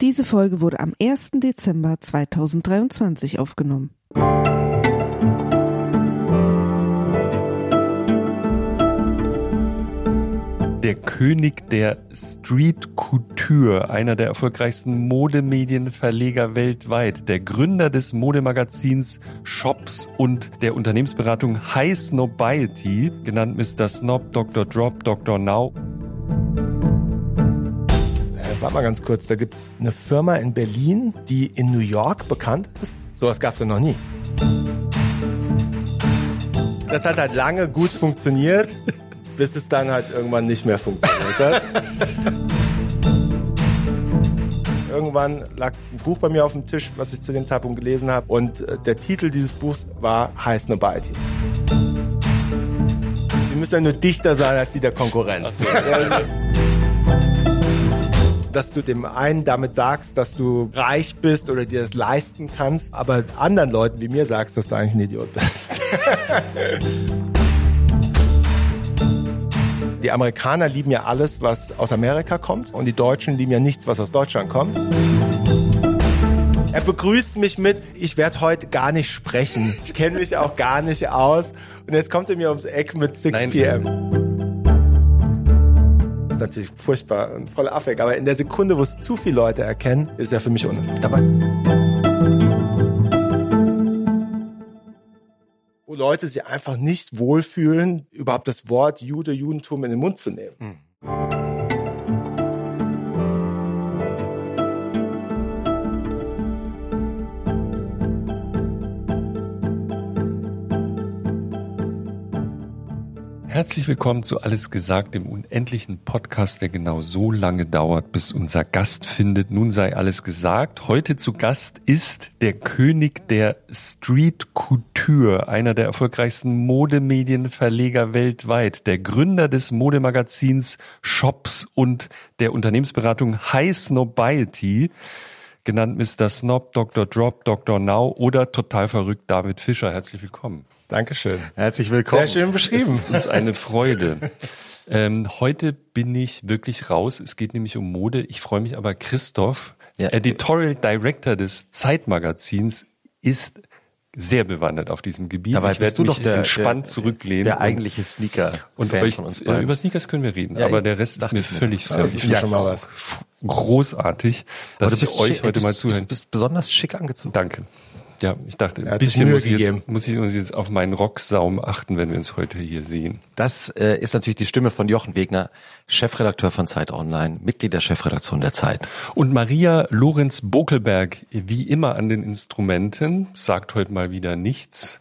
Diese Folge wurde am 1. Dezember 2023 aufgenommen. Der König der Street Couture, einer der erfolgreichsten Modemedienverleger weltweit, der Gründer des Modemagazins Shops und der Unternehmensberatung High Snobiety, genannt Mr. Snob, Dr. Drop, Dr. Now. Warte mal ganz kurz, da gibt es eine Firma in Berlin, die in New York bekannt ist. Sowas gab es ja noch nie. Das hat halt lange gut funktioniert, bis es dann halt irgendwann nicht mehr funktioniert hat. Irgendwann lag ein Buch bei mir auf dem Tisch, was ich zu dem Zeitpunkt gelesen habe. Und äh, der Titel dieses Buchs war High Snobiety. Die müssen ja nur dichter sein als die der Konkurrenz. dass du dem einen damit sagst, dass du reich bist oder dir das leisten kannst, aber anderen Leuten wie mir sagst, dass du eigentlich ein Idiot bist. Die Amerikaner lieben ja alles, was aus Amerika kommt und die Deutschen lieben ja nichts, was aus Deutschland kommt. Er begrüßt mich mit, ich werde heute gar nicht sprechen. Ich kenne mich auch gar nicht aus. Und jetzt kommt er mir ums Eck mit 6 Nein. p.m. Ist natürlich furchtbar und voller Affekt, aber in der Sekunde, wo es zu viele Leute erkennen, ist er für mich uninteressant. Wo Leute sich einfach nicht wohlfühlen, überhaupt das Wort Jude, Judentum in den Mund zu nehmen. Herzlich willkommen zu Alles gesagt, dem unendlichen Podcast, der genau so lange dauert, bis unser Gast findet. Nun sei alles gesagt. Heute zu Gast ist der König der Street Couture, einer der erfolgreichsten Modemedienverleger weltweit, der Gründer des Modemagazins Shops und der Unternehmensberatung High Snobiety genannt Mr. Snob, Dr. Drop, Dr. Now oder total verrückt David Fischer. Herzlich willkommen. Dankeschön. Herzlich willkommen. Sehr schön beschrieben. Es ist uns eine Freude. ähm, heute bin ich wirklich raus. Es geht nämlich um Mode. Ich freue mich aber, Christoph, Ja. Editorial Director des Zeitmagazins, ist sehr bewandert auf diesem Gebiet. Dabei ich werde du mich doch der, entspannt der, zurücklehnen. der eigentliche Sneaker und euch, von uns beiden. über Sneakers können wir reden, Ja, aber der Rest ist mir völlig fremd. Ich ja finde schon mal was. großartig, dass Aber du ich euch heute bist, mal zuhören. Bist, bist besonders schick angezogen. Danke. Ja, ich dachte, ein bisschen muss ich, jetzt, muss ich uns jetzt auf meinen Rocksaum achten, wenn wir uns heute hier sehen. Das äh, ist natürlich die Stimme von Jochen Wegner, Chefredakteur von Zeit Online, Mitglied der Chefredaktion der Zeit. Und Maria Lorenz Bokelberg, wie immer an den Instrumenten, sagt heute mal wieder nichts.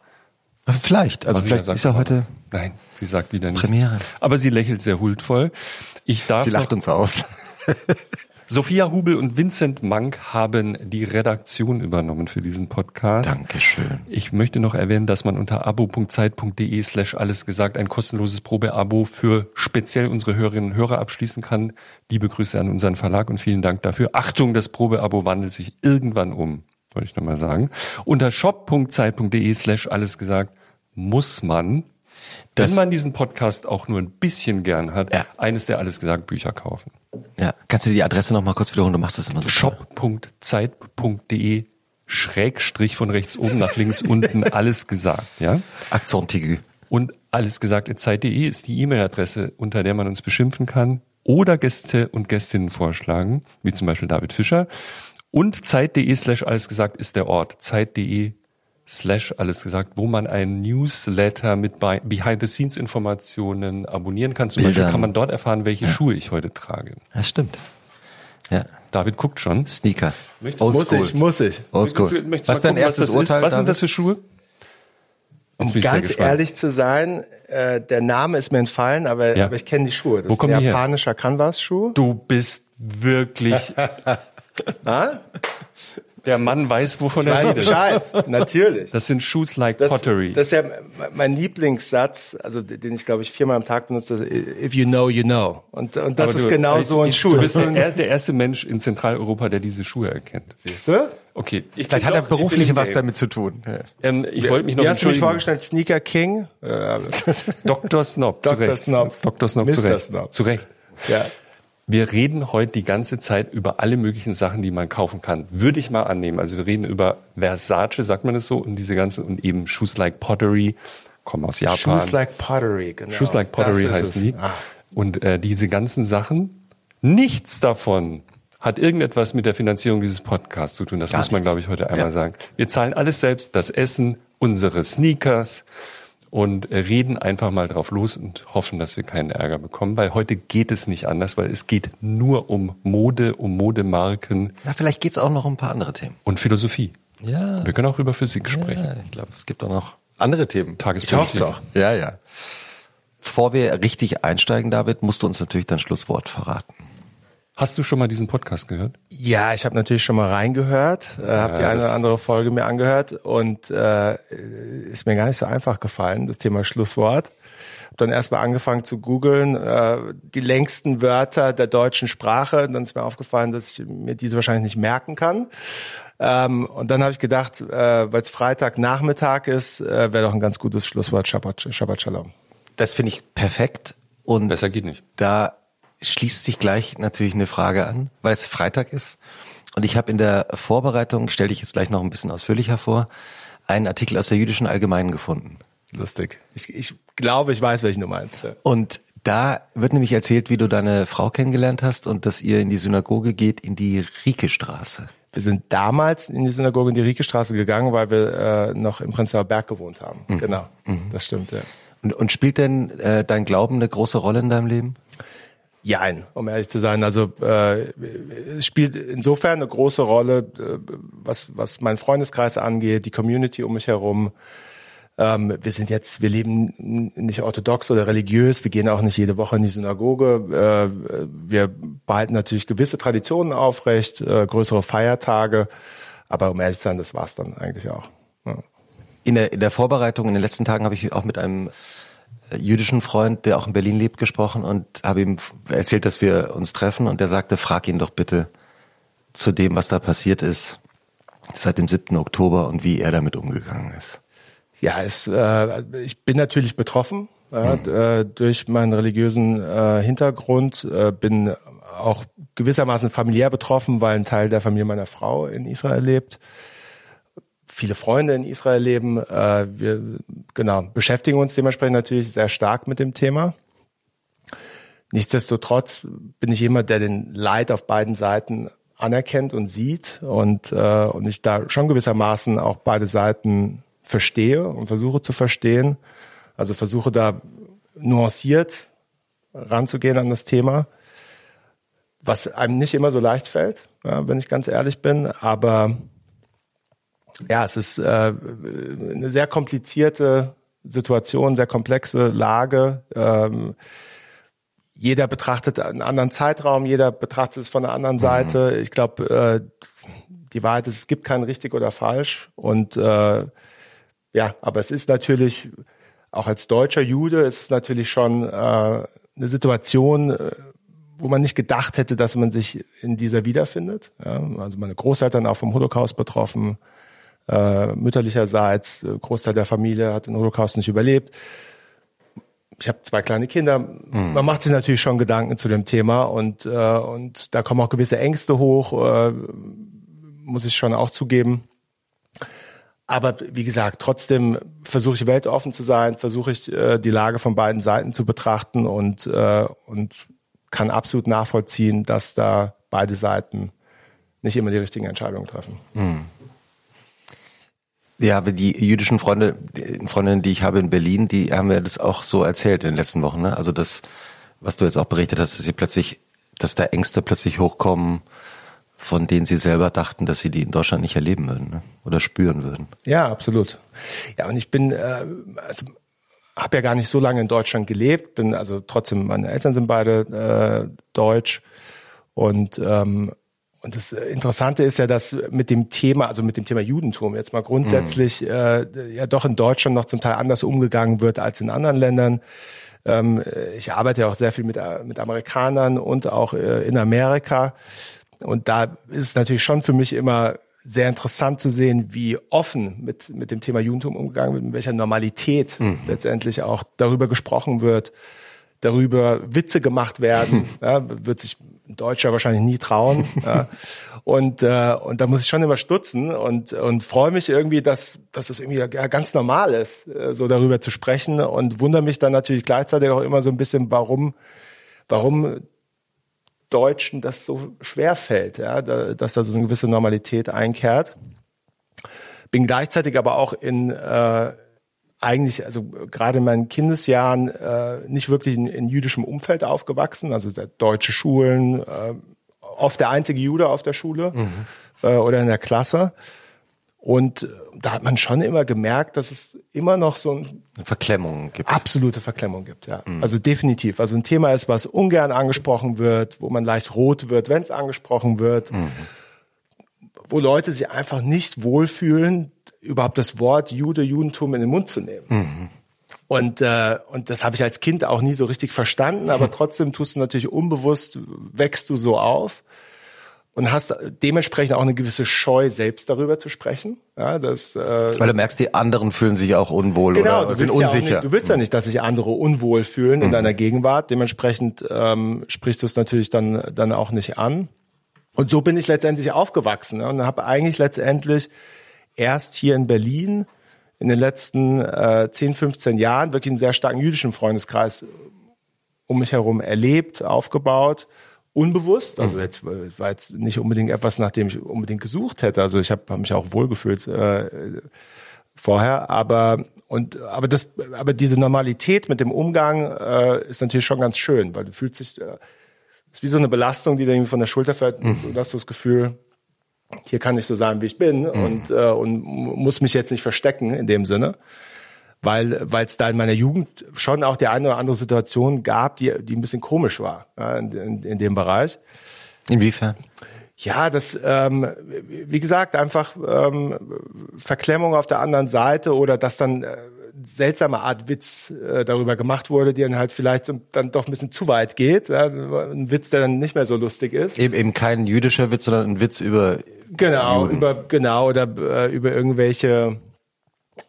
Vielleicht, also Maria vielleicht ist er heute. Nein, sie sagt wieder nichts. Premiere. Aber sie lächelt sehr huldvoll. Ich darf Sie lacht noch, uns aus. Sophia Hubel und Vincent Mank haben die Redaktion übernommen für diesen Podcast. Dankeschön. Ich möchte noch erwähnen, dass man unter abo.zeit.de slash alles gesagt ein kostenloses Probeabo für speziell unsere Hörerinnen und Hörer abschließen kann. Liebe Grüße an unseren Verlag und vielen Dank dafür. Achtung, das Probeabo wandelt sich irgendwann um, wollte ich nochmal sagen. Unter shop.zeit.de slash alles gesagt muss man, Das- wenn man diesen Podcast auch nur ein bisschen gern hat, Ja. eines der alles gesagt Bücher kaufen. Ja, kannst du die Adresse noch mal kurz wiederholen? Du machst das immer so. shop.zeit.de Schrägstrich von rechts oben nach links unten alles gesagt, ja? Aigu. Und alles gesagt zeit.de ist die E-Mail-Adresse, unter der man uns beschimpfen kann oder Gäste und Gästinnen vorschlagen, wie zum Beispiel David Fischer. Und zeit.de slash alles gesagt ist der Ort. Zeit.de slash alles gesagt, wo man einen Newsletter mit Behind-the-Scenes-Informationen abonnieren kann. Zum Beispiel Bildern. kann man dort erfahren, welche Schuhe ich heute trage. Das stimmt. Ja, David guckt schon. Sneaker. Möchtest- Old Muss school. ich, muss ich. Old school. Möchtest du- möchtest du Was mal dein gucken, erstes das Urteil? Ist? Was sind David? das für Schuhe? Um ganz ehrlich zu sein, äh, der Name ist mir entfallen, aber, Ja. aber ich kenne die Schuhe. Das Wo ist ein japanischer Canvas-Schuh. Du bist wirklich, Ah? Der Mann weiß, wovon Ich er weiß redet. Bescheid, natürlich. Das sind Shoes like Das, Pottery. das ist ja mein Lieblingssatz, also den ich glaube ich viermal am Tag benutze. das ist, If you know, you know. Und, und das Aber ist du- genau ich- so ein ich- Schuh. Du bist der, er- der erste Mensch in Zentraleuropa, der diese Schuhe erkennt. Siehst du? Okay. Ich, Vielleicht hat er beruflich was damit zu tun. Ähm, ich wollte mich noch Wie hast du mich vorgestellt? Sneaker King? Dr. Snob, zu Dr. Recht. Snob. Dr. Snob, zu Mr. Recht. Snob. Zu Recht. ja. Wir reden heute die ganze Zeit über alle möglichen Sachen, die man kaufen kann. Würde ich mal annehmen. Also wir reden über Versace, sagt man das so, und diese ganzen, und eben Shoes Like Pottery, kommen aus Japan. Shoes Like Pottery, genau. Shoes Like Pottery Das es. die. Ah. Und äh, diese ganzen Sachen, nichts davon hat irgendetwas mit der Finanzierung dieses Podcasts zu tun. Das Gar muss man, nichts. glaube ich, heute einmal Ja. sagen. Wir zahlen alles selbst, das Essen, unsere Sneakers und reden einfach mal drauf los und hoffen, dass wir keinen Ärger bekommen, weil heute geht es nicht anders, weil es geht nur um Mode, um Modemarken Na, vielleicht geht's auch noch um ein paar andere Themen. und Philosophie. Ja. Wir können auch über Physik sprechen. ja ich glaube, es gibt auch noch andere Themen. Tagespolitik. Ich hoff's Ja, ja. Bevor wir richtig einsteigen, David, musst du uns natürlich dein Schlusswort verraten. Hast du schon mal diesen Podcast gehört? Ja, ich habe natürlich schon mal reingehört, äh, habe die eine oder andere Folge mir angehört und äh, ist mir gar nicht so einfach gefallen, das Thema Schlusswort. Hab dann erstmal angefangen zu googeln, äh, die längsten Wörter der deutschen Sprache. Und dann ist mir aufgefallen, dass ich mir diese wahrscheinlich nicht merken kann. Ähm, und dann habe ich gedacht, äh, weil es Freitagnachmittag ist, äh, wäre doch ein ganz gutes Schlusswort Shabbat, Shabbat Shalom. Das finde ich perfekt. Und Besser geht nicht. da schließt sich gleich natürlich eine Frage an, weil es Freitag ist. Und ich habe in der Vorbereitung, stelle ich jetzt gleich noch ein bisschen ausführlicher vor, einen Artikel aus der jüdischen Allgemeinen gefunden. Lustig. Ich, ich glaube, ich weiß, welchen du meinst. Und da wird nämlich erzählt, wie du deine Frau kennengelernt hast und dass ihr in die Synagoge geht, in die Riekestraße. Wir sind damals in die Synagoge in die Riekestraße gegangen, weil wir äh, noch im Prenzlauer Berg gewohnt haben. Genau, das stimmt, ja. Und, und spielt denn äh, dein Glauben eine große Rolle in deinem Leben? Jein, um ehrlich zu sein. Also äh, es spielt insofern eine große Rolle, äh, was, was meinen Freundeskreis angeht, die Community um mich herum. Ähm, wir sind jetzt, wir leben nicht orthodox oder religiös, wir gehen auch nicht jede Woche in die Synagoge. Äh, wir behalten natürlich gewisse Traditionen aufrecht, äh, größere Feiertage. Aber um ehrlich zu sein, das war's dann eigentlich auch. Ja. In der, in der Vorbereitung, in den letzten Tagen habe ich auch mit einem jüdischen Freund, der auch in Berlin lebt, gesprochen und habe ihm erzählt, dass wir uns treffen und der sagte, frag ihn doch bitte zu dem, was da passiert ist seit dem 7. Oktober und wie er damit umgegangen ist. Ja, es, äh, ich bin natürlich betroffen ja, äh, durch meinen religiösen äh, Hintergrund, äh, bin auch gewissermaßen familiär betroffen, weil ein Teil der Familie meiner Frau in Israel lebt. Viele Freunde in Israel leben. Äh, wir genau beschäftigen uns dementsprechend natürlich sehr stark mit dem Thema. Nichtsdestotrotz bin ich jemand, der den Leid auf beiden Seiten anerkennt und sieht und, äh, und ich da schon gewissermaßen auch beide Seiten verstehe und versuche zu verstehen. Also versuche da nuanciert ranzugehen an das Thema, was einem nicht immer so leicht fällt, wenn ich ganz ehrlich bin. Aber ja, es ist äh, eine sehr komplizierte Situation, sehr komplexe Lage. Ähm, jeder betrachtet einen anderen Zeitraum, jeder betrachtet es von der anderen Seite. Ich glaube, äh, die Wahrheit ist, es gibt kein richtig oder falsch. Und äh, ja, aber es ist natürlich, auch als deutscher Jude, ist es natürlich schon äh, eine Situation, äh, wo man nicht gedacht hätte, dass man sich in dieser wiederfindet. Ja, also meine Großeltern auch vom Holocaust betroffen, äh, mütterlicherseits, äh, Großteil der Familie hat den Holocaust nicht überlebt. Ich habe zwei kleine Kinder. Man macht sich natürlich schon Gedanken zu dem Thema und äh, und da kommen auch gewisse Ängste hoch, äh, muss ich schon auch zugeben. Aber wie gesagt, trotzdem versuche ich weltoffen zu sein, versuche ich äh, die Lage von beiden Seiten zu betrachten und äh, und kann absolut nachvollziehen, dass da beide Seiten nicht immer die richtigen Entscheidungen treffen. Ja, aber die jüdischen Freunde, Freundinnen, die ich habe in Berlin, die haben mir das auch so erzählt in den letzten Wochen. Ne? Also das, was du jetzt auch berichtet hast, dass sie plötzlich, dass da Ängste plötzlich hochkommen, von denen sie selber dachten, dass sie die in Deutschland nicht erleben würden ne? oder spüren würden. Ja, absolut. Ja, und ich bin, äh, also habe ja gar nicht so lange in Deutschland gelebt, bin also trotzdem, meine Eltern sind beide äh, deutsch und ähm, und das Interessante ist ja, dass mit dem Thema, also mit dem Thema Judentum jetzt mal grundsätzlich äh, ja doch in Deutschland noch zum Teil anders umgegangen wird als in anderen Ländern. Ähm, ich arbeite ja auch sehr viel mit, äh, mit Amerikanern und auch äh, in Amerika. Und da ist es natürlich schon für mich immer sehr interessant zu sehen, wie offen mit, mit dem Thema Judentum umgegangen wird, mit welcher Normalität letztendlich auch darüber gesprochen wird, darüber Witze gemacht werden, ja, wird sich Deutscher wahrscheinlich nie trauen. ja. Und, äh, und da muss ich schon immer stutzen und, und freue mich irgendwie, dass, dass das irgendwie ja ganz normal ist, äh, so darüber zu sprechen und wundere mich dann natürlich gleichzeitig auch immer so ein bisschen, warum, warum Deutschen das so schwer fällt, ja, dass da so eine gewisse Normalität einkehrt. Bin gleichzeitig aber auch in äh, eigentlich, also gerade in meinen Kindesjahren, äh, nicht wirklich in, in jüdischem Umfeld aufgewachsen, also deutsche Schulen, äh, oft der einzige Jude auf der Schule mhm. äh, oder in der Klasse. Und da hat man schon immer gemerkt, dass es immer noch so ein eine Verklemmung gibt. Absolute Verklemmung gibt, ja. Mhm. Also definitiv. Also ein Thema ist, was ungern angesprochen wird, wo man leicht rot wird, wenn es angesprochen wird, mhm. wo Leute sich einfach nicht wohlfühlen, überhaupt das Wort Jude, Judentum in den Mund zu nehmen. Mhm. Und, äh, und das habe ich als Kind auch nie so richtig verstanden, aber trotzdem tust du natürlich unbewusst, wächst du so auf und hast dementsprechend auch eine gewisse Scheu, selbst darüber zu sprechen. Ja, das, äh, Weil du merkst, die anderen fühlen sich auch unwohl genau, oder sind unsicher. Ja nicht, du willst ja nicht, dass sich andere unwohl fühlen in mhm. deiner Gegenwart. Dementsprechend ähm, sprichst du es natürlich dann, dann auch nicht an. Und so bin ich letztendlich aufgewachsen ne? und habe eigentlich letztendlich erst hier in Berlin in den letzten äh, 10, 15 Jahren wirklich einen sehr starken jüdischen Freundeskreis um mich herum erlebt, aufgebaut, unbewusst. Also mhm. jetzt war jetzt nicht unbedingt etwas, nach dem ich unbedingt gesucht hätte. Also ich habe hab mich auch wohlgefühlt äh, vorher, aber und aber das, aber diese Normalität mit dem Umgang äh, ist natürlich schon ganz schön, weil du fühlst dich, äh, ist wie so eine Belastung, die dir von der Schulter fällt. Mhm. Du hast das Gefühl, hier kann ich so sein, wie ich bin mhm. und, äh, und muss mich jetzt nicht verstecken in dem Sinne. Weil weil es da in meiner Jugend schon auch die eine oder andere Situation gab, die, die ein bisschen komisch war ja, in, in, in dem Bereich. Inwiefern? Ja, das, ähm, wie gesagt, einfach ähm, Verklemmung auf der anderen Seite oder dass dann äh, seltsame Art Witz äh, darüber gemacht wurde, die dann halt vielleicht dann doch ein bisschen zu weit geht. Ja? Ein Witz, der dann nicht mehr so lustig ist. Eben, eben kein jüdischer Witz, sondern ein Witz über Genau, Juden. über genau oder äh, über irgendwelche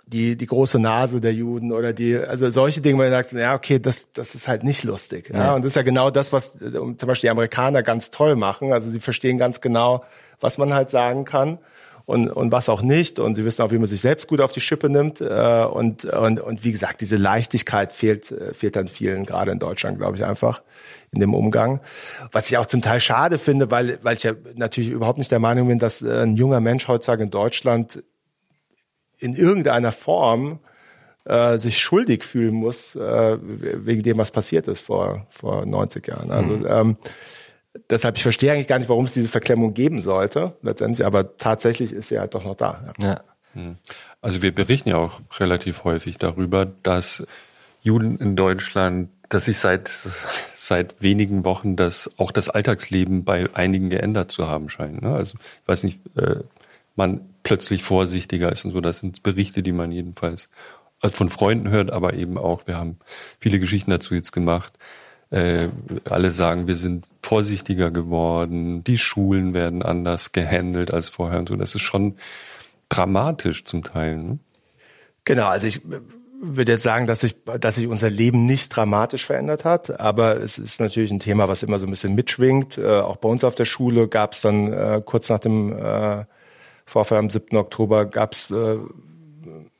die die große Nase der Juden oder die also solche Dinge, wo du sagst, ja okay, das das ist halt nicht lustig. Ja. ja. Und das ist ja genau das, was äh, zum Beispiel die Amerikaner ganz toll machen. Also sie verstehen ganz genau, was man halt sagen kann und, und was auch nicht. Und sie wissen auch, wie man sich selbst gut auf die Schippe nimmt. Äh, und, und, und wie gesagt, diese Leichtigkeit fehlt, äh, fehlt dann vielen, gerade in Deutschland, glaube ich, einfach in dem Umgang. Was ich auch zum Teil schade finde, weil, weil ich ja natürlich überhaupt nicht der Meinung bin, dass äh, ein junger Mensch heutzutage in Deutschland in irgendeiner Form äh, sich schuldig fühlen muss äh, wegen dem, was passiert ist vor vor 90 Jahren. Also mhm. ähm, deshalb, ich verstehe eigentlich gar nicht, warum es diese Verklemmung geben sollte, letztendlich, aber tatsächlich ist sie halt doch noch da. Ja. ja. Hm. Also wir berichten ja auch relativ häufig darüber, dass Juden in Deutschland, dass sich seit, seit wenigen Wochen das, auch das Alltagsleben bei einigen geändert zu haben scheint. Ne? Also, ich weiß nicht, äh, man plötzlich vorsichtiger ist und so. Das sind Berichte, die man jedenfalls von Freunden hört, aber eben auch, wir haben viele Geschichten dazu jetzt gemacht, äh, alle sagen, wir sind vorsichtiger geworden, die Schulen werden anders gehandelt als vorher und so. Das ist schon dramatisch zum Teil. Ne? Genau, also ich würde jetzt sagen, dass sich, dass sich unser Leben nicht dramatisch verändert hat, aber es ist natürlich ein Thema, was immer so ein bisschen mitschwingt. Äh, auch bei uns auf der Schule gab es dann äh, kurz nach dem äh, Vorfall am 7. Oktober gab es äh,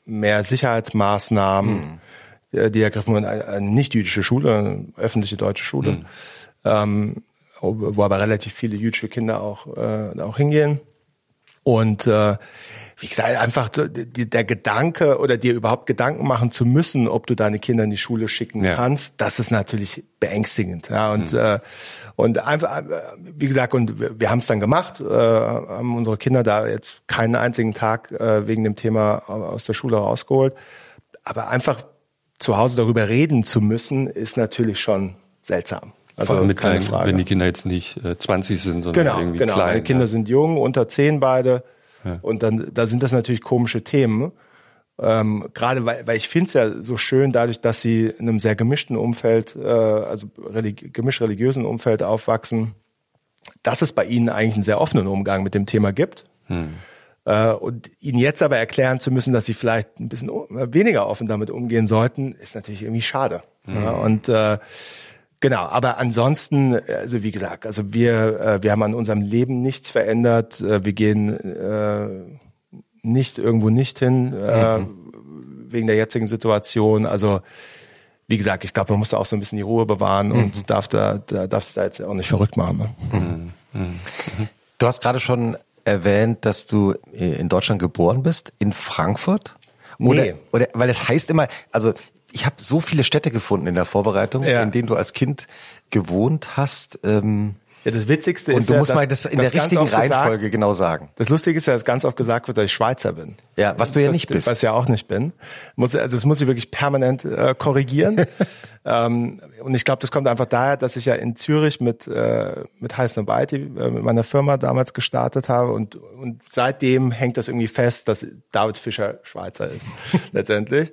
mehr Sicherheitsmaßnahmen. Mhm die ergriffen wurden, eine, eine nicht-jüdische Schule, eine öffentliche deutsche Schule, mhm. ähm, wo aber relativ viele jüdische Kinder auch, äh, auch hingehen. Und äh, wie gesagt, einfach der Gedanke oder dir überhaupt Gedanken machen zu müssen, ob du deine Kinder in die Schule schicken ja. kannst, das ist natürlich beängstigend. Ja, und, mhm. äh, und einfach, wie gesagt, und wir, wir haben es dann gemacht, äh, haben unsere Kinder da jetzt keinen einzigen Tag äh, wegen dem Thema aus der Schule rausgeholt. Aber einfach zu Hause darüber reden zu müssen, ist natürlich schon seltsam. Also mit kleinen, Frage. wenn die Kinder jetzt nicht äh, 20 sind, sondern genau, irgendwie genau. klein. Meine Kinder ja. sind jung, unter 10 beide. Ja. Und dann, da sind das natürlich komische Themen. Ähm, Gerade weil, weil ich finde es ja so schön, dadurch, dass sie in einem sehr gemischten Umfeld, äh, also religi gemischt religiösen Umfeld aufwachsen, dass es bei ihnen eigentlich einen sehr offenen Umgang mit dem Thema gibt. Hm. Äh, und ihnen jetzt aber erklären zu müssen, dass sie vielleicht ein bisschen weniger offen damit umgehen sollten, ist natürlich irgendwie schade. Mhm. Ja, und äh, Genau, aber ansonsten, also wie gesagt, also wir, äh, wir haben an unserem Leben nichts verändert. Äh, wir gehen äh, nicht irgendwo nicht hin äh, mhm. wegen der jetzigen Situation. Also wie gesagt, ich glaube, man muss da auch so ein bisschen die Ruhe bewahren mhm. und darf da, da darfst da jetzt auch nicht verrückt machen. Ne? Mhm. mhm. Du hast gerade schon erwähnt, dass du in Deutschland geboren bist, in Frankfurt. Oder, nee. oder weil es heißt immer, also ich habe so viele Städte gefunden in der Vorbereitung, ja. in denen du als Kind gewohnt hast. Ähm, ja, das Witzigste und ist du ja, musst mal das in das der richtigen Reihenfolge gesagt, genau sagen. Das Lustige ist ja, dass ganz oft gesagt wird, dass ich Schweizer bin. Ja, was du ja das, nicht bist. Was ich ja auch nicht bin. Muss, also das muss ich wirklich permanent äh, korrigieren. ähm, und ich glaube, das kommt einfach daher, dass ich ja in Zürich mit äh, mit Heiß Nobody, äh, mit meiner Firma damals gestartet habe und und seitdem hängt das irgendwie fest, dass David Fischer Schweizer ist letztendlich.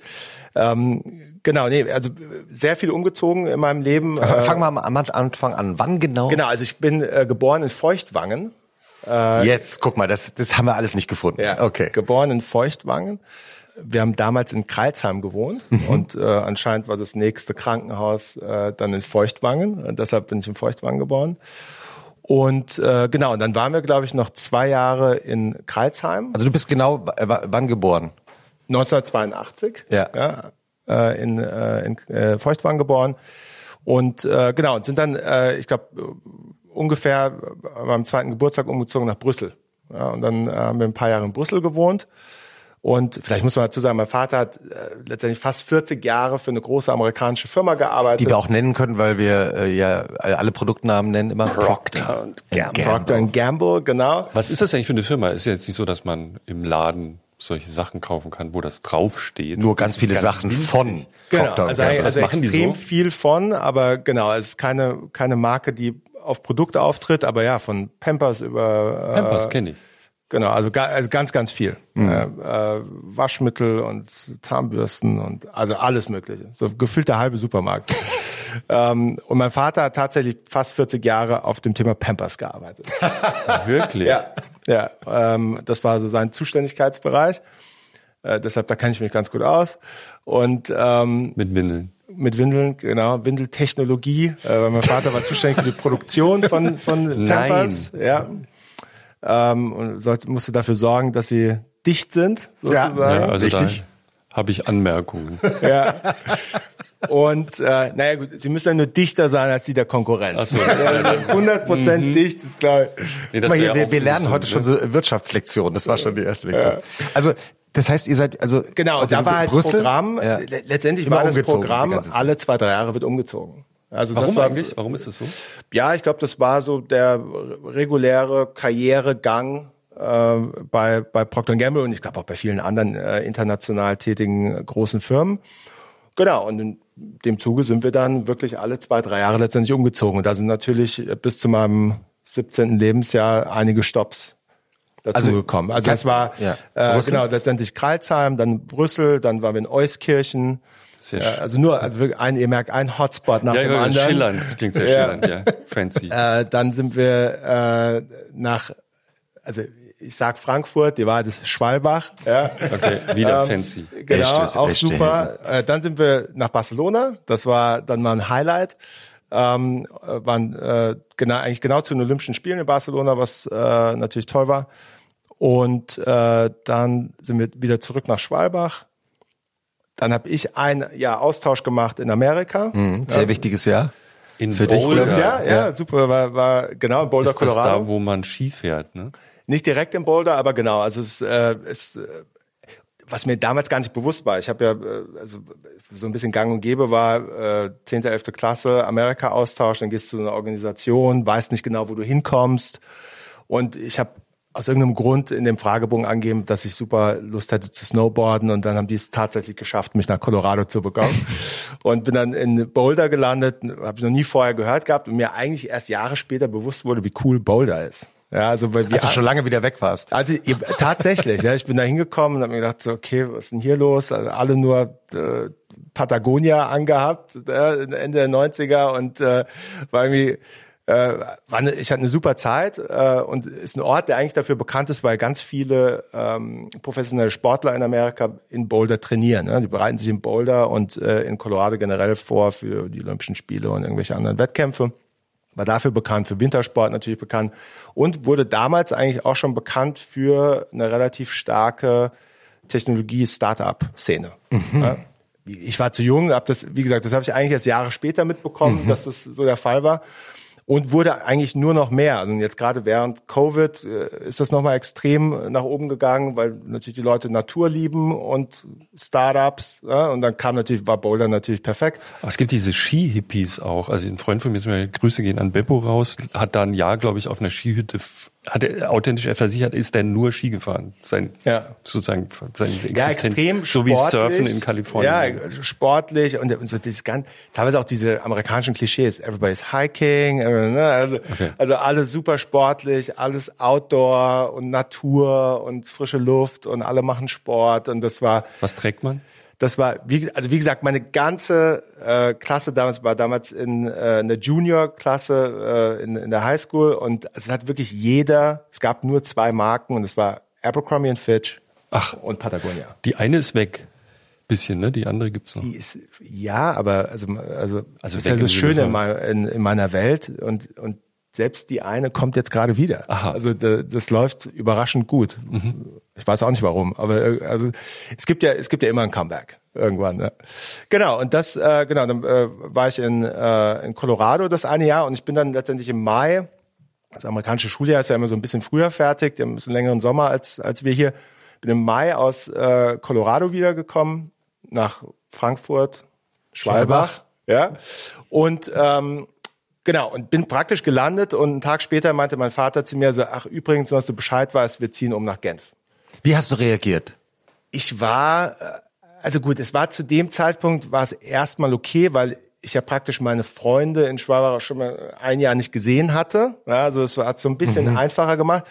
Ähm, Genau, nee, also sehr viel umgezogen in meinem Leben. Fangen wir am Anfang an. Wann genau? Genau, also ich bin äh, geboren in Feuchtwangen. Äh, Jetzt, guck mal, das, das haben wir alles nicht gefunden. Ja, okay. Geboren in Feuchtwangen. Wir haben damals in Kreilsheim gewohnt mhm. und äh, anscheinend war das nächste Krankenhaus äh, dann in Feuchtwangen. Und deshalb bin ich in Feuchtwangen geboren. Und äh, genau, und dann waren wir, glaube ich, noch zwei Jahre in Kreilsheim. Also du bist genau wann geboren? 1982. Ja. ja äh, in, äh, in äh, Feuchtwagen geboren. Und äh, genau, und sind dann, äh, ich glaube, ungefähr beim zweiten Geburtstag umgezogen nach Brüssel. Ja, und dann äh, haben wir ein paar Jahre in Brüssel gewohnt. Und vielleicht muss man dazu sagen, mein Vater hat äh, letztendlich fast 40 Jahre für eine große amerikanische Firma gearbeitet. Die wir auch nennen können, weil wir äh, ja alle Produktnamen nennen immer. Procter und Gamble. Procter Gamble, genau. Was ist das eigentlich für eine Firma? Ist ja jetzt nicht so, dass man im Laden solche Sachen kaufen kann, wo das draufsteht. Nur ganz viele ganz Sachen winzig. von. Genau, Procter also, also, also extrem so? viel von, aber genau, es ist keine, keine Marke, die auf Produkte auftritt, aber ja, von Pampers über... Äh, Pampers äh, kenne ich. Genau, also, also ganz, ganz viel. Mhm. Äh, äh, Waschmittel und Zahnbürsten und also alles Mögliche. So gefühlt der halbe Supermarkt. ähm, und mein Vater hat tatsächlich fast 40 Jahre auf dem Thema Pampers gearbeitet. Wirklich? Ja. Ja, ähm, das war so sein Zuständigkeitsbereich. Äh, deshalb, da kenne ich mich ganz gut aus. Und ähm, mit Windeln. Mit Windeln, genau, Windeltechnologie. Äh, weil mein Vater war zuständig für die Produktion von, von Pampers. Nein. Ja. Ähm, und sollte, musste dafür sorgen, dass sie dicht sind, sozusagen. Ja, ja also Richtig. habe ich Anmerkungen. ja. Und äh, naja gut, sie müssen ja nur dichter sein als die der Konkurrenz. So. 100 Prozent mhm. dicht ist klar. Nee, das hier, wir, wir lernen heute schon so Wirtschaftslektionen. Das war schon die erste Lektion. Ja. Also das heißt, ihr seid also genau. Da war halt Brüssel, Programm. Ja. Letztendlich Immer war das Programm alle zwei drei Jahre wird umgezogen. Also Warum das war, eigentlich? Warum ist das so? Ja, ich glaube, das war so der reguläre Karrieregang äh, bei bei Procter Gamble und ich glaube auch bei vielen anderen äh, international tätigen großen Firmen. Genau, und in dem Zuge sind wir dann wirklich alle zwei, drei Jahre letztendlich umgezogen. Und da sind natürlich bis zu meinem 17. Lebensjahr einige Stops dazu also, gekommen. Also es war ja. äh, genau letztendlich Kreilsheim, dann Brüssel, dann waren wir in Euskirchen. Sehr äh, also nur, also wirklich ein, ihr merkt, ein Hotspot nach ja, dem anderen. Schillernd, das klingt sehr schillernd, ja. Fancy. Äh, dann sind wir äh, nach, also ich sag Frankfurt, die Wahrheit ist Schwalbach. Ja. Okay, wieder ähm, fancy. Genau, Echtes, auch super. Äh, dann sind wir nach Barcelona. Das war dann mal ein Highlight. Ähm, waren äh, genau, eigentlich genau zu den Olympischen Spielen in Barcelona, was äh, natürlich toll war. Und äh, dann sind wir wieder zurück nach Schwalbach. Dann habe ich ein Jahr Austausch gemacht in Amerika. Mhm, sehr ja. wichges Jahr. In Für Boulder. dich, ja, ja, ja, super, war, war genau in Boulder, ist das Colorado. da, wo man Ski fährt, ne? Nicht direkt im Boulder, aber genau. Also es äh, ist, äh, was mir damals gar nicht bewusst war. Ich habe ja äh, also so ein bisschen Gang und Gäbe war äh, 10., 11. Klasse, Amerika-Austausch, dann gehst du zu einer Organisation, weißt nicht genau, wo du hinkommst. Und ich habe aus irgendeinem Grund in dem Fragebogen angeben, dass ich super Lust hätte zu snowboarden und dann haben die es tatsächlich geschafft, mich nach Colorado zu bekommen und bin dann in Boulder gelandet, habe ich noch nie vorher gehört gehabt und mir eigentlich erst Jahre später bewusst wurde, wie cool Boulder ist. Ja, also weil wir also schon lange wieder weg warst. Also, tatsächlich, ja, ich bin da hingekommen und habe mir gedacht, so, okay, was ist denn hier los? Also, alle nur äh, Patagonia angehabt, äh, Ende der 90er und äh, war irgendwie äh, eine, ich hatte eine super Zeit äh, und ist ein Ort, der eigentlich dafür bekannt ist, weil ganz viele ähm, professionelle Sportler in Amerika in Boulder trainieren. Ne? Die bereiten sich in Boulder und äh, in Colorado generell vor für die Olympischen Spiele und irgendwelche anderen Wettkämpfe. War dafür bekannt, für Wintersport natürlich bekannt und wurde damals eigentlich auch schon bekannt für eine relativ starke Technologie-Startup-Szene. Mhm. Ja? Ich war zu jung, habe das, wie gesagt, das habe ich eigentlich erst Jahre später mitbekommen, mhm. dass das so der Fall war und wurde eigentlich nur noch mehr. Also jetzt gerade während Covid äh, ist das nochmal extrem nach oben gegangen, weil natürlich die Leute Natur lieben und Startups. Ja, und dann kam natürlich, war Boulder natürlich perfekt. Aber es gibt diese Ski-Hippies auch. Also ein Freund von mir, Grüße gehen an Beppo raus, hat da ein Jahr, glaube ich, auf einer Skihütte hat er authentisch er versichert, ist er nur Ski gefahren. Sein, ja. sozusagen, seine Existenz. Ja, extrem So wie Surfen in Kalifornien. Ja, sportlich und, und so dieses ganz, teilweise auch diese amerikanischen Klischees. Everybody's hiking, äh, ne? also, okay. also alles super sportlich, alles Outdoor und Natur und frische Luft und alle machen Sport und das war. Was trägt man? Das war, wie, also wie gesagt, meine ganze äh, Klasse damals war damals in äh, in der Junior-Klasse äh, in, in der Highschool und es hat wirklich jeder, es gab nur zwei Marken und es war Abercrombie Fitch Ach, und Patagonia. Die eine ist weg. Bisschen, ne? Die andere gibt's noch. Die ist, ja, aber also, also, also ist ja das Schöne in, in, in meiner Welt und, und selbst die eine kommt jetzt gerade wieder. Aha. Also da, das läuft überraschend gut. Mhm. Ich weiß auch nicht warum, aber äh, also es gibt ja es gibt ja immer ein Comeback irgendwann. Ne? Genau und das äh, genau dann äh, war ich in äh, in Colorado das eine Jahr und ich bin dann letztendlich im Mai. Das amerikanische Schuljahr ist ja immer so ein bisschen früher fertig, die haben ein bisschen längeren Sommer als als wir hier. Bin im Mai aus äh, Colorado wiedergekommen nach Frankfurt, Schwalbach, ja und ähm, Genau, und bin praktisch gelandet und einen Tag später meinte mein Vater zu mir so, ach übrigens, dass du Bescheid weißt, wir ziehen um nach Genf. Wie hast du reagiert? Ich war, äh, also gut, es war zu dem Zeitpunkt, war es erstmal okay, weil ich ja praktisch meine Freunde in Schwabach schon mal ein Jahr nicht gesehen hatte. Ja, also es hat so ein bisschen mhm. einfacher gemacht.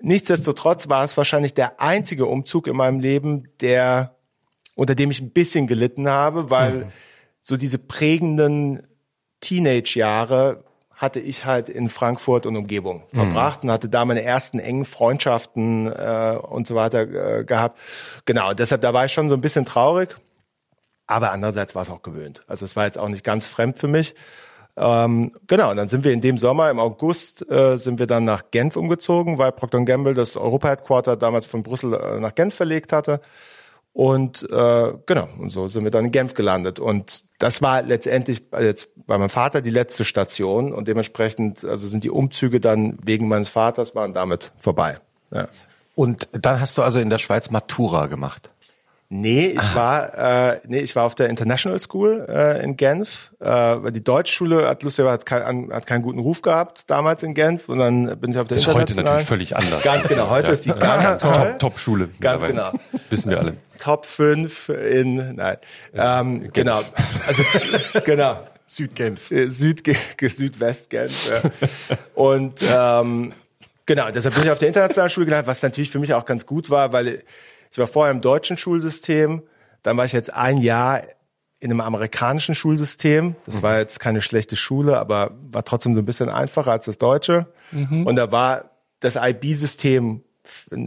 Nichtsdestotrotz war es wahrscheinlich der einzige Umzug in meinem Leben, der, unter dem ich ein bisschen gelitten habe, weil mhm. so diese prägenden Teenage-Jahre hatte ich halt in Frankfurt und Umgebung mhm. verbracht und hatte da meine ersten engen Freundschaften äh, und so weiter äh, gehabt. Genau, deshalb da war ich schon so ein bisschen traurig, aber andererseits war es auch gewöhnt. Also es war jetzt auch nicht ganz fremd für mich. Ähm, genau, und dann sind wir in dem Sommer, im August, äh, sind wir dann nach Genf umgezogen, weil Procter Gamble das Europa-Headquarter damals von Brüssel äh, nach Genf verlegt hatte. Und äh, genau, und so sind wir dann in Genf gelandet. Und das war letztendlich jetzt bei meinem Vater die letzte Station und dementsprechend, also sind die Umzüge dann wegen meines Vaters waren damit vorbei. Ja. Und dann hast du also in der Schweiz Matura gemacht. Nee, ich ah. war äh, nee, ich war auf der International School äh, in Genf. Äh, weil die Deutschschule hat lustigerweise hat, kein, hat keinen guten Ruf gehabt damals in Genf und dann bin ich auf der das ist heute natürlich völlig anders. Ganz genau, heute ja. ist die ganz toll. Top-Schule. Ganz genau. Wissen wir alle. Top 5 in nein. Ähm, genau. Also genau. Südgenf. Äh, Süd Südwestgenf. Ja. Und ähm, genau, deshalb bin ich auf der internationalen Schule gelandet, was natürlich für mich auch ganz gut war, weil ich war vorher im deutschen Schulsystem, dann war ich jetzt ein Jahr in einem amerikanischen Schulsystem. Das mhm. war jetzt keine schlechte Schule, aber war trotzdem so ein bisschen einfacher als das deutsche. Mhm. Und da war das IB-System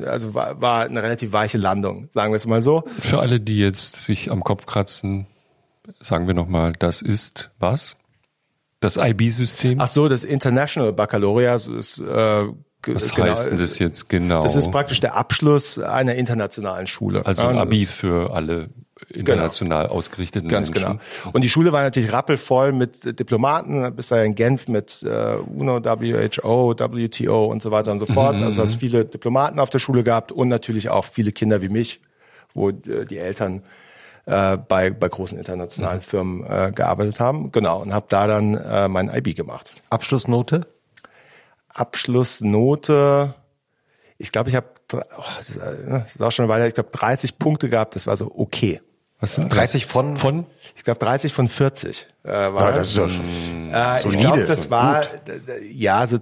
also war, war eine relativ weiche Landung, sagen wir es mal so. Für alle, die jetzt sich am Kopf kratzen, sagen wir nochmal, das ist was? Das IB-System? Ach so, das International Baccalaureate ist äh, was genau, heißt denn das jetzt genau? Das ist praktisch der Abschluss einer internationalen Schule. Also ein Abi für alle international genau. ausgerichteten Ganz Menschen. genau. Und die Schule war natürlich rappelvoll mit Diplomaten, bis dahin in Genf mit äh, UNO, WHO, WTO und so weiter und so fort. Mhm. Also hast viele Diplomaten auf der Schule gehabt und natürlich auch viele Kinder wie mich, wo äh, die Eltern äh, bei, bei großen internationalen mhm. Firmen äh, gearbeitet haben. Genau, und habe da dann äh, mein IB gemacht. Abschlussnote? Abschlussnote, ich glaube, ich habe, oh, das, ist auch schon eine Weile, ich glaube 30 Punkte gehabt, das war so okay. Was sind 30 von? Von? Ich glaube 30 von 40 äh, war Ja, das ist ja schon Äh, ich glaube, das war gut. ja so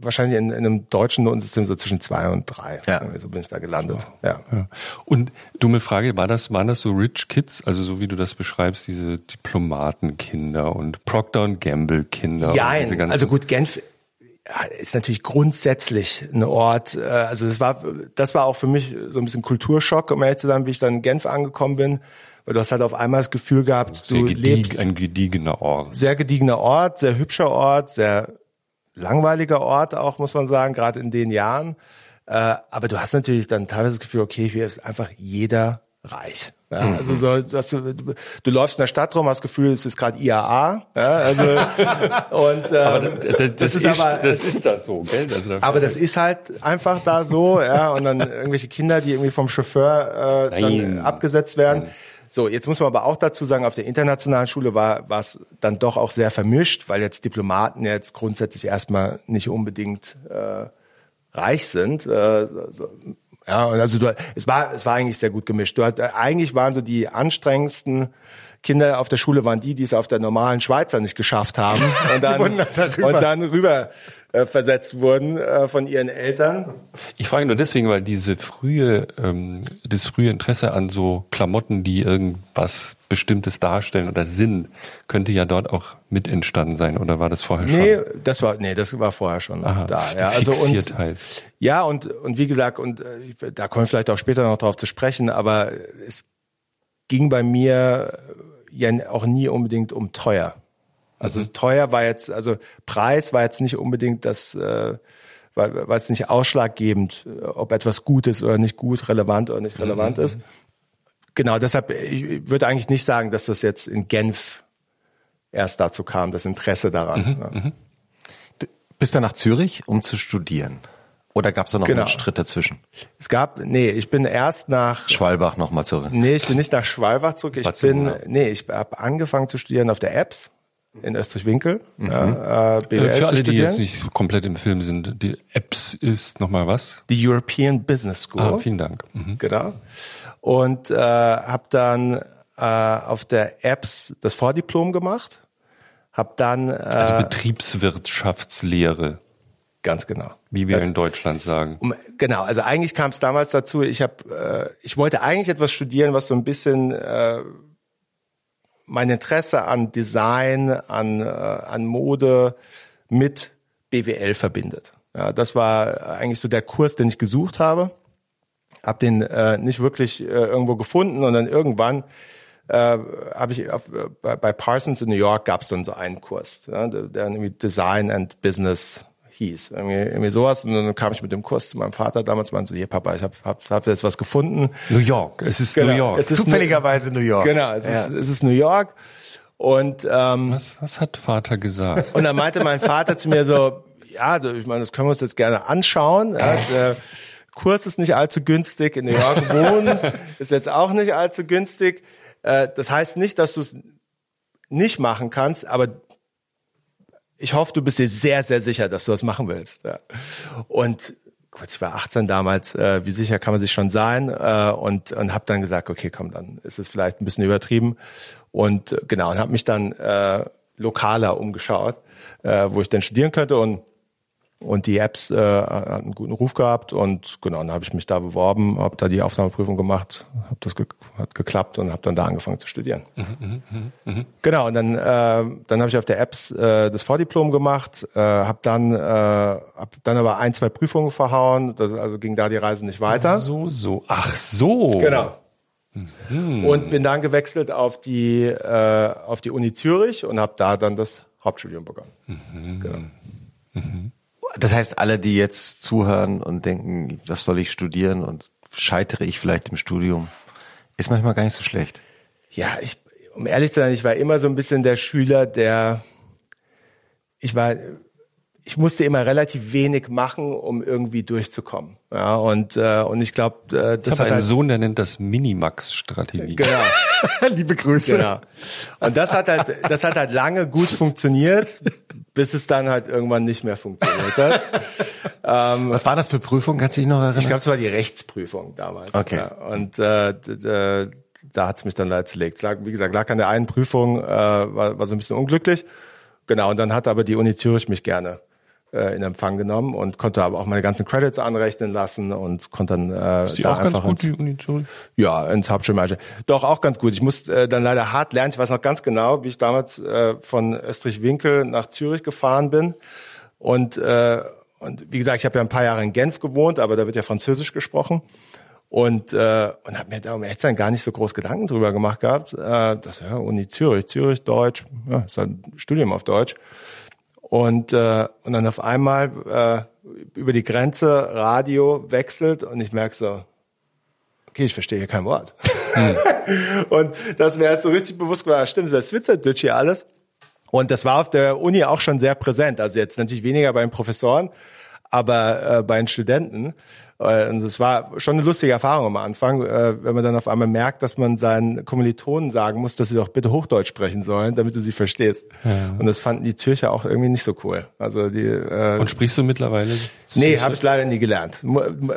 wahrscheinlich in, in einem deutschen Notensystem so zwischen zwei und drei. Ja. So bin ich da gelandet. Ja. Ja. Und dumme Frage, war das, waren das so Rich Kids, also so wie du das beschreibst, diese Diplomatenkinder und Procter und Gamble Kinder? Ja, also gut, Genf ist natürlich grundsätzlich ein Ort. äh, Also das war, das war auch für mich so ein bisschen Kulturschock, um ehrlich zu sein, wie ich dann in Genf angekommen bin, weil du hast halt auf einmal das Gefühl gehabt, sehr du gedieg, lebst ein gediegener Ort. sehr gediegener Ort, sehr hübscher Ort, sehr langweiliger Ort auch, muss man sagen, gerade in den Jahren. Äh, aber du hast natürlich dann teilweise das Gefühl, okay, hier ist einfach jeder reich. Ja, Mhm. also so, dass du, du, du läufst in der Stadt rum, hast das Gefühl, es ist gerade IAA. Ja, also und ähm, das, das ist aber das ist das so, gell? Also aber das ist halt einfach da so, ja, und dann irgendwelche Kinder, die irgendwie vom Chauffeur äh, dann Nein. abgesetzt werden. So, jetzt muss man aber auch dazu sagen, auf der internationalen Schule war war es dann doch auch sehr vermischt, weil jetzt Diplomaten jetzt grundsätzlich erstmal nicht unbedingt äh, reich sind. Äh, so, ja, also du, es war es war eigentlich sehr gut gemischt. Du hat, eigentlich waren so die anstrengendsten Kinder auf der Schule waren die, die es auf der normalen Schweizer nicht geschafft haben und dann, und dann rüber äh, versetzt wurden äh, von ihren Eltern. Ich frage nur deswegen, weil diese frühe, ähm, das frühe Interesse an so Klamotten, die irgendwas Bestimmtes darstellen oder sind, könnte ja dort auch mit entstanden sein. Oder war das vorher Nee, schon? das war nee, das war vorher schon Aha, da. Ja, also und Fixiertheit. ja und und wie gesagt und äh, da kommen wir vielleicht auch später noch drauf zu sprechen, aber es ging bei mir ja auch nie unbedingt um teuer. Also teuer war jetzt, also Preis war jetzt nicht unbedingt das, äh, war, war jetzt nicht ausschlaggebend, ob etwas gut ist oder nicht gut, relevant oder nicht relevant ist. Genau, deshalb, ich würde eigentlich nicht sagen, dass das jetzt in Genf erst dazu kam, das Interesse daran. ja. Bist dann nach Zürich, um zu studieren? Oder gab es da noch Genau. einen Schritt dazwischen? Es gab, nee, ich bin erst nach, Schwalbach nochmal zurück. nee, ich bin nicht nach Schwalbach zurück. Ich Barcelona. bin, nee, ich habe angefangen zu studieren auf der EBS in Österreich-Winkel. Ja, äh, BWL Äh, Für alle, die jetzt nicht komplett im Film sind, die Apps ist nochmal was? Die European Business School. Ah, vielen Dank. Mhm. Genau. Und äh, habe dann äh, auf der EBS das Vordiplom gemacht. Hab dann äh, Also Betriebswirtschaftslehre, ganz genau. wie wir Ganz in Deutschland sagen. Genau, also eigentlich kam es damals dazu, ich habe, äh, ich wollte eigentlich etwas studieren, was so ein bisschen äh, mein Interesse an Design, an, äh, an Mode mit BWL verbindet. Ja, das war eigentlich so der Kurs, den ich gesucht habe. Hab den äh, nicht wirklich äh, irgendwo gefunden und dann irgendwann äh, habe ich auf, äh, bei, bei Parsons in New York gab es dann so einen Kurs, ja, der, der irgendwie Design and Business hieß, irgendwie, irgendwie sowas. Und dann kam ich mit dem Kurs zu meinem Vater damals, meinte so, hier Papa, ich habe hab, hab jetzt was gefunden. New York, es ist New Genau, York. es ist Zufälligerweise New York. Genau, es, ist, es ist New York. Und ähm, was, was hat Vater gesagt? und dann meinte mein Vater zu mir so, ja, ich meine, das können wir uns jetzt gerne anschauen. Ja, der Kurs ist nicht allzu günstig, in New York wohnen ist jetzt auch nicht allzu günstig. Äh, das heißt nicht, dass du es nicht machen kannst, aber ich hoffe, du bist dir sehr, sehr sicher, dass du das machen willst. Ja. Und gut, ich war 18 damals, äh, wie sicher kann man sich schon sein? Äh, und und habe dann gesagt, okay, komm, dann ist es vielleicht ein bisschen übertrieben. Und äh, genau, und habe mich dann äh, lokaler umgeschaut, äh, wo ich denn studieren könnte. Und und die Apps äh, hatten einen guten Ruf gehabt und genau, dann habe ich mich da beworben, habe da die Aufnahmeprüfung gemacht, habe das ge hat geklappt und habe dann da angefangen zu studieren. Genau, und dann, äh, dann habe ich auf der Apps äh, das Vordiplom gemacht, äh, habe dann, äh, hab dann aber ein, zwei Prüfungen verhauen, das, also ging da die Reise nicht weiter. So, so. Ach so. Genau. Und bin dann gewechselt auf die, äh, auf die Uni Zürich und habe da dann das Hauptstudium begonnen. Genau. Das heißt, alle, die jetzt zuhören und denken, was soll ich studieren und scheitere ich vielleicht im Studium, ist manchmal gar nicht so schlecht. Ja, ich, um ehrlich zu sein, ich war immer so ein bisschen der Schüler, der, ich war, ich musste immer relativ wenig machen, um irgendwie durchzukommen. Ja, und, äh, und ich glaube, äh, Ich das habe hat einen halt, Sohn, der nennt das Minimax-Strategie. genau, Liebe Grüße. genau. Und das hat halt, das hat halt lange gut funktioniert, bis es dann halt irgendwann nicht mehr funktioniert hat. Was war das für Prüfung? Kannst du dich noch erinnern? Ich glaube, es war die Rechtsprüfung damals. Okay. Ja. Und äh, da hat's mich dann leider zerlegt. Lag, wie gesagt, lag an der einen Prüfung, äh, war, war so ein bisschen unglücklich. Genau, und dann hat aber die Uni Zürich mich gerne äh, in Empfang genommen und konnte aber auch meine ganzen Credits anrechnen lassen und konnte dann äh, Ist die da auch ganz einfach gut, ins, die Uni Zürich? ja, ins Hauptschulmanager. Doch, auch ganz gut. Ich musste äh, dann leider hart lernen. Ich weiß noch ganz genau, wie ich damals äh, von Österreich-Winkel nach Zürich gefahren bin. Und, äh, und wie gesagt, ich habe ja ein paar Jahre in Genf gewohnt, aber da wird ja Französisch gesprochen. Und, äh, und habe mir da um ehrlich sein gar nicht so groß Gedanken drüber gemacht gehabt. Äh, das ja Uni Zürich, Zürich, Deutsch, ja, ist halt ein Studium auf Deutsch. Und, äh, und dann auf einmal äh, über die Grenze Radio wechselt und ich merke so, okay, ich verstehe hier kein Wort. und das mir erst so richtig bewusst war, stimmt, das Schweizerdeutsch hier alles. Und das war auf der Uni auch schon sehr präsent. Also jetzt natürlich weniger bei den Professoren, aber äh, bei den Studenten. Äh, Und es war schon eine lustige Erfahrung am Anfang, äh, wenn man dann auf einmal merkt, dass man seinen Kommilitonen sagen muss, dass sie doch bitte Hochdeutsch sprechen sollen, damit du sie verstehst. Und das fanden die Zürcher auch irgendwie nicht so cool. Also die äh, Und sprichst du mittlerweile? Nee, habe ich leider nie gelernt.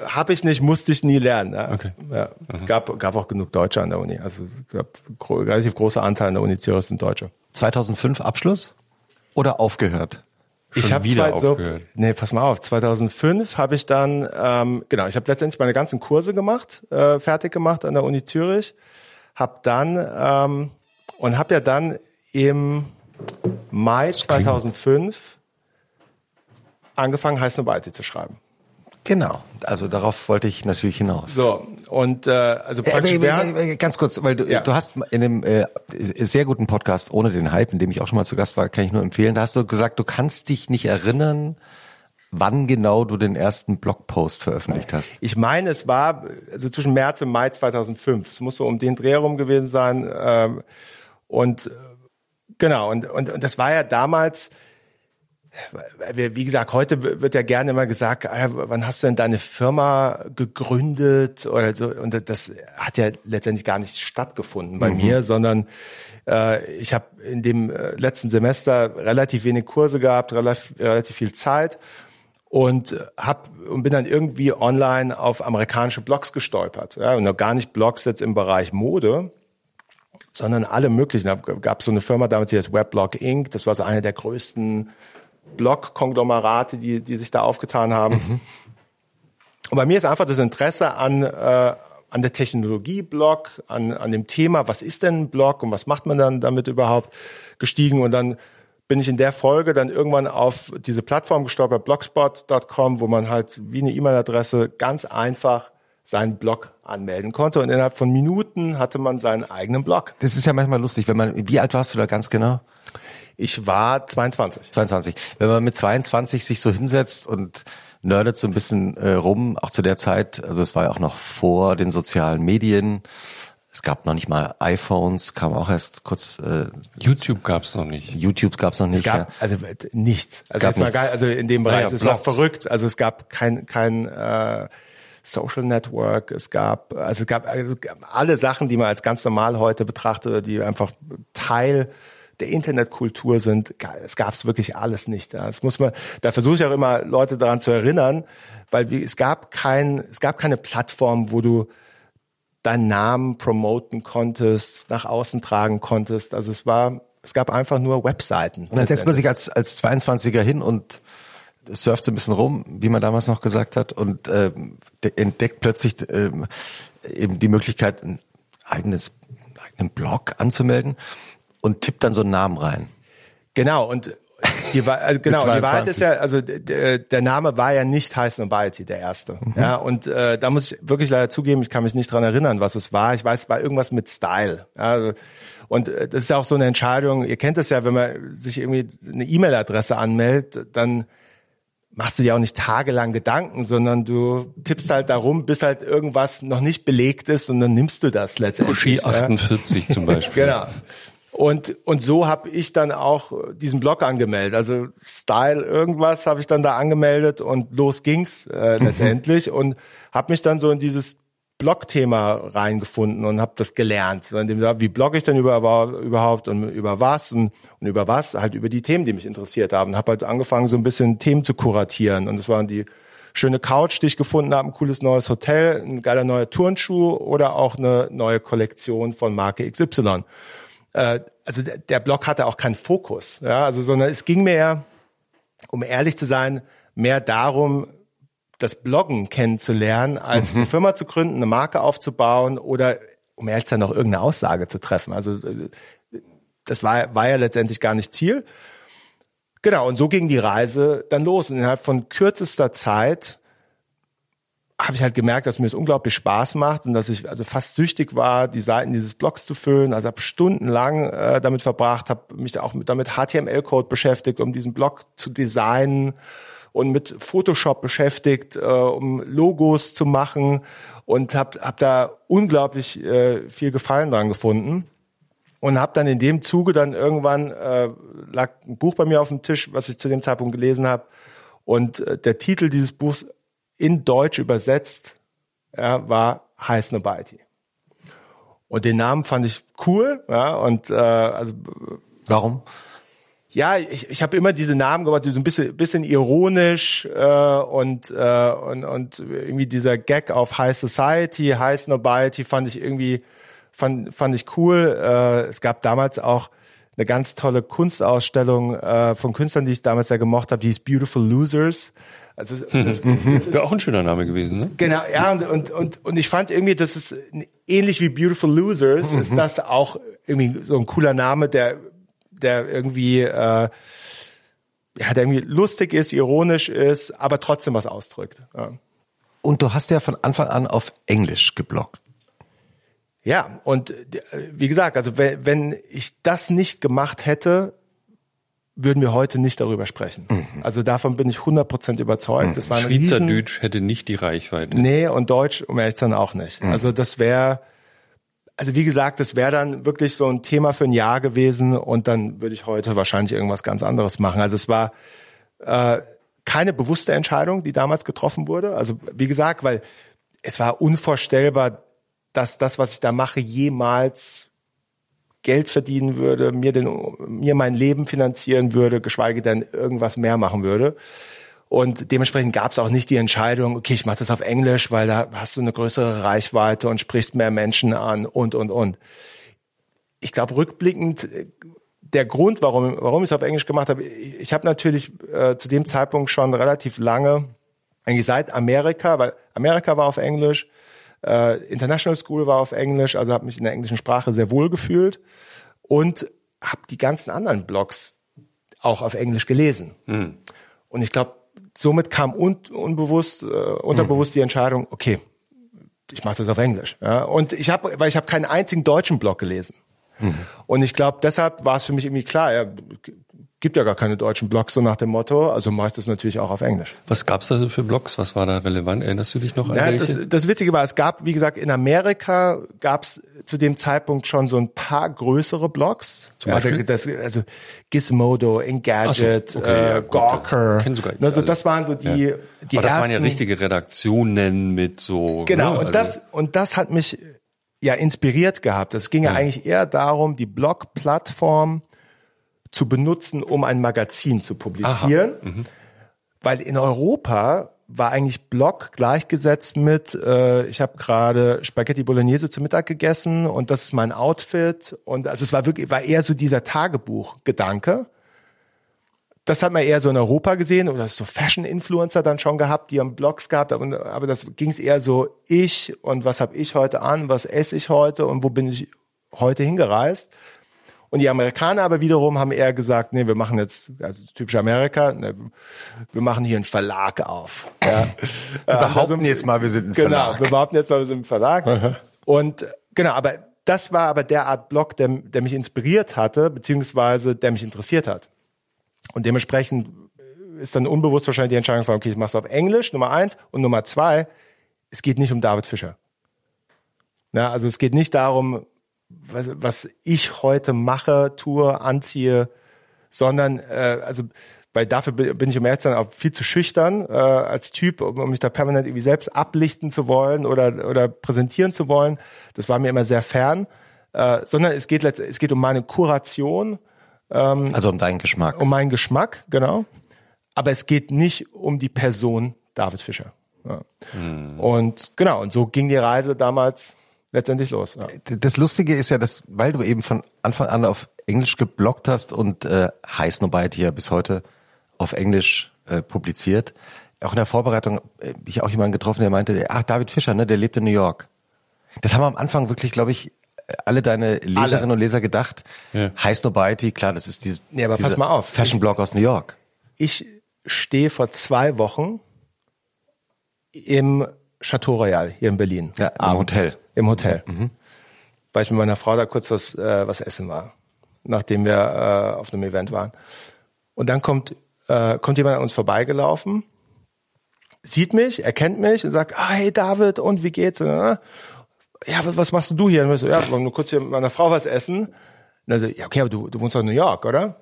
Habe ich nicht, musste ich nie lernen. Ja. Okay. Ja. Es gab, gab auch genug Deutsche an der Uni. Also es gab gro relativ großer Anteil an der Uni Zürich sind Deutsche. 2005 Abschluss oder aufgehört? Ich Schon habe wieder so, aufgehört. nee, pass mal auf. 2005 habe ich dann, ähm, genau, ich habe letztendlich meine ganzen Kurse gemacht, äh, fertig gemacht an der Uni Zürich. Hab dann ähm, und habe ja dann im Mai 2005 angefangen, Heiß Nobalti zu schreiben. Genau. Also darauf wollte ich natürlich hinaus. So und äh, also Äh, praktisch äh, Ganz kurz, weil du, Ja. du hast in dem äh, sehr guten Podcast ohne den Hype, in dem ich auch schon mal zu Gast war, kann ich nur empfehlen. Da hast du gesagt, du kannst dich nicht erinnern, wann genau du den ersten Blogpost veröffentlicht hast. Ich meine, es war also zwischen März und Mai 2005. Es muss so um den Dreh herum gewesen sein. Ähm, und genau, und, und, und das war ja damals, wie gesagt, heute wird ja gerne immer gesagt, ah, wann hast du denn deine Firma gegründet oder so? Und das hat ja letztendlich gar nicht stattgefunden bei mir, sondern äh, ich habe in dem äh, letzten Semester relativ wenig Kurse gehabt, relativ, relativ viel Zeit und hab und bin dann irgendwie online auf amerikanische Blogs gestolpert. Ja, und noch gar nicht Blogs jetzt im Bereich Mode, sondern alle möglichen. Da gab so eine Firma damals, die heißt Weblog Inc. Das war so eine der größten Blog-Konglomerate, die, die sich da aufgetan haben. Und bei mir ist einfach das Interesse an, äh, an der Technologie Blog, an, an dem Thema, was ist denn ein Blog und was macht man dann damit überhaupt, gestiegen. Und dann bin ich in der Folge dann irgendwann auf diese Plattform gestolpert, blogspot.com, wo man halt wie eine E-Mail-Adresse ganz einfach seinen Blog anmelden konnte. Und innerhalb von Minuten hatte man seinen eigenen Blog. Das ist ja manchmal lustig, wenn man, wie alt warst du da ganz genau? Ich war 22. 22. Wenn man mit 22 sich so hinsetzt und nerdet so ein bisschen äh, rum, auch zu der Zeit, also es war ja auch noch vor den sozialen Medien, es gab noch nicht mal iPhones, kam auch erst kurz, äh, YouTube gab's noch nicht. YouTube gab's noch nicht. Es gab ja. also äh, nichts. Also, Gab mal nichts. gar, also in dem Bereich, Naja, es war Blogs. verrückt. Also es gab kein kein äh, Social Network, es gab also es gab also alle Sachen, die man als ganz normal heute betrachtet oder die einfach Teil der Internetkultur sind, es gab's wirklich alles nicht. Das muss man, da versuche ich auch immer Leute daran zu erinnern, weil es gab kein, es gab keine Plattform, wo du deinen Namen promoten konntest, nach außen tragen konntest. Also es war, es gab einfach nur Webseiten. Und dann setzt man sich als, als 22er hin und surft so ein bisschen rum, wie man damals noch gesagt hat, und de- entdeckt plötzlich ähm, eben die Möglichkeit, ein eigenes, einen eigenen Blog anzumelden und tippt dann so einen Namen rein. Genau, und die, also genau, die Wahrheit 22. ist ja, also d- der Name war ja nicht Heiß Nobiety, der erste. Ja, und äh, da muss ich wirklich leider zugeben, ich kann mich nicht dran erinnern, was es war. Ich weiß, es war irgendwas mit Style. Ja, also, und äh, das ist ja auch so eine Entscheidung, ihr kennt es ja, wenn man sich irgendwie eine E-Mail-Adresse anmeldet, dann machst du dir auch nicht tagelang Gedanken, sondern du tippst halt darum, bis halt irgendwas noch nicht belegt ist und dann nimmst du das letztendlich. Uschi ja. 48 zum Beispiel. Genau. Und, und so habe ich dann auch diesen Blog angemeldet. Also Style irgendwas habe ich dann da angemeldet und los ging's äh, letztendlich und habe mich dann so in dieses Blog-Thema reingefunden und habe das gelernt. Wie blogge ich denn über, überhaupt und über was und, und über was? Halt über die Themen, die mich interessiert haben. Habe halt angefangen, so ein bisschen Themen zu kuratieren. Und das waren die schöne Couch, die ich gefunden habe, ein cooles neues Hotel, ein geiler neuer Turnschuh oder auch eine neue Kollektion von Marke XY. Äh, also der, der Blog hatte auch keinen Fokus, ja, also sondern es ging mir, um ehrlich zu sein, mehr darum, das Bloggen kennenzulernen, als mhm. eine Firma zu gründen, eine Marke aufzubauen oder um ehrlich zu sein, noch irgendeine Aussage zu treffen. Also äh, das war, war ja letztendlich gar nicht Ziel. Genau, und so ging die Reise dann los. Und innerhalb von kürzester Zeit habe ich halt gemerkt, dass mir es unglaublich Spaß macht und dass ich also fast süchtig war, die Seiten dieses Blogs zu füllen. Also habe stundenlang äh, damit verbracht, habe mich auch mit, damit HTML-Code beschäftigt, um diesen Blog zu designen und mit Photoshop beschäftigt, äh, um Logos zu machen und habe hab da unglaublich äh, viel Gefallen dran gefunden und habe dann in dem Zuge dann irgendwann äh, lag ein Buch bei mir auf dem Tisch, was ich zu dem Zeitpunkt gelesen habe und äh, der Titel dieses Buchs in Deutsch übersetzt ja, war Heiß Nobody. Und den Namen fand ich cool, ja, und äh, also warum? Ja, ich, ich habe immer diese Namen gemacht, die so ein bisschen, bisschen ironisch äh, und, äh, und und irgendwie dieser Gag auf High Society, High Nobody fand ich irgendwie fand, fand ich cool. Äh, es gab damals auch eine ganz tolle Kunstausstellung äh, von Künstlern, die ich damals ja gemocht habe, die hieß Beautiful Losers. Also das, das ist ja auch ein schöner Name gewesen, ne? Genau, ja, und, und, und, und ich fand irgendwie, das ist ähnlich wie Beautiful Losers, mhm. ist das auch irgendwie so ein cooler Name, der, der irgendwie, äh, ja, der irgendwie lustig ist, ironisch ist, aber trotzdem was ausdrückt. Ja. Und du hast ja von Anfang an auf Englisch geblockt. Ja, und äh, wie gesagt, also wenn, wenn ich das nicht gemacht hätte, würden wir heute nicht darüber sprechen. Mhm. Also davon bin ich 100% überzeugt. Mhm. Das war Schweizerdeutsch Riesen... hätte nicht die Reichweite. Nee, und Deutsch, um ehrlich zu sein, auch nicht. Mhm. Also das wäre, also wie gesagt, das wäre dann wirklich so ein Thema für ein Jahr gewesen und dann würde ich heute wahrscheinlich irgendwas ganz anderes machen. Also es war äh, keine bewusste Entscheidung, die damals getroffen wurde. Also wie gesagt, weil es war unvorstellbar, dass das, was ich da mache, jemals Geld verdienen würde, mir, den, mir mein Leben finanzieren würde, geschweige denn irgendwas mehr machen würde. Und dementsprechend gab es auch nicht die Entscheidung, okay, ich mache das auf Englisch, weil da hast du eine größere Reichweite und sprichst mehr Menschen an und, und, und. Ich glaube, rückblickend, der Grund, warum, warum ich es auf Englisch gemacht habe, ich habe natürlich äh, zu dem Zeitpunkt schon relativ lange, eigentlich seit Amerika, weil Amerika war auf Englisch, äh, International School war auf Englisch, also habe mich in der englischen Sprache sehr wohl gefühlt und habe die ganzen anderen Blogs auch auf Englisch gelesen. Mhm. Und ich glaube, somit kam un unbewusst, äh, unterbewusst mhm. die Entscheidung, okay, ich mache das auf Englisch. Ja? Und ich habe, weil ich habe keinen einzigen deutschen Blog gelesen. Mhm. Und ich glaube, deshalb war es für mich irgendwie klar, ja, gibt ja gar keine deutschen Blogs, so nach dem Motto. Also mache ich das natürlich auch auf Englisch. Was gab's da für Blogs? Was war da relevant? Erinnerst du dich noch an ja, das, das Witzige war, es gab, wie gesagt, in Amerika gab's zu dem Zeitpunkt schon so ein paar größere Blogs. Zum Beispiel? Also, das, also Gizmodo, Engadget, so, okay, äh, ja, Gawker. Kenn sogar also das waren so die, ja. die Aber das ersten, waren ja richtige Redaktionen mit so. Genau, ne? und also das und das hat mich ja inspiriert gehabt. Es ging ja, ja eigentlich eher darum, die Blog-Plattform zu benutzen, um ein Magazin zu publizieren. Mhm. Weil in Europa war eigentlich Blog gleichgesetzt mit, äh, ich habe gerade Spaghetti Bolognese zu Mittag gegessen und das ist mein Outfit. Und also es war wirklich, war eher so dieser Tagebuch-Gedanke. Das hat man eher so in Europa gesehen oder so Fashion-Influencer dann schon gehabt, die haben Blogs gehabt, aber, aber das ging es eher so ich und was habe ich heute an, was esse ich heute und wo bin ich heute hingereist. Und die Amerikaner aber wiederum haben eher gesagt, nee, wir machen jetzt, also typisch Amerika, ne, wir machen hier einen Verlag auf. Ja. wir behaupten also, jetzt mal, wir sind ein genau, Verlag. Genau, wir behaupten jetzt mal, wir sind ein Verlag. Und genau, aber das war aber der Art Blog, der, der mich inspiriert hatte, beziehungsweise der mich interessiert hat. Und dementsprechend ist dann unbewusst wahrscheinlich die Entscheidung von, okay, ich mache es auf Englisch, Nummer eins. Und Nummer zwei, es geht nicht um David Fischer. Na, also es geht nicht darum, was, was ich heute mache, tue, anziehe, sondern äh, also weil dafür bin ich um ehrlich zu sein auch viel zu schüchtern äh, als Typ, um mich da permanent irgendwie selbst ablichten zu wollen oder oder präsentieren zu wollen. Das war mir immer sehr fern, äh, sondern es geht es geht um meine Kuration. Ähm, also um deinen Geschmack. Um meinen Geschmack, genau. Aber es geht nicht um die Person David Fischer. Ja. Und genau, und so ging die Reise damals letztendlich los. Ja. Das Lustige ist ja, dass, weil du eben von Anfang an auf Englisch geblockt hast und äh, Heiß Nobody ja bis heute auf Englisch äh, publiziert. Auch in der Vorbereitung äh, ich auch jemanden getroffen, der meinte, ach, David Fischer, ne, der lebt in New York. Das haben am Anfang wirklich, glaube ich, alle deine Leserinnen Alle. und Leser gedacht. Ja. Heiß Nobody, klar, das ist dieses Nee, aber pass mal auf. Fashion Blog aus New York. Ich stehe vor zwei Wochen im Chateau Royal hier in Berlin. Ja, im Abends. Hotel. Im Hotel. Weil ich mit meiner Frau da kurz was, äh, was essen war, nachdem wir äh, auf einem Event waren. Und dann kommt, äh, kommt jemand an uns vorbeigelaufen, sieht mich, erkennt mich und sagt, ah, hey David, und wie geht's? Ja, was machst du hier? Und ich so, ja, wir wollen nur kurz hier mit meiner Frau was essen. Und er so, ja, okay, aber du, du wohnst doch in New York, oder?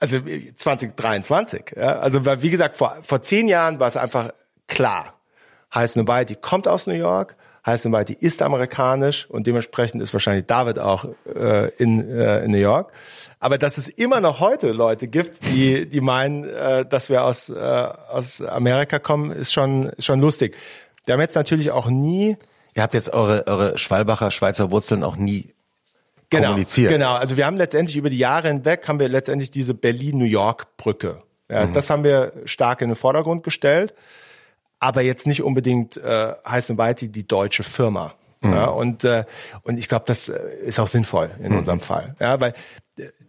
Also 2023. Ja? Also wie gesagt, vor, vor zehn Jahren war es einfach klar. Heißt Nobody die kommt aus New York, heißt Nobody die ist amerikanisch und dementsprechend ist wahrscheinlich David auch äh, in, äh, in New York. Aber dass es immer noch heute Leute gibt, die, die meinen, äh, dass wir aus, äh, aus Amerika kommen, ist schon, ist schon lustig. Wir haben jetzt natürlich auch nie Ihr habt jetzt eure, eure Schwalbacher Schweizer Wurzeln auch nie genau, kommuniziert. Genau, also wir haben letztendlich über die Jahre hinweg haben wir letztendlich diese Berlin-New York-Brücke. Ja, Mhm. Das haben wir stark in den Vordergrund gestellt, aber jetzt nicht unbedingt äh, heißen Whitey die deutsche Firma. Mhm. Ja, und, äh, und ich glaube, das äh, ist auch sinnvoll in Mhm. unserem Fall. Ja, weil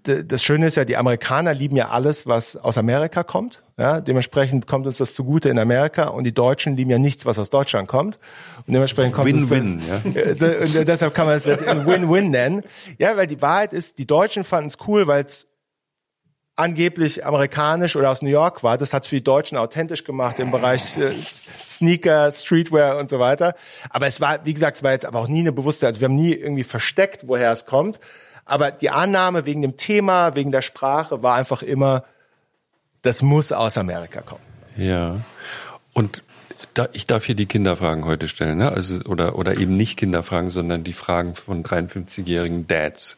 das Schöne ist ja, die Amerikaner lieben ja alles, was aus Amerika kommt. Ja, dementsprechend kommt uns das zugute in Amerika und die Deutschen lieben ja nichts, was aus Deutschland kommt. Und dementsprechend kommt Win-win, es, ja. Äh, Und deshalb kann man es Win-Win nennen. Ja, weil die Wahrheit ist, die Deutschen fanden es cool, weil es angeblich amerikanisch oder aus New York war. Das hat es für die Deutschen authentisch gemacht im Bereich äh, Sneaker, Streetwear und so weiter. Aber es war, wie gesagt, es war jetzt aber auch nie eine bewusste, also wir haben nie irgendwie versteckt, woher es kommt. Aber die Annahme wegen dem Thema, wegen der Sprache war einfach immer, das muss aus Amerika kommen. Ja. Und da, ich darf hier die Kinderfragen heute stellen, ne? Also, oder, oder eben nicht Kinderfragen, sondern die Fragen von 53-jährigen Dads.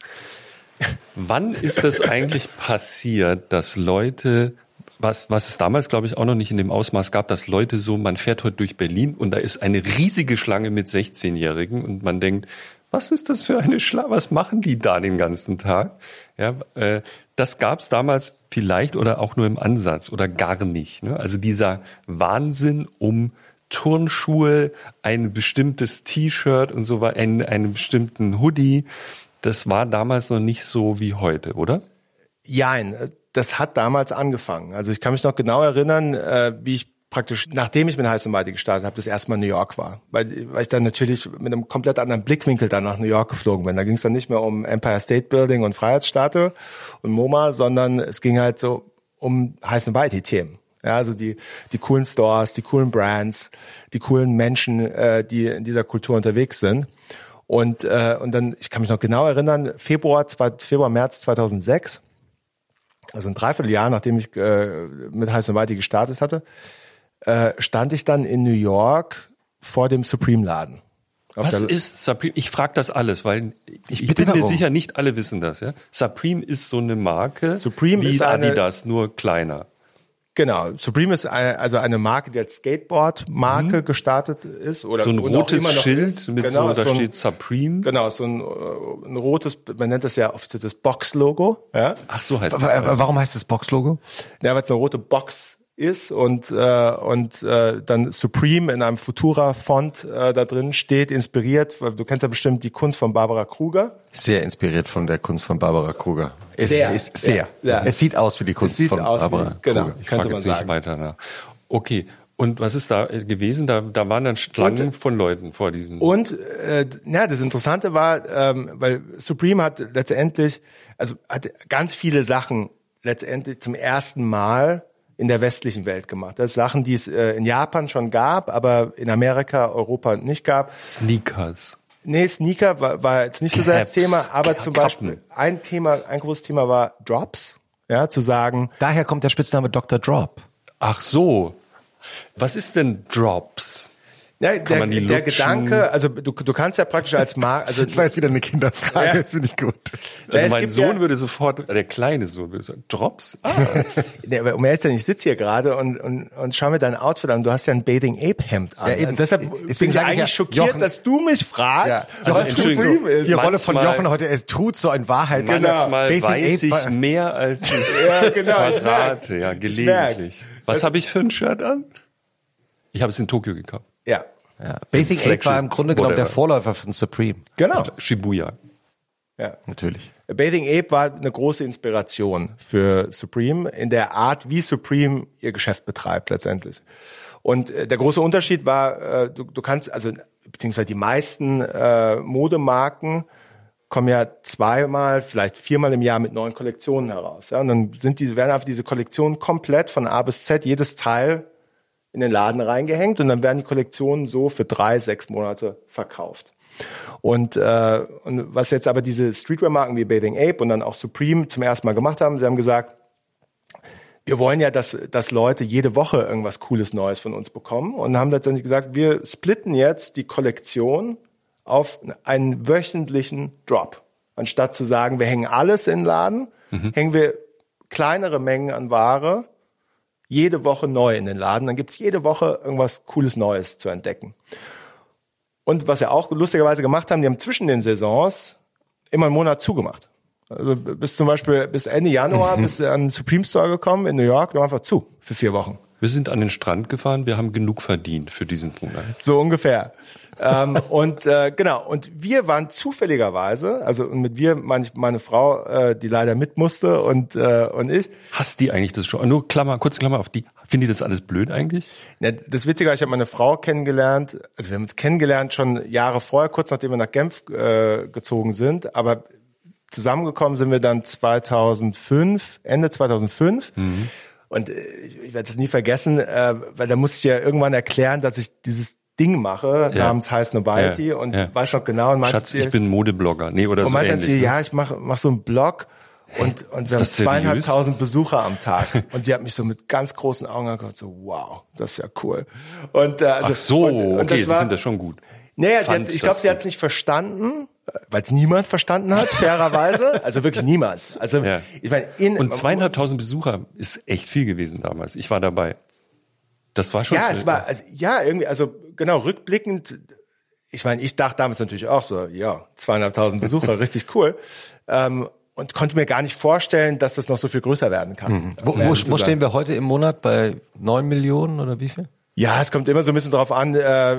Wann ist das eigentlich passiert, dass Leute, was, was es damals, glaube ich, auch noch nicht in dem Ausmaß gab, dass Leute so, man fährt heute durch Berlin und da ist eine riesige Schlange mit 16-Jährigen und man denkt, was ist das für eine Schlange? Was machen die da den ganzen Tag? Ja, äh, das gab es damals vielleicht oder auch nur im Ansatz oder gar nicht. Ne? Also dieser Wahnsinn um Turnschuhe, ein bestimmtes T-Shirt und so weiter, einen, einen bestimmten Hoodie, das war damals noch nicht so wie heute, oder? Jein, das hat damals angefangen. Also ich kann mich noch genau erinnern, äh, wie ich praktisch, nachdem ich mit Heiß und gestartet habe, das erste Mal New York war. Weil, weil ich dann natürlich mit einem komplett anderen Blickwinkel dann nach New York geflogen bin. Da ging es dann nicht mehr um Empire State Building und Freiheitsstatue und MoMA, sondern es ging halt so um Heiß und Mighty Themen. Ja, also die, die coolen Stores, die coolen Brands, die coolen Menschen, äh, die in dieser Kultur unterwegs sind. Und, äh, und dann, ich kann mich noch genau erinnern, Februar, zwei, Februar, März 2006, also ein Dreivierteljahr, nachdem ich äh, mit Heiß und Mighty gestartet hatte, äh, stand ich dann in New York vor dem Supreme-Laden. Was ist Supreme? Ich frage das alles, weil ich, bitte bin mir darum. sicher, nicht alle wissen das. Ja? Supreme ist so eine Marke Supreme wie ist eine- Adidas, nur kleiner. Genau, Supreme ist eine, also eine Marke, die als Skateboard-Marke gestartet ist. Oder Mhm. So ein rotes immer noch Schild ist. mit genau, so, da so ein, steht Supreme. Genau, so ein, äh, ein rotes, man nennt das ja oft das Box-Logo. Ja? Ach, so heißt das. Also. warum heißt das Box-Logo? Ja, weil es eine rote Box ist und äh, und äh, dann Supreme in einem Futura-Font äh, da drin steht, inspiriert. weil Du kennst ja bestimmt die Kunst von Barbara Kruger. Sehr inspiriert von der Kunst von Barbara Kruger. Es, Sehr. Ist sehr. Ja, ja. Es sieht aus wie die Kunst sieht von aus wie- Barbara genau. Kruger. Ich könnte frage man jetzt nicht sagen. weiter nach. Okay. Und was ist da äh, gewesen? Da, da waren dann Schlangen Und- von Leuten vor diesen. Und äh, ja, das Interessante war, ähm, weil Supreme hat letztendlich, also hat ganz viele Sachen letztendlich zum ersten Mal in der westlichen Welt gemacht. Das sind Sachen, die es äh, in Japan schon gab, aber in Amerika, Europa nicht gab. Sneakers. Nee, Sneaker war, war jetzt nicht so sehr das Thema, aber zum. Beispiel ein Thema, ein großes Thema war Drops. Ja, zu sagen, Daher kommt der Spitzname Dr. Drop. Ach so. Was ist denn Drops? Ja, der, man die der? Gedanke, also du, du kannst ja praktisch als Markt, also Das war jetzt wieder eine Kinderfrage, Ja. das finde ich gut. Also es mein Sohn ja- würde sofort, der kleine Sohn würde sagen, Drops? Ah, Nee, aber um ehrlich zu sein, ich sitze hier gerade und, und, und schau mir dein Outfit an. Du hast ja ein Bathing Ape Hemd an. Ja, eben. Also deshalb Deswegen bin ich eigentlich ja, schockiert, Jochen- dass du mich fragst, Ja. Also was Supreme ist. Die Rolle von Jochen heute, es tut so in Wahrheit. Genau. manchmal Bathing weiß Ape ich mehr als ich Ja, genau, ich verrate, ja, Ich gelegentlich. Was habe ich für ein Shirt an? Ich habe es in Tokio gekauft. Ja. Bathing Ape Flagship, war im Grunde genommen der whatever. Vorläufer von Supreme. genau. Shibuya. Ja. Natürlich. Bathing Ape war eine große Inspiration für Supreme in der Art, wie Supreme ihr Geschäft betreibt letztendlich. Und äh, der große Unterschied war, äh, du, du kannst, also beziehungsweise die meisten äh, Modemarken kommen ja zweimal, vielleicht viermal im Jahr mit neuen Kollektionen heraus. Ja? Und dann sind die, werden einfach diese Kollektionen komplett von A bis Z, jedes Teil in den Laden reingehängt und dann werden die Kollektionen so für drei, sechs Monate verkauft. Und, äh, und was jetzt aber diese Streetwear-Marken wie Bathing Ape und dann auch Supreme zum ersten Mal gemacht haben, sie haben gesagt, wir wollen ja, dass, dass Leute jede Woche irgendwas Cooles Neues von uns bekommen und haben letztendlich gesagt, wir splitten jetzt die Kollektion auf einen wöchentlichen Drop. Anstatt zu sagen, wir hängen alles in den Laden, hängen wir kleinere Mengen an Ware jede Woche neu in den Laden. Dann gibt's jede Woche irgendwas Cooles Neues zu entdecken. Und was sie auch lustigerweise gemacht haben, die haben zwischen den Saisons immer einen Monat zugemacht. Also bis zum Beispiel bis Ende Januar bist du an den Supreme Store gekommen in New York, wir haben einfach zu für vier Wochen. Wir sind an den Strand gefahren, wir haben genug verdient für diesen Monat. So ungefähr. ähm, und äh, genau, und wir waren zufälligerweise, also und mit wir meine ich meine Frau, äh, die leider mit musste und, äh, und ich, Hasst die eigentlich das schon? Nur Klammer, kurze Klammer auf die. Finden die das alles blöd eigentlich? Ja, das Witzige ich habe meine Frau kennengelernt, also wir haben uns kennengelernt schon Jahre vorher, kurz nachdem wir nach Genf äh, gezogen sind, aber zusammengekommen sind wir dann 2005, Ende 2005. Und äh, ich, ich werde es nie vergessen, äh, weil da musste ich ja irgendwann erklären, dass ich dieses Ding mache, Ja. namens High Snobiety Ja, und ja. weiß noch genau und meinte Schatz, ich bin Modeblogger. Nee, oder und so meinte ähnlich. ihr, ne? ja, ich mache mach so einen Blog und, und wir haben zweieinhalbtausend Besucher am Tag. Und sie hat mich so mit ganz großen Augen angeguckt, so, wow, das ist ja cool. Und, äh, also, Ach so, und, und okay, das sie war, findet das schon gut. Naja, hat, ich glaube, sie hat es nicht verstanden, weil es niemand verstanden hat, fairerweise. Also wirklich niemand. Also Ja. ich meine, in Und zweieinhalbtausend Besucher ist echt viel gewesen damals. Ich war dabei. Das war schon. Ja, es war, also, ja, irgendwie, also genau, rückblickend, ich meine, ich dachte damals natürlich auch so, ja, zweieinhalbtausend Besucher, richtig cool. Ähm, und konnte mir gar nicht vorstellen, dass das noch so viel größer werden kann. Mhm. Wo, wo, wo stehen wir heute im Monat? Bei neun Millionen oder wie viel? Ja, es kommt immer so ein bisschen drauf an, äh,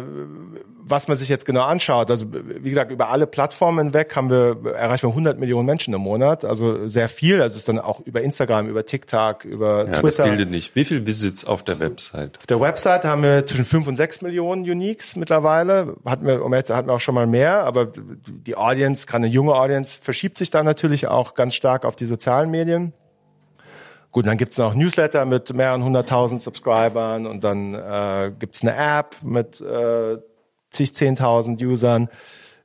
was man sich jetzt genau anschaut. Also wie gesagt, über alle Plattformen hinweg haben wir erreichen wir 100 Millionen Menschen im Monat, also sehr viel. Also es ist dann auch über Instagram, über TikTok, über ja, das Twitter. bildet nicht. Wie viel Visits auf der Website? Auf der Website haben wir zwischen 5 und 6 Millionen Uniques mittlerweile. Hatten wir, hatten wir auch schon mal mehr, aber die Audience, gerade eine junge Audience, verschiebt sich da natürlich auch ganz stark auf die sozialen Medien. Gut, dann gibt's noch Newsletter mit mehreren hunderttausend Subscribern und dann äh, gibt's eine App mit äh, zig, zehntausend Usern.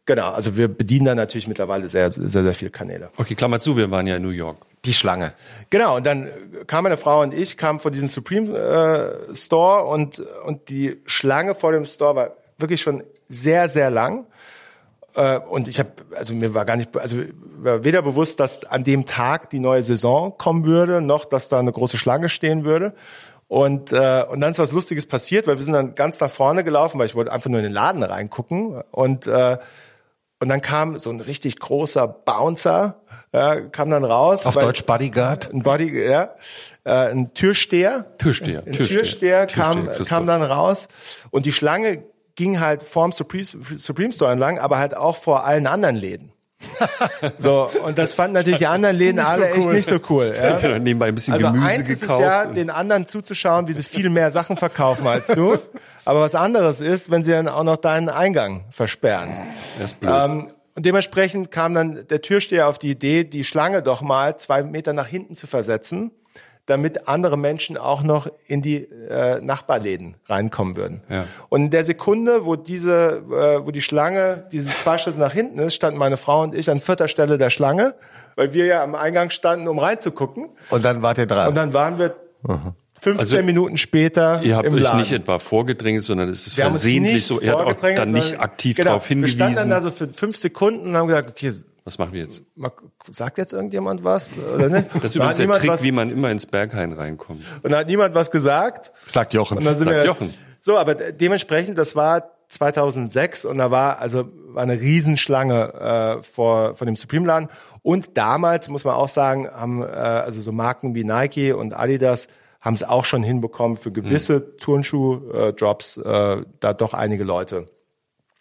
Genau, also wir bedienen da natürlich mittlerweile sehr, sehr, sehr viele Kanäle. Okay, Klammer zu, wir waren ja in New York. Die Schlange. Genau, und dann kam meine Frau und ich, kamen von diesem Supreme äh, Store und, und die Schlange vor dem Store war wirklich schon sehr, sehr lang. Äh, und ich habe, also mir war gar nicht, also war weder bewusst, dass an dem Tag die neue Saison kommen würde, noch dass da eine große Schlange stehen würde. Und, äh, und dann ist was Lustiges passiert, weil wir sind dann ganz nach vorne gelaufen, weil ich wollte einfach nur in den Laden reingucken. Und, äh, und dann kam so ein richtig großer Bouncer, ja, kam dann raus. Auf weil- Deutsch Bodyguard. ein Body, ja, äh, ein Türsteher. Türsteher, Ein Türsteher. Türsteher, kam, Türsteher, kam dann raus und die Schlange ging halt vorm Supreme, Supreme Store entlang, aber halt auch vor allen anderen Läden. so, und das fanden natürlich die anderen Läden Nicht so alle echt cool. nicht so cool. Ja? Nebenbei ein bisschen Also Gemüse eins ist es gekauft. ja, den anderen zuzuschauen, wie sie viel mehr Sachen verkaufen als du. Aber was anderes ist, wenn sie dann auch noch deinen Eingang versperren. das ist blöd. Ähm, und dementsprechend kam dann der Türsteher auf die Idee, die Schlange doch mal zwei Meter nach hinten zu versetzen, damit andere Menschen auch noch in die äh, Nachbarläden reinkommen würden. Ja. Und in der Sekunde, wo diese, äh, wo die Schlange diese zwei Schritte nach hinten ist, standen meine Frau und ich an vierter Stelle der Schlange, weil wir ja am Eingang standen, um reinzugucken. Und dann wart ihr dran. Und dann waren wir 15 Also, Minuten später Ihr habt im euch Laden. nicht etwa vorgedrängt, sondern es ist Wir haben uns versehentlich nicht so. Ihr habt auch dann nicht aktiv genau, darauf Wir standen dann hingewiesen. da so für fünf Sekunden und haben gesagt, okay, Was machen wir jetzt? sagt jetzt irgendjemand was? Oder nicht? Das ist übrigens der Trick, was, wie man immer ins Berghain reinkommt. Und da hat niemand was gesagt. Sagt Jochen. Und dann sind Sagt wir, Jochen. So, aber dementsprechend, das war 2006 und da war also war eine Riesenschlange äh, vor vor dem Supreme Laden und damals muss man auch sagen, haben äh, also so Marken wie Nike und Adidas haben es auch schon hinbekommen für gewisse Turnschuh äh, Drops äh, da doch einige Leute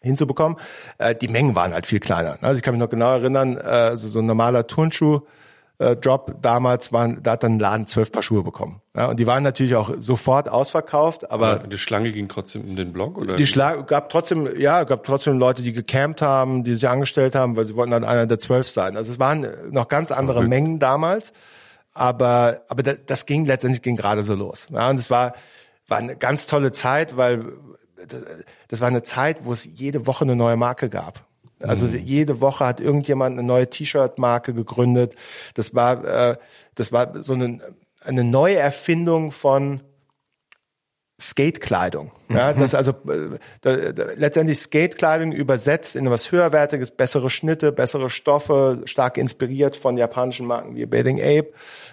hinzubekommen. Äh, die Mengen waren halt viel kleiner. Also ich kann mich noch genau erinnern, äh, also so ein normaler Turnschuh äh, Drop damals waren, da hat dann ein Laden zwölf Paar Schuhe bekommen. Ja, und die waren natürlich auch sofort ausverkauft, aber Aber die Schlange ging trotzdem um den Block oder? die Schlag gab trotzdem, ja, gab trotzdem Leute, die gecampt haben, die sich angestellt haben, weil sie wollten dann einer der zwölf sein. Also es waren noch ganz andere Verrückt. Mengen damals, aber aber da- das ging letztendlich ging gerade so los. Ja, und es war war eine ganz tolle Zeit, weil das war eine Zeit, wo es jede Woche eine neue Marke gab. Also jede Woche hat irgendjemand eine neue T-Shirt-Marke gegründet. Das war äh, das war so eine eine neue Erfindung von Skatekleidung. Ja, das also äh, da, da, letztendlich Skatekleidung übersetzt in was höherwertiges, bessere Schnitte, bessere Stoffe, stark inspiriert von japanischen Marken wie Bathing Ape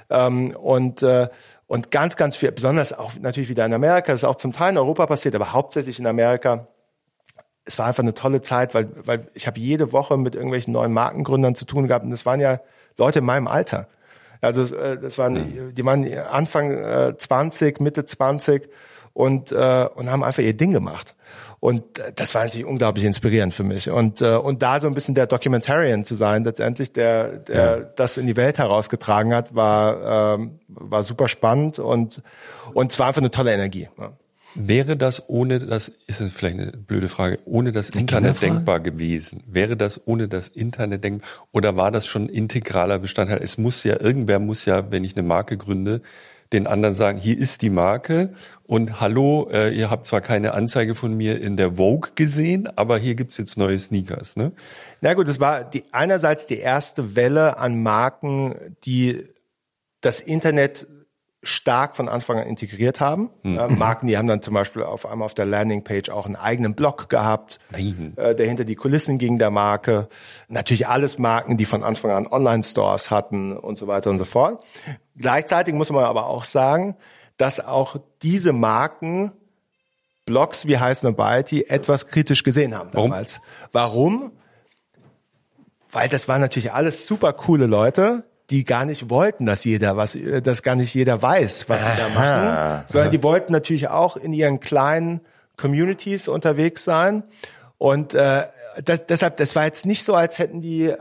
ähm, und äh, und ganz ganz viel, besonders auch natürlich wieder in Amerika, das ist auch zum Teil in Europa passiert, aber hauptsächlich in Amerika. Es war einfach eine tolle Zeit, weil weil ich habe jede Woche mit irgendwelchen neuen Markengründern zu tun gehabt und das waren ja Leute in meinem Alter. Also äh, das waren, die waren Anfang äh, 20, Mitte 20 und, äh, und haben einfach ihr Ding gemacht. Und äh, das war natürlich unglaublich inspirierend für mich. Und, äh, und da so ein bisschen der Documentarian zu sein, letztendlich, der, der das in die Welt herausgetragen hat, war, ähm, war super spannend und, und es war einfach eine tolle Energie. Ja. Wäre das ohne das, ist es vielleicht eine blöde Frage, ohne das Internet Kinderfrage? denkbar gewesen? Wäre das ohne das Internet denkbar? Oder war das schon integraler Bestandteil? Es muss ja, irgendwer muss ja, wenn ich eine Marke gründe, den anderen sagen, hier ist die Marke und hallo, äh, ihr habt zwar keine Anzeige von mir in der Vogue gesehen, aber hier gibt's jetzt neue Sneakers, ne? Na gut, das war die, einerseits die erste Welle an Marken, die das Internet stark von Anfang an integriert haben. Ja, Marken, die haben dann zum Beispiel auf einmal auf der Landingpage auch einen eigenen Blog gehabt, äh, der hinter die Kulissen ging der Marke. Natürlich alles Marken, die von Anfang an Online-Stores hatten und so weiter und so fort. Gleichzeitig muss man aber auch sagen, dass auch diese Marken Blogs wie Heißen und Byte etwas kritisch gesehen haben Warum? damals. Warum? Weil das waren natürlich alles super coole Leute, die gar nicht wollten, dass jeder was, dass gar nicht jeder weiß, was sie da machen, sondern die wollten natürlich auch in ihren kleinen Communities unterwegs sein. Und äh, das, deshalb, das war jetzt nicht so, als hätten die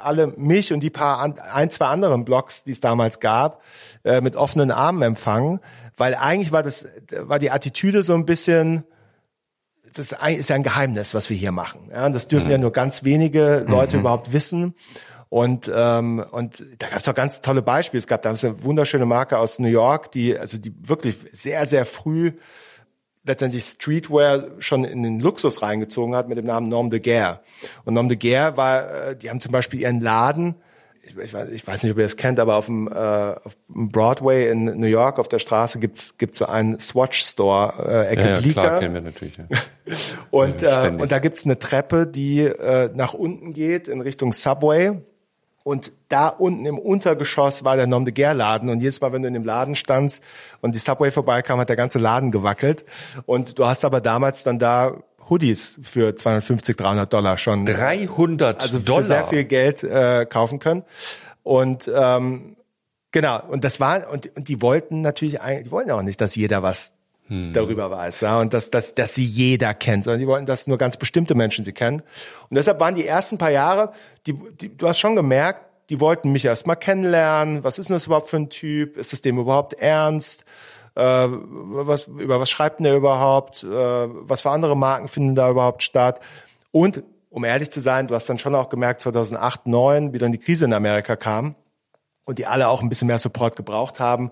alle mich und die paar an, ein, zwei anderen Blogs, die es damals gab, äh, mit offenen Armen empfangen, weil eigentlich war das, war die Attitüde so ein bisschen, das ist ja ein Geheimnis, was wir hier machen. Ja, und das dürfen ja nur ganz wenige Leute überhaupt wissen. Und ähm, und da gab es auch ganz tolle Beispiele. Es gab damals eine wunderschöne Marke aus New York, die also die wirklich sehr sehr früh letztendlich Streetwear schon in den Luxus reingezogen hat mit dem Namen Norm de Guerre. Und Norm de Guerre war, äh, die haben zum Beispiel ihren Laden, ich, ich, weiß, ich weiß nicht, ob ihr das kennt, aber auf dem, äh, auf dem Broadway in New York auf der Straße gibt's gibt's so einen Swatch Store, äh, Ecke Ja, ja klar, kennen wir natürlich. Ja. Und, Ja, äh, und da gibt's eine Treppe, die äh, nach unten geht in Richtung Subway. Und da unten im Untergeschoss war der Nom de Guerre Laden. Und jedes Mal, wenn du in dem Laden standst und die Subway vorbeikam, hat der ganze Laden gewackelt. Und du hast aber damals dann da Hoodies für 250, 300 Dollar schon 300 also Dollar. für sehr viel Geld äh, kaufen können. Und ähm, genau, und das war, und, und die wollten natürlich, eigentlich- die wollten auch nicht, dass jeder was darüber weiß, ja, und dass, dass, dass sie jeder kennt, sondern die wollten, dass nur ganz bestimmte Menschen sie kennen. Und deshalb waren die ersten paar Jahre, die, die, du hast schon gemerkt, die wollten mich erst mal kennenlernen. Was ist denn das überhaupt für ein Typ? Ist es dem überhaupt ernst? Äh, was, über was schreibt denn der überhaupt? Äh, was für andere Marken finden da überhaupt statt? Und um ehrlich zu sein, du hast dann schon auch gemerkt, 2008, 2009, wie dann die Krise in Amerika kam und die alle auch ein bisschen mehr Support gebraucht haben.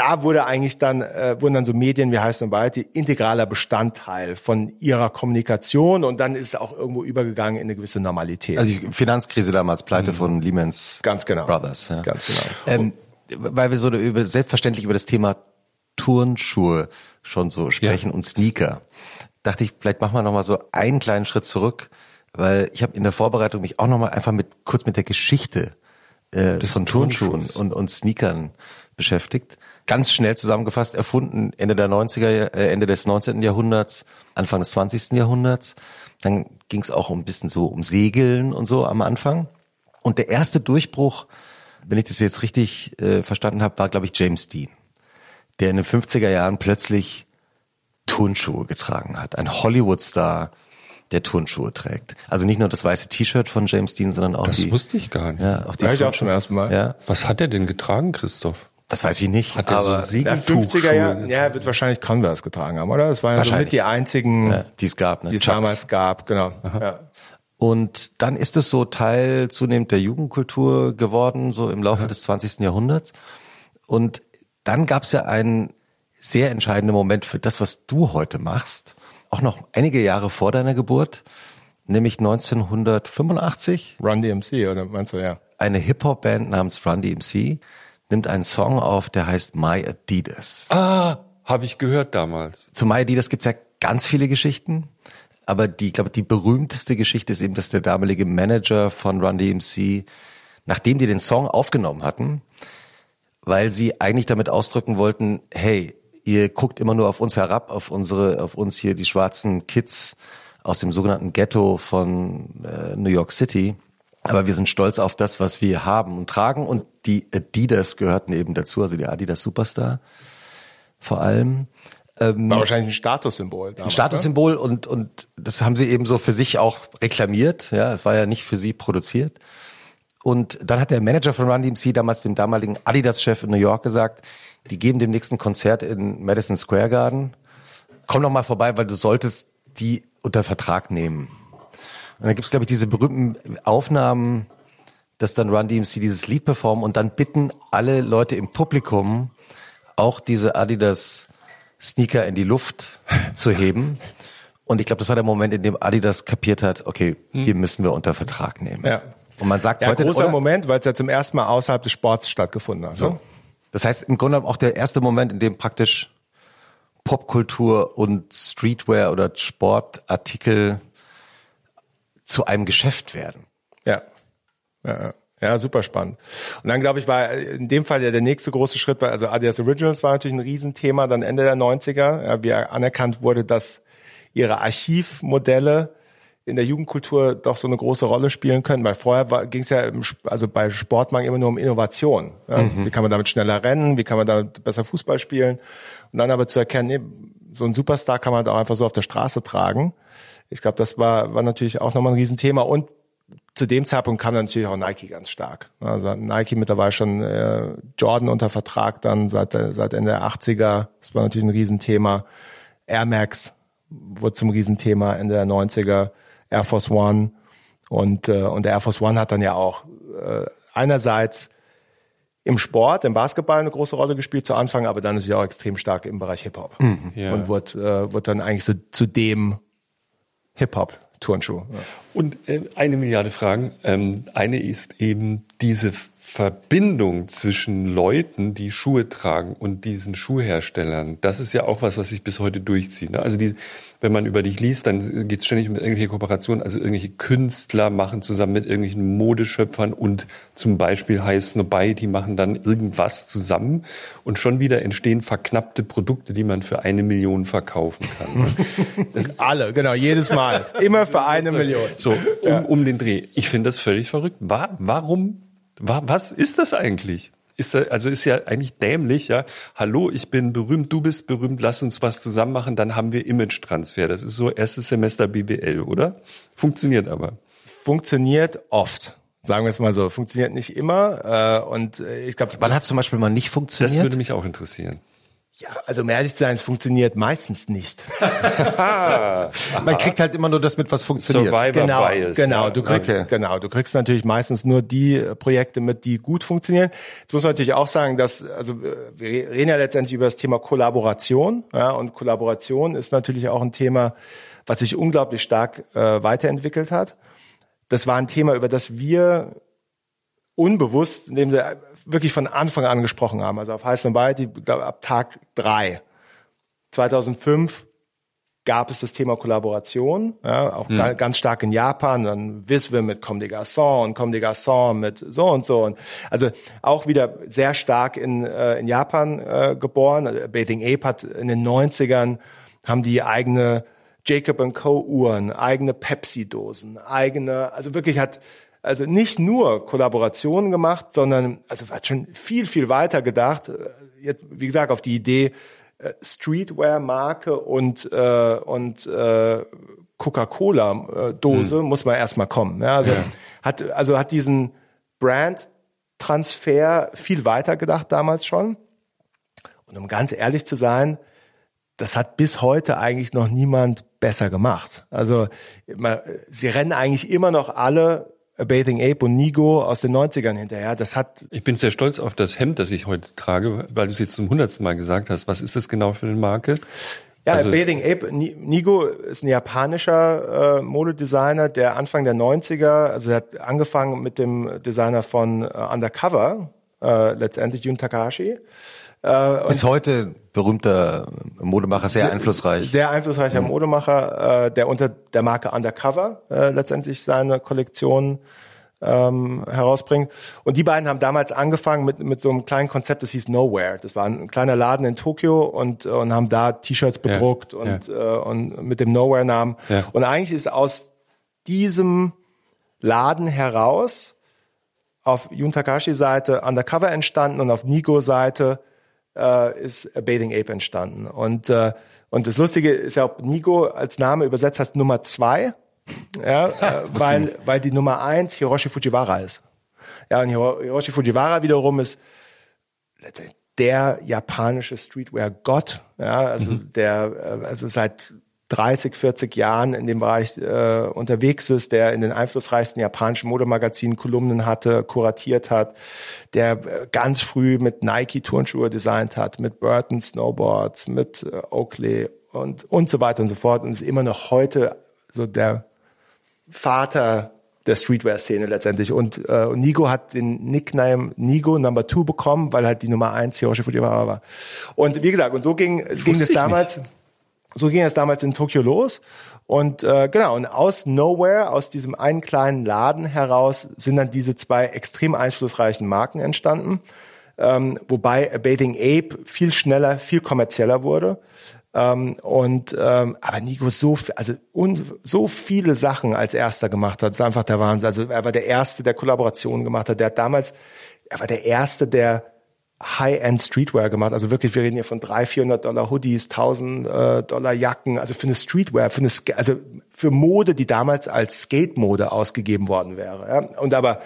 Da wurde eigentlich dann, äh, wurden dann so Medien wie Heißen und Weit integraler Bestandteil von ihrer Kommunikation und dann ist es auch irgendwo übergegangen in eine gewisse Normalität. Also die Finanzkrise damals, Pleite von Lehman's Ganz genau. Brothers. Ja. Ganz genau. Ähm, weil wir so über, selbstverständlich über das Thema Turnschuhe schon so sprechen Ja. und Sneaker, dachte ich, vielleicht machen wir noch mal so einen kleinen Schritt zurück, weil ich habe in der Vorbereitung mich auch noch mal einfach mit kurz mit der Geschichte äh, von Turnschuhen und, und Sneakern beschäftigt. Ganz schnell zusammengefasst, erfunden Ende der 90er, äh, Ende des 19. Jahrhunderts, Anfang des 20. Jahrhunderts. Dann ging es auch ein bisschen so um Segeln und so am Anfang. Und der erste Durchbruch, wenn ich das jetzt richtig äh, verstanden habe, war, glaube ich, James Dean, der in den 50er Jahren plötzlich Turnschuhe getragen hat. Ein Hollywood-Star, der Turnschuhe trägt. Also nicht nur das weiße T-Shirt von James Dean, sondern auch Das die... wusste ich gar nicht. Ja, auch die Hör ich auch Turnschuhe. zum ersten Mal. Ja, Was hat er denn getragen, Christoph? Das weiß ich nicht. Hat er so Ja, Segeltuchschuhe? 50er Jahre, ja, er wird wahrscheinlich Converse getragen haben, oder? Das waren ja somit Wahrscheinlich. die einzigen, ja, die es gab. Ne? die es damals gab, genau. Ja. Und dann ist es so Teil zunehmend der Jugendkultur geworden, so im Laufe des 20. Jahrhunderts. Und dann gab es ja einen sehr entscheidenden Moment für das, was du heute machst, auch noch einige Jahre vor deiner Geburt, nämlich 1985. Run DMC, oder meinst du, ja? Eine Hip-Hop-Band namens Run DMC nimmt einen Song auf, der heißt My Adidas. Ah, habe ich gehört damals. Zu My Adidas gibt's ja ganz viele Geschichten, aber die, ich glaube, die berühmteste Geschichte ist eben, dass der damalige Manager von Run DMC, nachdem die den Song aufgenommen hatten, weil sie eigentlich damit ausdrücken wollten, hey, ihr guckt immer nur auf uns herab, auf unsere, auf uns hier die schwarzen Kids aus dem sogenannten Ghetto von äh, New York City. Aber wir sind stolz auf das, was wir haben und tragen. Und die Adidas gehörten eben dazu, also die Adidas Superstar vor allem. War wahrscheinlich ein Statussymbol damals. Ein Statussymbol und, und das haben sie eben so für sich auch reklamiert. Ja, es war ja nicht für sie produziert. Und dann hat der Manager von Run DMC damals dem damaligen Adidas-Chef in New York gesagt, die geben dem nächsten Konzert in Madison Square Garden. Komm doch mal vorbei, weil du solltest die unter Vertrag nehmen. Und dann gibt's glaube ich, diese berühmten Aufnahmen, dass dann Run DMC dieses Lied performen und dann bitten alle Leute im Publikum auch diese Adidas Sneaker in die Luft zu heben. Und ich glaube, das war der Moment, in dem Adidas kapiert hat, okay, die müssen wir unter Vertrag nehmen. Ja. Und man sagt Ja, heute, großer oder? Moment, weil es ja zum ersten Mal außerhalb des Sports stattgefunden hat. So. Ne? Das heißt, im Grunde auch der erste Moment, in dem praktisch Popkultur und Streetwear oder Sportartikel zu einem Geschäft werden. Ja. Ja, ja. super spannend. Und dann, glaube ich, war in dem Fall ja der nächste große Schritt, weil also Adidas Originals war natürlich ein Riesenthema, dann Ende der 90er, ja, wie anerkannt wurde, dass ihre Archivmodelle in der Jugendkultur doch so eine große Rolle spielen können, weil vorher ging es ja im, also bei Sportmarken immer nur um Innovation. Ja? Wie kann man damit schneller rennen? Wie kann man damit besser Fußball spielen? Und dann aber zu erkennen, nee, so ein Superstar kann man halt auch einfach so auf der Straße tragen. Ich glaube, das war, war natürlich auch nochmal ein Riesenthema. Und zu dem Zeitpunkt kam dann natürlich auch Nike ganz stark. Also Nike mittlerweile schon äh, Jordan unter Vertrag dann seit, der- seit Ende der 80er. Das war natürlich ein Riesenthema. Air Max wurde zum Riesenthema Ende der 90er. Air Force One. Und, äh, und der Air Force One hat dann ja auch äh, einerseits im Sport, im Basketball eine große Rolle gespielt zu Anfang, aber dann natürlich auch extrem stark im Bereich Hip-Hop. Ja. Und wurde, äh, wurde dann eigentlich so zu dem Hip-Hop-Turnschuh. Ja. Und äh, eine Milliarde Fragen. Ähm, eine ist eben diese Verbindung zwischen Leuten, die Schuhe tragen und diesen Schuhherstellern. Das ist ja auch was, was sich bis heute durchzieht. Ne? Also die, wenn man über dich liest, dann geht es ständig um irgendwelche Kooperationen. Also irgendwelche Künstler machen zusammen mit irgendwelchen Modeschöpfern und zum Beispiel heißt Snobai, die machen dann irgendwas zusammen und schon wieder entstehen verknappte Produkte, die man für eine Million verkaufen kann. Ne? Das Alle, genau, jedes Mal. Immer für eine Million. so, um, um den Dreh. Ich finde das völlig verrückt. Wa- Warum, wa- was ist das eigentlich? Ist da, also ist ja eigentlich dämlich, ja. Hallo, ich bin berühmt, du bist berühmt, lass uns was zusammen machen, dann haben wir Image-Transfer. Das ist so erstes Semester BWL, oder? Funktioniert aber. Funktioniert oft. Sagen wir es mal so. Funktioniert nicht immer. Äh, und äh, ich glaube, Wann hat zum Beispiel mal nicht Das funktioniert? würde mich auch interessieren. Ja, also um ehrlich zu sein, es funktioniert meistens nicht. Man kriegt halt immer nur das mit, was funktioniert. Survivor genau, Bias. genau. Du kriegst, Okay. genau, du kriegst natürlich meistens nur die äh, Projekte mit, die gut funktionieren. Jetzt muss man natürlich auch sagen, dass, also äh, wir reden ja letztendlich über das Thema Kollaboration, ja, und Kollaboration ist natürlich auch ein Thema, was sich unglaublich stark äh, weiterentwickelt hat. Das war ein Thema, über das wir unbewusst, indem sie wirklich von Anfang an gesprochen haben. Also auf Heiß und Weit, ab Tag drei. 2005 gab es das Thema Kollaboration, ja, auch ga, ganz stark in Japan, dann Visve mit Comme des Garçons und Comme des Garçons mit so und so. Und also auch wieder sehr stark in, äh, in Japan äh, geboren. Also Bathing Ape hat in den 90ern, haben die eigene Jacob Co. Uhren, eigene Pepsi-Dosen, eigene, also wirklich hat also nicht nur Kollaborationen gemacht, sondern also hat schon viel, viel weiter gedacht. Jetzt, wie gesagt, auf die Idee, äh, Streetwear-Marke und, äh, und äh, Coca-Cola-Dose mhm. muss man erstmal kommen. Ja, also, ja. Hat, also hat diesen Brand-Transfer viel weiter gedacht damals schon. Und um ganz ehrlich zu sein, das hat bis heute eigentlich noch niemand besser gemacht. Also sie rennen eigentlich immer noch alle A Bathing Ape und Nigo aus den 90ern hinterher. Das hat. Ich bin sehr stolz auf das Hemd, das ich heute trage, weil du es jetzt zum hundertsten Mal gesagt hast. Was ist das genau für eine Marke? Ja, also Bathing Ape, Nigo ist ein japanischer äh, Modedesigner, der Anfang der 90er, also er hat angefangen mit dem Designer von äh, Undercover, äh, letztendlich Jun Takahashi. Äh, ist heute berühmter Modemacher, sehr, sehr einflussreich. Sehr einflussreicher mhm. Modemacher, äh, der unter der Marke Undercover äh, letztendlich seine Kollektion ähm, herausbringt. Und die beiden haben damals angefangen mit, mit so einem kleinen Konzept, das hieß Nowhere. Das war ein kleiner Laden in Tokio und, und haben da T-Shirts bedruckt ja, und, ja. Äh, und mit dem Nowhere-Namen. Ja. Und eigentlich ist aus diesem Laden heraus auf Jun Takashi-Seite Undercover entstanden und auf Nigo-Seite äh, ist Bathing Ape entstanden. Und, äh, und das Lustige ist ja, ob Nigo als Name übersetzt heißt Nummer zwei, ja, äh, weil, weil die Nummer eins Hiroshi Fujiwara ist. Ja, und Hiroshi Fujiwara wiederum ist der japanische Streetwear-Gott, ja, also mhm. der, äh, also seit 30, 40 Jahren in dem Bereich äh, unterwegs ist, der in den einflussreichsten japanischen Modemagazinen Kolumnen hatte, kuratiert hat, der äh, ganz früh mit Nike Turnschuhe designt hat, mit Burton Snowboards, mit äh, Oakley und, und so weiter und so fort und ist immer noch heute so der Vater der Streetwear-Szene letztendlich. Und äh, Nigo hat den Nickname Nigo Number Two bekommen, weil halt die Nummer eins Hiroshi Fujiwara war. Und wie gesagt, und so ging, ging das damals. Nicht. So ging es damals in Tokio los. Und äh, genau, und aus Nowhere, aus diesem einen kleinen Laden heraus, sind dann diese zwei extrem einflussreichen Marken entstanden. Ähm, wobei A Bathing Ape viel schneller, viel kommerzieller wurde. Ähm, und ähm, aber Nico so also und so viele Sachen als erster gemacht hat, ist einfach der Wahnsinn. Also er war der erste, der Kollaborationen gemacht hat. Der hat damals, er war der erste, der High-End Streetwear gemacht. Also wirklich, wir reden hier von 300, 400 Dollar Hoodies, 1000 äh, Dollar Jacken. Also für eine Streetwear, für eine, also für Mode, die damals als Skate-Mode ausgegeben worden wäre. Ja? Und aber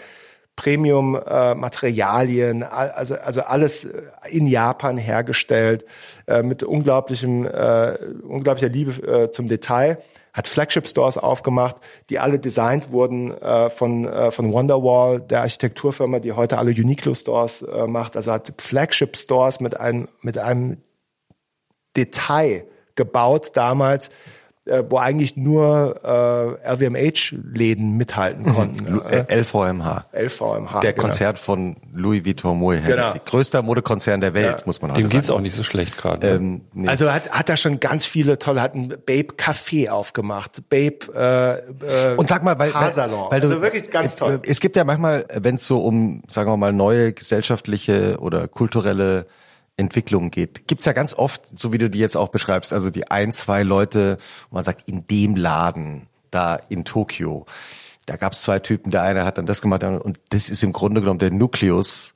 Premium äh, Materialien, also also alles äh, in Japan hergestellt äh, mit unglaublichem äh, unglaublicher Liebe äh, zum Detail hat Flagship Stores aufgemacht, die alle designt wurden äh, von, äh, von Wonderwall, der Architekturfirma, die heute alle Uniqlo Stores äh, macht. Also hat Flagship Stores mit einem, mit einem Detail gebaut damals, wo eigentlich nur äh, LVMH-Läden mithalten mhm. konnten. Äh, LVMH. LVMH. Der genau. Konzert von Louis Vuitton Moet Genau. Größter Modekonzern der Welt, ja. muss man auch sagen. Dem geht's auch nicht so schlecht gerade. Ne? Ähm, nee. Also hat, hat er schon ganz viele tolle, hat ein Babe Café aufgemacht, Babe äh, äh, Und sag mal, weil, Haarsalon. weil, weil also wirklich ganz toll. Es gibt ja manchmal, wenn es so um, sagen wir mal, neue gesellschaftliche oder kulturelle Entwicklung geht. Gibt's ja ganz oft, so wie du die jetzt auch beschreibst, also die ein, zwei Leute, wo man sagt, in dem Laden, da in Tokio, da gab's zwei Typen, der eine hat dann das gemacht und das ist im Grunde genommen der Nukleus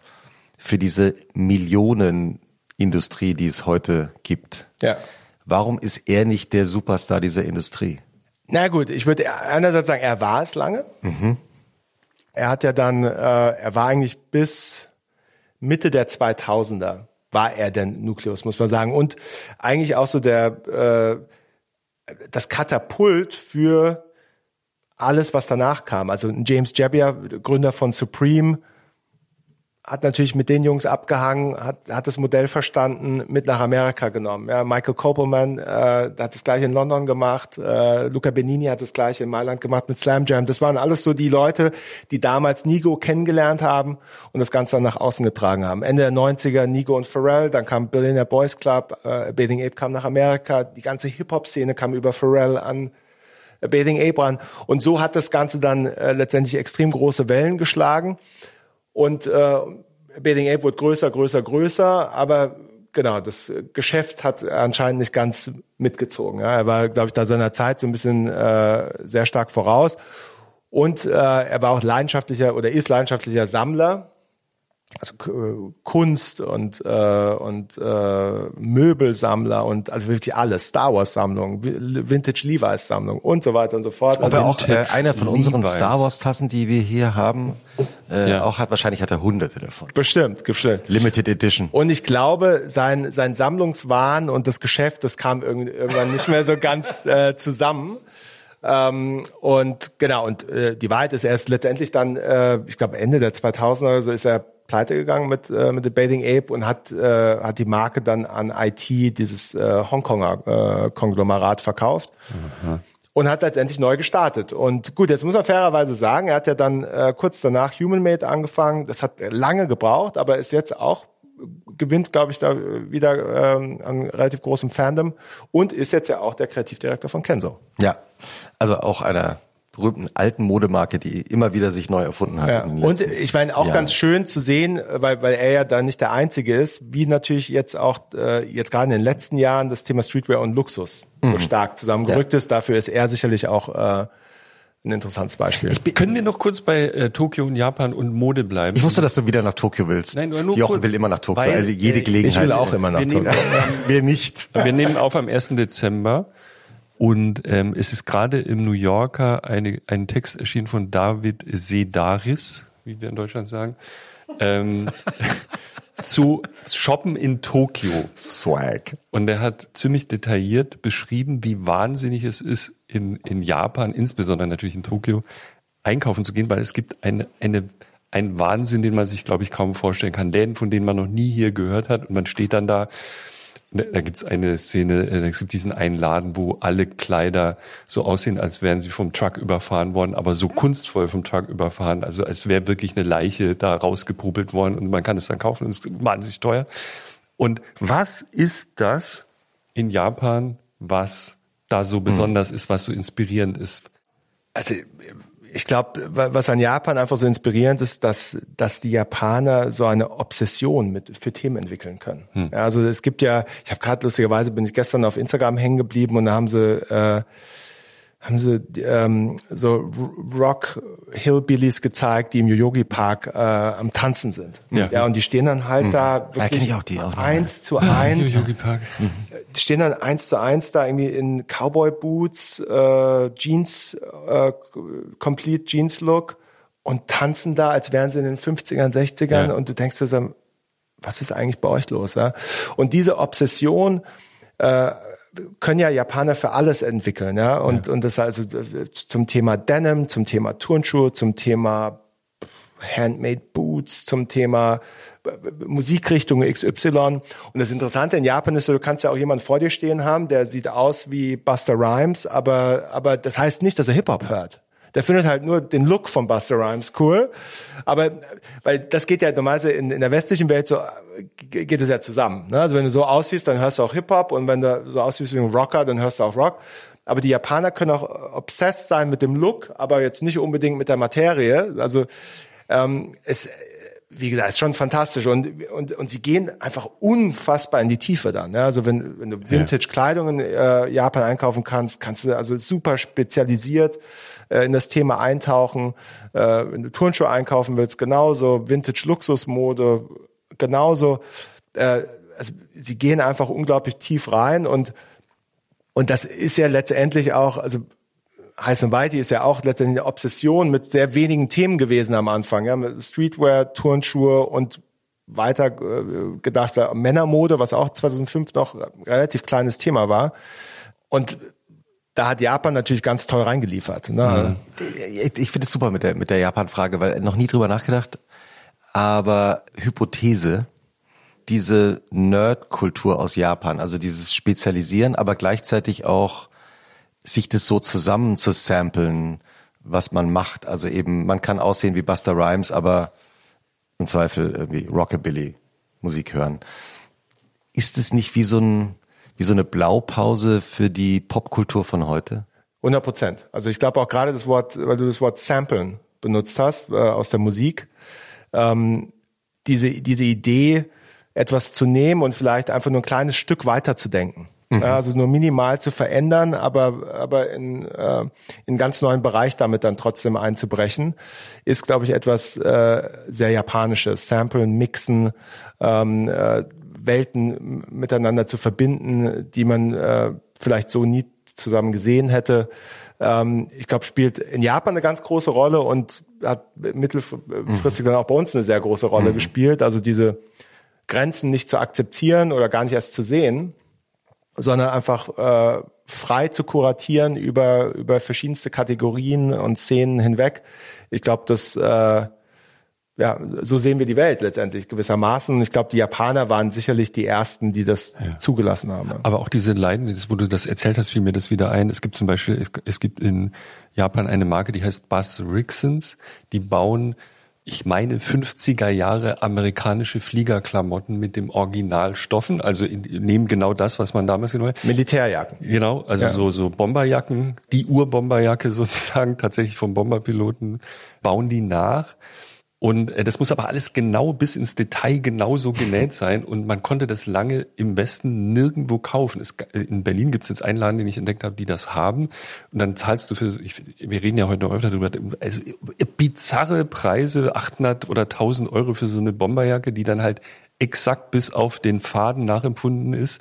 für diese Millionenindustrie, die es heute gibt. Ja. Warum ist er nicht der Superstar dieser Industrie? Na gut, ich würde einerseits sagen, er war es lange. Mhm. Er hat ja dann, äh, er war eigentlich bis Mitte der 2000er war er denn Nukleus, muss man sagen. Und eigentlich auch so der äh, das Katapult für alles, was danach kam. Also James Jebbia, Gründer von Supreme, hat natürlich mit den Jungs abgehangen, hat, hat das Modell verstanden, mit nach Amerika genommen. Ja, Michael Kopelman äh, hat das gleiche in London gemacht, äh, Luca Benini hat das gleiche in Mailand gemacht mit Slam Jam. Das waren alles so die Leute, die damals Nigo kennengelernt haben und das Ganze dann nach außen getragen haben. Ende der 90er Nigo und Pharrell, dann kam Billionaire Boys Club, äh, Bathing Ape kam nach Amerika, die ganze Hip-Hop-Szene kam über Pharrell an äh, Bathing Ape ran. Und so hat das Ganze dann äh, letztendlich extrem große Wellen geschlagen. Und äh, Bathing Ape wird größer, größer, größer, aber genau, das Geschäft hat anscheinend nicht ganz mitgezogen. Ja. Er war, glaube ich, da seiner Zeit so ein bisschen äh, sehr stark voraus. Und äh, er war auch leidenschaftlicher oder ist leidenschaftlicher Sammler also äh, Kunst und äh, und äh, Möbelsammler und also wirklich alles Star Wars Sammlung, Vintage Levi's Sammlung und so weiter und so fort. Ob Also auch äh, einer von unseren Levi's. Star Wars Tassen, die wir hier haben, äh, Ja. auch hat, wahrscheinlich hat er hunderte davon. bestimmt, bestimmt. Limited Edition. Und ich glaube, sein sein Sammlungswahn und das Geschäft, das kam irgend- irgendwann nicht mehr so ganz äh, zusammen. Ähm, und genau, und äh, die Wahrheit ist, er ist letztendlich dann, äh, ich glaube Ende der 2000er oder so, ist er pleite gegangen mit äh, mit The Bathing Ape und hat äh, hat die Marke dann an IT, dieses äh, Hongkonger äh, Konglomerat verkauft. Und hat letztendlich neu gestartet. Und gut, jetzt muss man fairerweise sagen, er hat ja dann äh, kurz danach Human Made angefangen. Das hat lange gebraucht, aber ist jetzt auch gewinnt, glaube ich, da wieder ähm, an relativ großem Fandom und ist jetzt ja auch der Kreativdirektor von Kenzo. Ja, also auch einer berühmten alten Modemarke, die immer wieder sich neu erfunden hat. Ja. Und ich meine auch Jahren. ganz schön zu sehen, weil, weil er ja da nicht der Einzige ist, wie natürlich jetzt auch äh, jetzt gerade in den letzten Jahren das Thema Streetwear und Luxus Mhm. so stark zusammengerückt ist. Dafür ist er sicherlich auch äh, ein interessantes Beispiel. Können wir noch kurz bei äh, Tokio und Japan und Mode bleiben? Ich wusste, dass du wieder nach Tokio willst. Nein, nur- nur Jochen kurz, will immer nach Tokio. weil, jede äh, Gelegenheit. ich will auch immer nach Wir nehmen- Tokio. wir nicht. Wir nehmen auf am 1. Dezember und ähm, es ist gerade im New Yorker eine, ein Text erschienen von David Sedaris, wie wir in Deutschland sagen, ähm, zu Shoppen in Tokio. Swag. Und er hat ziemlich detailliert beschrieben, wie wahnsinnig es ist, in, in Japan, insbesondere natürlich in Tokio, einkaufen zu gehen, weil es gibt eine, eine, einen Wahnsinn, den man sich, glaube ich, kaum vorstellen kann. Läden, von denen man noch nie hier gehört hat. Und man steht dann da. Da da gibt's eine Szene, äh, es gibt diesen einen Laden, wo alle Kleider so aussehen, als wären sie vom Truck überfahren worden, aber so kunstvoll vom Truck überfahren, also als wäre wirklich eine Leiche da rausgepopelt worden und man kann es dann kaufen und es ist wahnsinnig teuer. Und was ist das in Japan, was da so besonders ist, was so inspirierend ist? Also ich glaube, was an Japan einfach so inspirierend ist, dass, dass die Japaner so eine Obsession mit für Themen entwickeln können. Ja, also es gibt ja, ich habe gerade lustigerweise bin ich gestern auf Instagram hängen geblieben und da haben sie äh, haben sie ähm, so Rock Hillbillies gezeigt, die im Yoyogi Park äh, am Tanzen sind. Ja. ja, und die stehen dann halt da kenn wirklich Aufnahme. eins zu eins Yogi Park. die stehen dann eins zu eins da irgendwie in Cowboy Boots, äh, Jeans, äh, Complete Jeans Look und tanzen da, als wären sie in den 50ern, 60ern Ja. und du denkst dir so, was ist eigentlich bei euch los? Ja? Und diese Obsession äh, können ja Japaner für alles entwickeln, ja. Und, und das also äh, zum Thema Denim, zum Thema Turnschuhe, zum Thema Handmade Boots, zum Thema äh, Musikrichtung XY. Und das Interessante in Japan ist, du kannst ja auch jemanden vor dir stehen haben, der sieht aus wie Buster Rhymes, aber, aber das heißt nicht, dass er Hip-Hop hört. Der findet halt nur den Look von Buster Rhymes cool. Aber, weil das geht ja normalerweise in, in der westlichen Welt so, äh, ge- geht es ja zusammen. Ne? Also wenn du so aussiehst, dann hörst du auch Hip-Hop und wenn du so aussiehst wie ein Rocker, dann hörst du auch Rock. Aber die Japaner können auch obsessed sein mit dem Look, aber jetzt nicht unbedingt mit der Materie. Also ähm, es, wie gesagt, ist schon fantastisch und, und, und sie gehen einfach unfassbar in die Tiefe dann. Ne? Also wenn, wenn du Vintage-Kleidung in äh, Japan einkaufen kannst, kannst du also super spezialisiert äh, in das Thema eintauchen. Äh, wenn du Turnschuhe einkaufen willst, genauso. Vintage-Luxusmode, genauso. Äh, also sie gehen einfach unglaublich tief rein und und das ist ja letztendlich auch, also Heiß und Weiti ist ja auch letztendlich eine Obsession mit sehr wenigen Themen gewesen am Anfang. Ja, mit Streetwear, Turnschuhe und weiter äh, gedacht war Männermode, was auch 2005 noch relativ kleines Thema war. Und da hat Japan natürlich ganz toll reingeliefert. Ne? Ich, ich finde es super mit der, mit der Japan-Frage, weil noch nie drüber nachgedacht. aber Hypothese, diese Nerd-Kultur aus Japan, also dieses Spezialisieren, aber gleichzeitig auch sich das so zusammen zu samplen, was man macht. Also eben, man kann aussehen wie Buster Rhymes, aber im Zweifel irgendwie Rockabilly Musik hören. Ist es nicht wie so ein, wie so eine Blaupause für die Popkultur von heute? 100 Prozent. Also ich glaube auch gerade das Wort, weil du das Wort Samplen benutzt hast äh, aus der Musik, ähm, diese, diese Idee, etwas zu nehmen und vielleicht einfach nur ein kleines Stück weiter zu denken. Mhm. Also nur minimal zu verändern, aber, aber in, äh, in ganz neuen Bereich damit dann trotzdem einzubrechen, ist, glaube ich, etwas äh, sehr Japanisches. Samplen, mixen, ähm, äh, Welten miteinander zu verbinden, die man äh, vielleicht so nie zusammen gesehen hätte. Ähm, ich glaube, spielt in Japan eine ganz große Rolle und hat mittelfristig mhm. dann auch bei uns eine sehr große Rolle mhm. gespielt. Also diese Grenzen nicht zu akzeptieren oder gar nicht erst zu sehen, sondern einfach äh, frei zu kuratieren über über verschiedenste Kategorien und Szenen hinweg. Ich glaube, das äh, ja, so sehen wir die Welt letztendlich gewissermaßen. Und ich glaube, die Japaner waren sicherlich die ersten, die das ja. zugelassen haben. Aber auch diese Leiden, wo du das erzählt hast, fiel mir das wieder ein. Es gibt zum Beispiel, es, es gibt in Japan eine Marke, die heißt Buzz Rixons. Die bauen ich meine 50er Jahre amerikanische Fliegerklamotten mit dem Originalstoffen, also in, nehmen genau das, was man damals genommen hat. Militärjacken. Genau, also ja. so so Bomberjacken, die Urbomberjacke sozusagen tatsächlich vom Bomberpiloten bauen die nach und äh, das muss aber alles genau bis ins Detail genauso genäht sein. Und man konnte das lange im Westen nirgendwo kaufen. Es, äh, in Berlin gibt es jetzt einen Laden, den ich entdeckt habe, die das haben. Und dann zahlst du für, ich, wir reden ja heute noch öfter darüber, also bizarre Preise, 800 oder 1000 Euro für so eine Bomberjacke, die dann halt exakt bis auf den Faden nachempfunden ist.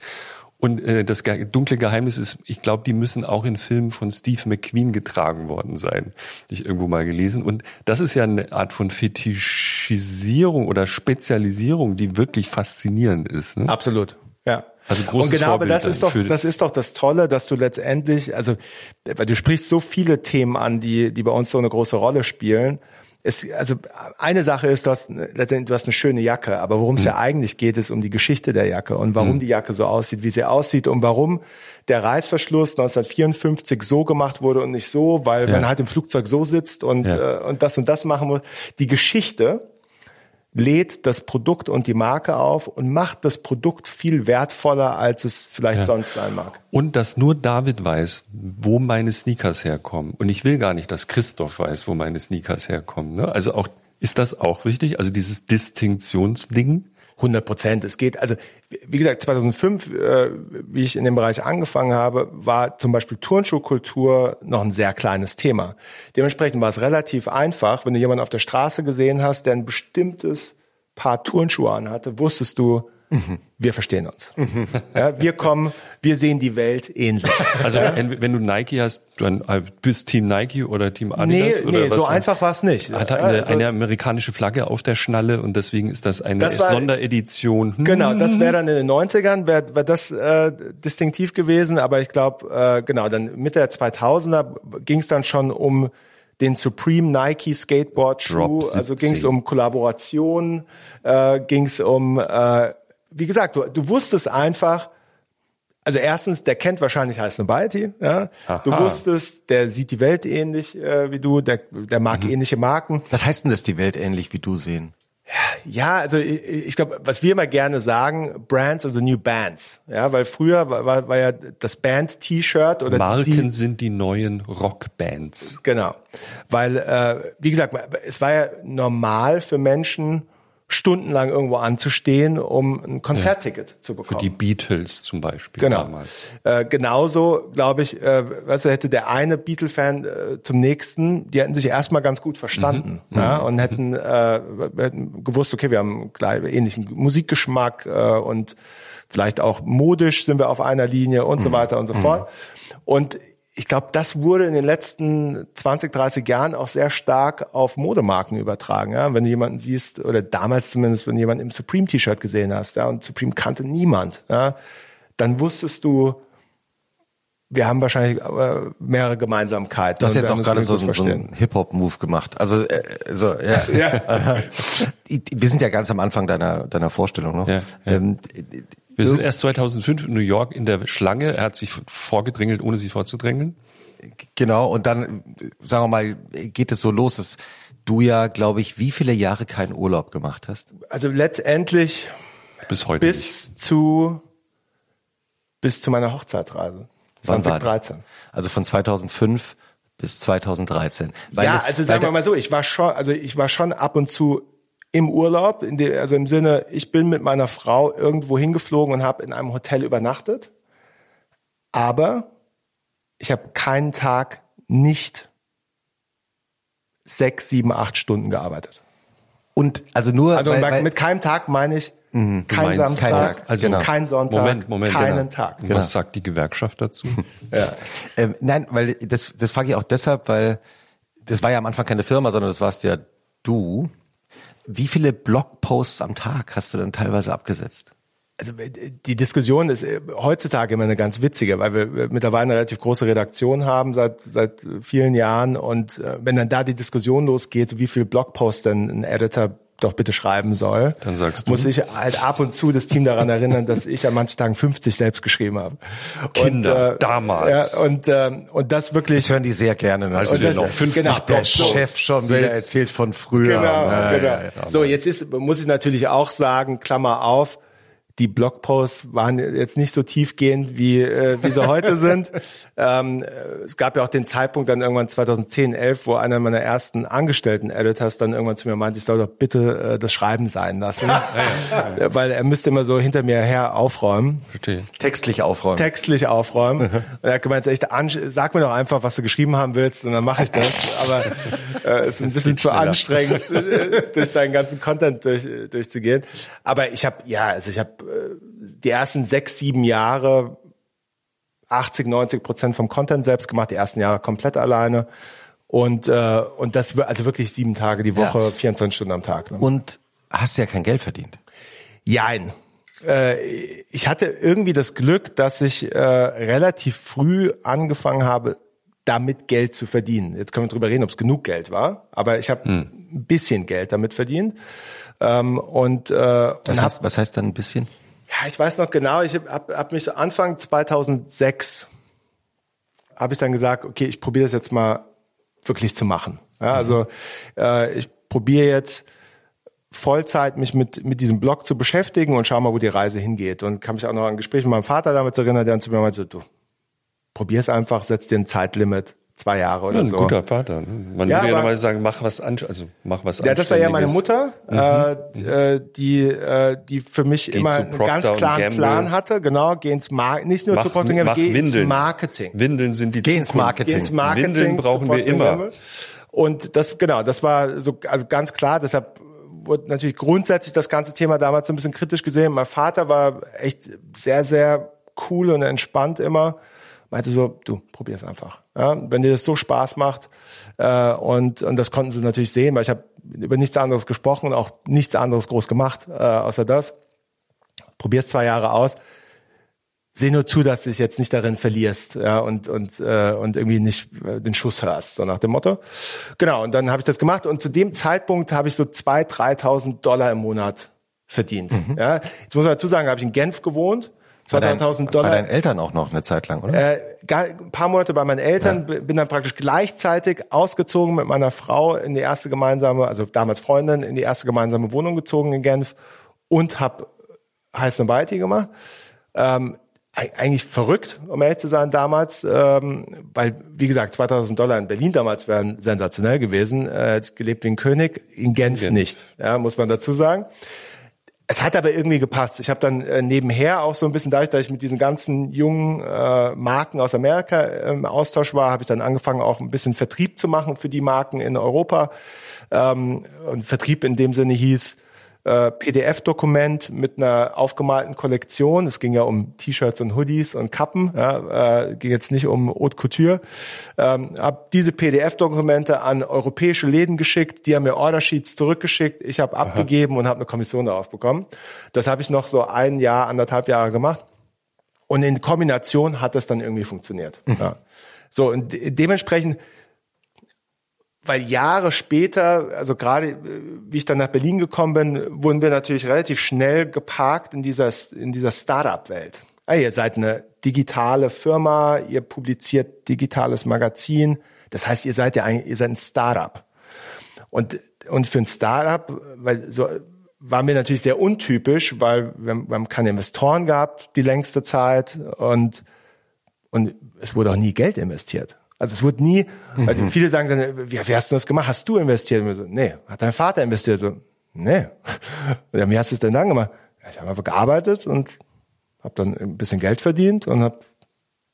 Und äh, das dunkle Geheimnis ist, ich glaube, die müssen auch in Filmen von Steve McQueen getragen worden sein. Ich irgendwo mal gelesen. Und das ist ja eine Art von Fetischisierung oder Spezialisierung, die wirklich faszinierend ist. Ne? Absolut. Ja. Also großes und genau, aber das ist doch, das ist doch das Tolle, dass du letztendlich, also, weil du sprichst so viele Themen an, die, die bei uns so eine große Rolle spielen es, also eine Sache ist, du hast, du hast eine schöne Jacke, aber worum es mhm. ja eigentlich geht, ist um die Geschichte der Jacke und warum mhm. die Jacke so aussieht, wie sie aussieht und warum der Reißverschluss 1954 so gemacht wurde und nicht so, weil ja. man halt im Flugzeug so sitzt und, ja. äh, und das und das machen muss. Die Geschichte lädt das Produkt und die Marke auf und macht das Produkt viel wertvoller, als es vielleicht ja. sonst sein mag. Und dass nur David weiß, wo meine Sneakers herkommen. Und ich will gar nicht, dass Christoph weiß, wo meine Sneakers herkommen. Ne? Also auch, ist das auch wichtig? Also dieses Distinktionsding? 100 Prozent. Es geht, also wie gesagt, 2005, äh, wie ich in dem Bereich angefangen habe, war zum Beispiel Turnschuhkultur noch ein sehr kleines Thema. Dementsprechend war es relativ einfach, wenn du jemanden auf der Straße gesehen hast, der ein bestimmtes Paar Turnschuhe anhatte, wusstest du, Mhm. Wir verstehen uns. Mhm. Ja, wir kommen, wir sehen die Welt ähnlich. Also wenn du Nike hast, dann äh, bist Team Nike oder Team Adidas? Nee, oder nee was? so einfach war es nicht. Hat eine, also, eine, amerikanische Flagge auf der Schnalle und deswegen ist das eine das war, Sonderedition. Hm. Genau, das wäre dann in den 90ern, wäre wär das äh, distinktiv gewesen, aber ich glaube, äh, genau, dann Mitte der 2000er ging es dann schon um den Supreme Nike Skateboard Schuh, also ging es um Kollaboration, äh, ging es um äh, wie gesagt, du, du wusstest einfach, also erstens, der kennt wahrscheinlich Heiß Nobiety, ja. Aha. Du wusstest, der sieht die Welt ähnlich äh, wie du, der, der mag mhm. ähnliche Marken. Was heißt denn das, die Welt ähnlich wie du sehen? Ja, also ich, ich glaube, was wir immer gerne sagen, Brands und the new Bands. Ja, weil früher war, war, war ja das Band-T-Shirt oder Marken die, sind die neuen Rockbands. Genau, weil äh, wie gesagt, es war ja normal für Menschen stundenlang irgendwo anzustehen, um ein Konzertticket ja. zu bekommen. Für die Beatles zum Beispiel genau. damals. Äh, genauso, glaube ich, äh, weißt du, hätte der eine Beatle-Fan äh, zum nächsten, die hätten sich erstmal ganz gut verstanden mhm. ja, mhm. und hätten, äh, hätten gewusst, okay, wir haben gleich ähnlichen Musikgeschmack äh, und vielleicht auch modisch sind wir auf einer Linie und mhm. so weiter und so mhm. fort. Und ich glaube, das wurde in den letzten 20, 30 Jahren auch sehr stark auf Modemarken übertragen. Ja? Wenn du jemanden siehst, oder damals zumindest, wenn du jemanden im Supreme-T-Shirt gesehen hast, ja, und Supreme kannte niemand, ja, dann wusstest du, wir haben wahrscheinlich äh, mehrere Gemeinsamkeiten. Du hast jetzt auch gerade so, so einen Hip-Hop-Move gemacht. Also, äh, so, ja. Ja. Wir sind ja ganz am Anfang deiner, deiner Vorstellung noch. Ja, ja. Ähm, Wir sind erst 2005 in New York in der Schlange. Er hat sich vorgedrängelt, ohne sich vorzudrängeln. genau, und dann, sagen wir mal, geht es so los, dass du ja, glaube ich, wie viele Jahre keinen Urlaub gemacht hast? Also letztendlich Bis heute. nicht. bis zu bis zu meiner Hochzeitsreise. Wann war die? 2013. Also von 2005 bis 2013. Weil ja, das- also sagen wir mal so, ich war schon, also ich war schon ab und zu im Urlaub, in der, also im Sinne, ich bin mit meiner Frau irgendwo hingeflogen und habe in einem Hotel übernachtet, aber ich habe keinen Tag nicht sechs, sieben, acht Stunden gearbeitet. Und also nur, Also weil, weil, mit keinem Tag meine ich kein meinst Samstag, kein Tag, also genau. kein Sonntag, Moment, Moment, keinen genau. Tag. Und Was sagt die Gewerkschaft dazu? Ähm, nein, weil das, das frage ich auch deshalb, weil das war ja am Anfang keine Firma, sondern das warst ja du. Wie viele Blogposts am Tag hast du dann teilweise abgesetzt? Also äh, die Diskussion ist äh, heutzutage immer eine ganz witzige, weil wir mittlerweile eine relativ große Redaktion haben seit seit vielen Jahren und äh, wenn dann da die Diskussion losgeht, wie viel Blogposts denn ein Editor doch bitte schreiben soll, Dann sagst du. muss ich halt ab und zu das Team daran erinnern, dass ich an manchen Tagen 50 selbst geschrieben habe. Kinder, und, äh, damals. Ja, und ähm, und das wirklich Das hören die sehr gerne. Also Und wir das- noch 50 genau, der. Chef schon wieder erzählt von früher. Genau, Ja, genau. ja, ja. So, jetzt ist, muss ich natürlich auch sagen, Klammer auf, die Blogposts waren jetzt nicht so tiefgehend, wie, äh, wie sie heute sind. Ähm, äh, es gab ja auch den Zeitpunkt dann irgendwann 2010, 11, wo einer meiner ersten angestellten Editors dann irgendwann zu mir meinte, ich soll doch bitte äh, das Schreiben sein lassen. Weil er müsste immer so hinter mir her aufräumen Verstehe. Textlich aufräumen. textlich aufräumen. Und er hat gemeint, echt, sag mir doch einfach, was du geschrieben haben willst, und dann mache ich das. Aber äh, es ist ein bisschen zu schneller. anstrengend, äh, durch deinen ganzen Content durch, durchzugehen. Aber ich habe, ja, also ich habe die ersten sechs, sieben Jahre 80, 90 Prozent vom Content selbst gemacht, die ersten Jahre komplett alleine. Und, äh, und das also wirklich sieben Tage die Woche, 24 Stunden am Tag. Ne? Und hast ja kein Geld verdient. Jein. Äh, ich hatte irgendwie das Glück, dass ich äh, relativ früh angefangen habe, damit Geld zu verdienen. Jetzt können wir drüber reden, ob es genug Geld war, aber ich habe ein bisschen Geld damit verdient. Ähm, und äh, Was, und hab, heißt, was heißt dann ein bisschen? ja, ich weiß noch genau, ich habe hab, hab mich so Anfang 2006 habe ich dann gesagt, okay, ich probiere das jetzt mal wirklich zu machen. Ja, also äh, ich probiere jetzt Vollzeit mich mit mit diesem Blog zu beschäftigen und schau mal, wo die Reise hingeht. Und kann mich auch noch an ein Gespräch mit meinem Vater damit erinnern, der dann zu mir meinte, du probier's einfach, setz dir ein Zeitlimit, zwei Jahre oder Ja, ein so. guter Vater. ne? Man Ja, würde ja normalerweise sagen, mach was an, also mach was Ja, das war ja meine. Mutter, äh, äh, die, äh, die für mich immer zu einen ganz klaren. Plan hatte. Genau, geh ins Mar nicht nur Mach, zu Procter Gamble, geh ins Windeln. Marketing. Windeln sind die Geh ins. Marketing. Geh ins Marketing. Windeln brauchen wir immer. Und das, genau, das war so, also ganz klar, deshalb wurde natürlich grundsätzlich das ganze Thema damals so ein bisschen kritisch gesehen. Mein Vater war echt sehr, sehr cool und entspannt immer. Meinte so, du, probier's einfach. Ja, wenn dir das so Spaß macht. Äh, und, und das konnten sie natürlich sehen, weil ich habe über nichts anderes gesprochen und auch nichts anderes groß gemacht, äh, außer das. Probier's zwei Jahre aus seh nur zu, dass du dich jetzt nicht darin verlierst ja, und und äh, und irgendwie nicht äh, den Schuss hörst, so nach dem Motto. Genau, und dann habe ich das gemacht und zu dem Zeitpunkt habe ich so 2.000, 3.000 Dollar im Monat verdient. Ja, jetzt muss man dazu sagen, habe ich in Genf gewohnt, Bei, deinen, 2.000 bei Dollar. deinen Eltern auch noch eine Zeit lang, oder? Äh, ein paar Monate bei meinen Eltern, b- bin dann praktisch gleichzeitig ausgezogen mit meiner Frau in die erste gemeinsame, also damals Freundin, in die erste gemeinsame Wohnung gezogen in Genf und habe Heiß und Mighty gemacht. Ähm, eig- eigentlich verrückt, um ehrlich zu sein, damals, ähm, weil, wie gesagt, 2000 Dollar in Berlin damals wären sensationell gewesen, äh, gelebt wie ein König, in Genf Genf. nicht, ja, muss man dazu sagen. Es hat aber irgendwie gepasst. Ich habe dann äh, nebenher auch so ein bisschen dadurch, dass ich mit diesen ganzen jungen äh, Marken aus Amerika im Austausch war, habe ich dann angefangen auch ein bisschen Vertrieb zu machen für die Marken in Europa. Ähm, und Vertrieb in dem Sinne hieß äh, PDF-Dokument mit einer aufgemalten Kollektion. Es ging ja um T-Shirts und Hoodies und Kappen. Ja, äh, ging jetzt nicht um Haute Couture. Ähm, habe diese PDF-Dokumente an europäische Läden geschickt. Die haben mir Ordersheets zurückgeschickt. Ich habe abgegeben und habe eine Kommission darauf bekommen. Das habe ich noch so ein Jahr, anderthalb Jahre gemacht. Und in Kombination hat das dann irgendwie funktioniert. Mhm. Ja. So, und de dementsprechend, weil Jahre später, also gerade äh, wie ich dann nach Berlin gekommen bin, wurden wir natürlich relativ schnell geparkt in dieser, in dieser Startup-Welt. Ah, ihr seid eine digitale Firma, ihr publiziert digitales Magazin. Das heißt, ihr seid ja eigentlich, ihr seid ein Startup. Und, und für ein Startup, weil so war mir natürlich sehr untypisch, weil wir, wir haben keine Investoren gehabt die längste Zeit und, und es wurde auch nie Geld investiert. Also es wurde nie, mhm. also viele sagen dann, wie, wie, hast du das gemacht? Hast du investiert? Und so, nee, hat dein Vater investiert? So, nee. Und wie hast du es denn dann gemacht? Ich habe einfach gearbeitet und habe dann ein bisschen Geld verdient und habe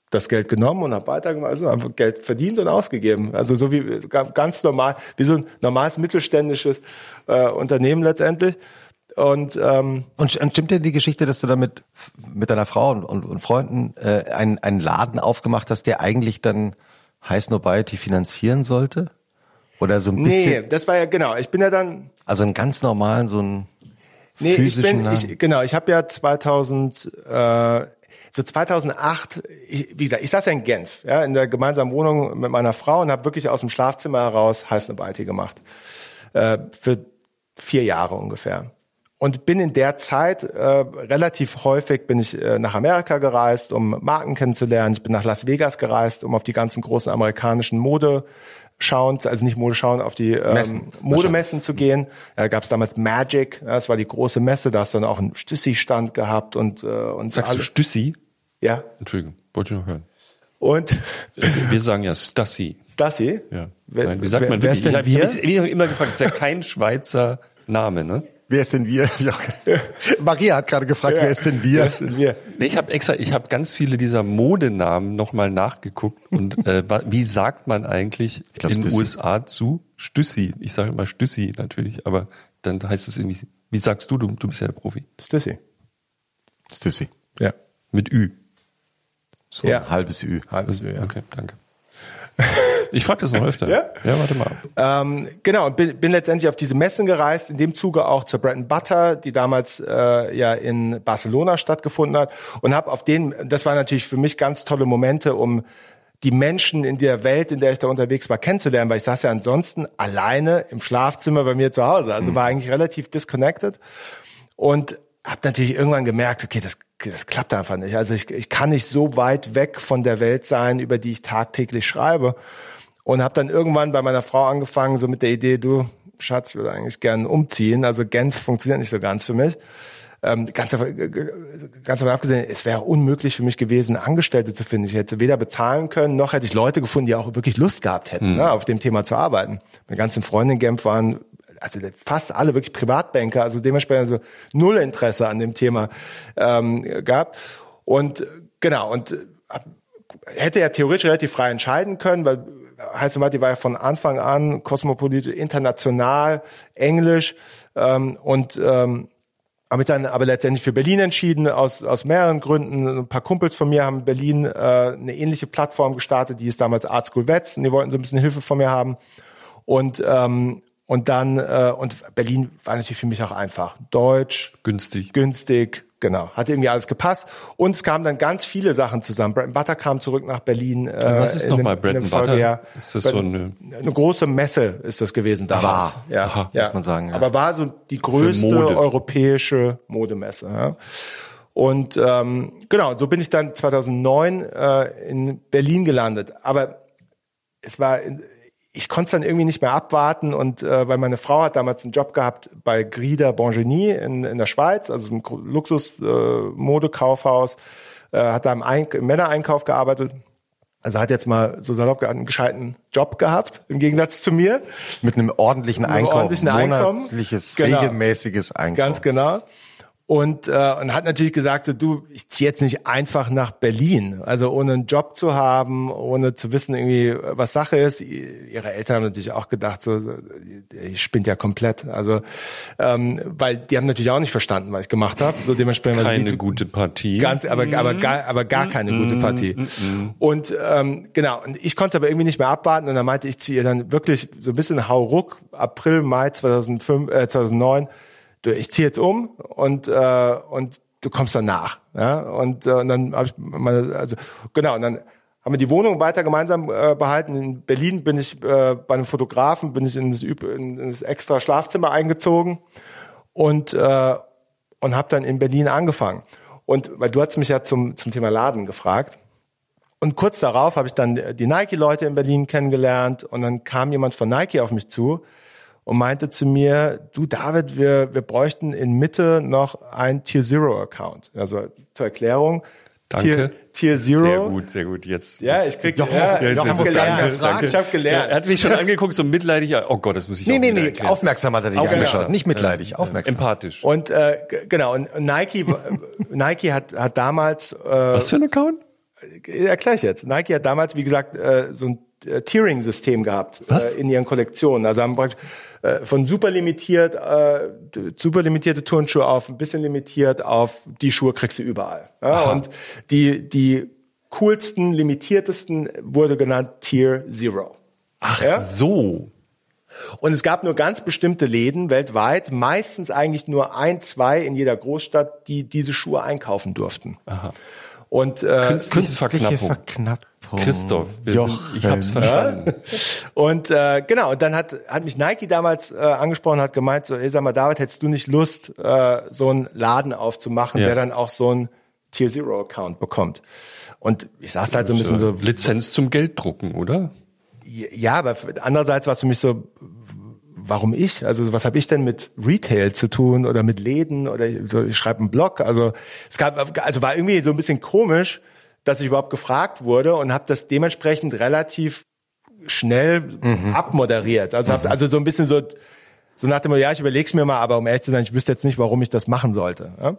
das Geld genommen und habe weitergemacht, also einfach Geld verdient und ausgegeben. Also so wie ganz normal, wie so ein normales mittelständisches äh, Unternehmen letztendlich. Und, ähm, und, und stimmt denn die Geschichte, dass du damit mit deiner Frau und, und, und Freunden äh, einen, einen Laden aufgemacht hast, der eigentlich dann Heiß Nobiety finanzieren sollte? Oder so ein bisschen? Nee, das war ja genau. Ich bin ja dann. Also einen ganz normalen, so ein nee, physischen ich bin, Laden. Ich, genau, ich habe ja 2000, äh, so 2008, ich, wie gesagt, ich saß ja in Genf, ja, in der gemeinsamen Wohnung mit meiner Frau und habe wirklich aus dem Schlafzimmer heraus Heiß Nobiety gemacht. Äh, für vier Jahre ungefähr und bin in der Zeit äh, relativ häufig bin ich äh, nach Amerika gereist, um Marken kennenzulernen. Ich bin nach Las Vegas gereist, um auf die ganzen großen amerikanischen Mode schauen, also nicht Mode schauen, auf die ähm, Modemessen zu gehen. Da gab es damals Magic, das war die große Messe, da hast du dann auch einen Stüssi-Stand gehabt und äh, und Sagst alle. du Stüssi? Ja. Entschuldigung, wollte ich noch hören. Und wir sagen ja Stassi. Stassi? Ja. Nein, wie sagt man wer, wirklich? Wer ich habe hab immer gefragt, ist ja kein Schweizer Name, ne? Wer ist denn wir? Maria hat gerade gefragt, ja, wer ist denn wir? Wer ist denn wir? Nee, ich habe extra, ich habe ganz viele dieser Modenamen nochmal nachgeguckt und äh, wie sagt man eigentlich glaub, in den USA zu Stüssi? Ich sage immer Stüssi natürlich, aber dann heißt es irgendwie, wie sagst du, du, du bist ja der Profi. Stüssi. Stüssi. Ja. Mit Ü. So ja. ein halbes Ü. Halbes Ü, ja. Okay, danke. Ich frage das noch öfter. ja? ja, warte mal. Ähm, genau, und bin, bin letztendlich auf diese Messen gereist, in dem Zuge auch zur Bread Butter, die damals äh, ja in Barcelona stattgefunden hat. Und habe auf den, das war natürlich für mich ganz tolle Momente, um die Menschen in der Welt, in der ich da unterwegs war, kennenzulernen, weil ich saß ja ansonsten alleine im Schlafzimmer bei mir zu Hause. Also mhm. war eigentlich relativ disconnected. Und habe natürlich irgendwann gemerkt, okay, das, das klappt einfach nicht. Also ich, ich kann nicht so weit weg von der Welt sein, über die ich tagtäglich schreibe. Und habe dann irgendwann bei meiner Frau angefangen, so mit der Idee, du, Schatz, ich würde eigentlich gerne umziehen. Also Genf funktioniert nicht so ganz für mich. Ähm, ganz, ganz davon abgesehen, es wäre unmöglich für mich gewesen, Angestellte zu finden. Ich hätte weder bezahlen können, noch hätte ich Leute gefunden, die auch wirklich Lust gehabt hätten, mhm. ne, auf dem Thema zu arbeiten. Meine ganzen Freunde in Genf waren also fast alle wirklich Privatbanker, also dementsprechend so null Interesse an dem Thema ähm, gab. Und genau, und hätte ja theoretisch relativ frei entscheiden können, weil heißt die war ja von Anfang an kosmopolitisch, international, englisch ähm, und ähm, habe dann aber letztendlich für Berlin entschieden, aus, aus mehreren Gründen. Ein paar Kumpels von mir haben in Berlin äh, eine ähnliche Plattform gestartet, die ist damals Art School Vets und die wollten so ein bisschen Hilfe von mir haben. Und ähm, und dann, äh, und Berlin war natürlich für mich auch einfach. Deutsch. Günstig. Günstig, genau. Hat irgendwie alles gepasst. Und es kamen dann ganz viele Sachen zusammen. Bread Butter kam zurück nach Berlin. Äh, Was ist nochmal Bread Butter? Ist das so eine... Eine große Messe ist das gewesen damals. War. Ja, Aha, ja. muss man sagen. Ja. Aber war so die größte Mode. europäische Modemesse. Ja. Und ähm, genau, so bin ich dann 2009 äh, in Berlin gelandet. Aber es war ich konnte es dann irgendwie nicht mehr abwarten und äh, weil meine Frau hat damals einen Job gehabt bei Grida Bongeny in, in der Schweiz, also ein Luxus-Modekaufhaus, äh, äh, hat da im, Ein im Männereinkauf gearbeitet. Also hat jetzt mal so salopp einen gescheiten Job gehabt, im Gegensatz zu mir. Mit einem ordentlichen Einkommen. Ordentlichen Einkommen. Monatliches, genau. regelmäßiges Einkommen. Ganz genau und, äh, und hat natürlich gesagt, so, du, ich ziehe jetzt nicht einfach nach Berlin. Also ohne einen Job zu haben, ohne zu wissen irgendwie, was Sache ist. Ihre Eltern haben natürlich auch gedacht, so, ich spinnt ja komplett. Also, ähm, weil die haben natürlich auch nicht verstanden, was ich gemacht habe. So dementsprechend keine also, gute Partie. Ganz, aber, mm. aber gar, aber gar keine mm. gute Partie. Mm. Und ähm, genau, und ich konnte aber irgendwie nicht mehr abwarten und dann meinte ich zu ihr dann wirklich so ein bisschen Hauruck, April, Mai 2005, äh, 2009 ich ziehe jetzt um und, äh, und du kommst danach. Ja? Und, äh, und dann habe ich meine, also genau, und dann haben wir die Wohnung weiter gemeinsam äh, behalten. In Berlin bin ich äh, bei einem Fotografen, bin ich in das, in das extra Schlafzimmer eingezogen und, äh, und habe dann in Berlin angefangen. Und weil du hast mich ja zum, zum Thema Laden gefragt. Und kurz darauf habe ich dann die Nike-Leute in Berlin kennengelernt und dann kam jemand von Nike auf mich zu und meinte zu mir, du David, wir, wir bräuchten in Mitte noch ein Tier Zero Account. Also zur Erklärung, Danke. Tier, Tier Zero. Sehr gut, sehr gut. Jetzt. Ja, ich krieg, Jochen, ja, Jochen ich mehr gelernt. fragen. Ich habe gelernt. er hat mich schon angeguckt, so mitleidig. Oh Gott, das muss ich Nee, auch nee, nee, erklären. aufmerksam hat er dich angeschaut. Nicht mitleidig, aufmerksam. Empathisch. Und äh, genau, und Nike, Nike hat, hat damals, äh, Was für ein Account? erkläre ich jetzt, Nike hat damals, wie gesagt, äh, so ein äh, Tiering-System gehabt äh, in ihren Kollektionen. Also haben praktisch äh, von super limitiert, äh, super limitierte Turnschuhe auf ein bisschen limitiert auf die Schuhe kriegst du überall. Ja? Und die, die coolsten, limitiertesten wurde genannt Tier Zero. Ach Ja? so. Und es gab nur ganz bestimmte Läden weltweit, meistens eigentlich nur ein, zwei in jeder Großstadt, die diese Schuhe einkaufen durften. Aha. Und, äh, Künstliche Künstliche Verknappung. Verknappung. Christoph, wir sind, ich hab's verstanden. und äh, genau, und dann hat, hat mich Nike damals äh, angesprochen, hat gemeint, so, ey, sag mal, David, hättest du nicht Lust, äh, so einen Laden aufzumachen, Ja. der dann auch so einen Tier Zero Account bekommt? Und ich saß halt so ein bisschen so, Lizenz zum Gelddrucken, oder? Ja, aber andererseits war es für mich so, warum ich? Also was habe ich denn mit Retail zu tun oder mit Läden oder so, ich schreibe einen Blog. Also es gab, also war irgendwie so ein bisschen komisch, dass ich überhaupt gefragt wurde und habe das dementsprechend relativ schnell abmoderiert. Also hab, also so ein bisschen so so nach dem Motto, ja, ich überleg's mir mal, aber um ehrlich zu sein, ich wüsste jetzt nicht, warum ich das machen sollte. Ja?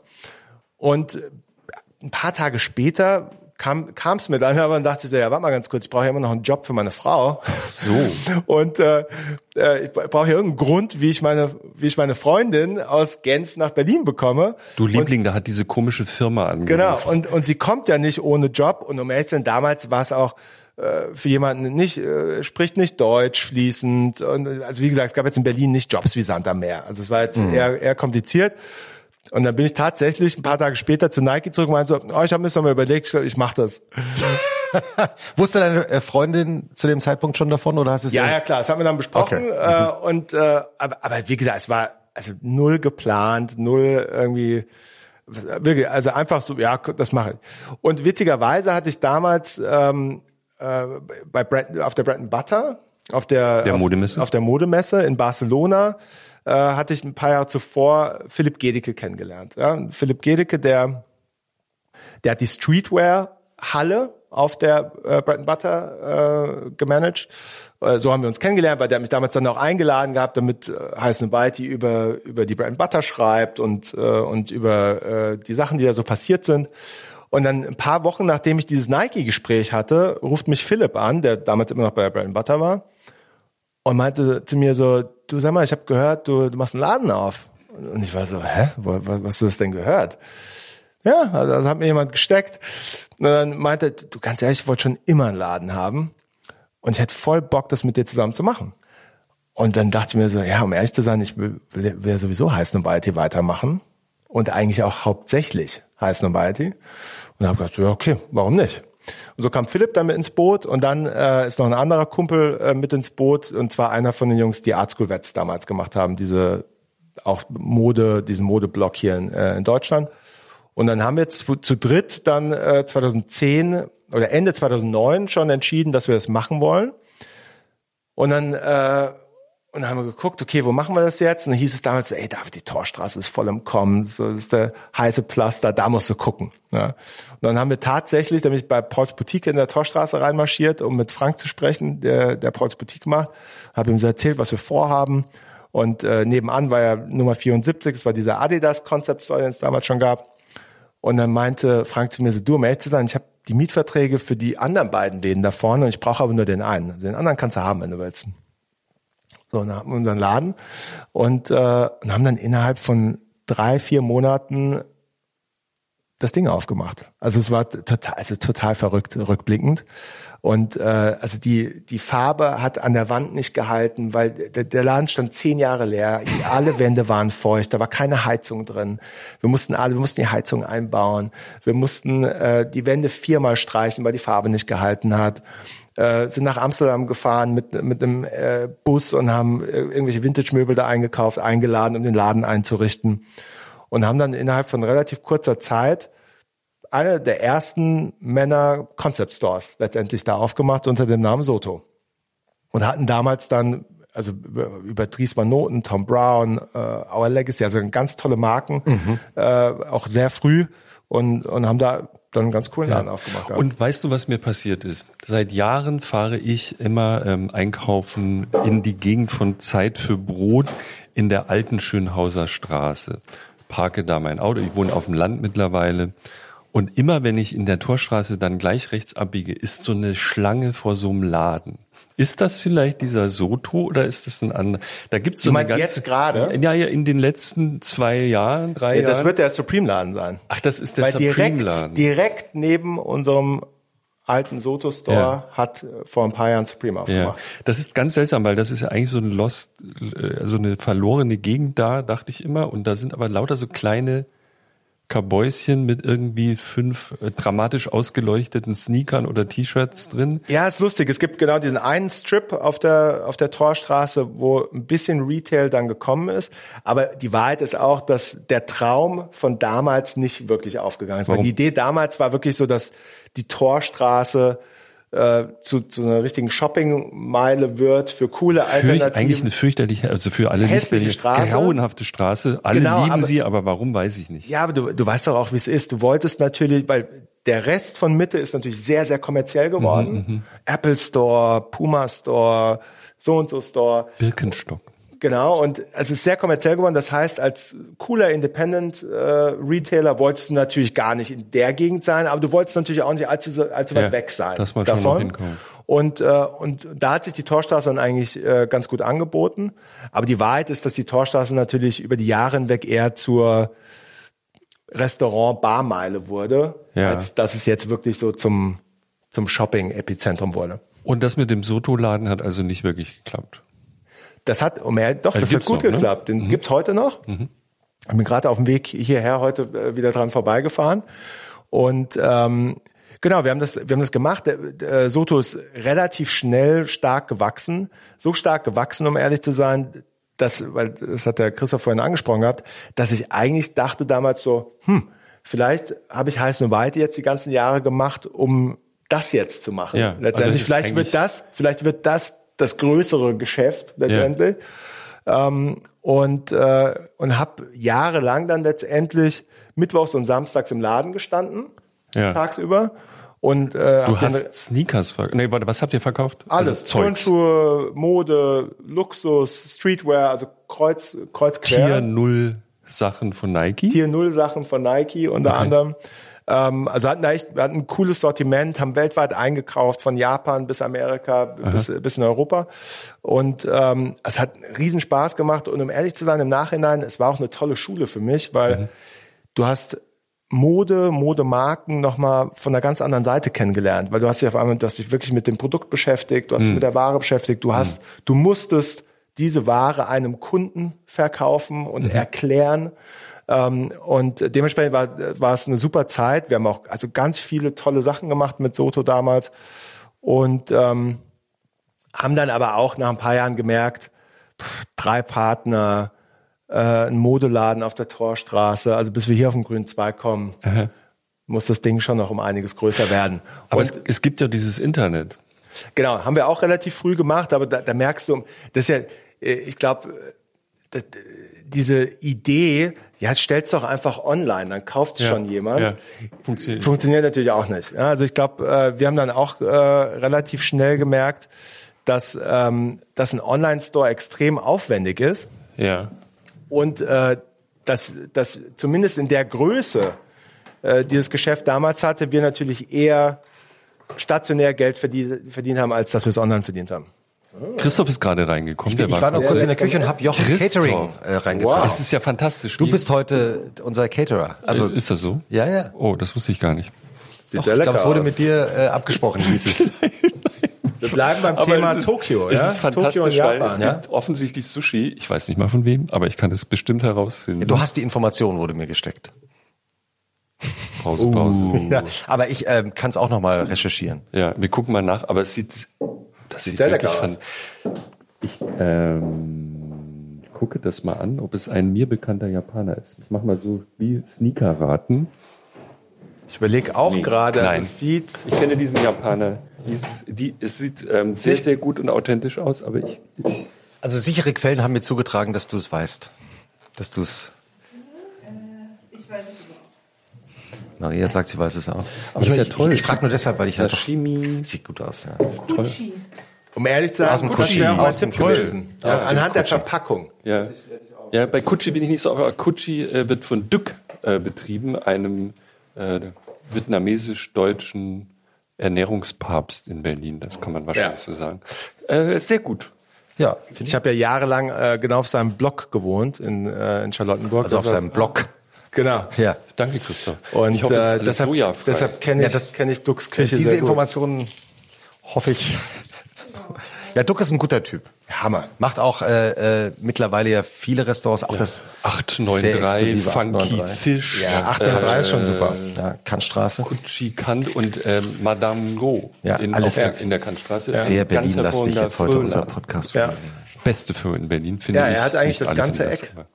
Und ein paar Tage später kam es mir dann, aber dann dachte ich so, ja, warte mal ganz kurz, ich brauche ja immer noch einen Job für meine Frau. So. Und äh, äh, ich brauche ja irgendeinen Grund, wie ich meine, wie ich meine Freundin aus Genf nach Berlin bekomme. Du Liebling, da hat diese komische Firma angerufen. Genau, und, und sie kommt ja nicht ohne Job. Und um ehrlich zu sein, damals war es auch äh, für jemanden nicht, äh, spricht nicht Deutsch fließend. Und, also wie gesagt, es gab jetzt in Berlin nicht Jobs wie Sand am Meer. Also es war jetzt eher, eher kompliziert. Und dann bin ich tatsächlich ein paar Tage später zu Nike zurück und meinte so, oh, ich habe mir das noch mal überlegt, ich, glaub, ich mache das. Wusste deine äh, Freundin zu dem Zeitpunkt schon davon oder hast du es Ja, ja, klar, das haben wir dann besprochen. Okay. Äh, und äh, aber, aber wie gesagt, es war also null geplant, null irgendwie wirklich, also einfach so, ja, das mache ich. Und witzigerweise hatte ich damals ähm, äh, bei Brand, auf der Breton Butter, auf der, Der auf, auf der Modemesse in Barcelona, äh, hatte ich ein paar Jahre zuvor Philipp Gedicke kennengelernt. Ja? Philipp Gedicke, der der hat die Streetwear-Halle auf der äh, Bread and Butter äh, gemanagt. Äh, so haben wir uns kennengelernt, weil der hat mich damals dann auch eingeladen gehabt, damit äh, Heißen Beiti über über die Bread and Butter schreibt und äh, und über äh, die Sachen, die da so passiert sind. Und dann ein paar Wochen nachdem ich dieses Nike-Gespräch hatte, ruft mich Philipp an, der damals immer noch bei Bread and Butter war, und meinte zu mir so, du sag mal, ich habe gehört, du, du machst einen Laden auf. Und ich war so, hä, wo, was hast du das denn gehört? Ja, also das hat mir jemand gesteckt. Und dann meinte, du ganz ehrlich, ich wollte schon immer einen Laden haben. Und ich hätte voll Bock, das mit dir zusammen zu machen. Und dann dachte ich mir so, ja, um ehrlich zu sein, ich will, will will ja sowieso Heißen und Balti weitermachen. Und eigentlich auch hauptsächlich Heißen und Balti. Und habe gedacht, ja, okay, warum nicht? Und so kam Philipp dann mit ins Boot und dann äh, ist noch ein anderer Kumpel äh, mit ins Boot und zwar einer von den Jungs, die Art School Vets damals gemacht haben, diese auch Mode, diesen Modeblock hier in, äh, in Deutschland. Und dann haben wir zu, zu dritt dann äh, 2010 oder Ende 2009 schon entschieden, dass wir das machen wollen. Und dann, äh, und dann haben wir geguckt, okay, wo machen wir das jetzt? Und dann hieß es damals, so, ey David, die Torstraße ist voll im Kommen, so das ist der heiße Pflaster, da musst du gucken. Ja. Und dann haben wir tatsächlich, da bin ich bei Pauls Boutique in der Torstraße reinmarschiert, um mit Frank zu sprechen, der, der Pauls Boutique macht, habe ihm so erzählt, was wir vorhaben. Und äh, nebenan war ja Nummer 74, das war dieser Adidas Concept Store, den es damals schon gab. Und dann meinte Frank zu mir so, du, um ehrlich zu sein, ich habe die Mietverträge für die anderen beiden Läden da vorne und ich brauche aber nur den einen. Also den anderen kannst du haben, wenn du willst. So, unseren Laden und, äh, und haben dann innerhalb von drei, vier Monaten das Ding aufgemacht. Also es war total, also total verrückt, rückblickend. Und äh, also die die Farbe hat an der Wand nicht gehalten, weil der, der Laden stand zehn Jahre leer. Alle Wände waren feucht, da war keine Heizung drin. Wir mussten alle, wir mussten die Heizung einbauen. Wir mussten äh, die Wände viermal streichen, weil die Farbe nicht gehalten hat. Äh, sind nach Amsterdam gefahren mit mit einem äh, Bus und haben irgendwelche Vintage-Möbel da eingekauft, eingeladen, um den Laden einzurichten und haben dann innerhalb von relativ kurzer Zeit eine der ersten Männer Concept Stores letztendlich da aufgemacht unter dem Namen Soto. Und hatten damals dann, also über Dries Noten, Tom Brown, uh, Our Legacy, also ganz tolle Marken, mhm. äh, auch sehr früh und, und haben da dann einen ganz coolen Laden ja. aufgemacht. Gehabt. Und weißt du, was mir passiert ist? Seit Jahren fahre ich immer ähm, einkaufen in die Gegend von Zeit für Brot in der alten Schönhauser Straße. Parke da mein Auto. Ich wohne auf dem Land mittlerweile und immer wenn ich in der Torstraße dann gleich rechts abbiege, ist so eine Schlange vor so einem Laden. Ist das vielleicht dieser Soto oder ist das ein anderer? Da gibt's so du meinst eine ganze, jetzt gerade? Ja, ja, in den letzten zwei Jahren, drei ja, Jahren. Das wird der Supreme-Laden sein. Ach, das ist der Supreme-Laden. Direkt, direkt neben unserem alten Soto Store ja. hat vor ein paar Jahren Supreme aufgemacht. Ja. Das ist ganz seltsam, weil das ist ja eigentlich so ein Lost, äh, so eine verlorene Gegend da, dachte ich immer. Und da sind aber lauter so kleine Kabäuschen mit irgendwie fünf äh, dramatisch ausgeleuchteten Sneakern oder T-Shirts drin. Ja, ist lustig. Es gibt genau diesen einen Strip auf der, auf der Torstraße, wo ein bisschen Retail dann gekommen ist. Aber die Wahrheit ist auch, dass der Traum von damals nicht wirklich aufgegangen ist. Warum? Weil die Idee damals war wirklich so, dass die Torstraße äh, zu, zu einer richtigen Shoppingmeile wird für coole Alternativen. eigentlich eine fürchterliche, also für alle hässliche Straße. grauenhafte Straße. Alle genau, lieben aber, sie, aber warum weiß ich nicht. Ja, aber du, du weißt doch auch, wie es ist. Du wolltest natürlich, weil der Rest von Mitte ist natürlich sehr, sehr kommerziell geworden. Mhm, mhm. Apple Store, Puma Store, so und so Store. Birkenstock. Genau, und es ist sehr kommerziell geworden. Das heißt, als cooler Independent äh, Retailer wolltest du natürlich gar nicht in der Gegend sein, aber du wolltest natürlich auch nicht allzu, allzu weit ja, weg sein. Das man davon. schon hinkommen. Und, äh, und da hat sich die Torstraße dann eigentlich äh, ganz gut angeboten. Aber die Wahrheit ist, dass die Torstraße natürlich über die Jahre hinweg eher zur Restaurant-Barmeile wurde, ja. als dass es jetzt wirklich so zum, zum Shopping-Epizentrum wurde. Und das mit dem Soto-Laden hat also nicht wirklich geklappt. Das hat, oh mehr, doch, also das hat gut noch, ne? geklappt. Ne? Den mhm. gibt's heute noch. Mhm. Ich bin gerade auf dem Weg hierher heute äh, wieder dran vorbeigefahren. Und ähm, genau, wir haben das, wir haben das gemacht. Soto ist relativ schnell stark gewachsen, so stark gewachsen, um ehrlich zu sein, dass, weil das hat der Christoph vorhin angesprochen gehabt, dass ich eigentlich dachte damals so, hm, vielleicht habe ich heiß und Weite jetzt die ganzen Jahre gemacht, um das jetzt zu machen. Ja, Letztendlich, also vielleicht wird das, vielleicht wird das das größere Geschäft letztendlich. Ja. Ähm, und äh, und habe jahrelang dann letztendlich mittwochs und samstags im Laden gestanden, ja. tagsüber. Und, äh, du hast dann, Sneakers verkauft. Nee, warte, was habt ihr verkauft? Alles. Also Turnschuhe, Mode, Luxus, Streetwear, also kreuz, kreuz quer. Tier Null Sachen von Nike? Tier Null Sachen von Nike unter okay. anderem. Ähm, also hatten da echt, wir hatten ein cooles Sortiment, haben weltweit eingekauft, von Japan bis Amerika, bis, bis in Europa. Und ähm, es hat riesen Spaß gemacht. Und um ehrlich zu sein, im Nachhinein, es war auch eine tolle Schule für mich, weil mhm. du hast Mode, Modemarken nochmal von einer ganz anderen Seite kennengelernt, weil du hast dich auf einmal, du hast dich wirklich mit dem Produkt beschäftigt, du hast dich mhm. mit der Ware beschäftigt, du hast, mhm. du musstest diese Ware einem Kunden verkaufen und mhm. erklären. Ähm, und dementsprechend war, war es eine super Zeit. Wir haben auch also ganz viele tolle Sachen gemacht mit Soto damals und ähm, haben dann aber auch nach ein paar Jahren gemerkt, pff, drei Partner, äh, ein Modeladen auf der Torstraße, also bis wir hier auf den grünen Zweig kommen, Aha. muss das Ding schon noch um einiges größer werden. Aber es, es gibt ja dieses Internet. Genau, haben wir auch relativ früh gemacht, aber da, da merkst du, das ist ja, äh, ich glaube, diese Idee, ja, stell's doch einfach online, dann kauft's ja, schon jemand. Ja. Funktioniert. Funktioniert natürlich auch nicht. Ja, also ich glaube, äh, wir haben dann auch äh, relativ schnell gemerkt, dass, ähm, dass ein Online-Store extrem aufwendig ist. Ja. Und äh, dass, dass zumindest in der Größe, äh, dieses Geschäft damals hatte, wir natürlich eher stationär Geld verdient, verdient haben, als dass wir es online verdient haben. Christoph ist gerade reingekommen. Ich, ich war noch kurz in der Küche und habe Jochens Christoph. Catering äh, reingetragen. Das ist ja fantastisch. Du bist heute unser Caterer. also ist das so? ja, ja. Oh, das wusste ich gar nicht. Sieht Doch, sehr ich lecker glaube, es wurde aus. mit dir äh, abgesprochen, hieß es. Wir bleiben beim Aber Thema es ist, Tokio. Es ja? ist fantastisch, und weil Japan. es ja? gibt offensichtlich Sushi. Ich weiß nicht mal von wem, aber ich kann das bestimmt herausfinden. Du hast die Information, wurde mir gesteckt. Pause, Pause. Ja, aber ich ähm, kann es auch noch mal recherchieren. Ja, wir gucken mal nach, aber es sieht, das sieht, sehr lecker fan- Ich ähm, gucke das mal an, ob es ein mir bekannter Japaner ist. Ich mache mal so wie Sneaker raten. Ich überlege auch Nee, gerade, also es sieht Ich kenne diesen Japaner. Dies, die, es sieht ähm, sehr, sehr gut und authentisch aus, aber ich. Also sichere Quellen haben mir zugetragen, dass du es weißt. Dass du es. Maria sagt, sie weiß es auch. Aber ich, ist ja ich, toll. Ich, frage nur deshalb, weil ich halt doch, Sashimi. sieht gut aus. Ja. Toll. Um ehrlich zu Aus sein, dem das Kutschi. wäre auch Aus ein Tipp dem Kutschi. gewesen. Ja, Ja, aus dem anhand der Kutschi. Verpackung. Ja. ja, bei Kutschi bin ich nicht so, aber Kutschi äh, wird von Dück äh, betrieben, einem äh, vietnamesisch-deutschen Ernährungspapst in Berlin. Das kann man wahrscheinlich Ja. so sagen. Äh, sehr gut. ja Ich habe ja jahrelang äh, genau auf seinem Block gewohnt in, äh, in Charlottenburg. also auf seinem Blog. Genau. Ja. Danke, Christoph. Und ich hoffe, es ist äh, deshalb, sojafrei. deshalb kenne Ja, ich, das- kenn ich Ducks Küche Diese sehr gut. Informationen hoffe ich. Ja, Duck ist ein guter Typ. Hammer. Macht auch äh, äh, mittlerweile ja viele Restaurants, auch das sehr 893, exklusive Funky 893. Fish. Ja, 803 ist schon super. ja, Kantstraße. Kutschi Kant und ähm, Madame Go Ja, in, alles auf in der Kantstraße. Sehr Ganz Berlin-lastig jetzt heute unser. Podcast. Ja. Beste für in Berlin, finde Ja, ich. er hat eigentlich das ganze das, Eck. aber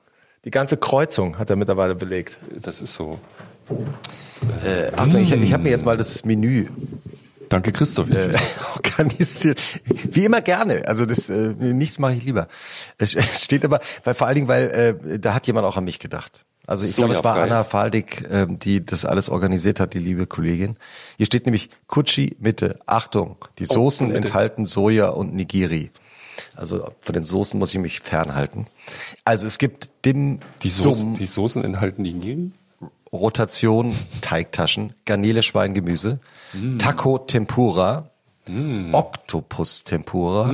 Die ganze Kreuzung hat er mittlerweile belegt. Das ist so. Äh, Achtung, ich, ich habe mir jetzt mal das Menü Danke, Christoph. äh, organisiert. Wie immer gerne. Also das äh, nichts mache ich lieber. Es, steht aber, weil vor allen Dingen, weil äh, da hat jemand auch an mich gedacht. Also ich glaube, es war Sojafrei. Anna Faldig, ähm, die das alles organisiert hat, die liebe Kollegin. Hier steht nämlich Kutschi Mitte. Achtung, die Soßen bitte. enthalten Soja und Nigiri. Also von den Soßen muss ich mich fernhalten. Also es gibt Dim Die, Soßen, die Soßen enthalten Nigiri? Rotation Teigtaschen, Garnele Schweingemüse, Taco Tempura, Oktopus Tempura,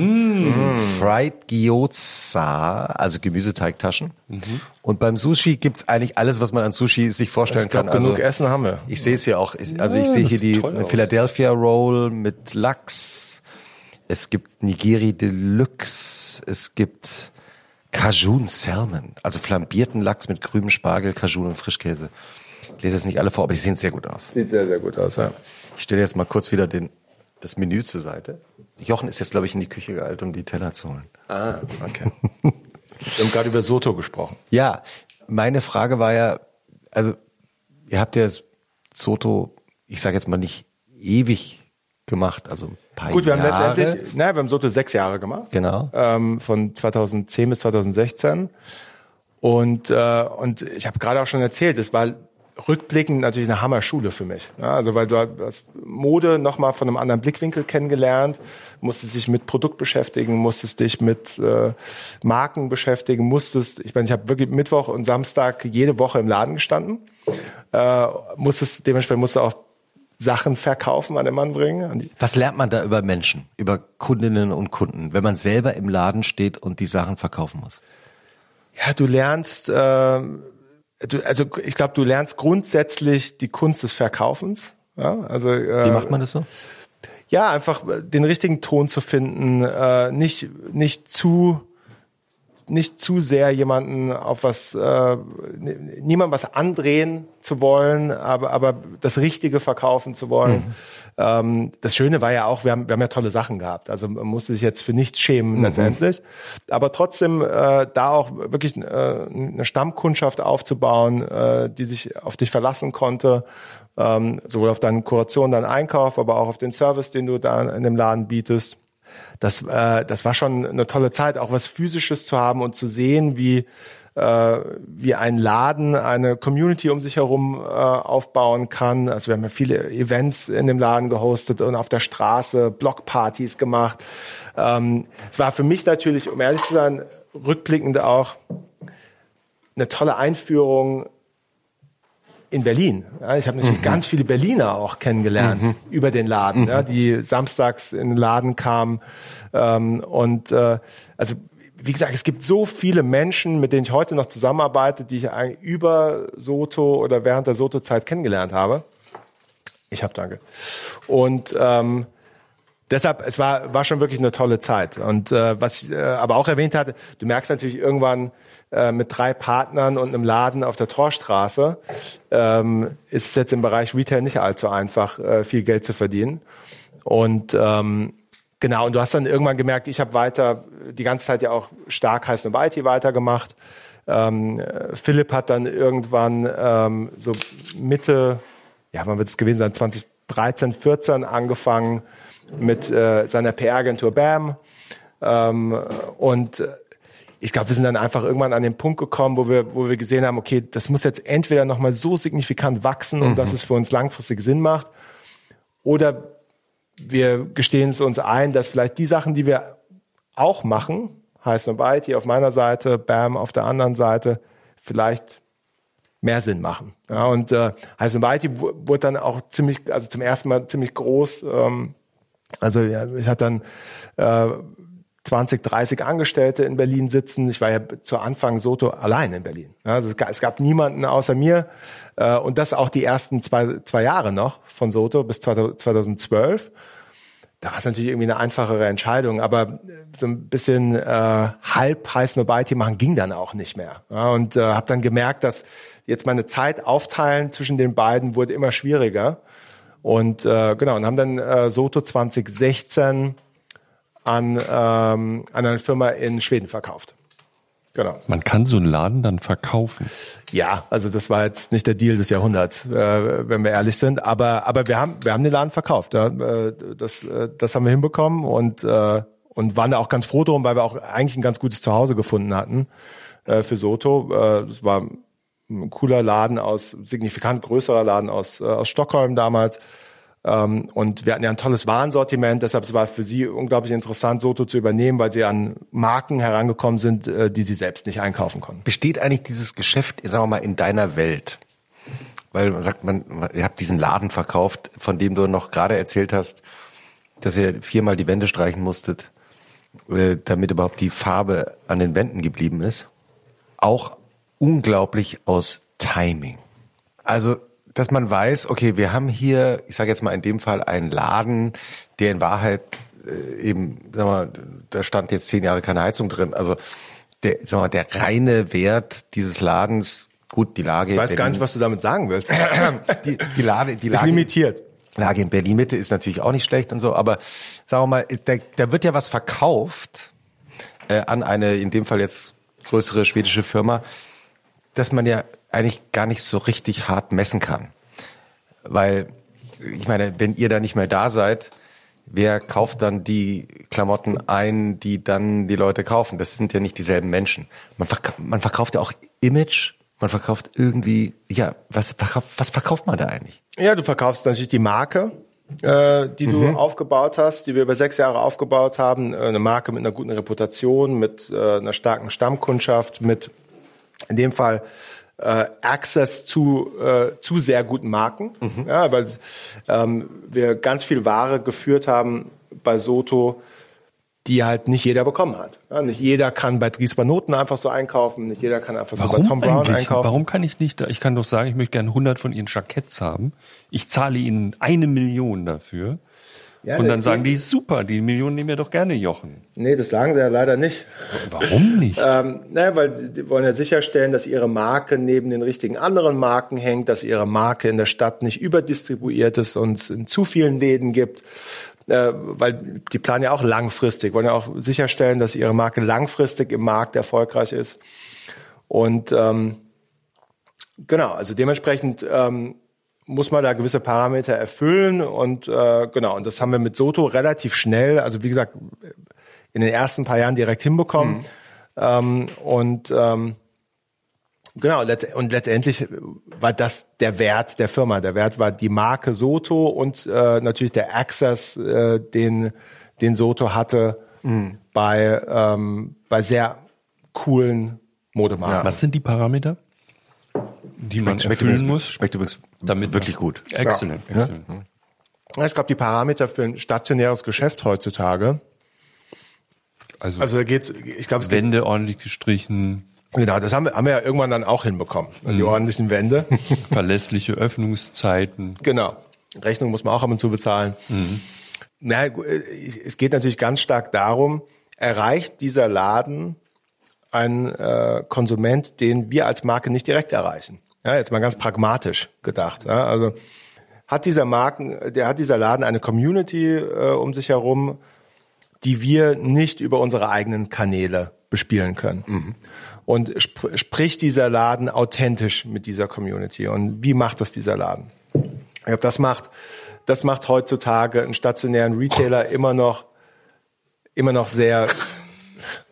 Fried Gyoza, also Gemüseteigtaschen. Und beim Sushi gibt's eigentlich alles, was man an Sushi sich vorstellen Ich glaube, kann. Also genug Essen haben wir. ich sehe es hier auch. Ich- Also ich sehe das hier die. Philadelphia Roll mit Lachs. Es gibt Nigiri Deluxe. Es gibt Cajun Salmon, also flambierten Lachs mit grünem Spargel, Cajun und Frischkäse. Ich lese jetzt nicht alle vor, aber die sehen sehr gut aus. Sieht sehr, sehr gut aus, ja. Ich stelle jetzt mal kurz wieder den, das Menü zur Seite. Jochen ist jetzt, glaube ich, in die Küche geeilt, um die Teller zu holen. Ah, okay. wir haben gerade über Soto gesprochen. Ja, meine Frage war ja, also ihr habt ja Soto, ich sage jetzt mal nicht ewig gemacht, also ein paar Gut, wir haben Jahre. letztendlich, naja, wir haben Soto sechs Jahre gemacht. Genau. Ähm, von 2010 bis 2016. Und, äh, und ich habe gerade auch schon erzählt, es war rückblickend natürlich eine Hammerschule für mich. Ja, also weil du hast Mode nochmal von einem anderen Blickwinkel kennengelernt, musstest dich mit Produkt beschäftigen, musstest dich mit äh, Marken beschäftigen, musstest, ich meine, ich habe wirklich Mittwoch und Samstag jede Woche im Laden gestanden, äh, musstest, dementsprechend musst du auch Sachen verkaufen an den Mann bringen. Was lernt man da über Menschen, über Kundinnen und Kunden, wenn man selber im Laden steht und die Sachen verkaufen muss? Ja, du lernst, äh, du, also ich glaube, du lernst grundsätzlich die Kunst des Verkaufens. Ja, also äh, Wie macht man das so? ja, einfach den richtigen Ton zu finden, äh, nicht nicht zu nicht zu sehr jemanden auf was äh, niemand was andrehen zu wollen, aber aber das Richtige verkaufen zu wollen. Ähm, das Schöne war ja auch, wir haben wir haben ja tolle Sachen gehabt. Also man musste sich jetzt für nichts schämen letztendlich, aber trotzdem äh, da auch wirklich äh, eine Stammkundschaft aufzubauen, äh, die sich auf dich verlassen konnte ähm, sowohl auf deine Kuration, deinen Einkauf, aber auch auf den Service, den du da in dem Laden bietest. Das, äh, das war schon eine tolle Zeit, auch was Physisches zu haben und zu sehen, wie, äh, wie ein Laden eine Community um sich herum äh, aufbauen kann. Also wir haben ja viele Events in dem Laden gehostet und auf der Straße Blockpartys gemacht. Ähm, es war für mich natürlich, um ehrlich zu sein, rückblickend auch eine tolle Einführung in Berlin. Ja, ich habe natürlich mhm. ganz viele Berliner auch kennengelernt mhm. über den Laden, mhm. ja, die samstags in den Laden kamen. Ähm, und äh, also wie gesagt, es gibt so viele Menschen, mit denen ich heute noch zusammenarbeite, die ich eigentlich über Soto oder während der Soto-Zeit kennengelernt habe. Ich habe danke. Und ähm, deshalb, es war, war schon wirklich eine tolle Zeit. Und äh, was ich äh, aber auch erwähnt hatte, du merkst natürlich irgendwann äh, mit drei Partnern und einem Laden auf der Torstraße, ähm, ist es jetzt im Bereich Retail nicht allzu einfach, äh, viel Geld zu verdienen. Und ähm, genau, und du hast dann irgendwann gemerkt, ich habe weiter die ganze Zeit ja auch stark heiß und IT weitergemacht. Ähm, Philipp hat dann irgendwann ähm, so Mitte, ja, wann wird es gewesen sein, 2013, 14 angefangen, mit äh, seiner PR-Agentur BAM. Ähm, und ich glaube, wir sind dann einfach irgendwann an den Punkt gekommen, wo wir, wo wir gesehen haben, okay, das muss jetzt entweder nochmal so signifikant wachsen, um mhm. dass es für uns langfristig Sinn macht, oder wir gestehen es uns ein, dass vielleicht die Sachen, die wir auch machen, heißt und Byte hier auf meiner Seite, BAM auf der anderen Seite, vielleicht mehr Sinn machen. Ja, und äh, Heiß und Byte wurde dann auch ziemlich, also zum ersten Mal ziemlich groß. Ähm, also ja, ich hatte dann äh, 20, 30 Angestellte in Berlin sitzen. Ich war ja zu Anfang Soto allein in Berlin. Also es, gab, niemanden außer mir. Äh, und das auch die ersten zwei, zwei Jahre noch von Soto bis 2012. Da war es natürlich irgendwie eine einfachere Entscheidung, aber so ein bisschen äh, halb heiß Nobody machen ging dann auch nicht mehr. Ja, und äh, habe dann gemerkt, dass jetzt meine Zeit aufteilen zwischen den beiden wurde immer schwieriger. Und äh, genau, und haben dann äh, Soto 2016 an, ähm, an eine Firma in Schweden verkauft. Genau. Man kann so einen Laden dann verkaufen. Ja, also das war jetzt nicht der Deal des Jahrhunderts, äh, wenn wir ehrlich sind. Aber aber wir haben wir haben den Laden verkauft. Ja. Äh, das äh, das haben wir hinbekommen und äh, und waren da auch ganz froh drum, weil wir auch eigentlich ein ganz gutes Zuhause gefunden hatten äh, für Soto. Äh, das war ein cooler Laden aus, signifikant größerer Laden aus, aus Stockholm damals. Ähm, und wir hatten ja ein tolles Warensortiment, deshalb war es für sie unglaublich interessant, Soto zu übernehmen, weil sie an Marken herangekommen sind, äh, die sie selbst nicht einkaufen konnten. Besteht eigentlich dieses Geschäft, sagen wir mal, in deiner Welt? Weil man sagt, man, ihr habt diesen Laden verkauft, von dem du noch gerade erzählt hast, dass ihr viermal die Wände streichen musstet, äh, damit überhaupt die Farbe an den Wänden geblieben ist. Auch unglaublich aus Timing. Also, dass man weiß, okay, wir haben hier, ich sage jetzt mal in dem Fall einen Laden, der in Wahrheit äh, eben, sag mal, da stand jetzt zehn Jahre keine Heizung drin. Also der, sag mal, der reine Wert dieses Ladens, gut, die Lage. Ich weiß gar nicht, was du damit sagen willst. die, die Lage, die Lage. Ist limitiert. Lage in Berlin Mitte ist natürlich auch nicht schlecht und so, aber sagen wir mal, da, da wird ja was verkauft äh, an eine, in dem Fall jetzt größere schwedische Firma, dass man ja eigentlich gar nicht so richtig hart messen kann. Weil, ich meine, wenn ihr da nicht mehr da seid, wer kauft dann die Klamotten ein, die dann die Leute kaufen? Das sind ja nicht dieselben Menschen. Man, verk man verkauft ja auch Image, man verkauft irgendwie, ja, was, was verkauft man da eigentlich? Ja, du verkaufst natürlich die Marke, äh, die du mhm. aufgebaut hast, die wir über sechs Jahre aufgebaut haben. Äh, eine Marke mit einer guten Reputation, mit äh, einer starken Stammkundschaft, mit in dem Fall äh, Access zu, äh, zu sehr guten Marken, mhm. ja, weil ähm, wir ganz viel Ware geführt haben bei Soto, die halt nicht jeder bekommen hat. Ja, nicht jeder kann bei Dries Noten einfach so einkaufen, nicht jeder kann einfach Warum so bei Tom Brown eigentlich? einkaufen. Warum kann ich nicht, ich kann doch sagen, ich möchte gerne 100 von ihren Jacketts haben. Ich zahle ihnen eine Million dafür. Ja, und dann sagen die, super, die Millionen nehmen wir doch gerne Jochen. Nee, das sagen sie ja leider nicht. Warum nicht? ähm, naja, weil sie wollen ja sicherstellen, dass ihre Marke neben den richtigen anderen Marken hängt, dass ihre Marke in der Stadt nicht überdistribuiert ist und es in zu vielen Läden gibt. Äh, weil die planen ja auch langfristig, wollen ja auch sicherstellen, dass ihre Marke langfristig im Markt erfolgreich ist. Und ähm, genau, also dementsprechend ähm, muss man da gewisse Parameter erfüllen und äh, genau, und das haben wir mit Soto relativ schnell, also wie gesagt, in den ersten paar Jahren direkt hinbekommen. Mhm. Ähm, und ähm, genau, und letztendlich war das der Wert der Firma. Der Wert war die Marke Soto und äh, natürlich der Access, äh, den, den Soto hatte mhm. bei, ähm, bei sehr coolen Modemarken. Ja. Was sind die Parameter? die man schmeckt erfüllen übrigens, muss. Schmeckt übrigens Damit wirklich gut. Excellent. Ja. excellent. Ich glaube, die Parameter für ein stationäres Geschäft heutzutage, Also, also da geht's, ich glaube, es geht, Wände ordentlich gestrichen, genau, das haben wir, haben wir ja irgendwann dann auch hinbekommen. Die ordentlichen Wände. verlässliche Öffnungszeiten. Genau. Rechnung muss man auch ab und zu bezahlen. Na, gu- äh, es geht natürlich ganz stark darum, erreicht dieser Laden einen äh, Konsument, den wir als Marke nicht direkt erreichen. Ja, jetzt mal ganz pragmatisch gedacht. Ja, also hat dieser Marken, der hat dieser Laden eine Community äh, um sich herum, die wir nicht über unsere eigenen Kanäle bespielen können. Und sp spricht dieser Laden authentisch mit dieser Community? Und wie macht das dieser Laden? Ich glaube, das macht, das macht heutzutage einen stationären Retailer immer noch, immer noch sehr.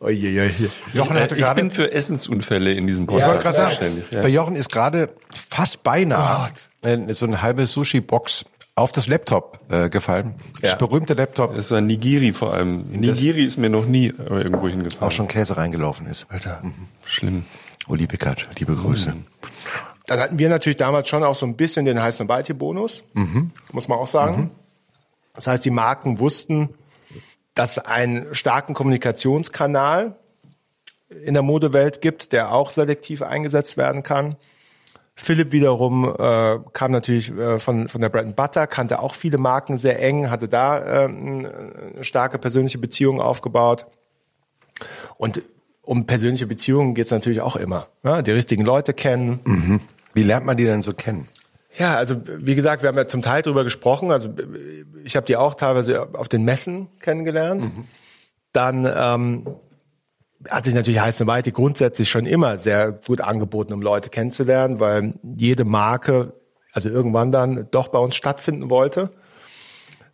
Uiuiui. Jochen hatte Ich gerade, bin für Essensunfälle in diesem ich wollte Podcast gerade sagen. Ja. bei Jochen ist gerade fast beinahe äh, so eine halbe Sushi-Box auf das Laptop äh, gefallen. Das Ja. berühmte Laptop, Das war Nigiri vor allem. Nigiri ist mir noch nie äh, irgendwo hingefallen. auch schon Käse reingelaufen ist. Alter, schlimm. Uli Pickert, liebe Grüße. Dann hatten wir natürlich damals schon auch so ein bisschen den heißen Balti-Bonus, muss man auch sagen. Das heißt, die Marken wussten, dass einen starken Kommunikationskanal in der Modewelt gibt, der auch selektiv eingesetzt werden kann. Philipp wiederum äh, kam natürlich äh, von, von der Bread and Butter, kannte auch viele Marken sehr eng, hatte da äh, eine starke persönliche Beziehung aufgebaut. Und um persönliche Beziehungen geht's natürlich auch immer. Ja, die richtigen Leute kennen, Wie lernt man die denn so kennen? Ja, also wie gesagt, wir haben ja zum Teil drüber gesprochen. Also ich habe die auch teilweise auf den Messen kennengelernt. Dann ähm, hat sich natürlich Heiß Weite grundsätzlich schon immer sehr gut angeboten, um Leute kennenzulernen, weil jede Marke, also irgendwann dann doch bei uns stattfinden wollte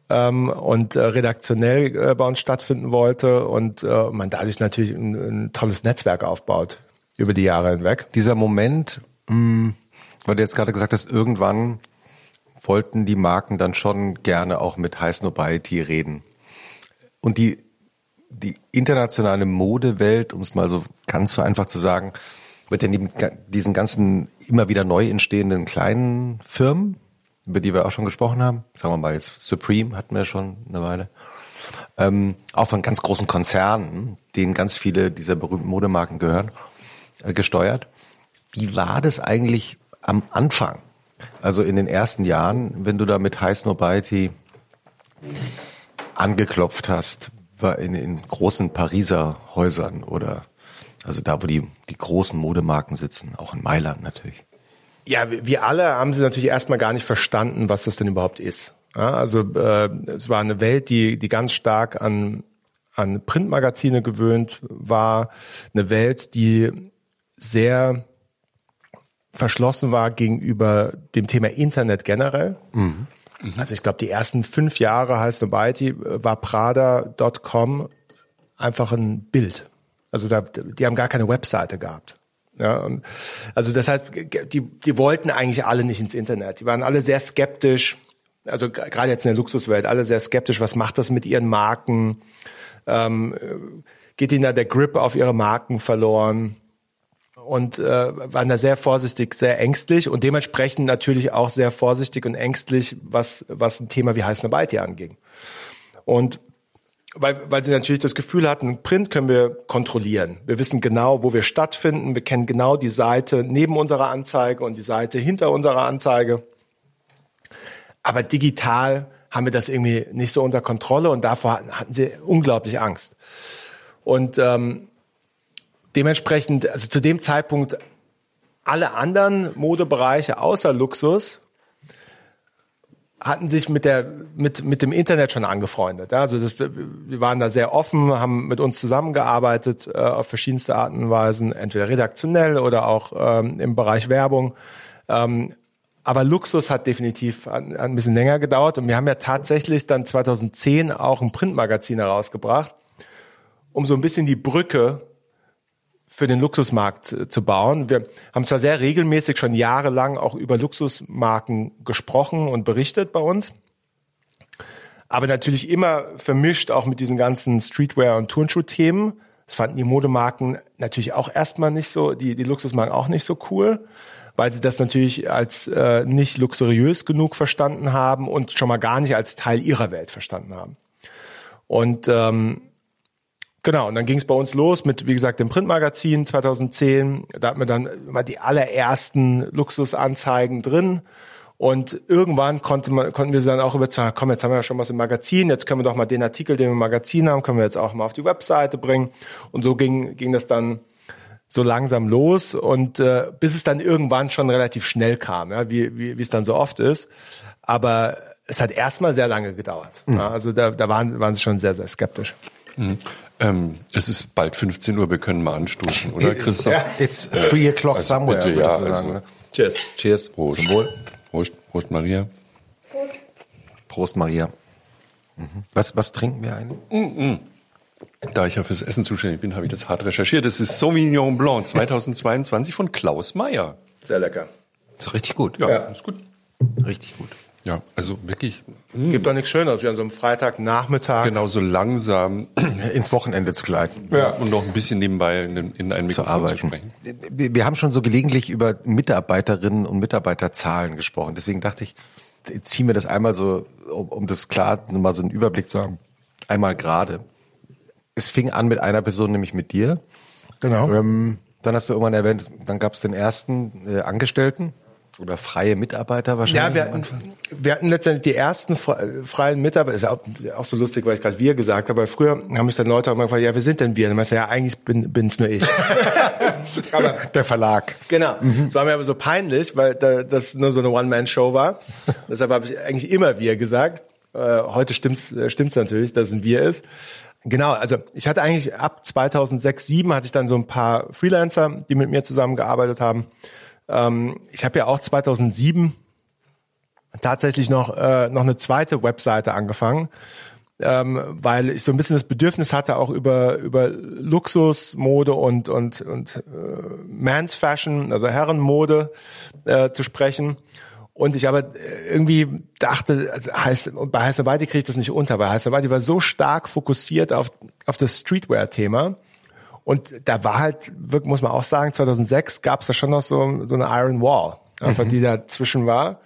ähm, und äh, redaktionell äh, bei uns stattfinden wollte und äh, man dadurch natürlich ein, ein tolles Netzwerk aufbaut über die Jahre hinweg. Dieser Moment, mh, weil du jetzt gerade gesagt hast, irgendwann wollten die Marken dann schon gerne auch mit Heiß Nobiety reden. Und die, die internationale Modewelt, um es mal so ganz vereinfacht zu sagen, wird ja neben diesen ganzen immer wieder neu entstehenden kleinen Firmen, über die wir auch schon gesprochen haben, sagen wir mal jetzt Supreme hatten wir schon eine Weile, ähm, auch von ganz großen Konzernen, denen ganz viele dieser berühmten Modemarken gehören, äh, gesteuert. Wie war das eigentlich am Anfang? Also in den ersten Jahren, wenn du da mit High Snobiety angeklopft hast, war in, in großen Pariser Häusern oder also da, wo die, die großen Modemarken sitzen, auch in Mailand natürlich. Ja, wir wir alle haben sie natürlich erstmal gar nicht verstanden, was das denn überhaupt ist. Ja, also äh, es war eine Welt, die, die ganz stark an, an Printmagazine gewöhnt war, eine Welt, die sehr verschlossen war gegenüber dem Thema Internet generell. Also ich glaube, die ersten fünf Jahre heißt Nobiety war Prada.com einfach ein Bild. Also da, die haben gar keine Webseite gehabt. Ja, und also das heißt, die, die wollten eigentlich alle nicht ins Internet. Die waren alle sehr skeptisch. Also gerade jetzt in der Luxuswelt, alle sehr skeptisch. Was macht das mit ihren Marken? Ähm, äh, geht ihnen da der Grip auf ihre Marken verloren? Und äh, waren da sehr vorsichtig, sehr ängstlich und dementsprechend natürlich auch sehr vorsichtig und ängstlich, was, was ein Thema wie Heiß Nobiety anging. Und weil, weil sie natürlich das Gefühl hatten, Print können wir kontrollieren. Wir wissen genau, wo wir stattfinden. Wir kennen genau die Seite neben unserer Anzeige und die Seite hinter unserer Anzeige. Aber digital haben wir das irgendwie nicht so unter Kontrolle und davor hatten, hatten sie unglaublich Angst. Und ähm, dementsprechend, also zu dem Zeitpunkt, alle anderen Modebereiche außer Luxus hatten sich mit der mit mit dem Internet schon angefreundet. Also das, wir waren da sehr offen, haben mit uns zusammengearbeitet äh, auf verschiedenste Arten und Weisen, entweder redaktionell oder auch ähm, im Bereich Werbung. Ähm, aber Luxus hat definitiv ein bisschen länger gedauert und wir haben ja tatsächlich dann 2010 auch ein Printmagazin herausgebracht, um so ein bisschen die Brücke für den Luxusmarkt äh, zu bauen. Wir haben zwar sehr regelmäßig schon jahrelang auch über Luxusmarken gesprochen und berichtet bei uns, aber natürlich immer vermischt auch mit diesen ganzen Streetwear- und Turnschuh-Themen. Das fanden die Modemarken natürlich auch erstmal nicht so, die, die Luxusmarken auch nicht so cool. weil sie das natürlich als äh, nicht luxuriös genug verstanden haben und schon mal gar nicht als Teil ihrer Welt verstanden haben. Und ähm, Genau, und dann ging es bei uns los mit, wie gesagt, dem Printmagazin 2010. Da hatten wir dann immer die allerersten Luxusanzeigen drin. Und irgendwann konnte man, konnten wir dann auch überzeugen, komm, jetzt haben wir ja schon was im Magazin, jetzt können wir doch mal den Artikel, den wir im Magazin haben, können wir jetzt auch mal auf die Webseite bringen. Und so ging, ging das dann so langsam los und äh, bis es dann irgendwann schon relativ schnell kam, ja, wie, wie, wie es dann so oft ist. Aber es hat erstmal sehr lange gedauert. Mhm. Ja, also da, da waren, waren sie schon sehr, sehr skeptisch. Mhm. Ähm, es ist bald 15 Uhr, wir können mal anstoßen, oder Christoph? Ja, it's three o'clock also somewhere. Bitte, ja, also. Cheers. Cheers. Prost. Zum Wohl. Prost, Prost Maria. Prost. Prost Maria. Mhm. Was, was trinken wir eigentlich? Mhm. Da ich ja fürs Essen zuständig bin, habe ich das hart recherchiert. Das ist Sauvignon Blanc 2022 von Klaus Meyer. Sehr lecker. Ist richtig gut. Ja, ja. ist gut. Richtig gut. Ja, also wirklich. Mh. Gibt doch nichts Schöneres, wie an so einem Freitagnachmittag. Genau, so langsam ins Wochenende zu gleiten. Ja. Und noch ein bisschen nebenbei in, in ein Mikrofon zu, zu sprechen. Wir haben schon so gelegentlich über Mitarbeiterinnen und Mitarbeiterzahlen gesprochen. Deswegen dachte ich, zieh mir das einmal so, um, um das klar, nur mal so einen Überblick zu haben. Einmal gerade. Es fing an mit einer Person, nämlich mit dir. Genau. Ähm, dann hast du irgendwann erwähnt, dann gab es den ersten äh, Angestellten oder freie Mitarbeiter wahrscheinlich? Ja, wir hatten, wir hatten letztendlich die ersten freien Mitarbeiter, ist ja auch, auch so lustig, weil ich gerade wir gesagt habe, weil früher haben mich dann Leute auch mal gefragt, ja, wer sind denn wir? Und dann meinst du, ja, eigentlich bin, bin's nur ich. aber, Der Verlag. Genau. Mhm. Das war mir aber so peinlich, weil da, das nur so eine One-Man-Show war. Deshalb habe ich eigentlich immer wir gesagt. Äh, heute stimmt's, äh, stimmt's natürlich, dass es ein wir ist. Genau, also ich hatte eigentlich ab 2006, 2007 hatte ich dann so ein paar Freelancer, die mit mir zusammengearbeitet haben. Ähm, ich habe ja auch 2007 tatsächlich noch, äh, noch eine zweite Webseite angefangen, ähm, weil ich so ein bisschen das Bedürfnis hatte, auch über, über Luxus, Mode und, und, und äh, Man's Fashion, also Herrenmode äh, zu sprechen. Und ich aber irgendwie dachte, also heißt, bei Heißer Weide kriege ich das nicht unter, weil Heißer Weide war so stark fokussiert auf, auf das Streetwear-Thema und da war halt, muss man auch sagen, 2006 gab es da schon noch so, so eine Iron Wall, einfach mhm. die dazwischen war.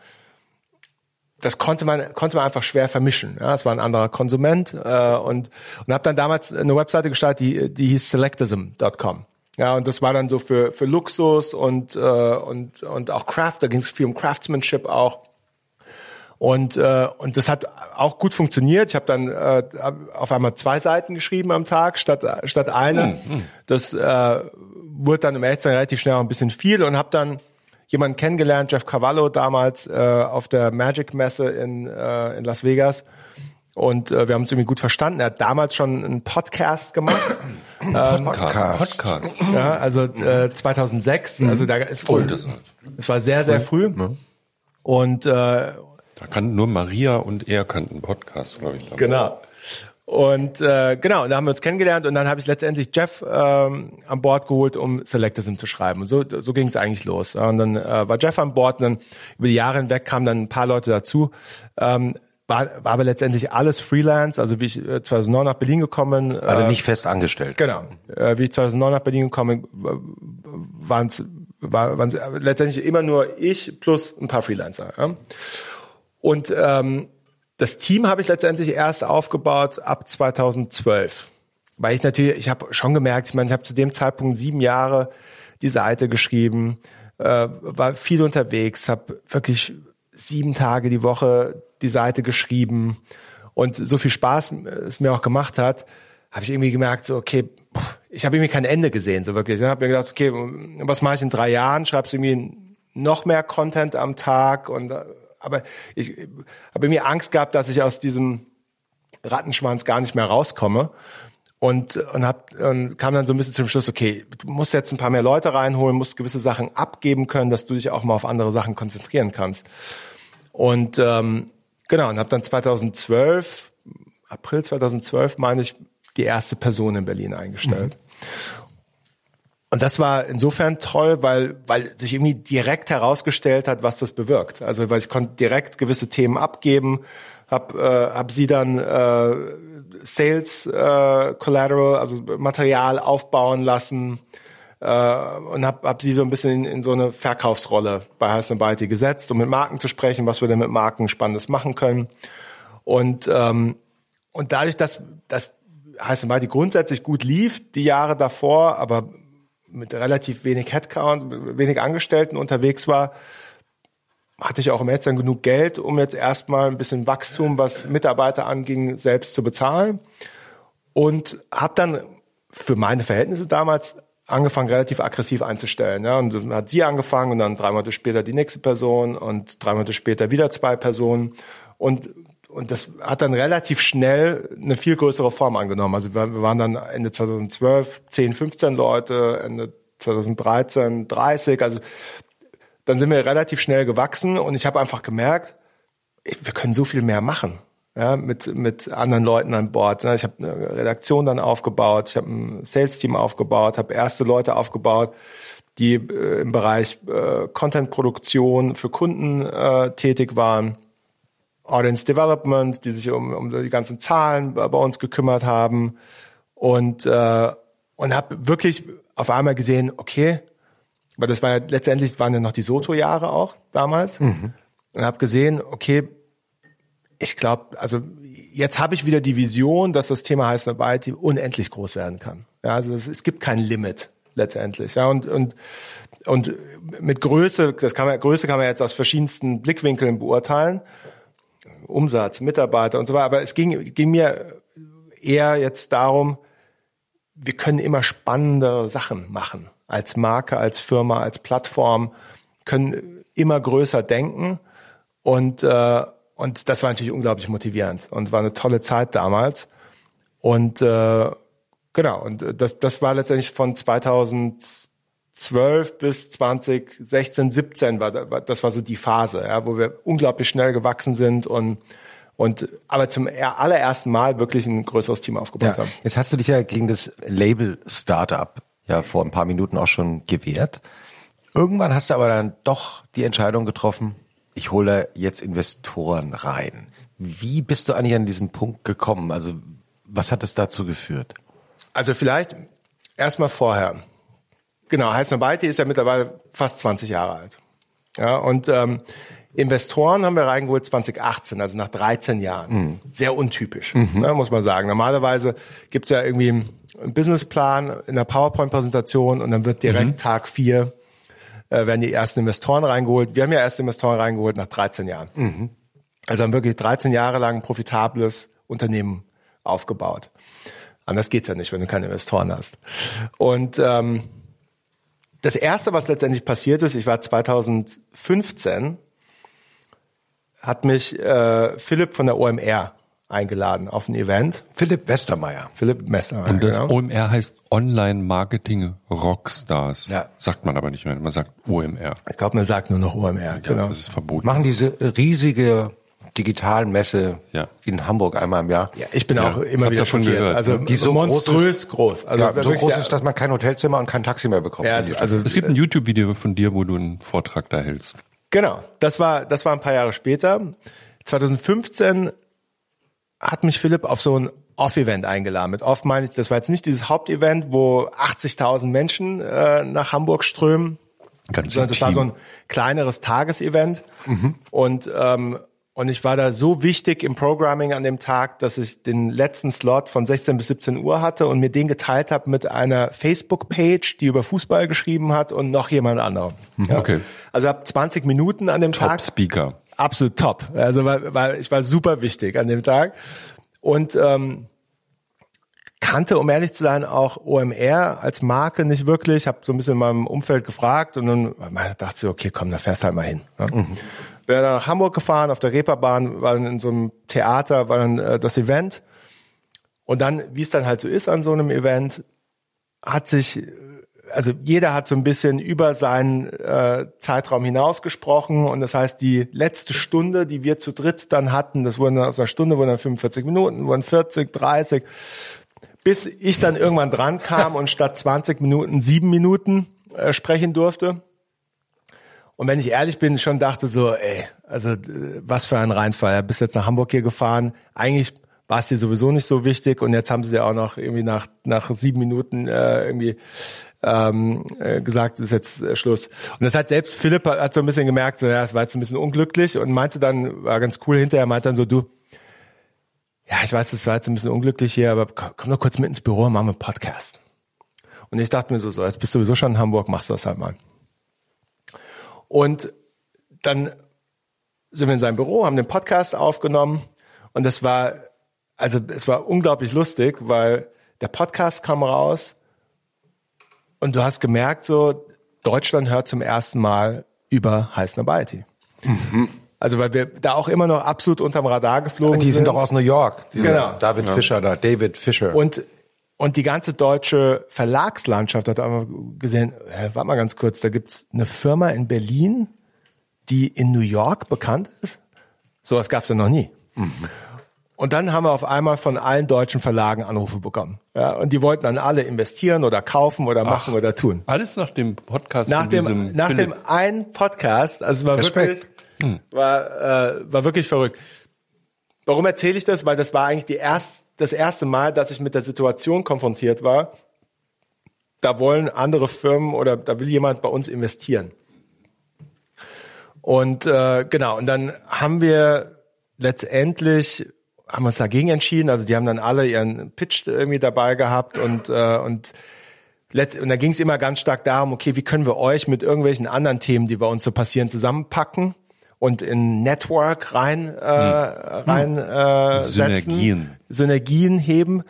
Das konnte man konnte man einfach schwer vermischen. Ja, es war ein anderer Konsument äh, und und habe dann damals eine Webseite gestartet, die die hieß selectism.com. Ja, und das war dann so für für Luxus und äh, und und auch Craft. Da ging es viel um Craftsmanship auch. Und, äh, und das hat auch gut funktioniert. Ich habe dann äh, auf einmal zwei Seiten geschrieben am Tag statt, statt eine. Mhm. Das äh, wurde dann im Echtsein relativ schnell auch ein bisschen viel und habe dann jemanden kennengelernt, Jeff Cavallo damals äh, auf der Magic Messe in, äh, in Las Vegas. Und äh, wir haben uns irgendwie gut verstanden. Er hat damals schon einen Podcast gemacht. ähm, Podcast. Podcast. Ja, also äh, 2006. Mhm. Also da ist voll. Es war sehr, sehr früh. Mhm. Und äh, da kannten nur Maria und er kannten Podcast, glaube ich. Damals. Genau. Und äh, genau, und da haben wir uns kennengelernt und dann habe ich letztendlich Jeff ähm, an Bord geholt, um Selectism zu schreiben. Und so, so ging es eigentlich los. Und dann äh, war Jeff an Bord und dann über die Jahre hinweg kamen dann ein paar Leute dazu. Ähm, war, war aber letztendlich alles Freelance, also wie ich 2009 äh, nach Berlin gekommen. Also äh, nicht fest angestellt. Genau. Äh, wie ich 2009 nach Berlin gekommen waren es war, waren's letztendlich immer nur ich plus ein paar Freelancer. Ja? Und ähm, das Team habe ich letztendlich erst aufgebaut ab 2012. Weil ich natürlich, ich habe schon gemerkt, ich meine, ich habe zu dem Zeitpunkt sieben Jahre die Seite geschrieben, äh, war viel unterwegs, habe wirklich sieben Tage die Woche die Seite geschrieben und so viel Spaß es mir auch gemacht hat, habe ich irgendwie gemerkt, so okay, ich habe irgendwie kein Ende gesehen, so wirklich. Ich habe mir gedacht, okay, was mache ich in drei Jahren? Schreibst irgendwie noch mehr Content am Tag und aber ich habe mir Angst gehabt, dass ich aus diesem Rattenschwanz gar nicht mehr rauskomme. Und, und, hab, und kam dann so ein bisschen zum Schluss, okay, du musst jetzt ein paar mehr Leute reinholen, musst gewisse Sachen abgeben können, dass du dich auch mal auf andere Sachen konzentrieren kannst. Und ähm, genau, und habe dann 2012, April 2012, meine ich, die erste Person in Berlin eingestellt. Mhm. Und das war insofern toll, weil, weil sich irgendwie direkt herausgestellt hat, was das bewirkt. Also weil ich konnte direkt gewisse Themen abgeben, habe äh, hab sie dann äh, Sales äh, Collateral, also Material aufbauen lassen, äh, und habe hab sie so ein bisschen in, in so eine Verkaufsrolle bei Heiß Beite gesetzt, um mit Marken zu sprechen, was wir denn mit Marken Spannendes machen können. Und, ähm, und dadurch, dass, dass Heiß Beite grundsätzlich gut lief, die Jahre davor, aber mit relativ wenig Headcount, wenig Angestellten unterwegs war, hatte ich auch im dann genug Geld, um jetzt erstmal ein bisschen Wachstum, was Mitarbeiter anging, selbst zu bezahlen. Und habe dann für meine Verhältnisse damals angefangen, relativ aggressiv einzustellen. Ja. Und dann hat sie angefangen und dann drei Monate später die nächste Person und drei Monate später wieder zwei Personen. Und, und das hat dann relativ schnell eine viel größere Form angenommen. Also wir, wir waren dann Ende 2012 10, 15 Leute, Ende 2013 30. Also dann sind wir relativ schnell gewachsen und ich habe einfach gemerkt, wir können so viel mehr machen. Ja, mit, mit anderen Leuten an Bord. Ich habe eine Redaktion dann aufgebaut, ich habe ein Sales-Team aufgebaut, habe erste Leute aufgebaut, die äh, im Bereich äh, Content-Produktion für Kunden äh, tätig waren. Audience Development, die sich um, um die ganzen Zahlen bei uns gekümmert haben und äh, und habe wirklich auf einmal gesehen, okay, weil das war ja letztendlich waren ja noch die Soto-Jahre auch damals. Mhm. Und habe gesehen, okay, ich glaube, also jetzt habe ich wieder die Vision, dass das Thema Heiß Arbeit unendlich groß werden kann. Ja, also es, es gibt kein Limit letztendlich. Ja, und, und, und mit Größe, das kann man, Größe kann man jetzt aus verschiedensten Blickwinkeln beurteilen. Umsatz, Mitarbeiter und so weiter. Aber es ging, ging mir eher jetzt darum, wir können immer spannende Sachen machen als Marke, als Firma, als Plattform, können immer größer denken und äh, und das war natürlich unglaublich motivierend und war eine tolle Zeit damals und äh, genau und das das war letztendlich von 2012 bis 2016 17 war das war so die Phase ja, wo wir unglaublich schnell gewachsen sind und und aber zum allerersten Mal wirklich ein größeres Team aufgebaut ja, haben. Jetzt hast du dich ja gegen das Label Startup ja vor ein paar Minuten auch schon gewehrt. Irgendwann hast du aber dann doch die Entscheidung getroffen, ich hole jetzt Investoren rein. Wie bist du eigentlich an diesen Punkt gekommen? Also was hat es dazu geführt? Also vielleicht erstmal vorher. Genau, Heißen Beite ist ja mittlerweile fast 20 Jahre alt. Ja, und ähm, Investoren haben wir reingeholt 2018, also nach 13 Jahren. Mhm. Sehr untypisch, mhm. ne, muss man sagen. Normalerweise gibt's ja irgendwie einen Businessplan in der PowerPoint-Präsentation und dann wird direkt mhm. Tag vier äh, werden die ersten Investoren reingeholt. Wir haben ja erste Investoren reingeholt nach 13 Jahren. Mhm. Also haben wirklich 13 Jahre lang ein profitables Unternehmen aufgebaut. Anders geht's ja nicht, wenn du keine Investoren hast. Und ähm, das erste, was letztendlich passiert ist, ich war 2015 hat mich äh, Philipp von der OMR eingeladen auf ein Event. Philipp Westermeier. Philipp Westermeier. Und das genau. OMR heißt Online Marketing Rockstars. Ja. Sagt man aber nicht mehr. Man sagt OMR. Ich glaube, man sagt nur noch OMR. Ja, genau. Das ist verboten. Machen diese riesige Digitalmesse ja. in Hamburg einmal im Jahr. Ja, ich bin ja, auch immer wieder schon gehört. Also die so monströs groß. Also ja, so groß ist, dass man kein Hotelzimmer und kein Taxi mehr bekommt. Ja, also, also es gibt ein YouTube-Video von dir, wo du einen Vortrag da hältst. Genau, das war, das war ein paar Jahre später. 2015 hat mich Philipp auf so ein Off-Event eingeladen. Mit Off meine ich, das war jetzt nicht dieses Hauptevent, wo 80.000 Menschen äh, nach Hamburg strömen. Ganz sondern das war so ein kleineres Tagesevent. Mhm. Und ähm, und ich war da so wichtig im Programming an dem Tag, dass ich den letzten Slot von 16 bis 17 Uhr hatte und mir den geteilt habe mit einer Facebook-Page, die über Fußball geschrieben hat und noch jemand anderem. Mhm. Ja. Okay. Also habe 20 Minuten an dem top Tag. Speaker. Absolut top. Also weil, weil ich war super wichtig an dem Tag und ähm, kannte, um ehrlich zu sein, auch OMR als Marke nicht wirklich. Habe so ein bisschen in meinem Umfeld gefragt und dann dachte ich, okay, komm, da fährst halt mal hin. Ja. Mhm. Bin dann nach Hamburg gefahren, auf der Reeperbahn, war dann in so einem Theater, war dann äh, das Event. Und dann, wie es dann halt so ist an so einem Event, hat sich, also jeder hat so ein bisschen über seinen äh, Zeitraum hinaus gesprochen. Und das heißt, die letzte Stunde, die wir zu dritt dann hatten, das wurden aus einer Stunde, wurden dann 45 Minuten, wurden 40, 30, bis ich dann irgendwann dran kam und statt 20 Minuten sieben Minuten äh, sprechen durfte. Und wenn ich ehrlich bin, schon dachte so, ey, also was für ein Reinfall. Bist jetzt nach Hamburg hier gefahren. Eigentlich war es dir sowieso nicht so wichtig und jetzt haben sie dir auch noch irgendwie nach nach sieben Minuten äh, irgendwie ähm, äh, gesagt, ist jetzt äh, Schluss. Und das hat selbst Philipp hat so ein bisschen gemerkt, so ja, es war jetzt ein bisschen unglücklich und meinte dann, war ganz cool hinterher, meinte dann so, du, ja, ich weiß, das war jetzt ein bisschen unglücklich hier, aber komm doch kurz mit ins Büro und machen wir einen Podcast. Und ich dachte mir so, so, jetzt bist du sowieso schon in Hamburg, machst du das halt mal. Und dann sind wir in seinem Büro, haben den Podcast aufgenommen und das war, also es war unglaublich lustig, weil der Podcast kam raus und du hast gemerkt, so Deutschland hört zum ersten Mal über High Snobiety. Mhm. Also weil wir da auch immer noch absolut unterm Radar geflogen sind. Die sind doch aus New York. Genau. David ja. Fischer da, David Fischer. Und und die ganze deutsche Verlagslandschaft hat aber gesehen, äh, warte mal ganz kurz, da gibt's eine Firma in Berlin, die in New York bekannt ist. Sowas gab's ja noch nie. Mhm. Und dann haben wir auf einmal von allen deutschen Verlagen Anrufe bekommen. Ja, und die wollten dann alle investieren oder kaufen oder machen Ach, oder tun. Alles nach dem Podcast. Nach dem, nach dem einen Podcast. Also es war Respekt. wirklich, hm. war, äh, war wirklich verrückt. Warum erzähle ich das? Weil das war eigentlich die erst, das erste Mal, dass ich mit der Situation konfrontiert war. Da wollen andere Firmen oder da will jemand bei uns investieren. Und äh, genau, und dann haben wir letztendlich haben uns dagegen entschieden. Also die haben dann alle ihren Pitch irgendwie dabei gehabt und äh, und letzt, und da ging es immer ganz stark darum, okay, wie können wir euch mit irgendwelchen anderen Themen, die bei uns so passieren, zusammenpacken? Und in Network rein äh, hm. rein äh, Synergien setzen, Synergien. Heben.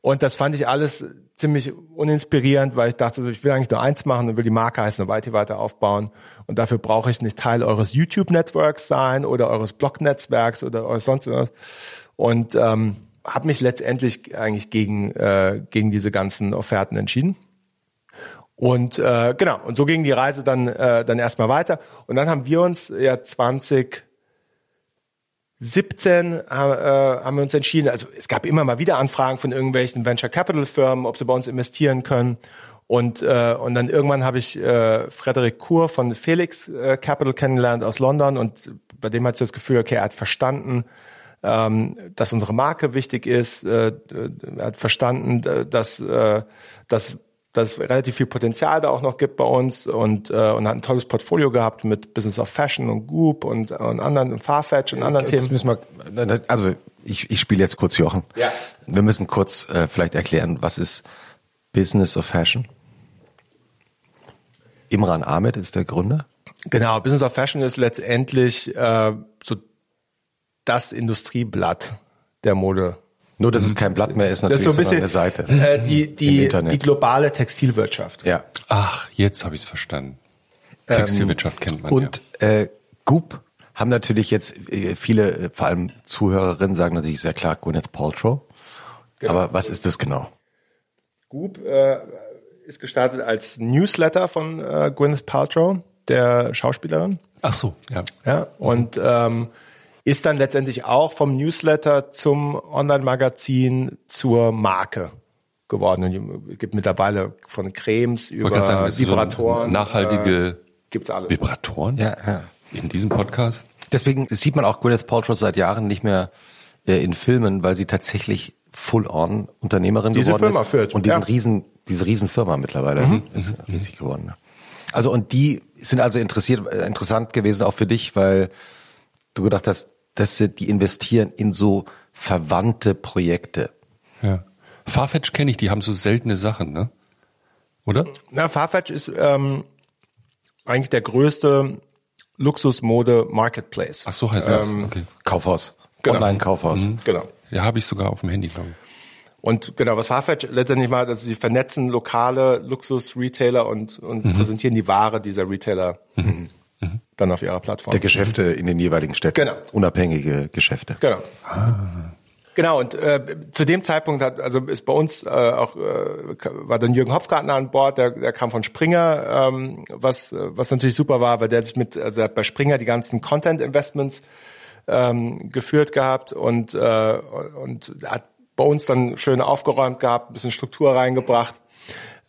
Und das fand ich alles ziemlich uninspirierend, weil ich dachte, ich will eigentlich nur eins machen und will die Marke heißen und weiter weiter aufbauen. Und dafür brauche ich nicht Teil eures YouTube Networks sein oder eures Blog Netzwerks oder eures sonst was. Und ähm, habe mich letztendlich eigentlich gegen äh, gegen diese ganzen Offerten entschieden und äh, genau, und so ging die Reise dann, äh, dann erstmal weiter. Und dann haben wir uns ja 2017 äh, haben wir uns entschieden, also es gab immer mal wieder Anfragen von irgendwelchen Venture Capital Firmen, ob sie bei uns investieren können. Und, äh, und dann irgendwann habe ich äh, Frederik Kur von Felix äh, Capital kennengelernt aus London und bei dem hat ich das Gefühl, okay, er hat verstanden, ähm, dass unsere Marke wichtig ist, äh, er hat verstanden, dass, äh, dass dass es relativ viel Potenzial da auch noch gibt bei uns und, äh, und hat ein tolles Portfolio gehabt mit Business of Fashion und Goop und, und anderen und Farfetch und anderen jetzt Themen. Müssen wir, also ich, ich spiele jetzt kurz Jochen. Ja. Wir müssen kurz äh, vielleicht erklären, was ist Business of Fashion? Imran Ahmed ist der Gründer. Genau, Business of Fashion ist letztendlich äh, so das Industrieblatt der Mode nur, dass es kein Blatt mehr ist, natürlich, das ist so ein bisschen, eine Seite. Äh, die, die, die globale Textilwirtschaft. Ja. Ach, jetzt habe ich es verstanden. Ähm, Textilwirtschaft ähm, kennt man Und ja. äh, Goop haben natürlich jetzt äh, viele, äh, vor allem Zuhörerinnen, sagen natürlich sehr klar Gwyneth Paltrow. Genau. Aber was ist das genau? Goop äh, ist gestartet als Newsletter von äh, Gwyneth Paltrow, der Schauspielerin. Ach so, ja. Ja, und ähm, ist dann letztendlich auch vom Newsletter zum Online-Magazin zur Marke geworden. Und es gibt mittlerweile von Cremes über sagen, Vibratoren. So nachhaltige äh, gibt's alles. Vibratoren? Ja, ja. In diesem Podcast? Deswegen sieht man auch Gwyneth Paltrow seit Jahren nicht mehr äh, in Filmen, weil sie tatsächlich full-on Unternehmerin diese geworden Firma ist. Führt, und diesen ja. riesen, diese Riesenfirma mittlerweile mhm. ist mhm. riesig geworden. Also und die sind also interessiert, äh, interessant gewesen auch für dich, weil du gedacht hast, dass sie die investieren in so verwandte Projekte. Ja. Farfetch kenne ich, die haben so seltene Sachen, ne? Oder? Na, Farfetch ist ähm, eigentlich der größte Luxusmode-Marketplace. Ach so heißt das. Ähm, okay. Kaufhaus. Genau. Online-Kaufhaus. Mhm. Genau. Ja, habe ich sogar auf dem Handy, glaube ich. Und genau, was Farfetch letztendlich macht, also sie vernetzen lokale Luxus-Retailer und, und mhm. präsentieren die Ware dieser Retailer. Mhm mhm. dann auf ihrer Plattform. Der Geschäfte in den jeweiligen Städten. Genau. Unabhängige Geschäfte. Genau. Ah. Genau, und äh, zu dem Zeitpunkt hat, also ist bei uns äh, auch, äh, war dann Jürgen Hopfgartner an Bord, der, der kam von Springer, ähm, was, was natürlich super war, weil der sich mit, also er hat bei Springer die ganzen Content-Investments ähm, geführt gehabt und, äh, und hat bei uns dann schön aufgeräumt gehabt, ein bisschen Struktur reingebracht.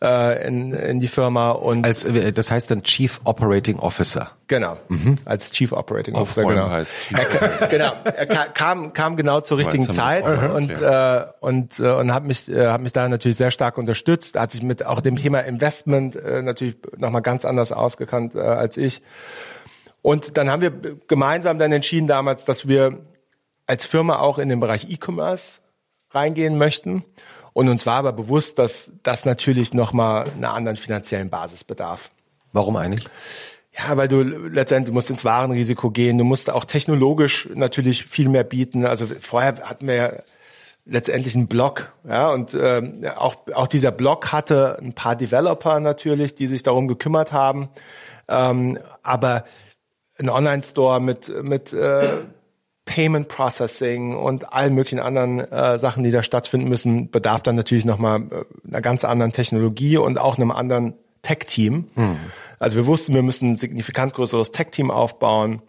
Äh, in, in die Firma und als äh, das heißt dann Chief Operating Officer. Genau, mhm. als Chief Operating Officer, genau. Heißt er, genau, er kam kam genau zur richtigen Zeit und äh, und äh, und hat mich äh, hat mich da natürlich sehr stark unterstützt, hat sich mit auch dem Thema Investment äh, natürlich noch mal ganz anders ausgekannt äh, als ich. Und dann haben wir gemeinsam dann entschieden damals, dass wir als Firma auch in den Bereich E-Commerce reingehen möchten. Und uns war aber bewusst, dass das natürlich nochmal einer anderen finanziellen Basis bedarf. Warum eigentlich? Ja, weil du letztendlich du musst ins Warenrisiko gehen, du musst auch technologisch natürlich viel mehr bieten. Also vorher hatten wir ja letztendlich einen Blog, ja, und ähm, auch auch dieser Blog hatte ein paar Developer natürlich, die sich darum gekümmert haben, ähm, aber ein Online-Store mit mit äh, Payment Processing und allen möglichen anderen äh, Sachen, die da stattfinden müssen, bedarf dann natürlich nochmal äh, einer ganz anderen Technologie und auch einem anderen Tech-Team. Mhm. Also wir wussten, wir müssen ein signifikant größeres Tech-Team aufbauen.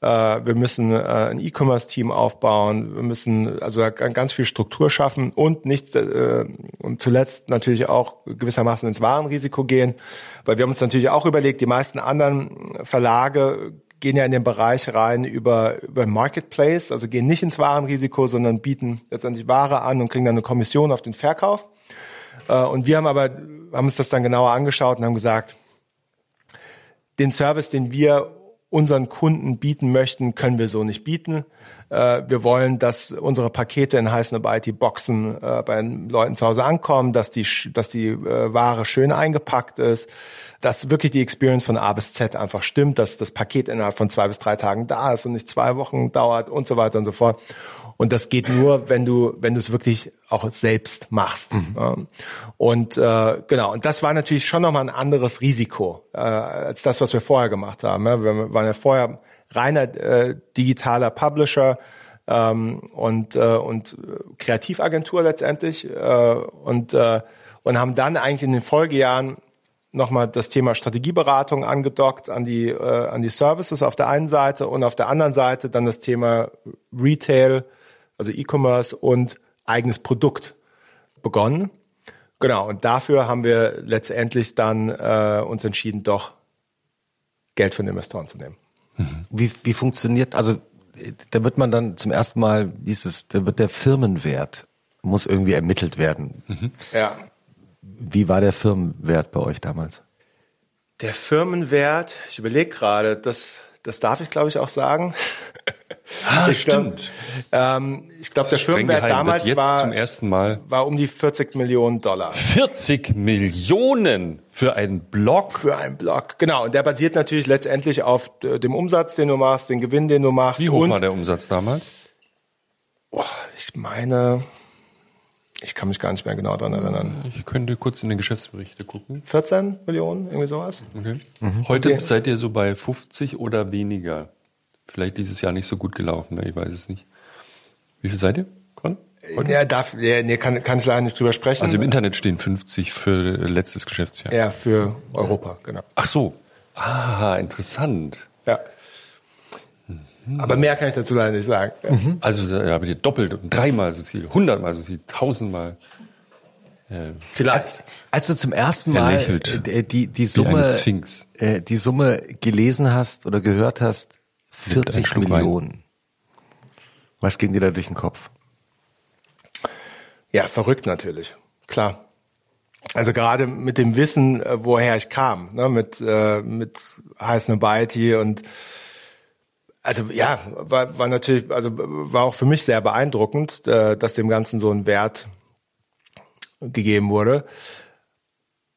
Äh, wir müssen äh, ein E-Commerce-Team aufbauen. Wir müssen also ganz viel Struktur schaffen und nicht äh, und zuletzt natürlich auch gewissermaßen ins Warenrisiko gehen, weil wir haben uns natürlich auch überlegt, die meisten anderen Verlage gehen ja in den Bereich rein über, über Marketplace, also gehen nicht ins Warenrisiko, sondern bieten letztendlich Ware an und kriegen dann eine Kommission auf den Verkauf. Äh, und wir haben aber, haben uns das dann genauer angeschaut und haben gesagt, den Service, den wir unseren Kunden bieten möchten, können wir so nicht bieten. Äh, wir wollen, dass unsere Pakete in heißen IT Boxen äh, bei den Leuten zu Hause ankommen, dass die, dass die äh, Ware schön eingepackt ist, dass wirklich die Experience von A bis Z einfach stimmt, dass das Paket innerhalb von zwei bis drei Tagen da ist und nicht zwei Wochen dauert und so weiter und so fort. Und das geht nur, wenn du, wenn du es wirklich auch selbst machst. Mhm. Und äh, genau, und das war natürlich schon nochmal ein anderes Risiko äh, als das, was wir vorher gemacht haben. Ja. Wir waren ja vorher reiner äh, digitaler Publisher ähm, und, äh, und Kreativagentur letztendlich äh, und, äh, und haben dann eigentlich in den Folgejahren nochmal das Thema Strategieberatung angedockt an die, äh, an die Services auf der einen Seite und auf der anderen Seite dann das Thema Retail, also E-Commerce und eigenes Produkt begonnen. Genau, und dafür haben wir letztendlich dann äh, uns entschieden, doch Geld von Investoren zu nehmen. Mhm. Wie, wie funktioniert, also da wird man dann zum ersten Mal, wie ist es, da wird der Firmenwert, muss irgendwie ermittelt werden. Mhm. Ja. Wie war der Firmenwert bei euch damals? Der Firmenwert, ich überlege gerade, das, das darf ich glaube ich auch sagen. Ah, ich stimmt. Glaub, ähm, ich glaube, der Firmenwert damals jetzt war, war um die 40 Millionen Dollar. 40 Millionen für einen Blog? Für einen Blog, genau. Und der basiert natürlich letztendlich auf dem Umsatz, den du machst, den Gewinn, den du machst. Wie hoch war der Umsatz damals? Oh, ich meine, ich kann mich gar nicht mehr genau daran erinnern. Ich könnte kurz in den Geschäftsberichte gucken. 14 Millionen, irgendwie sowas. Okay. Mhm. Heute okay. seid ihr so bei 50 oder weniger? Vielleicht dieses Jahr nicht so gut gelaufen, ne? ich weiß es nicht. Wie viel seid ihr? Con? Ja, darf, ja, nee, kann, kann ich leider nicht drüber sprechen. Also im Internet stehen 50 für letztes Geschäftsjahr. Ja, für Europa, genau. Ach so. Ah, interessant. Ja. Mhm. Aber mehr kann ich dazu leider nicht sagen. Mhm. Also da habt ihr doppelt, dreimal so viel, hundertmal so viel, tausendmal. Äh, Vielleicht. Als du zum ersten Mal äh, die, die Summe, äh, die Summe gelesen hast oder gehört hast, 40 Millionen. Rein. Was ging dir da durch den Kopf? Ja, verrückt natürlich. Klar. Also gerade mit dem Wissen, äh, woher ich kam, ne, mit, äh, mit Heiß Nobiety und also ja, war, war natürlich, also war auch für mich sehr beeindruckend, äh, dass dem Ganzen so ein Wert gegeben wurde.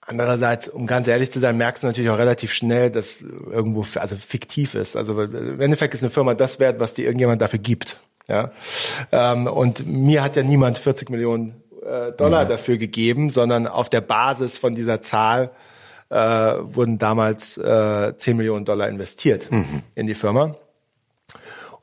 Andererseits, um ganz ehrlich zu sein, merkst du natürlich auch relativ schnell, dass irgendwo also fiktiv ist. Also im Endeffekt ist eine Firma das wert, was dir irgendjemand dafür gibt. Ja, ähm, und mir hat ja niemand 40 Millionen äh, Dollar mhm. dafür gegeben, sondern auf der Basis von dieser Zahl äh, wurden damals äh, 10 Millionen Dollar investiert mhm. in die Firma.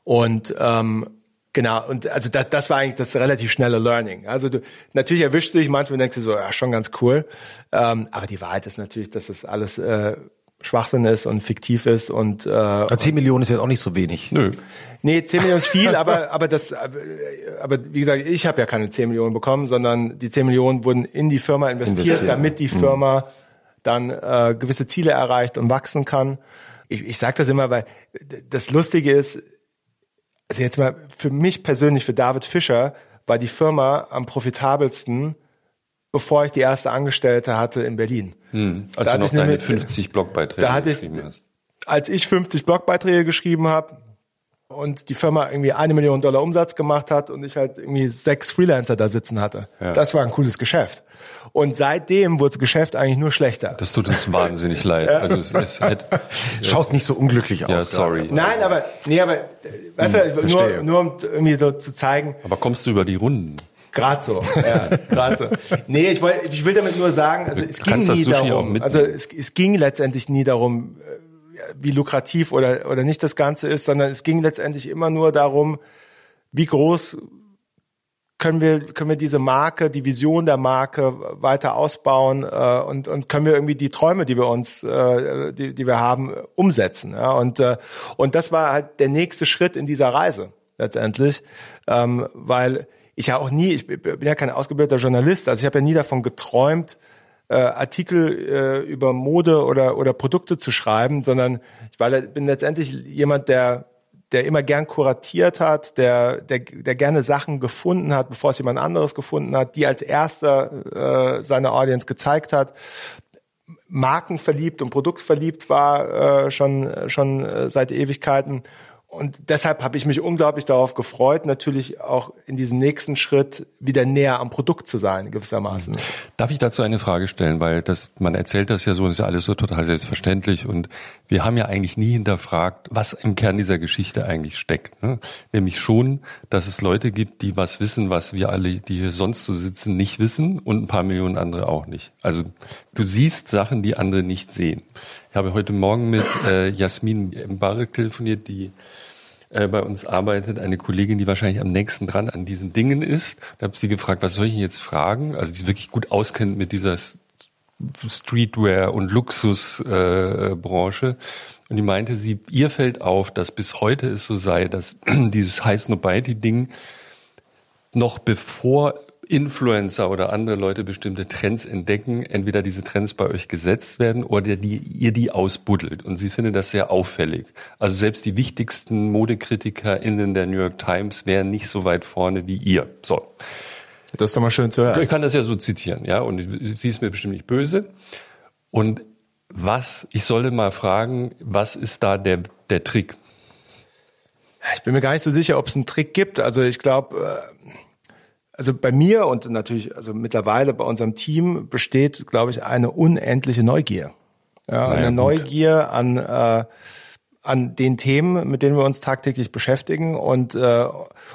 Und ähm, Genau, und also das, das war eigentlich das relativ schnelle Learning. Also du natürlich erwischst du dich manchmal und denkst du so, ja, schon ganz cool. Ähm, aber die Wahrheit ist natürlich, dass das alles äh, Schwachsinn ist und fiktiv ist und äh, 10 Millionen ist jetzt auch nicht so wenig. Nö. Nee, 10 Millionen ist viel, aber aber das aber wie gesagt, ich habe ja keine 10 Millionen bekommen, sondern die 10 Millionen wurden in die Firma investiert, investiert. damit die mhm. Firma mhm. dann äh, gewisse Ziele erreicht und wachsen kann. Ich, ich sage das immer, weil das Lustige ist, also jetzt mal für mich persönlich, für David Fischer, war die Firma am profitabelsten, bevor ich die erste Angestellte hatte in Berlin. Hm, als da du noch deine nämlich, 50 Blogbeiträge da hatte geschrieben ich, hast. Als ich 50 Blogbeiträge geschrieben habe und die Firma irgendwie eine Million Dollar Umsatz gemacht hat und ich halt irgendwie sechs Freelancer da sitzen hatte. Ja. Das war ein cooles Geschäft. Und seitdem wurde das Geschäft eigentlich nur schlechter. Das tut uns wahnsinnig leid. Also es ist halt, Schaust nicht so unglücklich aus. Ja, sorry. Nein, aber nee, aber weißt hm, du, nur, nur um irgendwie so zu zeigen. Aber kommst du über die Runden? Gerade so, ja, gerade so. Nee, ich, wollte, ich will damit nur sagen, also es ging nie darum, also es, es ging letztendlich nie darum, äh, wie lukrativ oder, oder nicht das Ganze ist, sondern es ging letztendlich immer nur darum, wie groß können wir, können wir diese Marke, die Vision der Marke weiter ausbauen äh, und, und können wir irgendwie die Träume, die wir uns, äh, die, die wir haben, umsetzen. Ja? Und, äh, und das war halt der nächste Schritt in dieser Reise letztendlich, ähm, weil ich ja auch nie, ich bin ja kein ausgebildeter Journalist, also ich habe ja nie davon geträumt, äh, Artikel äh, über Mode oder, oder Produkte zu schreiben, sondern ich war, bin letztendlich jemand, der der immer gern kuratiert hat, der, der, der gerne Sachen gefunden hat, bevor es jemand anderes gefunden hat, die als erster äh, seine Audience gezeigt hat, markenverliebt und produktverliebt war äh, schon, schon äh, seit Ewigkeiten und deshalb habe ich mich unglaublich darauf gefreut, natürlich auch in diesem nächsten Schritt wieder näher am Produkt zu sein, gewissermaßen. Darf ich dazu eine Frage stellen? Weil das, man erzählt das ja so, und ist ja alles so total selbstverständlich. Und wir haben ja eigentlich nie hinterfragt, was im Kern dieser Geschichte eigentlich steckt. Ne? Nämlich schon, dass es Leute gibt, die was wissen, was wir alle, die hier sonst so sitzen, nicht wissen und ein paar Millionen andere auch nicht. Also du siehst Sachen, die andere nicht sehen. Ich habe heute Morgen mit äh, Jasmin Mbarek telefoniert, die äh, bei uns arbeitet, eine Kollegin, die wahrscheinlich am nächsten dran an diesen Dingen ist. Da habe sie gefragt, was soll ich jetzt fragen? Also die wirklich gut auskennt mit dieser Streetwear und Luxusbranche. Äh, und die meinte, sie, ihr fällt auf, dass bis heute es so sei, dass dieses High Snobiety Ding noch bevor Influencer oder andere Leute bestimmte Trends entdecken, entweder diese Trends bei euch gesetzt werden oder die, ihr die ausbuddelt. Und sie findet das sehr auffällig. Also selbst die wichtigsten ModekritikerInnen der New York Times wären nicht so weit vorne wie ihr. So. Das ist doch mal schön zu hören. Ich kann das ja so zitieren, ja. Und sie ist mir bestimmt nicht böse. Und was, ich sollte mal fragen, was ist da der, der Trick? Ich bin mir gar nicht so sicher, ob es einen Trick gibt. Also ich glaube, äh, also bei mir und natürlich, also mittlerweile bei unserem Team besteht, glaube ich, eine unendliche Neugier. Ja, naja, eine gut. Neugier an, äh, an den Themen, mit denen wir uns tagtäglich beschäftigen und, äh,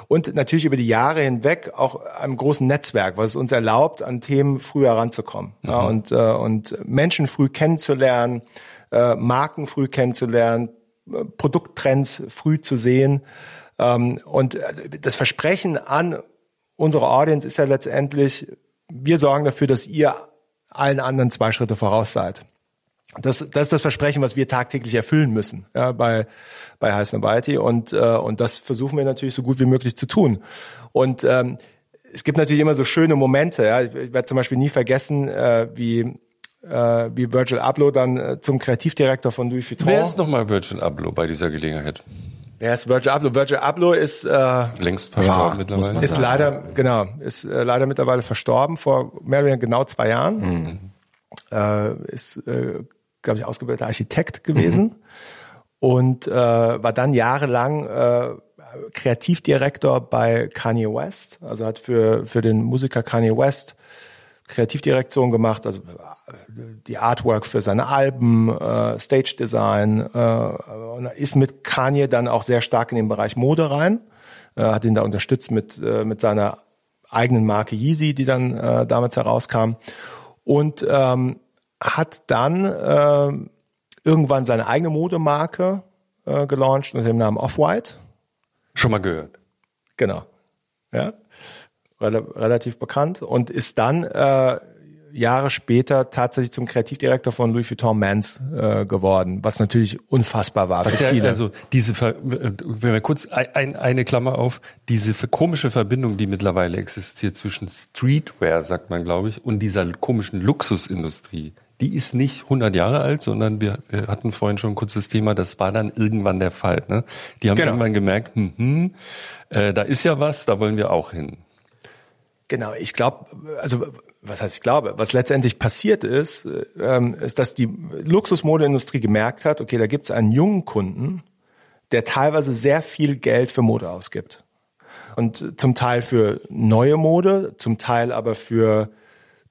und natürlich über die Jahre hinweg auch einem großen Netzwerk, was es uns erlaubt, an Themen früh heranzukommen mhm. ja, und, äh, und Menschen früh kennenzulernen, äh, Marken früh kennenzulernen, Produkttrends früh zu sehen. Ähm, und das Versprechen an unsere Audience ist ja letztendlich, wir sorgen dafür, dass ihr allen anderen zwei Schritte voraus seid. Das, das ist das Versprechen, was wir tagtäglich erfüllen müssen ja, bei, bei Snobiety und, äh, und das versuchen wir natürlich so gut wie möglich zu tun. Und ähm, es gibt natürlich immer so schöne Momente. Ja. Ich, ich werde zum Beispiel nie vergessen, äh, wie äh, wie Virgil Abloh dann äh, zum Kreativdirektor von Louis Vuitton. Wer ist nochmal Virgil Abloh bei dieser Gelegenheit? Wer ist Virgil Abloh? Virgil Abloh ist äh, längst verstorben ja, mittlerweile. Ist leider genau, ist äh, leider mittlerweile verstorben vor mehr genau zwei Jahren. Mhm. Äh, ist äh, glaube ich ausgebildeter Architekt gewesen mhm. und äh, war dann jahrelang äh, Kreativdirektor bei Kanye West. Also hat für für den Musiker Kanye West Kreativdirektion gemacht, also die Artwork für seine Alben, äh, Stage Design äh, und ist mit Kanye dann auch sehr stark in den Bereich Mode rein, äh, hat ihn da unterstützt mit äh, mit seiner eigenen Marke Yeezy, die dann äh, damals herauskam und ähm, hat dann äh, irgendwann seine eigene Modemarke äh, gelauncht unter dem Namen Off-White. Schon mal gehört. Genau. Ja. Rel relativ bekannt und ist dann äh, Jahre später tatsächlich zum Kreativdirektor von Louis Vuitton Mans äh, geworden, was natürlich unfassbar war Was für ja, viele. also diese, Ver wenn wir kurz ein, eine Klammer auf, diese komische Verbindung, die mittlerweile existiert zwischen Streetwear, sagt man, glaube ich, und dieser komischen Luxusindustrie, die ist nicht 100 Jahre alt, sondern wir, wir hatten vorhin schon kurz das Thema, das war dann irgendwann der Fall. Ne? Die haben Genau. irgendwann gemerkt, hm, hm, äh, da ist ja was, da wollen wir auch hin. Genau, ich glaube, also was heißt ich glaube, was letztendlich passiert ist, ähm, ist, dass die Luxusmodeindustrie gemerkt hat, okay, da gibt es einen jungen Kunden, der teilweise sehr viel Geld für Mode ausgibt. Und zum Teil für neue Mode, zum Teil aber für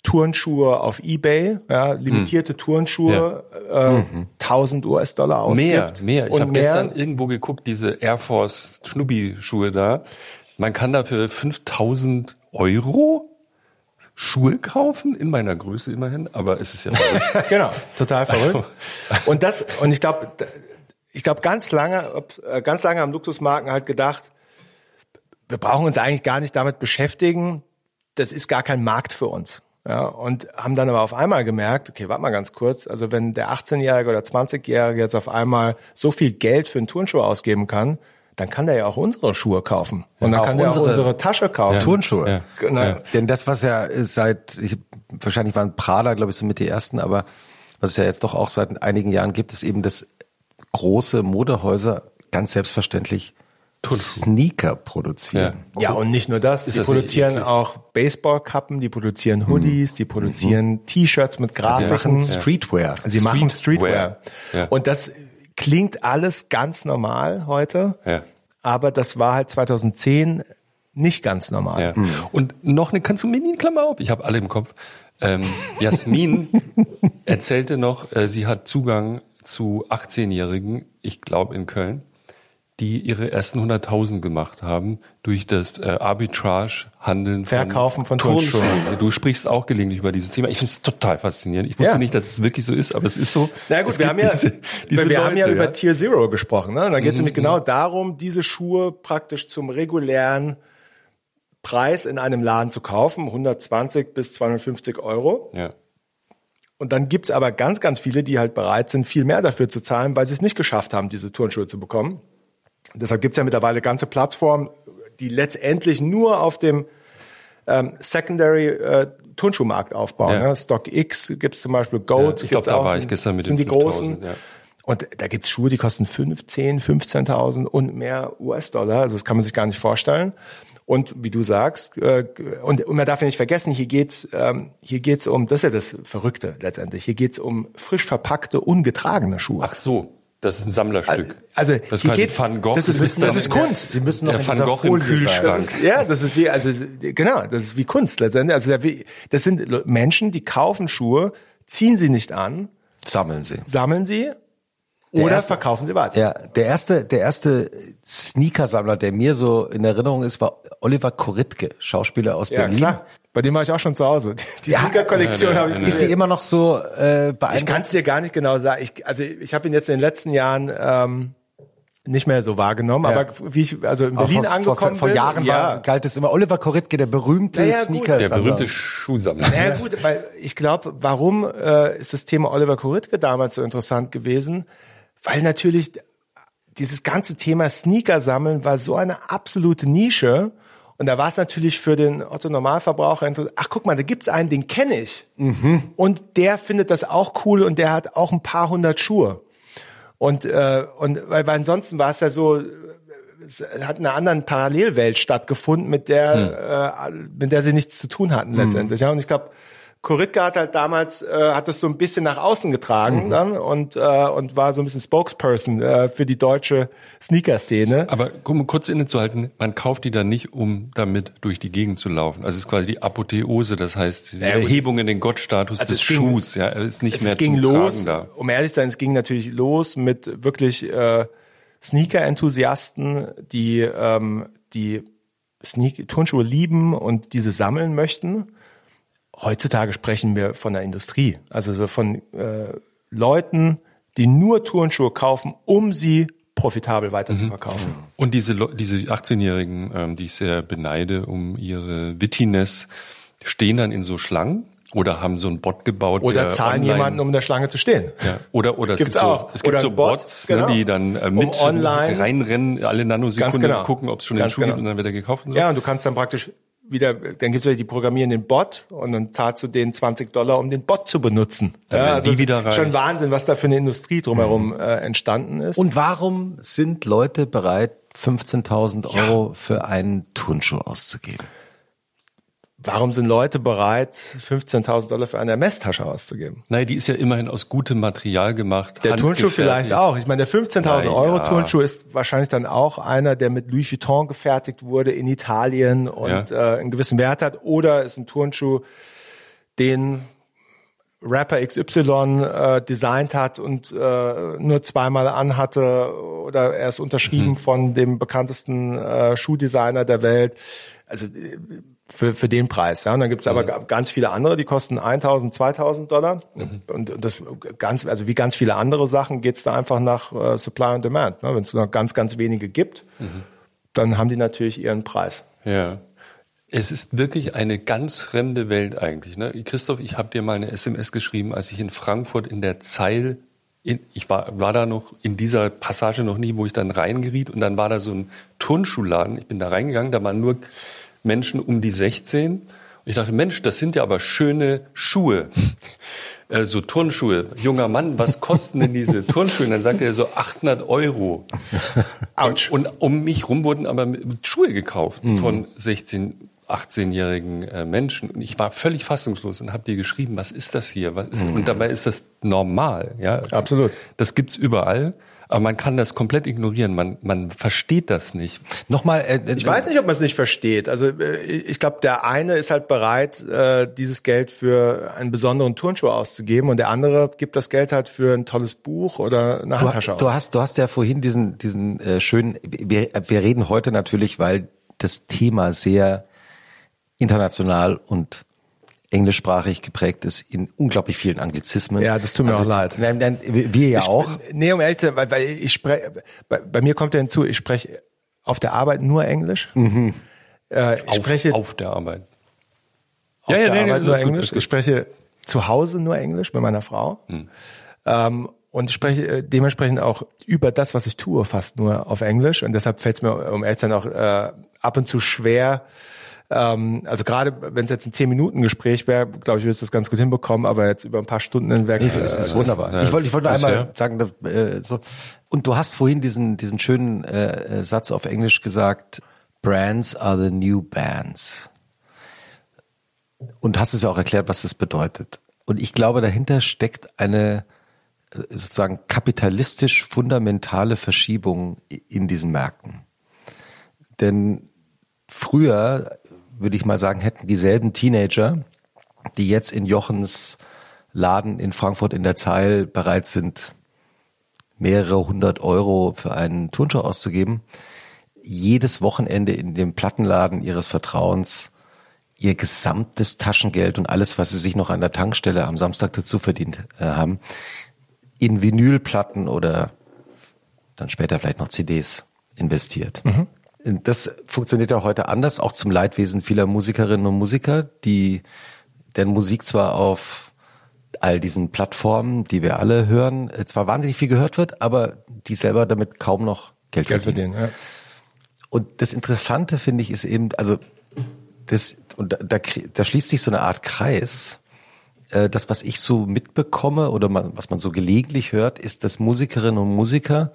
Turnschuhe auf Ebay, ja, limitierte Turnschuhe, äh, 1000 US-Dollar ausgibt. Mehr, mehr. Ich habe gestern irgendwo geguckt, diese Air Force Schnubbi-Schuhe da. Man kann dafür 5000 Euro Schuhe kaufen, in meiner Größe immerhin, aber es ist ja. Genau, total verrückt. Und das, und ich glaube, ich glaube, ganz lange, äh, ganz lange haben Luxusmarken halt gedacht, wir brauchen uns eigentlich gar nicht damit beschäftigen. Das ist gar kein Markt für uns. Ja, und haben dann aber auf einmal gemerkt, okay, warte mal ganz kurz, also wenn der 18-Jährige oder 20-Jährige jetzt auf einmal so viel Geld für einen Turnschuh ausgeben kann, dann kann der ja auch unsere Schuhe kaufen. Und dann Auch kann der auch unsere- Tasche kaufen. Turnschuhe. Ja. Genau. Ja. Denn das, was ja seit, ich, wahrscheinlich waren Prada, glaube ich, so mit die ersten, aber was es ja jetzt doch auch seit einigen Jahren gibt, ist eben, dass große Modehäuser ganz selbstverständlich Sneaker produzieren. Ja, und nicht nur das, Ist die das produzieren auch Baseballkappen, die produzieren Hoodies, die produzieren T-Shirts mit Sie Grafiken. machen Streetwear. Sie machen Streetwear. Ja. Und das klingt alles ganz normal heute, Ja. aber das war halt 2010 nicht ganz normal. Ja. Und noch eine, kannst du mir nie Klammer auf? Ich habe alle im Kopf. Ähm, Jasmin erzählte noch, äh, sie hat Zugang zu 18-Jährigen, ich glaube in Köln, die ihre ersten 100.000 gemacht haben durch das äh, Arbitrage-Handeln Verkaufen von Turnschuhen. Du sprichst auch gelegentlich über dieses Thema. Ich finde es total faszinierend. Ich wusste Ja. nicht, dass es wirklich so ist, aber es ist so. Na gut, Es wir gibt haben ja, diese, diese wir haben ja Leute, über Tier Zero gesprochen. Ne? Und da geht es Mhm. nämlich genau darum, diese Schuhe praktisch zum regulären Preis in einem Laden zu kaufen, 120 bis 250 Euro. Ja. Und dann gibt's aber ganz, ganz viele, die halt bereit sind, viel mehr dafür zu zahlen, weil sie es nicht geschafft haben, diese Turnschuhe zu bekommen. Deshalb gibt's ja mittlerweile ganze Plattformen, die letztendlich nur auf dem ähm, Secondary äh, Turnschuhmarkt aufbauen. Ja. Ne? StockX gibt's zum Beispiel, Goat. Ja, ich glaub, gibt's da auch, war ich gestern mit sind den die großen. 5000, ja. Und da gibt's Schuhe, die kosten 15, 15.000 und mehr US-Dollar. Also das kann man sich gar nicht vorstellen. Und wie du sagst, äh, und, und man darf ja nicht vergessen, hier geht's, ähm, hier geht's um, das ist ja das Verrückte letztendlich, hier geht's um frisch verpackte, ungetragene Schuhe. Ach so, das ist ein Sammlerstück. Also das ist hier geht's, Van Gogh. das ist, ist das ist Kunst. Sie müssen noch Der in Van Gogh im Folie Kühlschrank. sein. Das ist, ja, das ist wie, also genau, das ist wie Kunst letztendlich. Also das sind Menschen, die kaufen Schuhe, ziehen sie nicht an, Sammeln sie. sammeln sie Der oder erste- verkaufen sie weiter. Ja, der erste, der erste Sneakersammler, der mir so in Erinnerung ist, war Oliver Koritke, Schauspieler aus Ja, Berlin. klar. Bei dem war ich auch schon zu Hause. Die Sneaker-Kollektion Ja, ja, habe ich ja. Ist die immer noch so äh, Ich beeindruckend? kann es dir gar nicht genau sagen. Ich, also ich habe ihn jetzt in den letzten Jahren ähm, nicht mehr so wahrgenommen, Ja. aber wie ich also in Berlin vor, angekommen vor, vor bin, Jahren ja. war, galt es immer Oliver Koritke, der berühmte Ja, ja, gut. Sneaker. Der berühmte Schuhsammler. Ja gut, weil ich glaube, warum äh, ist das Thema Oliver Koritke damals so interessant gewesen? Weil natürlich dieses ganze Thema Sneaker sammeln war so eine absolute Nische. Und da war es natürlich für den Otto Normalverbraucher interessant. Ach, guck mal, da gibt's einen, den kenne ich. Und der findet das auch cool und der hat auch ein paar hundert Schuhe. Und, äh, und weil, weil ansonsten war es ja so, es hat in einer anderen Parallelwelt stattgefunden, mit der, äh, mit der sie nichts zu tun hatten letztendlich. Ja, und ich glaube, Koritke hat halt damals, äh, hat das so ein bisschen nach außen getragen dann und, äh, und war so ein bisschen Spokesperson äh, für die deutsche Sneaker-Szene. Aber um kurz innezuhalten, man kauft die dann nicht, um damit durch die Gegend zu laufen. Also es ist quasi die Apotheose, das heißt die Ja. Erhebung in den Gottstatus Also des es ging- Schuhs. Ja, ist nicht es mehr ging zum los, da. um ehrlich zu sein, es ging natürlich los mit wirklich äh, Sneaker-Enthusiasten, die die, die Sneak Turnschuhe lieben und diese sammeln möchten. Heutzutage sprechen wir von der Industrie, also so von äh, Leuten, die nur Turnschuhe kaufen, um sie profitabel weiter zu verkaufen. Und diese, diese 18-Jährigen, ähm, die ich sehr beneide um ihre Wittiness, stehen dann in so Schlangen Oder haben so einen Bot gebaut. Oder zahlen jemanden, um in der Schlange zu stehen. Ja. Oder, oder es Gibt's gibt auch. so, es gibt Oder so Bots, genau. ne, die dann äh, Um mit online- reinrennen, alle Nanosekunden genau. gucken, ob es schon den Schuh gibt genau. und dann wird er gekauft und so. Ja, und du kannst dann praktisch wieder, dann gibt's wieder die programmieren den Bot und dann zahlst du denen 20 Dollar, um den Bot zu benutzen. Dann ja, werden die es wieder reich. schon Wahnsinn, was da für eine Industrie drumherum äh, entstanden ist. Und warum sind Leute bereit, 15.000 Euro für einen Turnschuh auszugeben? Warum sind Leute bereit, 15.000 Dollar für eine Messtasche auszugeben? Nein, die ist ja immerhin aus gutem Material gemacht. Der Turnschuh vielleicht auch. Ich meine, der 15.000 Na Euro ja. Turnschuh ist wahrscheinlich dann auch einer, der mit Louis Vuitton gefertigt wurde in Italien und Ja. äh, einen gewissen Wert hat. Oder ist ein Turnschuh, den Rapper XY äh, designt hat und äh, nur zweimal anhatte oder er ist unterschrieben von dem bekanntesten äh, Schuhdesigner der Welt. Also äh, für, für den Preis. Ja. Und dann gibt es aber ga- ganz viele andere, die kosten 1.000, 2.000 Dollar. Und das ganz, also wie ganz viele andere Sachen geht's da einfach nach äh, Supply and Demand. Ne? Wenn es nur ganz, ganz wenige gibt, dann haben die natürlich ihren Preis. Ja. Es ist wirklich eine ganz fremde Welt eigentlich. Ne? Christoph, ich habe dir mal eine SMS geschrieben, als ich in Frankfurt in der Zeil, in, ich war, war da noch in dieser Passage noch nie, wo ich dann reingeriet und dann war da so ein Turnschuhladen. Ich bin da reingegangen, da waren nur Menschen um die 16. Und ich dachte, Mensch, das sind ja aber schöne Schuhe. Äh, so Turnschuhe. Junger Mann, was kosten denn diese Turnschuhe? Und dann sagte er so 800 Euro. Autsch. Und um mich rum wurden aber Schuhe gekauft von 16, 18-jährigen äh, Menschen. Und ich war völlig fassungslos und habe dir geschrieben, was ist das hier? Was ist, Und dabei ist das normal. Ja, Absolut. Das gibt's überall. Aber man kann das komplett ignorieren. Man, man versteht das nicht. Nochmal, äh, Ich weiß nicht, ob man es nicht versteht. Also äh, ich glaube, der eine ist halt bereit, äh, dieses Geld für einen besonderen Turnschuh auszugeben und der andere gibt das Geld halt für ein tolles Buch oder eine Du, Handtasche du aus. hast, du hast ja vorhin diesen, diesen äh, schönen. Wir, wir reden heute natürlich, weil das Thema sehr international und englischsprachig geprägt ist in unglaublich vielen Anglizismen. Ja, das tut mir auch leid. Nein, nein, wir ja auch. Nee, um ehrlich zu sein, weil, weil ich spreche, bei, bei mir kommt ja hinzu, ich spreche auf der Arbeit nur Englisch. Äh, ich Auf, spreche auf der Arbeit. auf der Arbeit das nur Englisch. gut. Ich spreche zu Hause nur Englisch mit meiner Frau. Ähm, und ich spreche äh, dementsprechend auch über das, was ich tue, fast nur auf Englisch. Und deshalb fällt es mir, um ehrlich zu sein, auch äh, ab und zu schwer. Ähm, also gerade wenn es jetzt ein 10-Minuten-Gespräch wäre, glaube ich, würde ich das ganz gut hinbekommen. Aber jetzt über ein paar Stunden hinweg. Finde, das äh, ist wunderbar. ja, ich wollte, ich wollte nur das, einmal ja. sagen, äh, so. Und du hast vorhin diesen, diesen schönen äh, äh, Satz auf Englisch gesagt: Brands are the new bands. Und hast es ja auch erklärt, was das bedeutet. Und ich glaube, dahinter steckt eine äh, sozusagen kapitalistisch fundamentale Verschiebung in diesen Märkten. Denn früher, würde ich mal sagen, hätten dieselben Teenager, die jetzt in Jochens Laden in Frankfurt in der Zeil bereit sind, mehrere hundert Euro für einen Turnschuh auszugeben, jedes Wochenende in dem Plattenladen ihres Vertrauens ihr gesamtes Taschengeld und alles, was sie sich noch an der Tankstelle am Samstag dazu verdient äh, haben, in Vinylplatten oder dann später vielleicht noch CDs investiert. Das funktioniert ja heute anders, auch zum Leidwesen vieler Musikerinnen und Musiker, die deren Musik zwar auf all diesen Plattformen, die wir alle hören, äh, zwar wahnsinnig viel gehört wird, aber die selber damit kaum noch Geld, Geld verdienen. verdienen. Ja. Und das Interessante finde ich ist eben, also das und da, da, da schließt sich so eine Art Kreis. Äh, Das, was ich so mitbekomme oder man, was man so gelegentlich hört, ist, dass Musikerinnen und Musiker,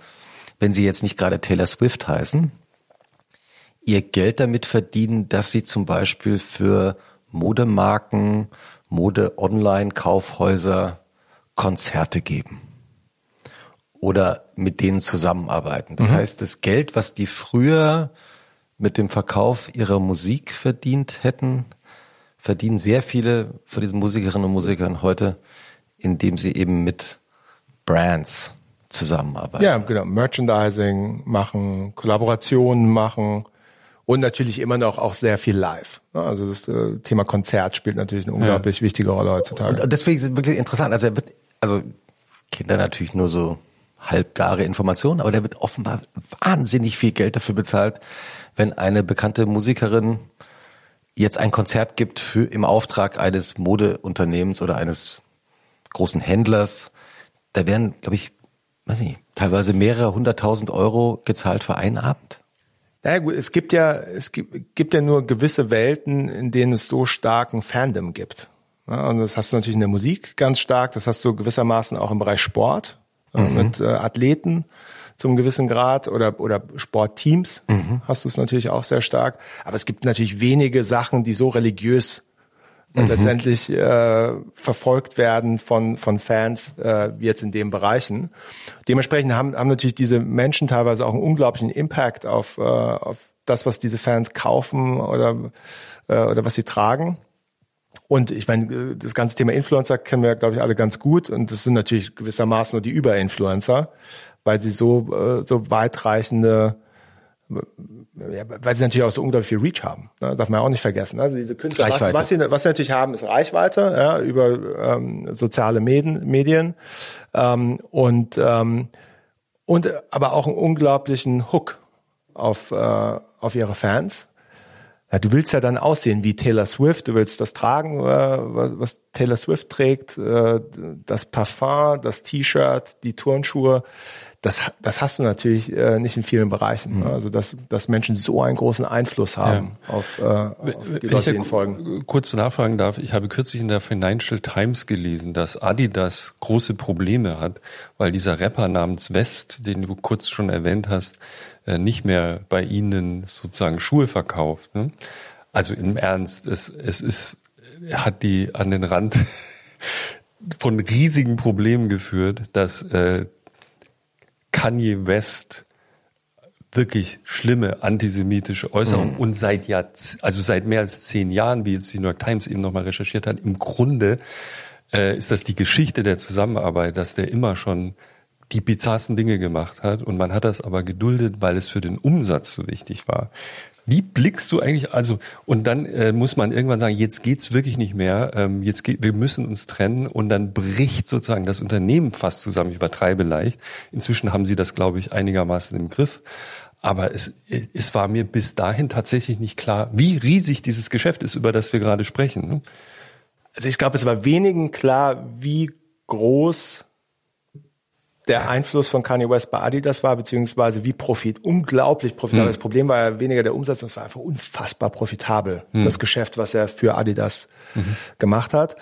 wenn sie jetzt nicht gerade Taylor Swift heißen, ihr Geld damit verdienen, dass sie zum Beispiel für Modemarken, Mode-Online-Kaufhäuser Konzerte geben oder mit denen zusammenarbeiten. Das heißt, das Geld, was die früher mit dem Verkauf ihrer Musik verdient hätten, verdienen sehr viele von diesen Musikerinnen und Musikern heute, indem sie eben mit Brands zusammenarbeiten. Ja, genau. Merchandising machen, Kollaborationen machen und natürlich immer noch auch sehr viel live. Ja, Also das äh, Thema Konzert spielt natürlich eine unglaublich wichtige Rolle heutzutage. Und deswegen ist es wirklich interessant. Also er wird, also Kinder natürlich nur so halbgare Informationen, aber der wird offenbar wahnsinnig viel Geld dafür bezahlt, wenn eine bekannte Musikerin jetzt ein Konzert gibt für im Auftrag eines Modeunternehmens oder eines großen Händlers, da werden, glaube ich, weiß nicht, teilweise mehrere hunderttausend Euro gezahlt für einen Abend. Naja gut, es gibt ja, es gibt, gibt ja nur gewisse Welten, in denen es so starken Fandom gibt. Ja, und das hast du natürlich in der Musik ganz stark, das hast du gewissermaßen auch im Bereich Sport äh, mhm. mit äh, Athleten zum gewissen Grad oder, oder Sportteams mhm. hast du es natürlich auch sehr stark. Aber es gibt natürlich wenige Sachen, die so religiös mhm. letztendlich äh, verfolgt werden von, von Fans, äh, wie jetzt in den Bereichen. Dementsprechend haben, haben natürlich diese Menschen teilweise auch einen unglaublichen Impact auf, äh, auf das, was diese Fans kaufen oder, äh, oder was sie tragen. Und ich meine, das ganze Thema Influencer kennen wir, glaube ich, alle ganz gut. Und das sind natürlich gewissermaßen nur die Überinfluencer, weil sie so, äh, so weitreichende ja, weil sie natürlich auch so unglaublich viel Reach haben. Ne? Darf man auch nicht vergessen. Also diese Künstler, was, was, sie, was sie natürlich haben, ist Reichweite ja, über ähm, soziale Medien, Medien ähm, und ähm, und aber auch einen unglaublichen Hook auf äh, auf ihre Fans. Ja, du willst ja dann aussehen wie Taylor Swift, du willst das tragen, äh, was Taylor Swift trägt, äh, das Parfum, das T-Shirt, die Turnschuhe das, das hast du natürlich äh, nicht in vielen Bereichen. Mhm. Also dass, dass Menschen so einen großen Einfluss haben ja. auf, äh, auf die Leute, die folgen. Kurz nachfragen darf, ich habe kürzlich in der Financial Times gelesen, dass Adidas große Probleme hat, weil dieser Rapper namens West, den du kurz schon erwähnt hast, äh, nicht mehr bei ihnen sozusagen Schuhe verkauft. Ne? Also im Ernst, es, es ist, hat die an den Rand von riesigen Problemen geführt, dass äh, Kanye West wirklich schlimme antisemitische Äußerungen mhm. und seit Jahr, also seit mehr als zehn Jahren, wie jetzt die New York Times eben nochmal recherchiert hat, im Grunde äh, ist das die Geschichte der Zusammenarbeit, dass der immer schon die bizarrsten Dinge gemacht hat und man hat das aber geduldet, weil es für den Umsatz so wichtig war. Wie blickst du eigentlich, also, und dann äh, muss man irgendwann sagen, jetzt geht's wirklich nicht mehr, ähm, jetzt geht, wir müssen uns trennen und dann bricht sozusagen das Unternehmen fast zusammen, ich übertreibe leicht. Inzwischen haben sie das, glaube ich, einigermaßen im Griff. Aber es, es war mir bis dahin tatsächlich nicht klar, wie riesig dieses Geschäft ist, über das wir gerade sprechen. Ne? Also ich glaube, es war wenigen klar, wie groß der Einfluss von Kanye West bei Adidas war, beziehungsweise wie profit, unglaublich profitabel. Mhm. Das Problem war ja weniger der Umsatz, das war einfach unfassbar profitabel, mhm. das Geschäft, was er für Adidas mhm. gemacht hat.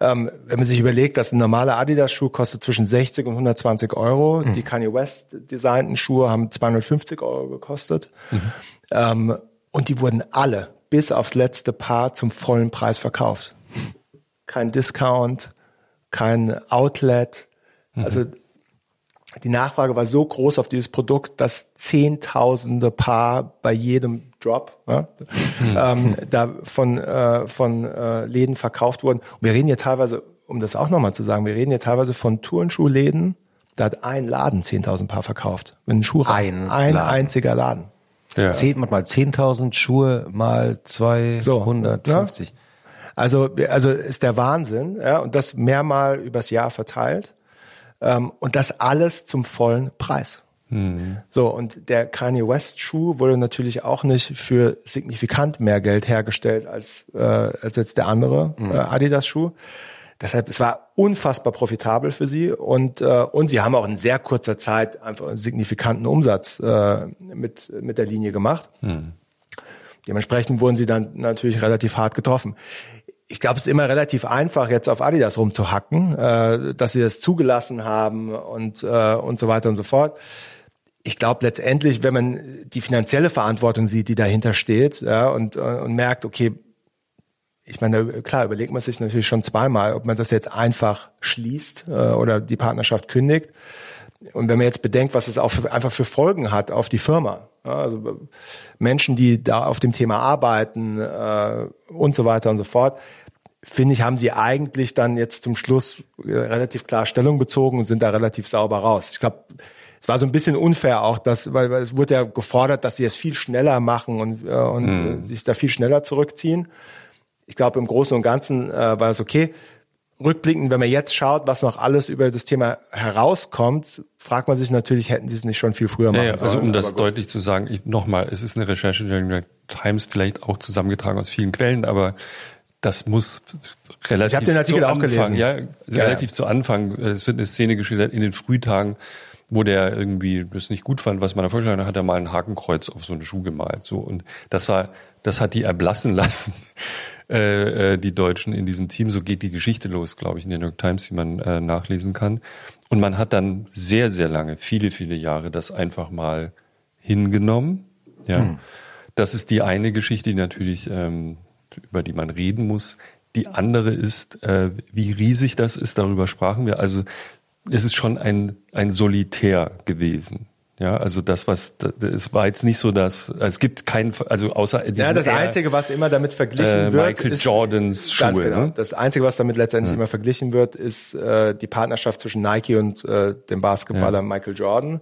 Ähm, wenn man sich überlegt, dass ein normaler Adidas-Schuh kostet zwischen 60 und 120 Euro, mhm. die Kanye West designten Schuhe haben 250 Euro gekostet. Mhm. Ähm, und die wurden alle bis aufs letzte Paar zum vollen Preis verkauft. Kein Discount, kein Outlet. Mhm. Also die Nachfrage war so groß auf dieses Produkt, dass zehntausende Paar bei jedem Drop ja, mhm. ähm, da von, äh, von äh, Läden verkauft wurden. Und wir reden hier teilweise, um das auch nochmal zu sagen, wir reden hier teilweise von Turnschuhläden, da hat ein Laden 10.000 Paar verkauft. Wenn ein Schuh ein, ein Laden. einziger Laden. Ja. Zehn, mal 10.000 Schuhe mal 250. So, ja? Also, also ist der Wahnsinn, ja, und das mehrmal übers Jahr verteilt. Ähm, und das alles zum vollen Preis. Mhm. So, und der Kanye West Schuh wurde natürlich auch nicht für signifikant mehr Geld hergestellt als, äh, als jetzt der andere mhm. äh, Adidas Schuh. Deshalb, es war unfassbar profitabel für sie und, äh, und sie haben auch in sehr kurzer Zeit einfach einen signifikanten Umsatz äh, mit, mit der Linie gemacht. Mhm. Dementsprechend wurden sie dann natürlich relativ hart getroffen ich glaube, es ist immer relativ einfach, jetzt auf Adidas rumzuhacken, äh, dass sie das zugelassen haben und, äh, und so weiter und so fort. Ich glaube letztendlich, wenn man die finanzielle Verantwortung sieht, die dahinter steht, ja, und, äh, und merkt, okay, ich meine, klar, überlegt man sich natürlich schon zweimal, ob man das jetzt einfach schließt äh, oder die Partnerschaft kündigt. Und wenn man jetzt bedenkt, was es auch für, einfach für Folgen hat auf die Firma, ja, also Menschen, die da auf dem Thema arbeiten äh, und so weiter und so fort, finde ich, haben sie eigentlich dann jetzt zum Schluss relativ klar Stellung bezogen und sind da relativ sauber raus. Ich glaube, es war so ein bisschen unfair auch, dass, weil, weil es wurde ja gefordert, dass sie es viel schneller machen und, äh, und mhm. sich da viel schneller zurückziehen. Ich glaube, im Großen und Ganzen äh, war es okay. rückblickend, wenn man jetzt schaut, was noch alles über das Thema herauskommt, fragt man sich natürlich, hätten sie es nicht schon viel früher machen ja, ja, sollen. Also um das deutlich zu sagen, nochmal, es ist eine Recherche der New York Times, vielleicht auch zusammengetragen aus vielen Quellen, aber das muss relativ ich habe den Artikel auch Anfang, gelesen. Ja, Ja, relativ zu Anfang. Es wird eine Szene geschildert in den Frühtagen, wo der irgendwie das nicht gut fand, was man da vorgeschlagen hat, hat er mal ein Hakenkreuz auf so einen Schuh gemalt. So und das war, das hat die erblassen lassen. Äh, äh, die Deutschen in diesem Team. So geht die Geschichte los, glaube ich, in der New York Times, die man äh, nachlesen kann. Und man hat dann sehr, sehr lange, viele, viele Jahre das einfach mal hingenommen. Ja, hm. das ist die eine Geschichte, die natürlich ähm, über die man reden muss. Die andere ist, äh, wie riesig das ist. Darüber sprachen wir. Also es ist schon ein ein Solitär gewesen. Ja, also das, was es war jetzt nicht so, dass es gibt keinen, also außer ja, das Einzige, was immer damit verglichen äh, wird, Michael ist, Jordans Schuhe. Genau. Ne? Das Einzige, was damit letztendlich Ja. immer verglichen wird, ist äh, die Partnerschaft zwischen Nike und äh, dem Basketballer Michael Jordan.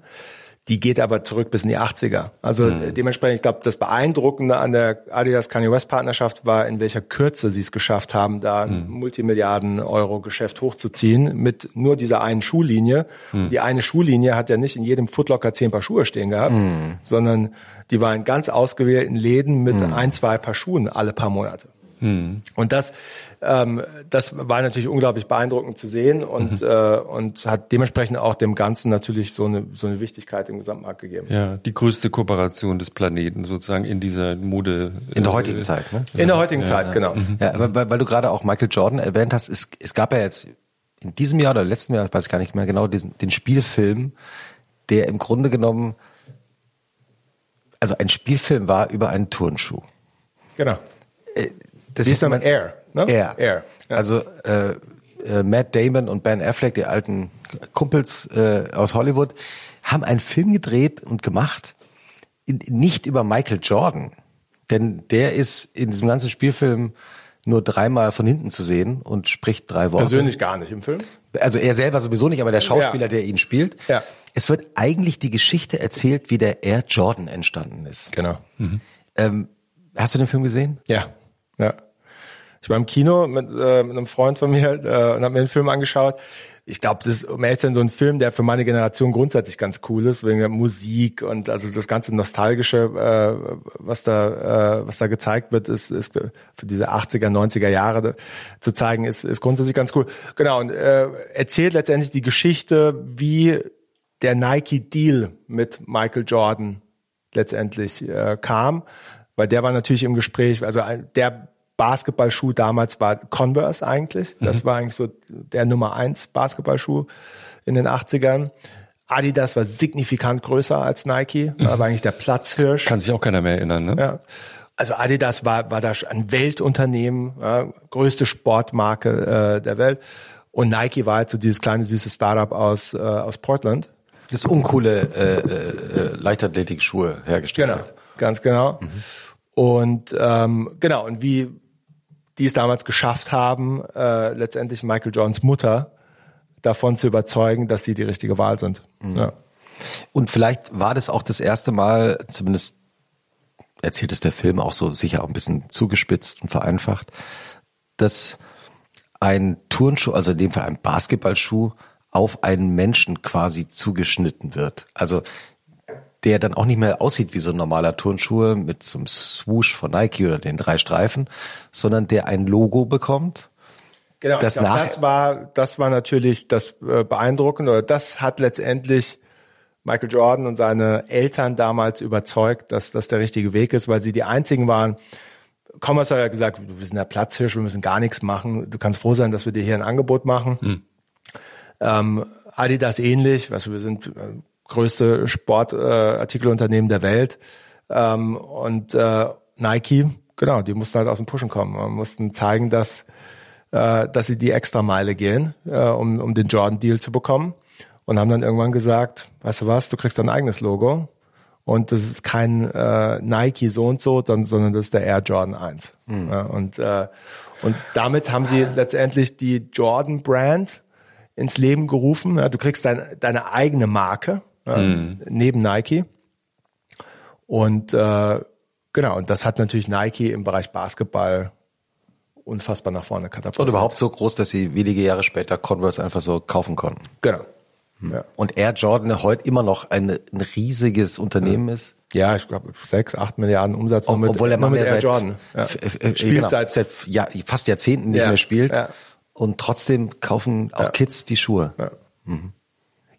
Die geht aber zurück bis in die 80er. Also Mhm. dementsprechend, ich glaube, das Beeindruckende an der Adidas Kanye West Partnerschaft war, in welcher Kürze sie es geschafft haben, da ein Mhm. Multimilliarden Euro Geschäft hochzuziehen mit nur dieser einen Schuhlinie. Mhm. Die eine Schuhlinie hat ja nicht in jedem Footlocker zehn Paar Schuhe stehen gehabt, Mhm. sondern die war in ganz ausgewählten Läden mit ein, zwei Paar Schuhen alle paar Monate. Und das, ähm, das war natürlich unglaublich beeindruckend zu sehen und, äh, und hat dementsprechend auch dem Ganzen natürlich so eine, so eine Wichtigkeit im Gesamtmarkt gegeben. Ja, die größte Kooperation des Planeten sozusagen in dieser Mode. In der äh, heutigen Zeit, ne? In der heutigen Zeit, genau. Ja, aber weil, weil du gerade auch Michael Jordan erwähnt hast, es, es gab ja jetzt in diesem Jahr oder letzten Jahr, ich weiß gar nicht mehr genau, diesen, den Spielfilm, der im Grunde genommen, also ein Spielfilm war über einen Turnschuh. Genau. Das ist man- Air, ne? Air. Air. Ja. Also äh, äh, Matt Damon und Ben Affleck, die alten Kumpels äh, aus Hollywood, haben einen Film gedreht und gemacht, in, nicht über Michael Jordan. Denn der ist in diesem ganzen Spielfilm nur dreimal von hinten zu sehen und spricht drei Worte. Persönlich gar nicht im Film. Also er selber sowieso nicht, aber der Schauspieler, Ja. der ihn spielt. Ja. Es wird eigentlich die Geschichte erzählt, wie der Air Jordan entstanden ist. Genau. Ähm, hast du den Film gesehen? Ja, ja. Ich war im Kino mit, äh, mit einem Freund von mir äh, und habe mir den Film angeschaut. Ich glaube, das ist um ehrlich zu sein, so ein Film, der für meine Generation grundsätzlich ganz cool ist, wegen der Musik und also das ganze nostalgische, äh, was da äh, was da gezeigt wird, ist, ist für diese 80er, 90er Jahre zu zeigen, ist, ist grundsätzlich ganz cool. Genau und äh, erzählt letztendlich die Geschichte, wie der Nike Deal mit Michael Jordan letztendlich äh, kam, weil der war natürlich im Gespräch, also der Basketballschuh damals war Converse eigentlich. Das war eigentlich so der Nummer eins Basketballschuh in den 80ern. Adidas war signifikant größer als Nike, war eigentlich der Platzhirsch. Kann sich auch keiner mehr erinnern, ne? Ja. Also Adidas war, war da ein Weltunternehmen, ja, größte Sportmarke äh, der Welt. Und Nike war halt so dieses kleine süße Startup aus, äh, aus Portland. Das uncoole äh, äh, äh, Leichtathletikschuhe hergestellt Genau, hat. ganz genau. Und ähm, genau, und wie die es damals geschafft haben, äh, letztendlich Michael Jordans Mutter davon zu überzeugen, dass sie die richtige Wahl sind. Ja. Und vielleicht war das auch das erste Mal, zumindest erzählt es der Film auch so sicher auch ein bisschen zugespitzt und vereinfacht, dass ein Turnschuh, also in dem Fall ein Basketballschuh, auf einen Menschen quasi zugeschnitten wird. Also der dann auch nicht mehr aussieht wie so ein normaler Turnschuh mit so einem Swoosh von Nike oder den drei Streifen, sondern der ein Logo bekommt. Genau, Das glaub, das war das war natürlich das äh, beeindruckende oder das hat letztendlich Michael Jordan und seine Eltern damals überzeugt, dass das der richtige Weg ist, weil sie die einzigen waren. Commerce hat ja gesagt, du bist der Platzhirsch, wir müssen gar nichts machen. Du kannst froh sein, dass wir dir hier ein Angebot machen. Ähm, Adidas ähnlich, weißt du, wir sind äh, größte Sportartikelunternehmen äh, der Welt. Ähm, und äh, Nike, genau, die mussten halt aus dem Pushen kommen. Wir mussten zeigen, dass äh, dass sie die Extrameile gehen, äh, um, um den Jordan-Deal zu bekommen. Und haben dann irgendwann gesagt, weißt du was, du kriegst dein eigenes Logo. Und das ist kein äh, Nike so und so, sondern das ist der Air Jordan 1. Ja, und, äh, und damit haben sie letztendlich die Jordan-Brand ins Leben gerufen. Ja, du kriegst dein, deine eigene Marke ja, neben Nike. Und äh, genau, und das hat natürlich Nike im Bereich Basketball unfassbar nach vorne katapultiert. Und überhaupt so groß, dass sie wenige Jahre später Converse einfach so kaufen konnten. Genau. Hm. Ja. Und Air Jordan heute immer noch ein, ein riesiges Unternehmen ja. ist. Ja, ich glaube sechs, acht Milliarden Umsatz nur mit, Obwohl er nur mit Air seit, Jordan. Ja. Spielt genau, seit, seit ja, fast Jahrzehnten nicht mehr spielt. Und trotzdem kaufen auch Kids die Schuhe. Mhm.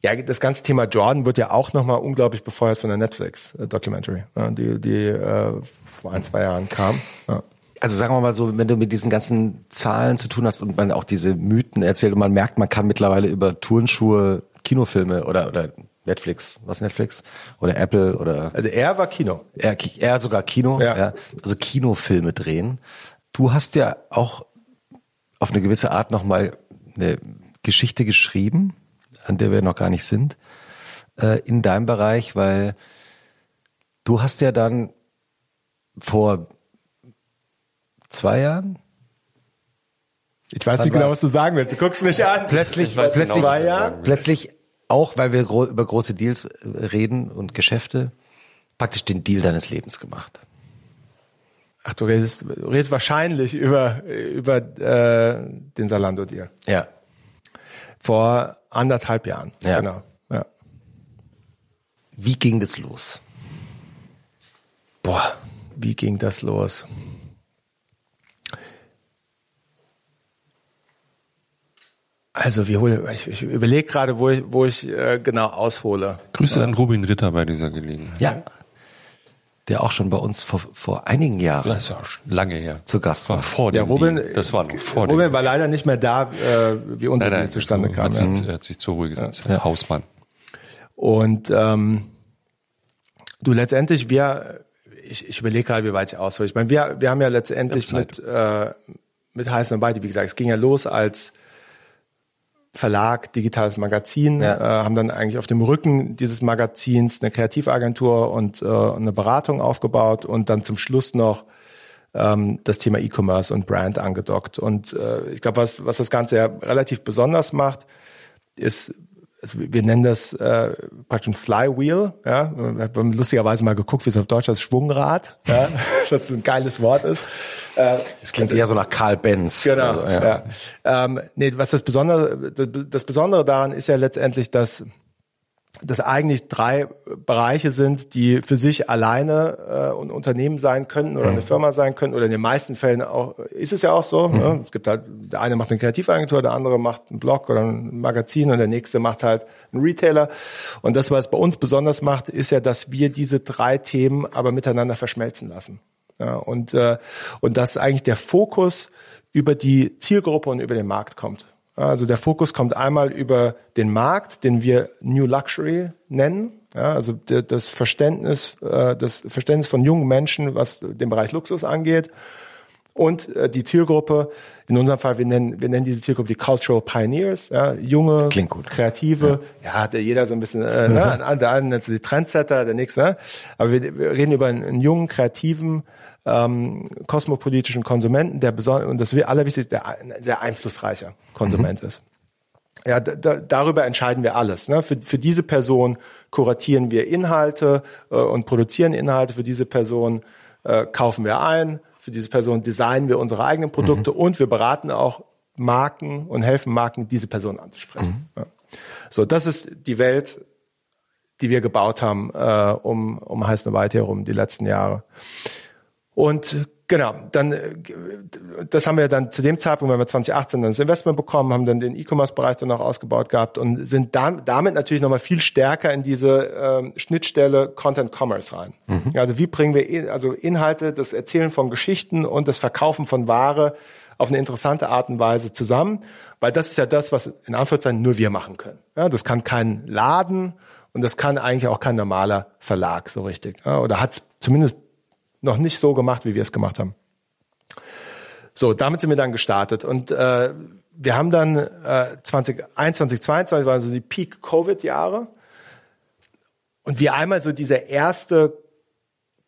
Ja, das ganze Thema Jordan wird ja auch nochmal unglaublich befeuert von der Netflix-Documentary, die, die äh, vor ein, zwei Jahren kam. Ja. Also sagen wir mal so, wenn du mit diesen ganzen Zahlen zu tun hast und man auch diese Mythen erzählt und man merkt, man kann mittlerweile über Turnschuhe Kinofilme oder, oder Netflix, was Netflix? Oder Apple oder. Also er war Kino. Er, er sogar Kino, ja. ja. Also Kinofilme drehen. Du hast ja auch auf eine gewisse Art nochmal eine Geschichte geschrieben, an der wir noch gar nicht sind, äh, in deinem Bereich, weil du hast ja dann vor zwei Jahren? Ich weiß nicht genau, was du sagen willst. Du guckst mich an. Plötzlich, plötzlich, genau, plötzlich auch, weil wir gro über große Deals äh, reden und Geschäfte, praktisch den Deal deines Lebens gemacht. Ach, du redest, du redest wahrscheinlich über, über äh, den Salando-Deal. Ja. Vor anderthalb Jahren. Ja. Genau. Ja. Wie ging das los? Boah, wie ging das los? Also wie hole ich, ich überlege gerade, wo ich, wo ich äh, genau aushole. Grüße ja. an Robin Ritter bei dieser Gelegenheit. Ja. Der auch schon bei uns vor, vor einigen Jahren. Das ist auch lange her. Zu Gast war. Vor ja, Robin, das war noch vor Robin war leider nicht mehr da, äh, wie unser nein, nein, zustande kam. Hat sich, ja. hat sich zur Ruhe gesetzt. Ja. Hausmann. Und ähm, du letztendlich, wir, ich, ich überlege gerade, wie weit ich aushole. Ich meine, wir, wir haben ja letztendlich mit, äh, mit heißen und Beide, wie gesagt, es ging ja los als Verlag, digitales Magazin, ja. äh, haben dann eigentlich auf dem Rücken dieses Magazins eine Kreativagentur und äh, eine Beratung aufgebaut und dann zum Schluss noch ähm, das Thema E-Commerce und Brand angedockt. Und äh, ich glaube, was, was das Ganze ja relativ besonders macht, ist also wir nennen das äh, praktisch ein Flywheel. Ja? Wir haben lustigerweise mal geguckt, wie es auf Deutsch heißt, Schwungrad, ja? was ein geiles Wort ist. Äh, das klingt eher so nach Karl Benz. Genau. Also, ja. Ja. Ähm, nee, was das Besondere, das Besondere daran ist ja letztendlich, dass das eigentlich drei Bereiche sind, die für sich alleine äh, ein Unternehmen sein könnten oder eine mhm. Firma sein könnten oder in den meisten Fällen auch ist es ja auch so. Mhm. Ne? Es gibt halt der eine macht eine Kreativagentur, der andere macht einen Blog oder ein Magazin und der nächste macht halt einen Retailer. Und das, was bei uns besonders macht, ist ja, dass wir diese drei Themen aber miteinander verschmelzen lassen. Ja, und äh, und dass eigentlich der Fokus über die Zielgruppe und über den Markt kommt. Also der Fokus kommt einmal über den Markt, den wir New Luxury nennen. Ja, also das Verständnis, äh, das Verständnis von jungen Menschen, was den Bereich Luxus angeht. Und äh, die Zielgruppe, in unserem Fall, wir nennen, wir nennen diese Zielgruppe die Cultural Pioneers, ja, junge, Klingt gut. kreative, ja. ja, hat ja jeder so ein bisschen, äh, ne, der eine nennt die Trendsetter, der nächste, ne? aber wir, wir reden über einen, einen jungen, kreativen, ähm, kosmopolitischen Konsumenten, der besonders, und das Allerwichtigste, der sehr einflussreicher Konsument mhm. ist. Ja, da, darüber entscheiden wir alles. Ne? Für, für diese Person kuratieren wir Inhalte äh, und produzieren Inhalte. Für diese Person äh, kaufen wir ein. Für diese Person designen wir unsere eigenen Produkte mhm. und wir beraten auch Marken und helfen Marken, diese Person anzusprechen. Mhm. Ja. So, das ist die Welt, die wir gebaut haben äh, um, um Heiß Weite herum die letzten Jahre. Und genau, dann, das haben wir dann zu dem Zeitpunkt, wenn wir 2018 dann das Investment bekommen, haben dann den E-Commerce-Bereich dann auch ausgebaut gehabt und sind da, damit natürlich nochmal viel stärker in diese ähm, Schnittstelle Content Commerce rein. Mhm. Also wie bringen wir also Inhalte, das Erzählen von Geschichten und das Verkaufen von Ware auf eine interessante Art und Weise zusammen, weil das ist ja das, was in Anführungszeichen nur wir machen können. Ja, das kann kein Laden und das kann eigentlich auch kein normaler Verlag so richtig. Ja, oder hat zumindest noch nicht so gemacht, wie wir es gemacht haben. So, damit sind wir dann gestartet und äh, wir haben dann äh, 2021, 2022 waren so die Peak-Covid-Jahre und wie einmal so dieser erste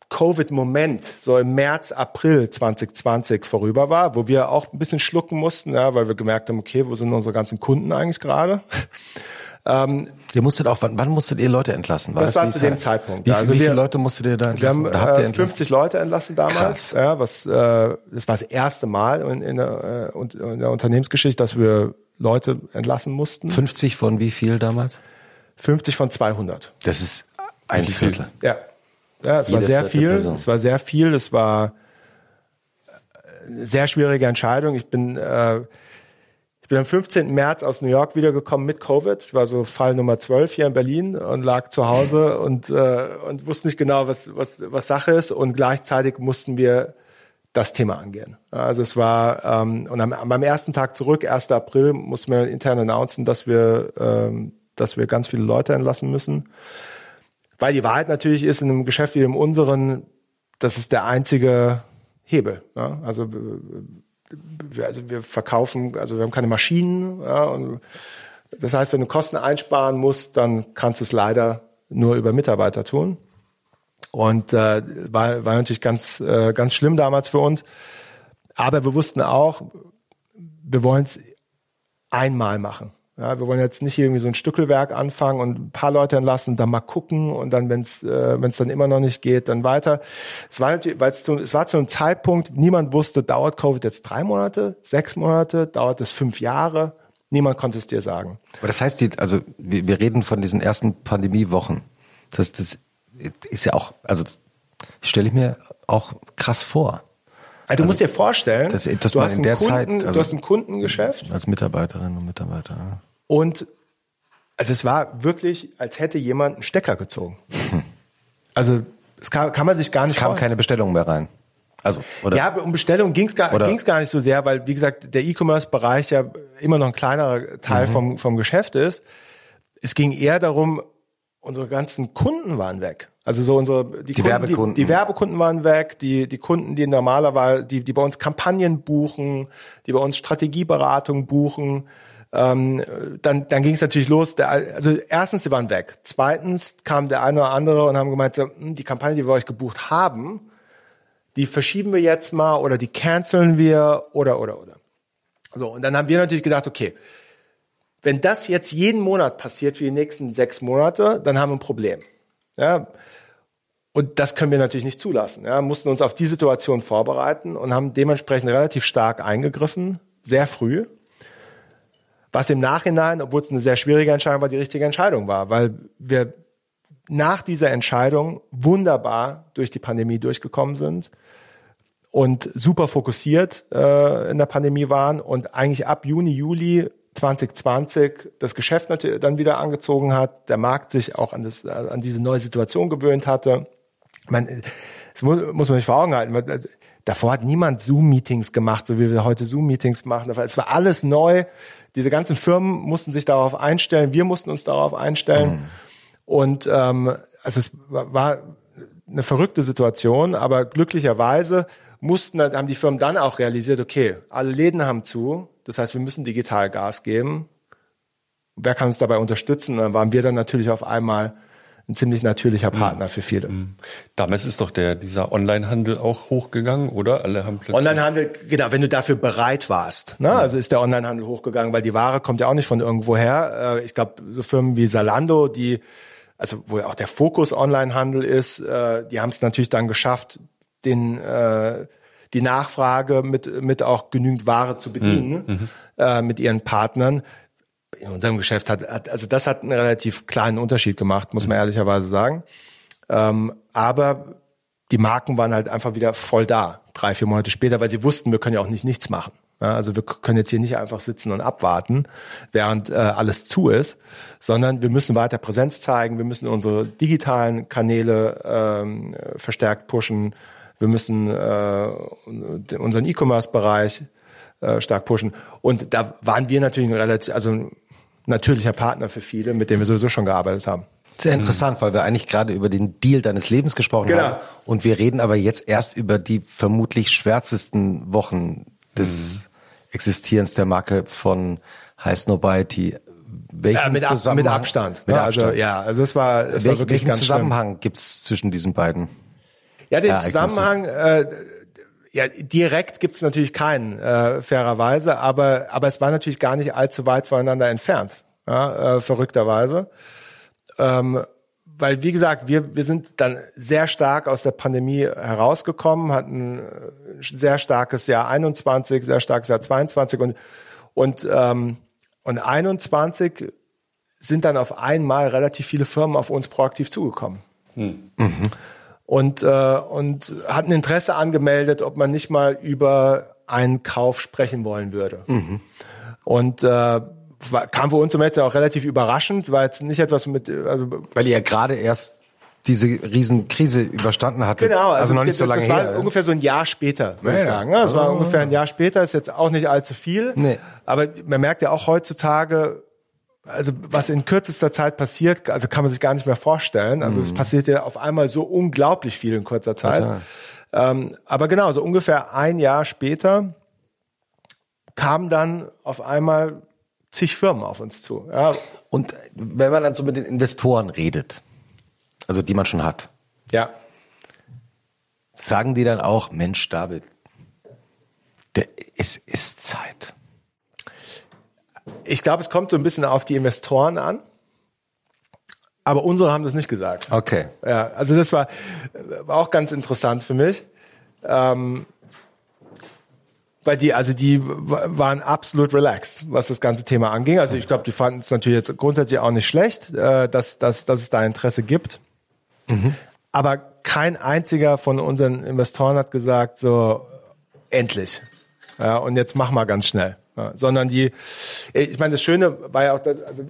Covid-Moment so im März, April 2020 vorüber war, wo wir auch ein bisschen schlucken mussten, ja, weil wir gemerkt haben, okay, wo sind unsere ganzen Kunden eigentlich gerade? Ähm, ihr musstet auch, wann, wann musstet ihr Leute entlassen? War das, das war zu Zeit? dem Zeitpunkt. Wie, also wie viele Leute musstet ihr da entlassen? Wir haben äh, 50 Leute entlassen damals. Krass. Ja, was, äh, das war das erste Mal in, in, der, äh, in der Unternehmensgeschichte, dass wir Leute entlassen mussten. 50 von wie viel damals? 50 von 200. Das ist ein Viertel. Ja. Ja, es Jede war sehr viel. Person. Es war sehr viel. Es war eine sehr schwierige Entscheidung. Ich bin, äh, bin am 15. März aus New York wiedergekommen mit Covid. Ich war so Fall Nummer 12 hier in Berlin und lag zu Hause und, äh, und wusste nicht genau, was, was, was Sache ist. Und gleichzeitig mussten wir das Thema angehen. Also es war, ähm, und am, am ersten Tag zurück, 1. April, mussten wir intern announcen, dass wir, ähm, dass wir ganz viele Leute entlassen müssen. Weil die Wahrheit natürlich ist, in einem Geschäft wie dem unseren, das ist der einzige Hebel. Ja? Also wir, also wir verkaufen, also wir haben keine Maschinen. Ja, das heißt, wenn du Kosten einsparen musst, dann kannst du es leider nur über Mitarbeiter tun. Und äh, war, war natürlich ganz, äh, ganz schlimm damals für uns. Aber wir wussten auch, wir wollen es einmal machen. Ja, wir wollen jetzt nicht irgendwie so ein Stückelwerk anfangen und ein paar Leute entlassen und dann mal gucken und dann, wenn es äh, wenn's dann immer noch nicht geht, dann weiter. Es war, weil es, zu, es war zu einem Zeitpunkt, niemand wusste, dauert Covid jetzt drei Monate, sechs Monate, dauert es fünf Jahre. Niemand konnte es dir sagen. Aber das heißt, die, also wir, wir reden von diesen ersten Pandemiewochen. Das, das ist ja auch, also stelle ich mir auch krass vor. Also du musst dir vorstellen, dass, dass du, hast in der Kunden, Zeit, also du hast ein Kundengeschäft. Als Mitarbeiterin und Mitarbeiter. Ja. Und also es war wirklich, als hätte jemand einen Stecker gezogen. Also es kann, kann man sich gar nicht. Es kam keine Bestellung mehr rein. Also, oder? Ja, um Bestellung ging es gar, ging's gar nicht so sehr, weil, wie gesagt, der E-Commerce-Bereich ja immer noch ein kleinerer Teil mhm. vom, vom Geschäft ist. Es ging eher darum, unsere ganzen Kunden waren weg. Also so unsere die, die Kunden, Werbekunden. Die, die, Werbekunden waren weg, die die Kunden, die normalerweise die die bei uns Kampagnen buchen, die bei uns Strategieberatung buchen. Ähm, dann dann ging es natürlich los. Der, also erstens, sie waren weg. Zweitens kam der eine oder andere und haben gemeint, so, hm, die Kampagne, die wir euch gebucht haben, die verschieben wir jetzt mal oder die canceln wir oder oder oder. So und dann haben wir natürlich gedacht, okay, wenn das jetzt jeden Monat passiert für die nächsten sechs Monate, dann haben wir ein Problem. Ja, und das können wir natürlich nicht zulassen. Ja, mussten uns auf die Situation vorbereiten und haben dementsprechend relativ stark eingegriffen, sehr früh. Was im Nachhinein, obwohl es eine sehr schwierige Entscheidung war, die richtige Entscheidung war, weil wir nach dieser Entscheidung wunderbar durch die Pandemie durchgekommen sind und super fokussiert äh, in der Pandemie waren und eigentlich ab Juni, Juli 2020 das Geschäft natürlich dann wieder angezogen hat, der Markt sich auch an, das, an diese neue Situation gewöhnt hatte. Man, das muss, muss man nicht vor Augen halten. Davor hat niemand Zoom-Meetings gemacht, so wie wir heute Zoom-Meetings machen. Es war alles neu. Diese ganzen Firmen mussten sich darauf einstellen. Wir mussten uns darauf einstellen. Mhm. Und ähm, also es war eine verrückte Situation, aber glücklicherweise mussten, haben die Firmen dann auch realisiert, okay, alle Läden haben zu, das heißt, wir müssen digital Gas geben. Wer kann uns dabei unterstützen? Und dann waren wir dann natürlich auf einmal ein ziemlich natürlicher Partner mhm. für viele. Mhm. Damals ist doch der dieser Onlinehandel auch hochgegangen, oder? Alle haben plötzlich Onlinehandel, genau, wenn du dafür bereit warst. Ne? Ja. Also ist der Onlinehandel hochgegangen, weil die Ware kommt ja auch nicht von irgendwo her. Äh, ich glaube, so Firmen wie Salando, die also wo ja auch der Fokus Onlinehandel ist, äh, die haben es natürlich dann geschafft, den äh, die Nachfrage mit, mit auch genügend Ware zu bedienen mhm. mhm. äh, mit ihren Partnern. In unserem Geschäft hat, hat, also das hat einen relativ kleinen Unterschied gemacht, muss man mhm. ehrlicherweise sagen. Ähm, aber die Marken waren halt einfach wieder voll da, drei, vier Monate später, weil sie wussten, wir können ja auch nicht nichts machen. Ja, also wir können jetzt hier nicht einfach sitzen und abwarten, während äh, alles zu ist, sondern wir müssen weiter Präsenz zeigen, wir müssen unsere digitalen Kanäle ähm, verstärkt pushen, wir müssen äh, unseren E-Commerce-Bereich äh, stark pushen. Und da waren wir natürlich relativ, also natürlicher Partner für viele, mit denen wir sowieso schon gearbeitet haben. Sehr interessant, weil wir eigentlich gerade über den Deal deines Lebens gesprochen genau. haben. Und wir reden aber jetzt erst über die vermutlich schwärzesten Wochen des mhm. Existierens der Marke von High Snobiety. Welchen ja, mit, Zusammenhang, mit Abstand. Mit ja, Abstand. Also, ja, also es war, es Welch, war wirklich welchen ganz Zusammenhang gibt's zwischen diesen beiden? Ja, den Zusammenhang, äh, ja, direkt gibt's natürlich keinen, äh, fairerweise, aber, aber es war natürlich gar nicht allzu weit voneinander entfernt. ja, äh, verrückterweise. Ähm, weil, wie gesagt, wir, wir sind dann sehr stark aus der Pandemie herausgekommen, hatten ein sehr starkes Jahr 21, sehr starkes Jahr 22 und, und, ähm, und 21 sind dann auf einmal relativ viele Firmen auf uns proaktiv zugekommen. Hm. Mhm. Und, äh, und hatten Interesse angemeldet, ob man nicht mal über einen Kauf sprechen wollen würde. Mhm. Und äh, war, kam für uns zum Beispiel auch relativ überraschend, weil jetzt nicht etwas mit, also weil ihr ja gerade erst diese Riesenkrise überstanden hatte. Genau, also, also noch nicht so lange das war her. ungefähr so ein Jahr später, würde ja, ich sagen. Das war oh. ungefähr ein Jahr später, ist jetzt auch nicht allzu viel. Nee. Aber man merkt ja auch heutzutage, also was in kürzester Zeit passiert, also kann man sich gar nicht mehr vorstellen. Also mhm. es passiert ja auf einmal so unglaublich viel in kurzer Zeit. Ähm, aber genau, so ungefähr ein Jahr später kam dann auf einmal zig Firmen auf uns zu. Ja. Und wenn man dann so mit den Investoren redet, also die man schon hat, ja. sagen die dann auch, Mensch, David, der, es ist Zeit. Ich glaube, es kommt so ein bisschen auf die Investoren an. Aber unsere haben das nicht gesagt. Okay. Ja, also das war, auch ganz interessant für mich. Ähm, weil die, also die waren absolut relaxed, was das ganze Thema anging. Also ich glaube, die fanden es natürlich jetzt grundsätzlich auch nicht schlecht, äh, dass, dass, dass es da Interesse gibt. Mhm. Aber kein einziger von unseren Investoren hat gesagt, so endlich. Ja, und jetzt mach mal ganz schnell. Ja, sondern die, ich meine, das Schöne war ja auch, also,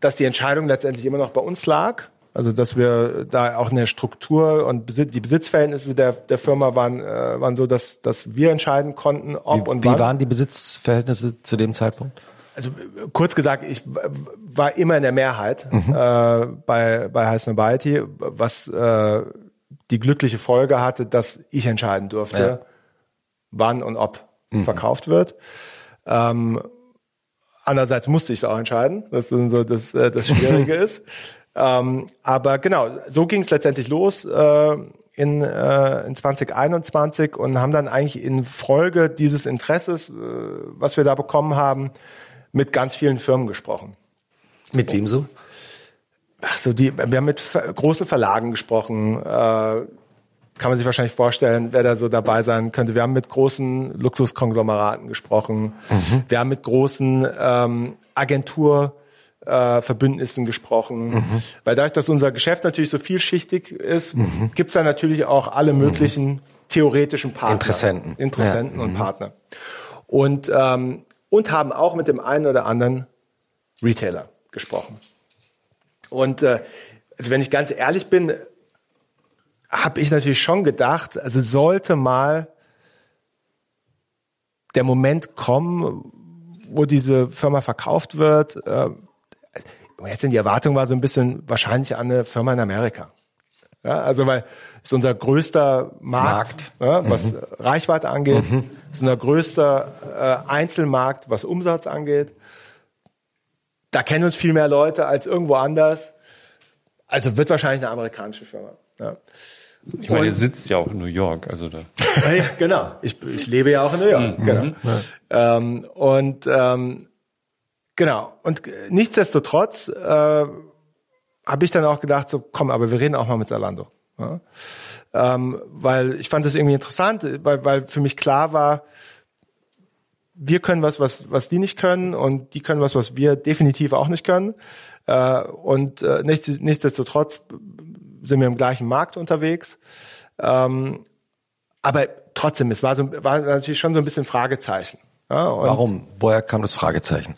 dass die Entscheidung letztendlich immer noch bei uns lag. Also dass wir da auch eine Struktur und die Besitzverhältnisse der, der Firma waren, äh, waren so, dass, dass wir entscheiden konnten, ob wie, und wann. Wie waren die Besitzverhältnisse zu dem Zeitpunkt? Also kurz gesagt, ich war immer in der Mehrheit mhm. äh, bei, bei Heiß Nobiety, was äh, die glückliche Folge hatte, dass ich entscheiden durfte, ja. wann und ob mhm. verkauft wird. Ähm, andererseits musste ich es auch entscheiden, was so das, äh, das Schwierige ist. Ähm, aber genau, so ging es letztendlich los äh, in, äh, in 2021 und haben dann eigentlich in Folge dieses Interesses, äh, was wir da bekommen haben, mit ganz vielen Firmen gesprochen. Mit wem so? Ach so, die, wir haben mit großen Verlagen gesprochen. Äh, kann man sich wahrscheinlich vorstellen, wer da so dabei sein könnte. Wir haben mit großen Luxuskonglomeraten gesprochen. Mhm. Wir haben mit großen ähm, Agentur äh, Verbündnissen gesprochen. Mhm. Weil dadurch, dass unser Geschäft natürlich so vielschichtig ist, mhm. gibt es da natürlich auch alle möglichen mhm. theoretischen Partner. Interessenten. Interessenten ja. und mhm. Partner. Und, ähm, und haben auch mit dem einen oder anderen Retailer gesprochen. Und äh, also wenn ich ganz ehrlich bin, habe ich natürlich schon gedacht, also sollte mal der Moment kommen, wo diese Firma verkauft wird, äh, jetzt in die Erwartung war so ein bisschen wahrscheinlich an eine Firma in Amerika. Ja, also weil es ist unser größter Markt, Markt. Ja, was mhm. Reichweite angeht, mhm. ist unser größter äh, Einzelmarkt, was Umsatz angeht. Da kennen uns viel mehr Leute als irgendwo anders. Also wird wahrscheinlich eine amerikanische Firma. Ja. Ich meine, ihr sitzt ja auch in New York, also da. ja, genau. Ich, ich lebe ja auch in New York. Mhm. Genau. Ja. Ähm, und ähm, Genau. Und nichtsdestotrotz äh, habe ich dann auch gedacht, so komm, aber wir reden auch mal mit Zalando. Ja? Ähm, weil ich fand das irgendwie interessant, weil, weil für mich klar war, wir können was, was, was die nicht können und die können was, was wir definitiv auch nicht können. Äh, und äh, nichts, nichtsdestotrotz sind wir im gleichen Markt unterwegs. Ähm, aber trotzdem, es war, so, war natürlich schon so ein bisschen Fragezeichen. Ja, Warum? Woher kam das Fragezeichen?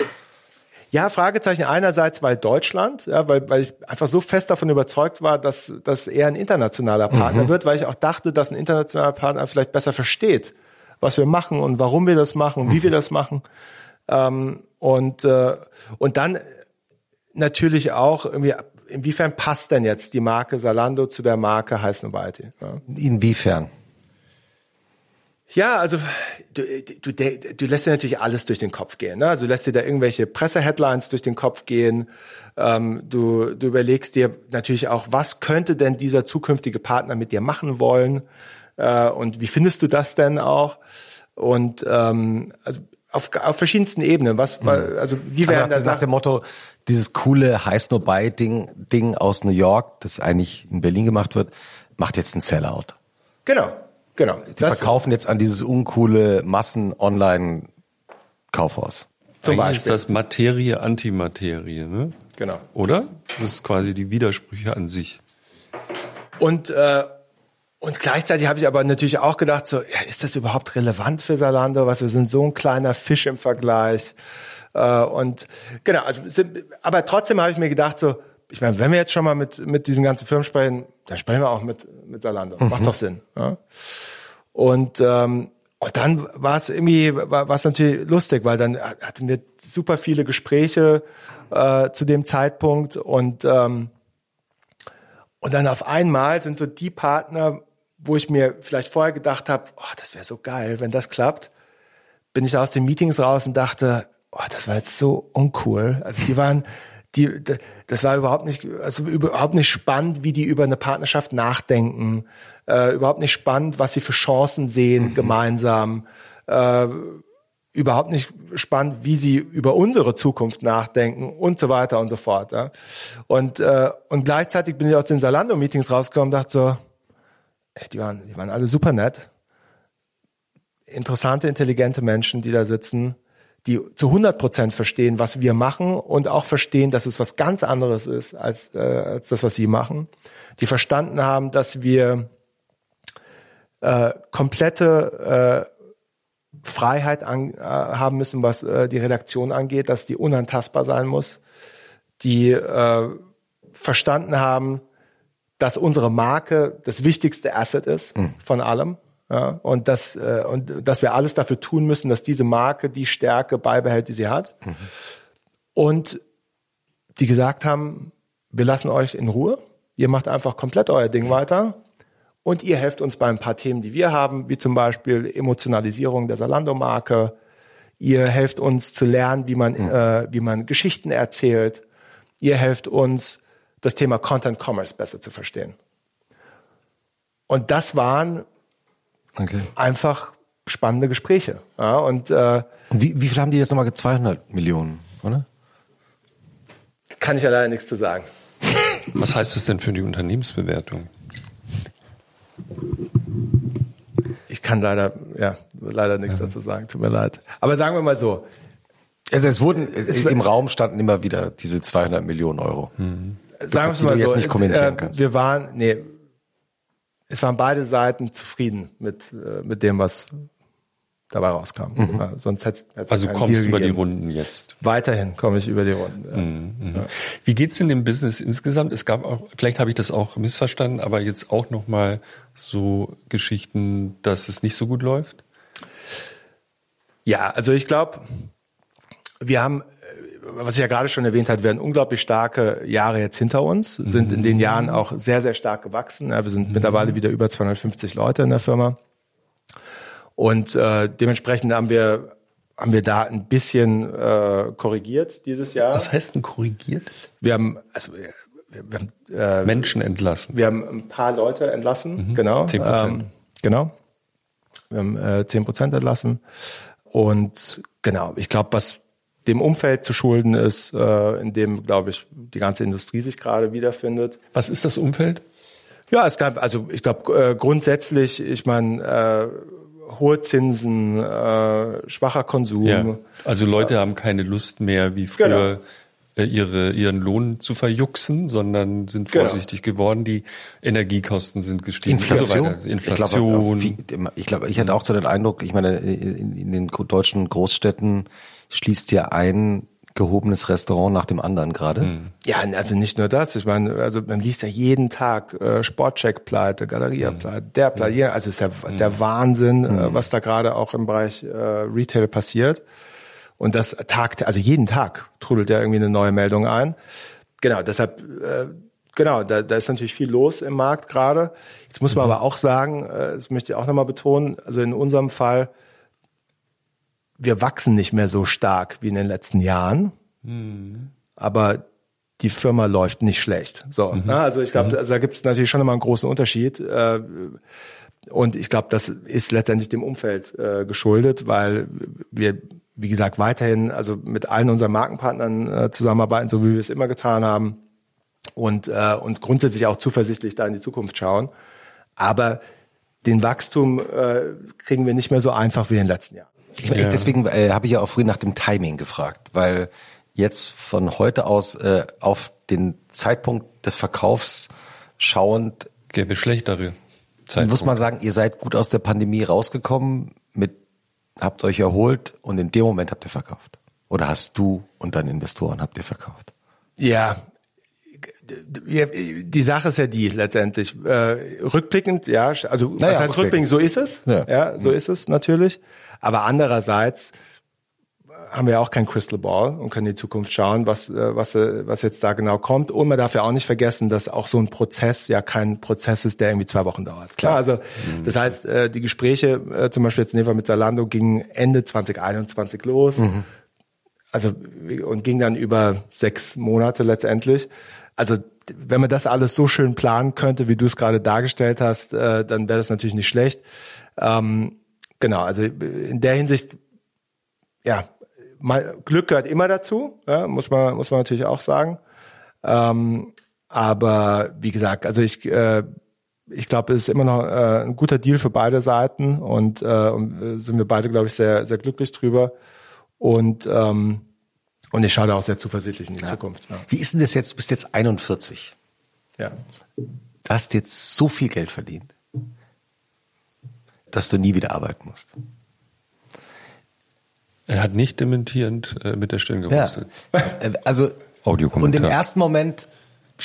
Ja, Fragezeichen einerseits, weil Deutschland, ja, weil, weil ich einfach so fest davon überzeugt war, dass dass er ein internationaler Partner mhm. wird, weil ich auch dachte, dass ein internationaler Partner vielleicht besser versteht, was wir machen und warum wir das machen und wie wir das machen. Ähm, und, äh, und dann natürlich auch irgendwie, inwiefern passt denn jetzt die Marke Salando zu der Marke Heiß Nobiety? Ja? Inwiefern? Ja, also du, du, du lässt dir natürlich alles durch den Kopf gehen. Ne? Also du lässt dir da irgendwelche Presseheadlines durch den Kopf gehen. Ähm, du, du überlegst dir natürlich auch, was könnte denn dieser zukünftige Partner mit dir machen wollen? Äh, und wie findest du das denn auch? Und ähm, also auf, auf verschiedensten Ebenen. Was, mhm. also wie werden also nach dem Motto, dieses coole High Snow Buy Ding, Ding aus New York, das eigentlich in Berlin gemacht wird, macht jetzt ein Sellout. Genau, genau. Die das verkaufen jetzt an dieses uncoole Massen-Online-Kaufhaus. Zum Eigentlich Beispiel. ist das Materie Antimaterie, ne? Genau. Oder? Das ist quasi die Widersprüche an sich. Und äh, und gleichzeitig habe ich aber natürlich auch gedacht, so, ja, ist das überhaupt relevant für Salando? Was wir sind so ein kleiner Fisch im Vergleich. Äh, und genau, also aber trotzdem habe ich mir gedacht, so, ich meine, wenn wir jetzt schon mal mit mit diesen ganzen Firmen sprechen, dann sprechen wir auch mit mit Salando. Mhm. Macht doch Sinn. Ja? Und ähm, und dann war es irgendwie, war es natürlich lustig, weil dann hatten wir super viele Gespräche äh, zu dem Zeitpunkt und ähm, und dann auf einmal sind so die Partner, wo ich mir vielleicht vorher gedacht habe, oh, das wäre so geil, wenn das klappt, bin ich aus den Meetings raus und dachte, oh, das war jetzt so uncool. Also die waren, die, das war überhaupt nicht, also überhaupt nicht spannend, wie die über eine Partnerschaft nachdenken, äh, überhaupt nicht spannend, was sie für Chancen sehen mhm. gemeinsam, äh, überhaupt nicht spannend, wie sie über unsere Zukunft nachdenken und so weiter und so fort. Ja. Und äh, und gleichzeitig bin ich aus den Salando-Meetings rausgekommen, und dachte so, die waren, die waren alle super nett, interessante, intelligente Menschen, die da sitzen die zu 100 Prozent verstehen, was wir machen und auch verstehen, dass es was ganz anderes ist als, äh, als das, was sie machen. Die verstanden haben, dass wir äh, komplette äh, Freiheit an, äh, haben müssen, was äh, die Redaktion angeht, dass die unantastbar sein muss. Die äh, verstanden haben, dass unsere Marke das wichtigste Asset ist mhm. von allem ja, und, dass, äh, und dass wir alles dafür tun müssen, dass diese Marke die Stärke beibehält, die sie hat. Mhm. Und die gesagt haben, wir lassen euch in Ruhe. Ihr macht einfach komplett euer Ding weiter. Und ihr helft uns bei ein paar Themen, die wir haben, wie zum Beispiel Emotionalisierung der Salando-Marke. Ihr helft uns zu lernen, wie man, mhm. äh, wie man Geschichten erzählt. Ihr helft uns, das Thema Content Commerce besser zu verstehen. Und das waren Okay. Einfach spannende Gespräche. Ja, und, äh, wie, wie viel haben die jetzt nochmal? 200 Millionen, oder? Kann ich ja leider nichts zu sagen. Was heißt das denn für die Unternehmensbewertung? Ich kann leider, ja, leider nichts ja. dazu sagen. Tut mir leid. Aber sagen wir mal so. Also es wurden, es, im Raum standen immer wieder diese 200 Millionen Euro. Mhm. Sagen wir mal so. Jetzt nicht kommentieren äh, Wir waren, nee, es waren beide Seiten zufrieden mit, äh, mit dem, was dabei rauskam. Mhm. Ja, sonst hätte es Also kommst du über gegeben. die Runden jetzt? Weiterhin komme ich über die Runden. Ja. Mhm, mhm. Ja. Wie geht's in dem Business insgesamt? Es gab auch, vielleicht habe ich das auch missverstanden, aber jetzt auch nochmal so Geschichten, dass es nicht so gut läuft? Ja, also ich glaube, wir haben was ich ja gerade schon erwähnt habe, werden unglaublich starke Jahre jetzt hinter uns, sind in den Jahren auch sehr, sehr stark gewachsen. Ja, wir sind mhm. mittlerweile wieder über 250 Leute in der Firma. Und äh, dementsprechend haben wir haben wir da ein bisschen äh, korrigiert dieses Jahr. Was heißt denn korrigiert? Wir haben also wir, haben, äh, Menschen entlassen. Wir haben ein paar Leute entlassen, mhm. genau. Zehn Prozent. Ähm, genau. Wir haben äh, zehn Prozent entlassen. Und genau, ich glaube, was dem Umfeld zu schulden ist, äh, in dem, glaube ich, die ganze Industrie sich gerade wiederfindet. Was ist das Umfeld? Ja, es gab, also ich glaube äh, grundsätzlich, ich meine, äh, hohe Zinsen, äh, schwacher Konsum. Ja. Also Leute ja. haben keine Lust mehr, wie früher genau. Äh, ihre, ihren Lohn zu verjuxen, sondern sind genau. vorsichtig genau. geworden. Die Energiekosten sind gestiegen. Inflation. So Inflation. Ich glaube, ich, glaub, ich hatte auch so den Eindruck, ich meine, in, in den deutschen Großstädten schließt ja ein gehobenes Restaurant nach dem anderen gerade. Hm. Ja, also nicht nur das. Ich meine, also man liest ja jeden Tag äh, Sportcheck-Pleite, Galeria-Pleite, hm. der Pleite. Mhm. Also es ist ja hm. der Wahnsinn, hm. äh, was da gerade auch im Bereich äh, Retail passiert. Und das Tag, also jeden Tag trudelt ja irgendwie eine neue Meldung ein. Genau, deshalb, äh, genau, da, da ist natürlich viel los im Markt gerade. Jetzt muss man mhm. aber auch sagen, äh, das möchte ich auch nochmal betonen, also in unserem Fall, wir wachsen nicht mehr so stark wie in den letzten Jahren, mhm. aber die Firma läuft nicht schlecht. So, mhm. ne? also ich glaube, mhm. also da gibt es natürlich schon immer einen großen Unterschied. Äh, und ich glaube, das ist letztendlich dem Umfeld äh, geschuldet, weil wir wie gesagt, weiterhin also mit allen unseren Markenpartnern äh, zusammenarbeiten, so wie wir es immer getan haben und, äh, und grundsätzlich auch zuversichtlich da in die Zukunft schauen. Aber den Wachstum äh, kriegen wir nicht mehr so einfach wie in den letzten Jahren. Ich, ja. Deswegen äh, habe ich ja auch früh nach dem Timing gefragt, weil jetzt von heute aus äh, auf den Zeitpunkt des Verkaufs schauend gäbe schlechtere Zeitpunkt. Muss man sagen, ihr seid gut aus der Pandemie rausgekommen, mit habt euch erholt und in dem Moment habt ihr verkauft. Oder hast du und deine Investoren habt ihr verkauft? Ja, die Sache ist ja die letztendlich. Äh, rückblickend, ja, also naja, was heißt rückblickend, so ist es. Ja, ja so ist es natürlich. Aber andererseits haben wir auch kein Crystal Ball und können in die Zukunft schauen, was, äh, was, äh, was jetzt da genau kommt. Und man darf ja auch nicht vergessen, dass auch so ein Prozess ja kein Prozess ist, der irgendwie zwei Wochen dauert. Klar, also mhm. das heißt, äh, die Gespräche, zum Beispiel jetzt Neva mit Zalando, gingen Ende 2021 los. Mhm. Also und ging dann über sechs Monate letztendlich. Also wenn man das alles so schön planen könnte, wie du es gerade dargestellt hast, äh, dann wäre das natürlich nicht schlecht. Ähm, genau, also in der Hinsicht, ja, mal, Glück gehört immer dazu, ja, muss man muss man natürlich auch sagen. Ähm, aber wie gesagt, also ich äh, ich glaube, es ist immer noch äh, ein guter Deal für beide Seiten und, äh, äh, sind wir beide, glaube ich, sehr sehr glücklich drüber. Und ähm, und ich schaue da auch sehr zuversichtlich in die ja. Zukunft. Ja. Wie ist denn das jetzt? Du bist jetzt 41. Ja. Du hast jetzt so viel Geld verdient, dass du nie wieder arbeiten musst. Er hat nicht dementierend äh, mit der Stirn gewusst. Ja. Äh, also, und im ersten Moment,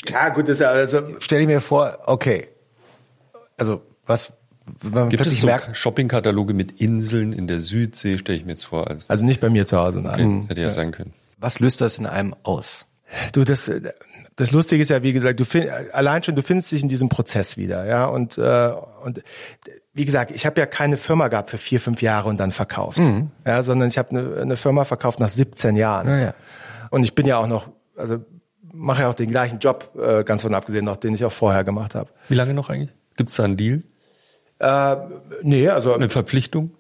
ja, gut, ist ja also, stelle ich mir vor, okay, also, was, man Gibt es so Shoppingkataloge mit Inseln in der Südsee, stelle ich mir jetzt vor. Also, also nicht bei mir zu Hause, nein. Okay, das hätte ja, ja sein können. Was löst das in einem aus? Du, das, das Lustige ist ja, wie gesagt, du find, allein schon, du findest dich in diesem Prozess wieder, ja, und äh, und wie gesagt, ich habe ja keine Firma gehabt für vier, fünf Jahre und dann verkauft, mhm. ja, sondern ich habe eine, eine Firma verkauft nach 17 Jahren. Ja, ja. Und ich bin ja auch noch, also mache ja auch den gleichen Job, äh, ganz von abgesehen noch, den ich auch vorher gemacht habe. Wie lange noch eigentlich? Gibt es da einen Deal? Äh, nee, also eine Verpflichtung?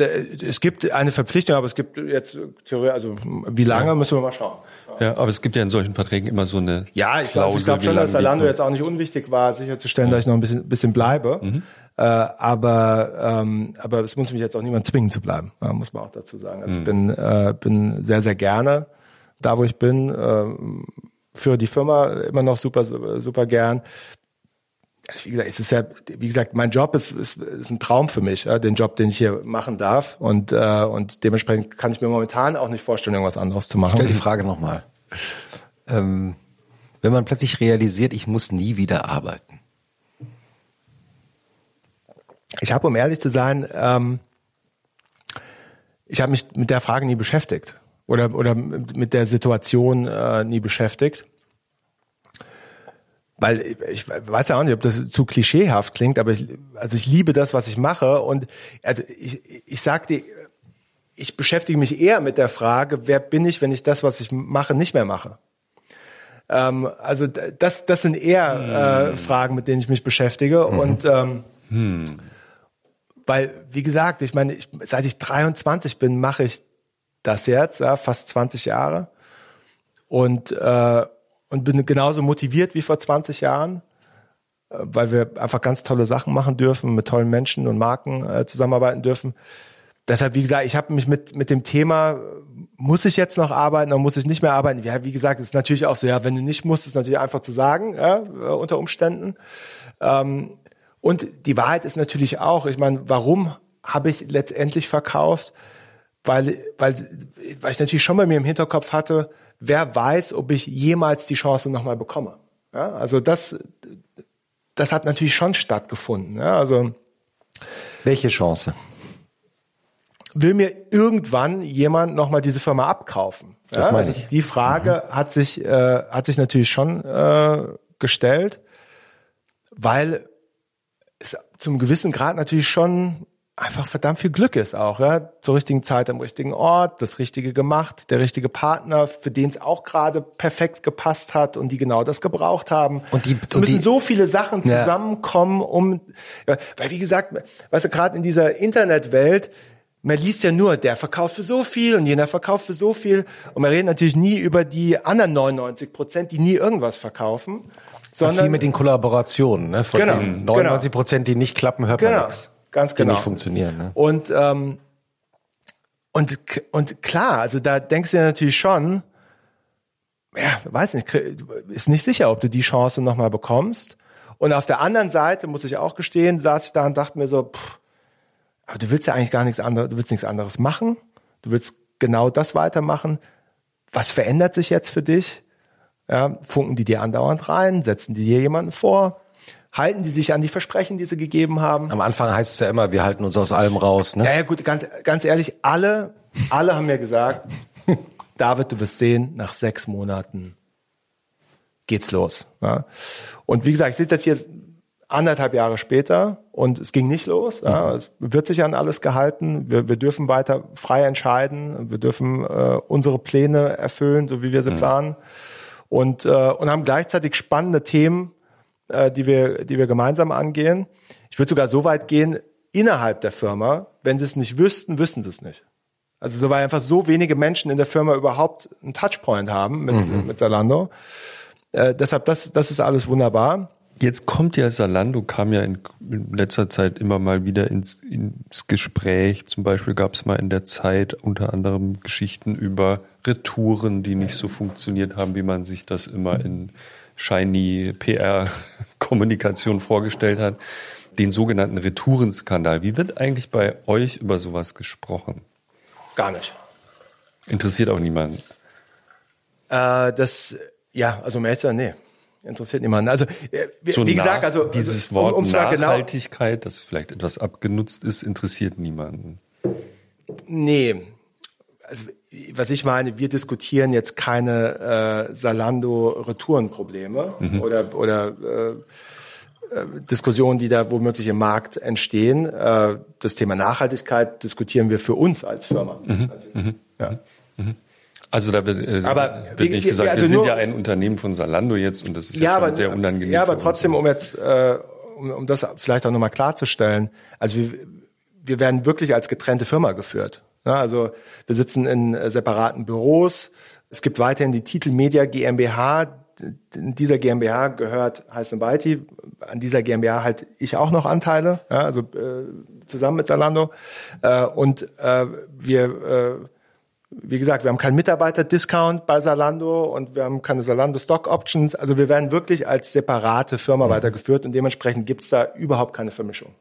Es gibt eine Verpflichtung, aber es gibt jetzt Theorie, also wie lange ja. müssen wir mal schauen. Ja, aber es gibt ja in solchen Verträgen immer so eine Ja, ich glaube glaub schon, dass Zalando jetzt auch nicht unwichtig war, sicherzustellen, ja. dass ich noch ein bisschen, bisschen bleibe. Mhm. Äh, aber ähm, aber es muss mich jetzt auch niemand zwingen zu bleiben, muss man auch dazu sagen. Also mhm. ich bin äh, bin sehr sehr gerne da, wo ich bin. Äh, für die Firma immer noch super super gern also wie gesagt, es ist ja, wie gesagt, mein Job ist, ist, ist ein Traum für mich, ja, den Job, den ich hier machen darf. Und, äh, und dementsprechend kann ich mir momentan auch nicht vorstellen, irgendwas anderes zu machen. Ich stell die Frage nochmal. Ähm, wenn man plötzlich realisiert, ich muss nie wieder arbeiten. Ich habe, um ehrlich zu sein, ähm, ich habe mich mit der Frage nie beschäftigt oder, oder mit der Situation äh, nie beschäftigt weil ich weiß ja auch nicht, ob das zu klischeehaft klingt, aber ich, also ich liebe das, was ich mache und also ich, ich sag dir, ich beschäftige mich eher mit der Frage, wer bin ich, wenn ich das, was ich mache, nicht mehr mache. Ähm, also das, das sind eher hm. äh, Fragen, mit denen ich mich beschäftige mhm. und ähm, hm. weil, wie gesagt, ich meine, ich, seit ich 23 bin, mache ich das jetzt, ja, fast 20 Jahre und äh, und bin genauso motiviert wie vor 20 Jahren, äh, weil wir einfach ganz tolle Sachen machen dürfen, mit tollen Menschen und Marken äh, zusammenarbeiten dürfen. Deshalb, wie gesagt, ich habe mich mit, mit dem Thema, muss ich jetzt noch arbeiten oder muss ich nicht mehr arbeiten? Ja, wie gesagt, ist natürlich auch so, ja, wenn du nicht musst, ist natürlich einfach zu sagen, ja, äh, unter Umständen. Ähm, und die Wahrheit ist natürlich auch, ich meine, warum habe ich letztendlich verkauft? Weil, weil, weil ich natürlich schon bei mir im Hinterkopf hatte, wer weiß, ob ich jemals die Chance nochmal bekomme. Ja, also das, das hat natürlich schon stattgefunden. Ja, also welche Chance? Will mir irgendwann jemand nochmal diese Firma abkaufen? Das ja, meine also Die Frage mhm. hat sich äh, hat sich natürlich schon äh, gestellt, weil es zum gewissen Grad natürlich schon einfach verdammt viel Glück ist auch, ja, zur richtigen Zeit am richtigen Ort, das Richtige gemacht, der richtige Partner, für den es auch gerade perfekt gepasst hat und die genau das gebraucht haben. Und die es müssen die, so viele Sachen zusammenkommen, ja. um, ja, weil wie gesagt, weißt du, gerade in dieser Internetwelt, man liest ja nur, der verkauft für so viel und jener verkauft für so viel. Und man redet natürlich nie über die anderen 99 Prozent, die nie irgendwas verkaufen. Das ist wie mit den Kollaborationen. Ne? Von genau, den 99 Prozent, die nicht klappen, hört man genau, nichts. Ganz Die genau. nicht funktionieren. Ne? Und, ähm, und, und klar, also da denkst du dir natürlich schon, ja, weiß nicht, ist nicht sicher, ob du die Chance nochmal bekommst. Und auf der anderen Seite, muss ich auch gestehen, saß ich da und dachte mir so, pff, aber du willst ja eigentlich gar nichts anderes, du willst nichts anderes machen. Du willst genau das weitermachen. Was verändert sich jetzt für dich? Ja, funken die dir andauernd rein? Setzen die dir jemanden vor? Halten die sich an die Versprechen, die sie gegeben haben? Am Anfang heißt es ja immer, wir halten uns aus allem raus. Ne? Ja, ja, gut, ganz, ganz ehrlich, alle, alle haben mir gesagt, David, du wirst sehen, nach sechs Monaten geht's los. Ja? Und wie gesagt, ich sitze jetzt hier anderthalb Jahre später und es ging nicht los. Ja? Es wird sich an alles gehalten. Wir, wir dürfen weiter frei entscheiden. Wir dürfen äh, unsere Pläne erfüllen, so wie wir sie planen. Und, äh, und haben gleichzeitig spannende Themen, äh, die, wir, die wir gemeinsam angehen. Ich würde sogar so weit gehen, innerhalb der Firma, wenn sie es nicht wüssten, wüssten sie es nicht. Also so weil einfach so wenige Menschen in der Firma überhaupt einen Touchpoint haben mit, mit Zalando. Äh, deshalb, das, das ist alles wunderbar. Jetzt kommt ja Salando, kam ja in, in letzter Zeit immer mal wieder ins, ins Gespräch. Zum Beispiel gab es mal in der Zeit unter anderem Geschichten über Retouren, die nicht so funktioniert haben, wie man sich das immer in shiny PR-Kommunikation vorgestellt hat. Den sogenannten Retourenskandal. Wie wird eigentlich bei euch über sowas gesprochen? Gar nicht. Interessiert auch niemanden. Äh, das, ja, also Melzer, nee. Interessiert niemanden. Also, äh, wie, So wie gesagt, also dieses um- Wort mal genau, Nachhaltigkeit, das vielleicht etwas abgenutzt ist, interessiert niemanden. Nee. Also, was ich meine, wir diskutieren jetzt keine äh, Salando-Retourenprobleme oder, oder äh, äh, Diskussionen, die da womöglich im Markt entstehen. Äh, das Thema Nachhaltigkeit diskutieren wir für uns als Firma. natürlich. Ja. Also da wird, äh, Aber wird nicht gesagt, also wir sind nur- ja ein Unternehmen von Salando jetzt und das ist ja, ja, schon aber, sehr unangenehm. Ja, aber trotzdem, um jetzt, äh, um, um das vielleicht auch nochmal klarzustellen, also wir, wir werden wirklich als getrennte Firma geführt. Ja, also wir sitzen in äh, separaten Büros. Es gibt weiterhin die Titel Media GmbH. In dieser GmbH gehört Heiß Beiti. An dieser GmbH halt ich auch noch Anteile, ja, also äh, zusammen mit Zalando. Äh, und äh, wir äh, wie gesagt, wir haben keinen Mitarbeiter-Discount bei Salando und wir haben keine Salando Stock Options. Also wir werden wirklich als separate Firma weitergeführt und dementsprechend gibt's da überhaupt keine Vermischung.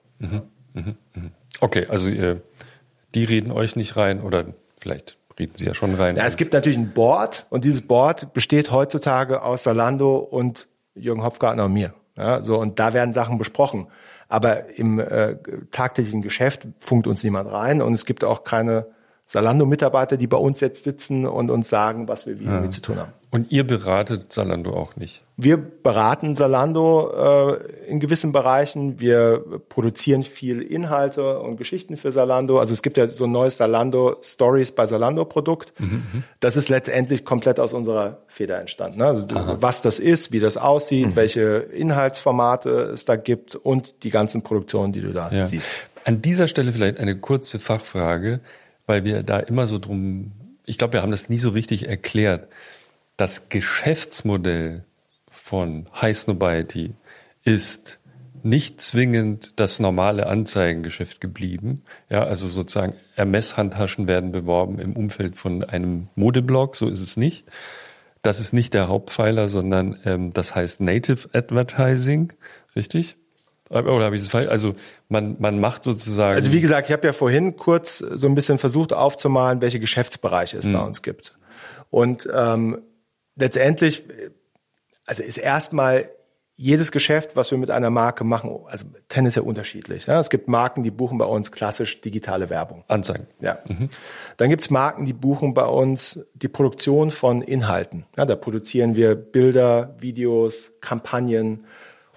Okay, also ihr, die reden euch nicht rein oder vielleicht reden sie ja schon rein. Ja, es gibt natürlich ein Board und dieses Board besteht heutzutage aus Salando und Jürgen Hopfgartner und mir. Ja, so und da werden Sachen besprochen. Aber im äh, tagtäglichen Geschäft funkt uns niemand rein und es gibt auch keine Salando-Mitarbeiter, die bei uns jetzt sitzen und uns sagen, was wir wie, wie zu tun haben. Und ihr beratet Salando auch nicht. Wir beraten Salando äh, in gewissen Bereichen. Wir produzieren viel Inhalte und Geschichten für Salando. Also es gibt ja so ein neues Salando Stories bei Salando Produkt. Das ist letztendlich komplett aus unserer Feder entstanden. Ne? Also was das ist, wie das aussieht, welche Inhaltsformate es da gibt und die ganzen Produktionen, die du da Ja. siehst. An dieser Stelle vielleicht eine kurze Fachfrage, weil wir da immer so drum, ich glaube, wir haben das nie so richtig erklärt. Das Geschäftsmodell von High Snobiety ist nicht zwingend das normale Anzeigengeschäft geblieben. Ja, also sozusagen Ermesshandtaschen werden beworben im Umfeld von einem Modeblog, so ist es nicht. Das ist nicht der Hauptpfeiler, sondern ähm, das heißt Native Advertising, richtig? Oder habe ich das falsch? Also man, man macht sozusagen. Also wie gesagt, ich habe ja vorhin kurz so ein bisschen versucht aufzumalen, welche Geschäftsbereiche es bei uns gibt. Und ähm, letztendlich, also ist erstmal jedes Geschäft, was wir mit einer Marke machen, also tendenziell unterschiedlich. Ja? Es gibt Marken, die buchen bei uns klassisch digitale Werbung. Anzeigen. Ja. Dann gibt's Marken, die buchen bei uns die Produktion von Inhalten. Ja, da produzieren wir Bilder, Videos, Kampagnen.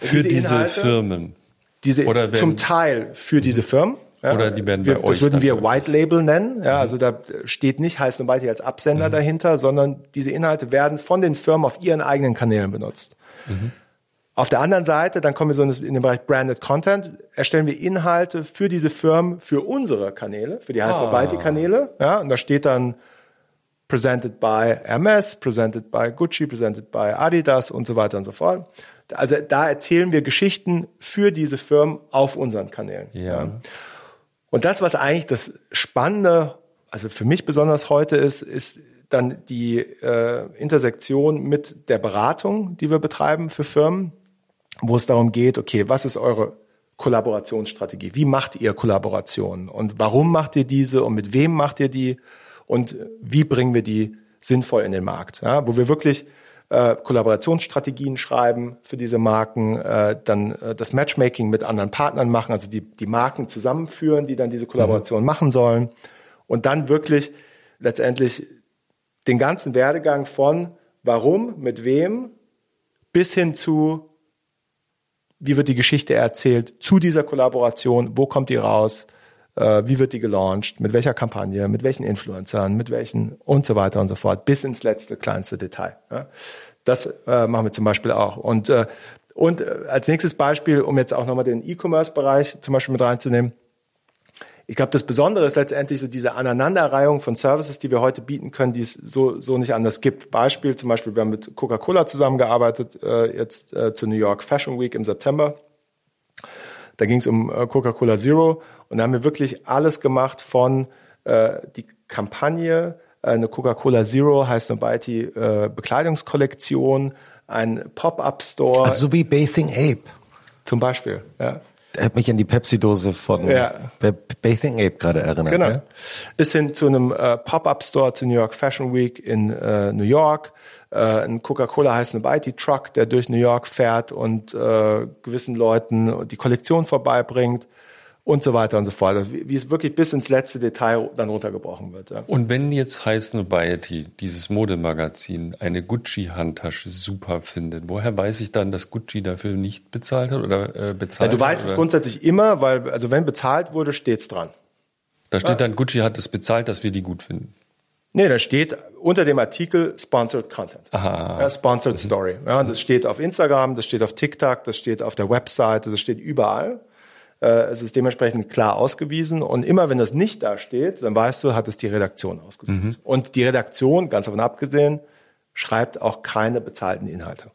Und Für diese, Inhalte- Firmen. diese Oder zum Teil für diese Firmen. Ja, Oder die werden wir, bei Das euch würden dann wir. White Label nennen. Ja, also da steht nicht heißt Nobody als Absender dahinter, sondern diese Inhalte werden von den Firmen auf ihren eigenen Kanälen benutzt. Auf der anderen Seite, dann kommen wir so in den Bereich Branded Content, erstellen wir Inhalte für diese Firmen, für unsere Kanäle, für die heißt ah. Kanäle. Ja, und da steht dann presented by Hermes, presented by Gucci, presented by Adidas und so weiter und so fort. Also da erzählen wir Geschichten für diese Firmen auf unseren Kanälen. Ja. ja. Und das, was eigentlich das Spannende, also für mich besonders heute ist, ist dann die äh, Intersektion mit der Beratung, die wir betreiben für Firmen wo es darum geht, okay, was ist eure Kollaborationsstrategie? Wie macht ihr Kollaborationen? Und warum macht ihr diese? Und mit wem macht ihr die? Und wie bringen wir die sinnvoll in den Markt? Ja, wo wir wirklich äh, Kollaborationsstrategien schreiben für diese Marken, äh, dann äh, das Matchmaking mit anderen Partnern machen, also die, die Marken zusammenführen, die dann diese Kollaboration mhm. machen sollen. Und dann wirklich letztendlich den ganzen Werdegang von warum, mit wem, bis hin zu wie wird die Geschichte erzählt zu dieser Kollaboration, wo kommt die raus, äh, wie wird die gelauncht, mit welcher Kampagne, mit welchen Influencern, mit welchen und so weiter und so fort, bis ins letzte kleinste Detail. Ja. Das äh, machen wir zum Beispiel auch. Und, äh, und äh, als nächstes Beispiel, um jetzt auch nochmal den E-Commerce-Bereich zum Beispiel mit reinzunehmen, ich glaube, das Besondere ist letztendlich so diese Aneinanderreihung von Services, die wir heute bieten können, die es so, so nicht anders gibt. Beispiel zum Beispiel, wir haben mit Coca-Cola zusammengearbeitet, äh, jetzt äh, zur New York Fashion Week im September. Da ging es um äh, Coca-Cola Zero und da haben wir wirklich alles gemacht von äh, die Kampagne, äh, eine Coca-Cola Zero heißt eine Byte äh, Bekleidungskollektion, ein Pop-up-Store. Also so wie Bathing Ape. Zum Beispiel, ja. Hat mich an die Pepsi-Dose von ja. Bathing Ape gerade erinnert. Genau. Ja? Bis hin zu einem äh, Pop-Up-Store zur New York Fashion Week in äh, New York. Äh, ein Coca-Cola heißt ein Bitey-Truck, der durch New York fährt und äh, gewissen Leuten die Kollektion vorbeibringt und so weiter und so fort. Also wie, es wirklich bis ins letzte Detail dann runtergebrochen wird. Ja. Und wenn jetzt High Nobiety, dieses Modemagazin, eine Gucci-Handtasche super findet, woher weiß ich dann, dass Gucci dafür nicht bezahlt hat oder äh, bezahlt ja, Du weißt hat, es grundsätzlich immer, weil also wenn bezahlt wurde, steht's dran. Da steht dann, Gucci hat es bezahlt, dass wir die gut finden. Nee, da steht unter dem Artikel Sponsored Content. Aha. Ja, Sponsored mhm. Story. Ja, das steht auf Instagram, das steht auf TikTok, das steht auf der Website, das steht überall. Äh, es ist dementsprechend klar ausgewiesen. Und immer wenn das nicht da steht, dann weißt du, hat es die Redaktion ausgesucht. Mhm. Und die Redaktion, ganz davon abgesehen, schreibt auch keine bezahlten Inhalte.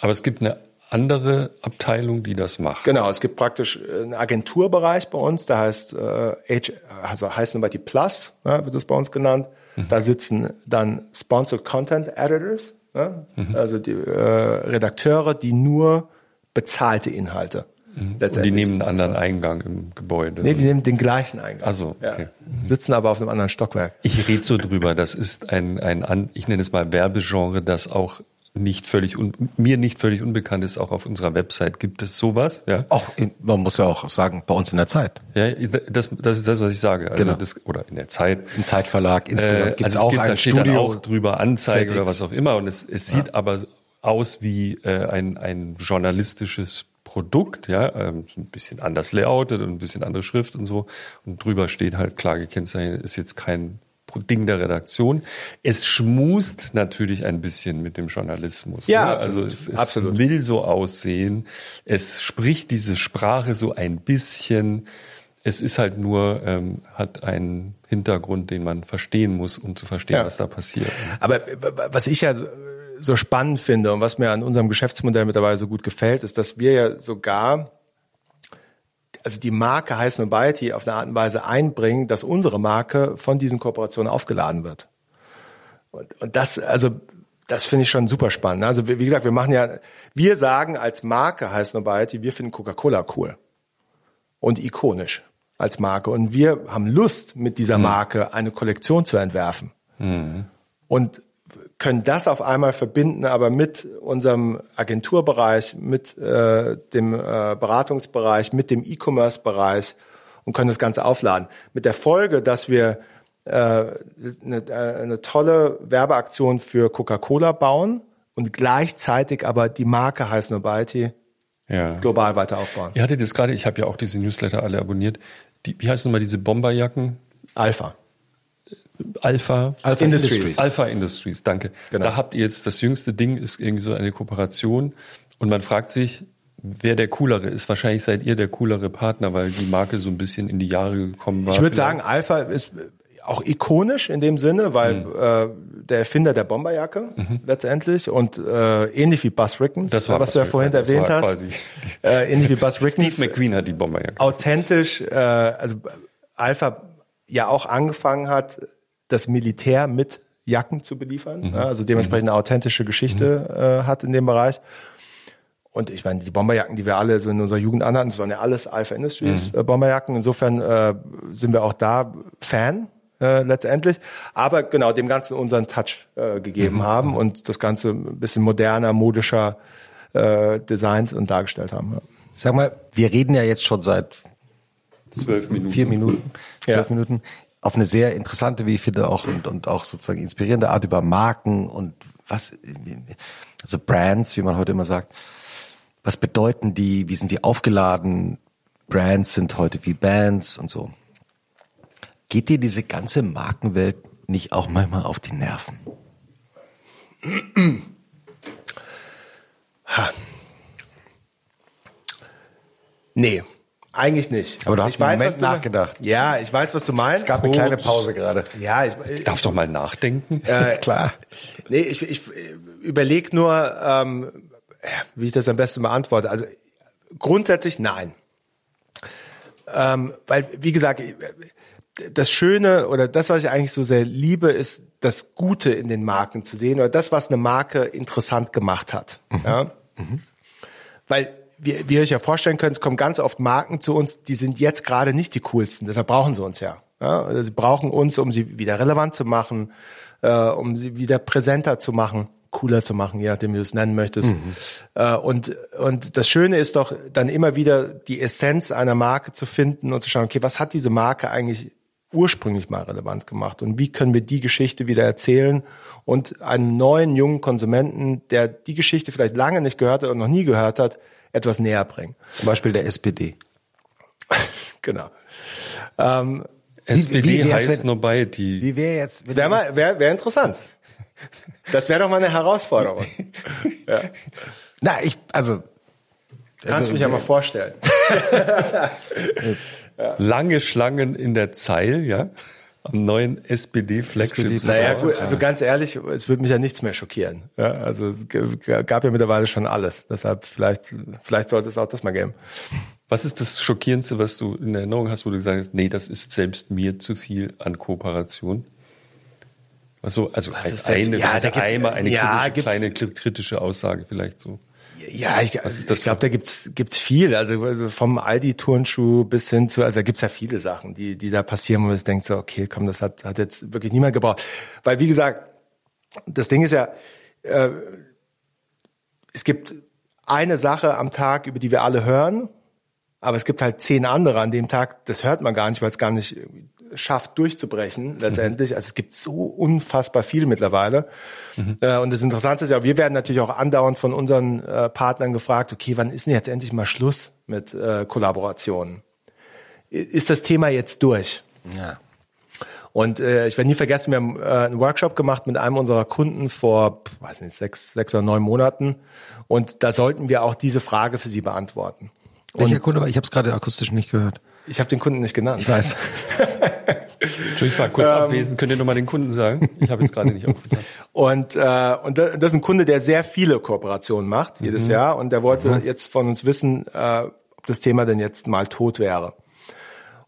Aber es gibt eine andere Abteilung, die das macht. Genau, es gibt praktisch einen Agenturbereich bei uns, der heißt äh, H, also heißt die Plus, ja, wird das bei uns genannt. Mhm. Da sitzen dann Sponsored Content Editors, ja, mhm. also die äh, Redakteure, die nur bezahlte Inhalte Mhm. Und die nehmen einen anderen Eingang im Gebäude. Nee, die nehmen den gleichen Eingang. Also okay. Ja. Sitzen aber auf einem anderen Stockwerk. Ich rede so drüber. Das ist ein, ein, ich nenne es mal Werbegenre, das auch nicht völlig un, mir nicht völlig unbekannt ist, auch auf unserer Website gibt es sowas. Ja. Auch in, man muss ja auch sagen, bei uns in der Zeit. Ja, das, das ist das, was ich sage. Also genau. das, oder in der Zeit. Im Zeitverlag insgesamt äh, gibt es also auch gibt, ein Studio. Dann auch drüber Anzeige ZX. oder was auch immer. Und es, es sieht ja. aber aus wie äh, ein, ein journalistisches Produkt, ja, ähm, ein bisschen anders layoutet und ein bisschen andere Schrift und so. Und drüber steht halt klar gekennzeichnet, ist jetzt kein Ding der Redaktion. Es schmust natürlich ein bisschen mit dem Journalismus. Ja, ne? also es, es absolut. will so aussehen. Es spricht diese Sprache so ein bisschen. Es ist halt nur, ähm, hat einen Hintergrund, den man verstehen muss, um zu verstehen, ja. was da passiert. Aber was ich ja so spannend finde und was mir an unserem Geschäftsmodell mittlerweile so gut gefällt, ist, dass wir ja sogar also die Marke Heiß Nobiety auf eine Art und Weise einbringen, dass unsere Marke von diesen Kooperationen aufgeladen wird. Und, und das, also das finde ich schon super spannend. Also wie gesagt, wir machen ja, wir sagen als Marke Heiß Nobiety, wir finden Coca-Cola cool und ikonisch als Marke. Und wir haben Lust, mit dieser mhm. Marke eine Kollektion zu entwerfen. Mhm. Und können das auf einmal verbinden, aber mit unserem Agenturbereich, mit äh, dem äh, Beratungsbereich, mit dem E-Commerce-Bereich und können das Ganze aufladen. Mit der Folge, dass wir äh, eine, äh, eine tolle Werbeaktion für Coca-Cola bauen und gleichzeitig aber die Marke Heiß Nobiety ja. global weiter aufbauen. Ihr hattet jetzt gerade, ich habe ja auch diese Newsletter alle abonniert. Die, wie heißen nochmal diese Bomberjacken? Alpha. Alpha, Alpha Industries. Alpha Industries, danke. Genau. Da habt ihr jetzt das jüngste Ding ist irgendwie so eine Kooperation Und man fragt sich, wer der coolere ist. Wahrscheinlich seid ihr der coolere Partner, weil die Marke so ein bisschen in die Jahre gekommen war. Ich würde sagen, Alpha ist auch ikonisch in dem Sinne, weil mhm. äh, der Erfinder der Bomberjacke mhm. letztendlich und äh, ähnlich wie Buzz Rickens, das war was du ja vorhin das erwähnt hast, äh, ähnlich wie Buzz Rickens. Steve McQueen hat die Bomberjacke. Authentisch, äh, also Alpha ja auch angefangen hat, das Militär mit Jacken zu beliefern, mhm. ja, also dementsprechend eine authentische Geschichte mhm. äh, hat in dem Bereich. Und ich meine, die Bomberjacken, die wir alle so in unserer Jugend anhatten, das waren ja alles Alpha Industries mhm. äh, Bomberjacken. Insofern äh, sind wir auch da Fan äh, letztendlich. Aber genau dem Ganzen unseren Touch äh, gegeben mhm. haben und das Ganze ein bisschen moderner, modischer äh, designt und dargestellt haben. Ja. Sag mal, wir reden ja jetzt schon seit zwölf Minuten. Vier Minuten, zwölf ja. Minuten auf eine sehr interessante, wie ich finde, auch und, und auch sozusagen inspirierende Art über Marken und was, also Brands, wie man heute immer sagt was bedeuten die, wie sind die aufgeladen? Brands sind heute wie Bands und so. Geht dir diese ganze Markenwelt nicht auch manchmal auf die Nerven? Ha. Nee, eigentlich nicht. Aber du hast ich einen weiß, Moment nachgedacht. Ja, ich weiß, was du meinst. Es gab eine kleine Pause gerade. Ja, ich, ich darf doch mal nachdenken. Äh, Klar. Nee, ich, ich überlege nur, ähm, wie ich das am besten beantworte. Also grundsätzlich nein. Ähm, weil, wie gesagt, das Schöne oder das, was ich eigentlich so sehr liebe, ist das Gute in den Marken zu sehen oder das, was eine Marke interessant gemacht hat. Mhm. Ja? Mhm. Weil wie, wie ihr euch ja vorstellen könnt, es kommen ganz oft Marken zu uns, die sind jetzt gerade nicht die coolsten, deshalb brauchen sie uns ja. ja? Sie brauchen uns, um sie wieder relevant zu machen, äh, um sie wieder präsenter zu machen cooler zu machen, je nachdem, wie du es nennen möchtest. Mhm. Äh, und, und das Schöne ist doch dann immer wieder die Essenz einer Marke zu finden und zu schauen, okay, was hat diese Marke eigentlich ursprünglich mal relevant gemacht und wie können wir die Geschichte wieder erzählen und einem neuen jungen Konsumenten, der die Geschichte vielleicht lange nicht gehört hat und noch nie gehört hat, etwas näher bringen. Zum Beispiel der SPD. genau. Ähm, SPD wie, wie heißt Nobody. Wie wäre jetzt? Wäre wär, wär interessant. Das wäre doch mal eine Herausforderung. ja. Na, ich, also. Kannst also, mich ja mal vorstellen. ja. Lange Schlangen in der Zeil, ja? Am neuen SPD-Flagship. SPD naja, gut, also ganz ehrlich, es würde mich ja nichts mehr schockieren. Ja, also es gab ja mittlerweile schon alles. Deshalb vielleicht, vielleicht sollte es auch das mal geben. Was ist das Schockierendste, was du in Erinnerung hast, wo du gesagt hast, nee, das ist selbst mir zu viel an Kooperation? Also, also halt eine, ja, also einmal eine ja, kritische, kleine kritische Aussage vielleicht so. Ja, ich, also ich glaube, da gibt's gibt's viel. Also, also vom Aldi-Turnschuh bis hin zu, also da gibt's ja viele Sachen, die die da passieren, wo man denkt so, okay, komm, das hat hat jetzt wirklich niemand gebraucht. Weil wie gesagt, das Ding ist ja, äh, es gibt eine Sache am Tag, über die wir alle hören, aber es gibt halt zehn andere an dem Tag, das hört man gar nicht, weil es gar nicht schafft durchzubrechen letztendlich. Also es gibt so unfassbar viel mittlerweile. Mhm. Äh, und das Interessante ist ja, wir werden natürlich auch andauernd von unseren äh, Partnern gefragt, okay, wann ist denn jetzt endlich mal Schluss mit äh, Kollaborationen? Ist das Thema jetzt durch? Ja. Und äh, ich werde nie vergessen, wir haben äh, einen Workshop gemacht mit einem unserer Kunden vor, weiß nicht, sechs, sechs oder neun Monaten. Und da sollten wir auch diese Frage für sie beantworten. Welcher Kunde war? Ich habe es gerade akustisch nicht gehört. Ich habe den Kunden nicht genannt. Ich weiß. ich war kurz ähm, abwesend. Könnt ihr nochmal den Kunden sagen? Ich habe jetzt gerade nicht aufgepasst. Und, äh, und das ist ein Kunde, der sehr viele Kooperationen macht jedes mhm. Jahr. Und der wollte mhm. jetzt von uns wissen, äh, ob das Thema denn jetzt mal tot wäre.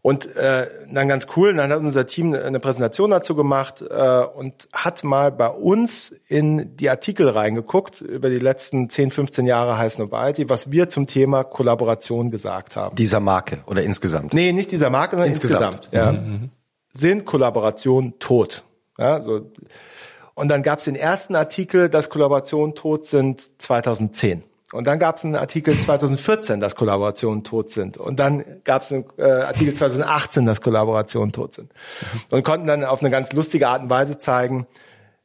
Und äh, dann ganz cool, dann hat unser Team eine Präsentation dazu gemacht äh, und hat mal bei uns in die Artikel reingeguckt über die letzten 10, 15 Jahre Heiß Nobody, was wir zum Thema Kollaboration gesagt haben. Dieser Marke oder insgesamt? Nee, nicht dieser Marke, sondern insgesamt. insgesamt ja. Mhm. Sind Kollaborationen tot? Ja, so. Und dann gab es den ersten Artikel, dass Kollaborationen tot sind 2010. Und dann gab es einen Artikel 2014, dass Kollaborationen tot sind. Und dann gab es einen äh, Artikel 2018, dass Kollaborationen tot sind. Und konnten dann auf eine ganz lustige Art und Weise zeigen,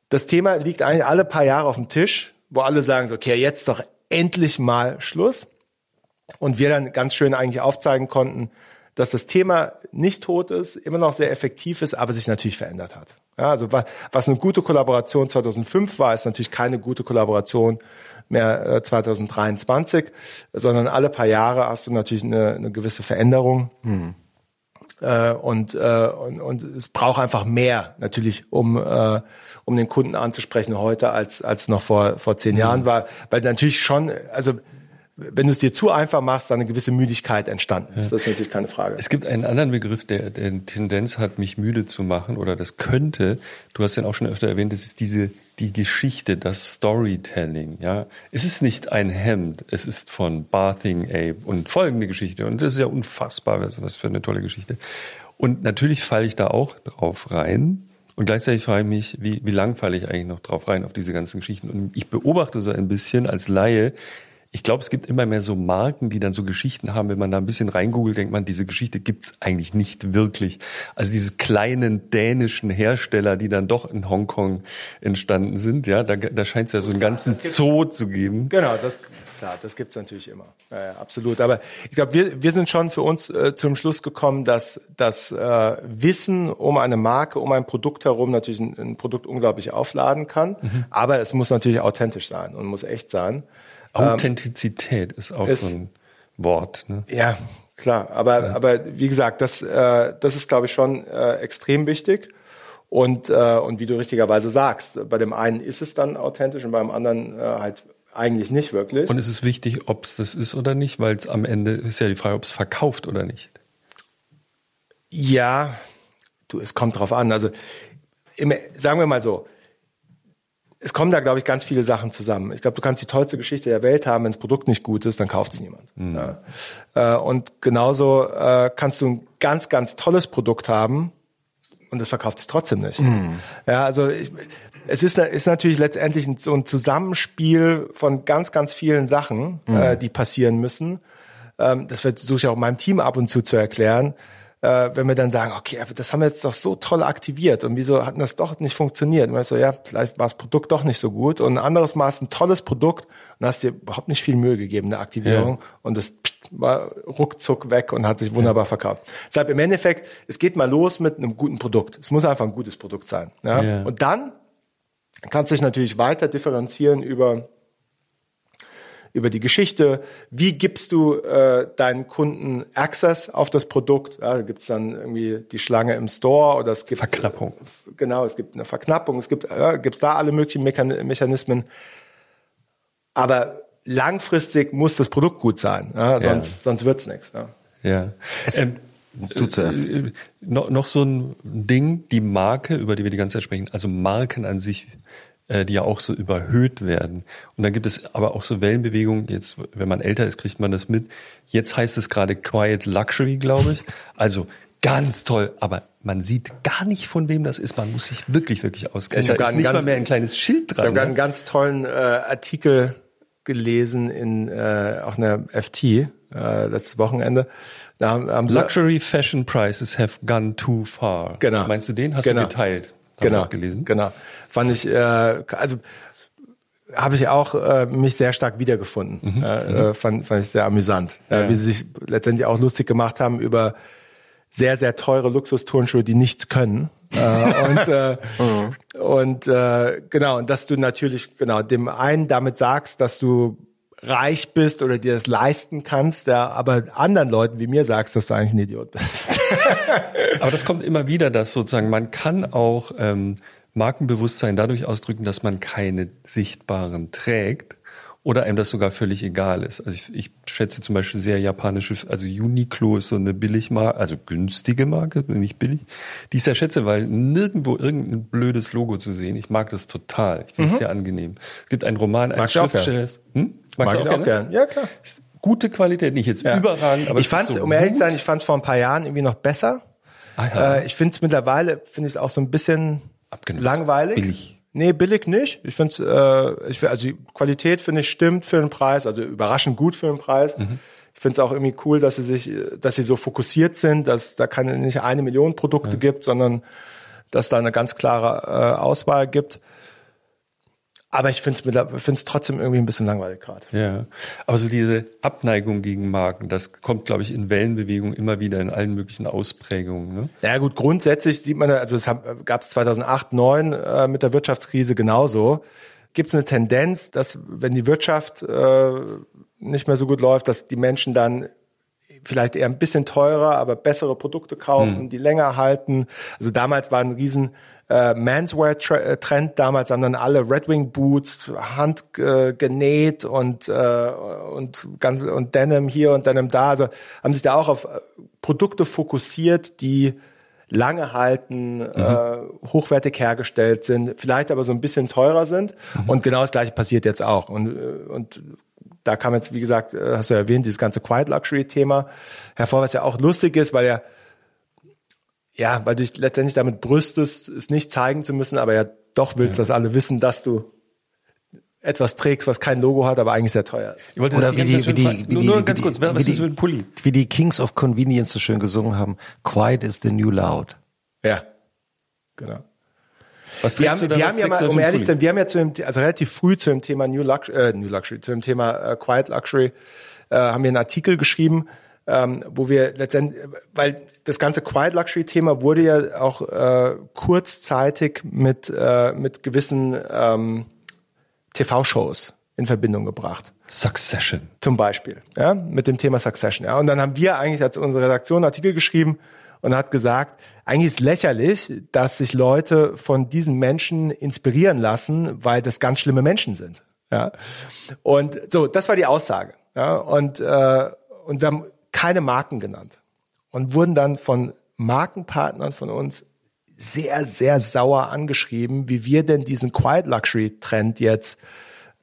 das Thema liegt eigentlich alle paar Jahre auf dem Tisch, wo alle sagen, so, okay, jetzt doch endlich mal Schluss. Und wir dann ganz schön eigentlich aufzeigen konnten, dass das Thema nicht tot ist, immer noch sehr effektiv ist, aber sich natürlich verändert hat. Ja, also was eine gute Kollaboration 2005 war, ist natürlich keine gute Kollaboration mehr äh, 2023, sondern alle paar Jahre hast du natürlich eine, eine gewisse Veränderung. Mhm. Äh, und, äh, und, und es braucht einfach mehr natürlich, um, äh, um den Kunden anzusprechen heute, als, als noch vor, vor zehn mhm. Jahren war. Weil natürlich schon, also wenn du es dir zu einfach machst, dann eine gewisse Müdigkeit entstanden ist. Ja. Das ist natürlich keine Frage. Es gibt einen anderen Begriff, der, der Tendenz hat, mich müde zu machen oder das könnte. Du hast den auch schon öfter erwähnt. Das ist diese die Geschichte, das Storytelling. Ja, es ist nicht ein Hemd. Es ist von Bathing Ape und folgende Geschichte. Und das ist ja unfassbar, was, was für eine tolle Geschichte. Und natürlich falle ich da auch drauf rein. Und gleichzeitig frage ich mich, wie, wie lang falle ich eigentlich noch drauf rein auf diese ganzen Geschichten? Und ich beobachte so ein bisschen als Laie, ich glaube, es gibt immer mehr so Marken, die dann so Geschichten haben. Wenn man da ein bisschen reingoogelt, denkt man, diese Geschichte gibt's eigentlich nicht wirklich. Also diese kleinen dänischen Hersteller, die dann doch in Hongkong entstanden sind, ja, da, da scheint es ja so einen ganzen Zoo zu geben. Genau, das klar, das gibt's natürlich immer. Ja, ja, absolut. Aber ich glaube, wir, wir sind schon für uns äh, zum Schluss gekommen, dass das äh, Wissen um eine Marke, um ein Produkt herum natürlich ein, ein Produkt unglaublich aufladen kann. Mhm. Aber es muss natürlich authentisch sein und muss echt sein. Authentizität ähm, ist auch ist, so ein Wort. Ne? Ja, klar. Aber, ja. aber wie gesagt, das, äh, das ist, glaube ich, schon äh, extrem wichtig. Und, äh, und wie du richtigerweise sagst, bei dem einen ist es dann authentisch und beim anderen äh, halt eigentlich nicht wirklich. Und ist es wichtig, ob es das ist oder nicht, weil es am Ende ist ja die Frage, ob es verkauft oder nicht. Ja, du, es kommt drauf an. Also im, sagen wir mal so, es kommen da, glaube ich, ganz viele Sachen zusammen. Ich glaube, du kannst die tollste Geschichte der Welt haben, wenn das Produkt nicht gut ist, dann kauft es niemand. Mhm. Ja. Äh, und genauso äh, kannst du ein ganz, ganz tolles Produkt haben und das verkauft es trotzdem nicht. Mhm. Ja, also ich, es ist, ist natürlich letztendlich so ein Zusammenspiel von ganz, ganz vielen Sachen, mhm. äh, die passieren müssen. Ähm, das versuche ich auch meinem Team ab und zu zu erklären äh, wenn wir dann sagen, okay, aber das haben wir jetzt doch so toll aktiviert und wieso hat das doch nicht funktioniert? Und weißt du, ja, vielleicht war das Produkt doch nicht so gut und ein anderes Mal ist ein tolles Produkt und hast dir überhaupt nicht viel Mühe gegeben, der Aktivierung ja. und das war ruckzuck weg und hat sich wunderbar ja. verkauft. Deshalb im Endeffekt, es geht mal los mit einem guten Produkt. Es muss einfach ein gutes Produkt sein. Ja? ja. Und dann kannst du dich natürlich weiter differenzieren über über die Geschichte. Wie gibst du äh, deinen Kunden Access auf das Produkt? Ja, da gibt es dann irgendwie die Schlange im Store oder es gibt Verknappung. Genau, es gibt eine Verknappung. Es gibt äh, gibt's da alle möglichen Mechanismen. Aber langfristig muss das Produkt gut sein, ja, sonst ja. sonst wird's nichts. Ja. ja. Ähm, Du zuerst. Äh, noch, noch so ein Ding, die Marke, über die wir die ganze Zeit sprechen, also Marken an sich äh, die ja auch so überhöht werden. Und dann gibt es aber auch so Wellenbewegungen, jetzt, wenn man älter ist, kriegt man das mit. Jetzt heißt es gerade Quiet Luxury, glaube ich. Also ganz toll, aber man sieht gar nicht, von wem das ist. Man muss sich wirklich, wirklich auskennen. Ich habe nicht ganz, mal mehr ein kleines Schild dran. Ich habe ne? einen ganz tollen äh, Artikel gelesen in äh, auch einer FT äh, letztes Wochenende. Da haben, haben Luxury Fashion Prices have gone too far. Genau. Meinst du den? Hast genau. du geteilt? Genau. gelesen. Genau. Fand ich, äh, also habe ich auch äh, mich sehr stark wiedergefunden. Mhm. Äh, mhm. fand, fand ich sehr amüsant, ja. äh, wie sie sich letztendlich auch lustig gemacht haben über sehr, sehr teure Luxusturnschuhe, die nichts können. äh, und äh, mhm. und äh, genau, und dass du natürlich genau dem einen damit sagst, dass du reich bist oder dir das leisten kannst, ja, aber anderen Leuten wie mir sagst, dass du eigentlich ein Idiot bist. aber das kommt immer wieder, dass sozusagen man kann auch ähm, Markenbewusstsein dadurch ausdrücken, dass man keine sichtbaren trägt oder einem das sogar völlig egal ist. Also ich, ich schätze zum Beispiel sehr japanische, also Uniqlo ist so eine Billigmarke, also günstige Marke, nicht billig, die ich sehr schätze, weil nirgendwo irgendein blödes Logo zu sehen. Ich mag das total. Ich finde es mhm. sehr angenehm. Es gibt einen Roman, ein Schriftsteller. Hm? Magst mag du auch, auch gern? Ja, klar. Gute Qualität, nicht jetzt ja. überragend, aber ich fand, so um ehrlich zu sein, ich fand es vor ein paar Jahren irgendwie noch besser. Ah, ja. äh, ich finde es mittlerweile, finde ich es auch so ein bisschen Abgenutzt. langweilig. Billig. Nee, billig nicht. Ich finde, äh, ich, also die Qualität finde ich stimmt für den Preis, also überraschend gut für den Preis. Mhm. Ich finde es auch irgendwie cool, dass sie sich, dass sie so fokussiert sind, dass da keine nicht eine Million Produkte ja. gibt, sondern dass da eine ganz klare äh, Auswahl gibt. Aber ich finde es trotzdem irgendwie ein bisschen langweilig gerade. Ja, aber so diese Abneigung gegen Marken, das kommt, glaube ich, in Wellenbewegungen immer wieder in allen möglichen Ausprägungen. Ne? Ja gut, grundsätzlich sieht man, also es gab es 2008, 2009 äh, mit der Wirtschaftskrise genauso. gibt es eine Tendenz, dass wenn die Wirtschaft äh, nicht mehr so gut läuft, dass die Menschen dann vielleicht eher ein bisschen teurer, aber bessere Produkte kaufen, mhm. die länger halten. Also damals war ein riesen äh, Manswear-Trend. Damals haben dann alle Red Wing Boots hand äh, genäht und äh, und ganz und Denim hier und Denim da. Also haben sich da auch auf äh, Produkte fokussiert, die lange halten, mhm. äh, hochwertig hergestellt sind, vielleicht aber so ein bisschen teurer sind. Mhm. Und genau das gleiche passiert jetzt auch. Und, äh, und da kam jetzt, wie gesagt, äh, hast du ja erwähnt, dieses ganze Quiet Luxury Thema hervor, was ja auch lustig ist, weil ja, ja, weil du dich letztendlich damit brüstest, es nicht zeigen zu müssen, aber ja doch willst, ja. dass alle wissen, dass du etwas trägst, was kein Logo hat, aber eigentlich sehr teuer ist. Ich wollte Oder wie die, wie die, wie nur, ganz kurz, was ist für ein Pulli? Wie die Kings of Convenience so schön gesungen haben, Quiet is the new loud. Ja, genau. Was die haben, die haben ja mal, um ehrlich zu sein, wir haben ja zu dem, also relativ früh zu dem Thema New Luxury, äh, New Luxury, zu dem Thema äh, Quiet Luxury, äh, haben wir einen Artikel geschrieben, ähm, wo wir letztendlich, weil das ganze Quiet Luxury Thema wurde ja auch äh, kurzzeitig mit äh, mit gewissen ähm, TV-Shows in Verbindung gebracht. Succession. Zum Beispiel, ja, mit dem Thema Succession. Ja, und dann haben wir eigentlich als unsere Redaktion einen Artikel geschrieben und hat gesagt, eigentlich ist lächerlich, dass sich Leute von diesen Menschen inspirieren lassen, weil das ganz schlimme Menschen sind. Ja, und so, das war die Aussage. Ja, und äh, und wir haben keine Marken genannt und wurden dann von Markenpartnern von uns sehr, sehr sauer angeschrieben, wie wir denn diesen Quiet Luxury Trend jetzt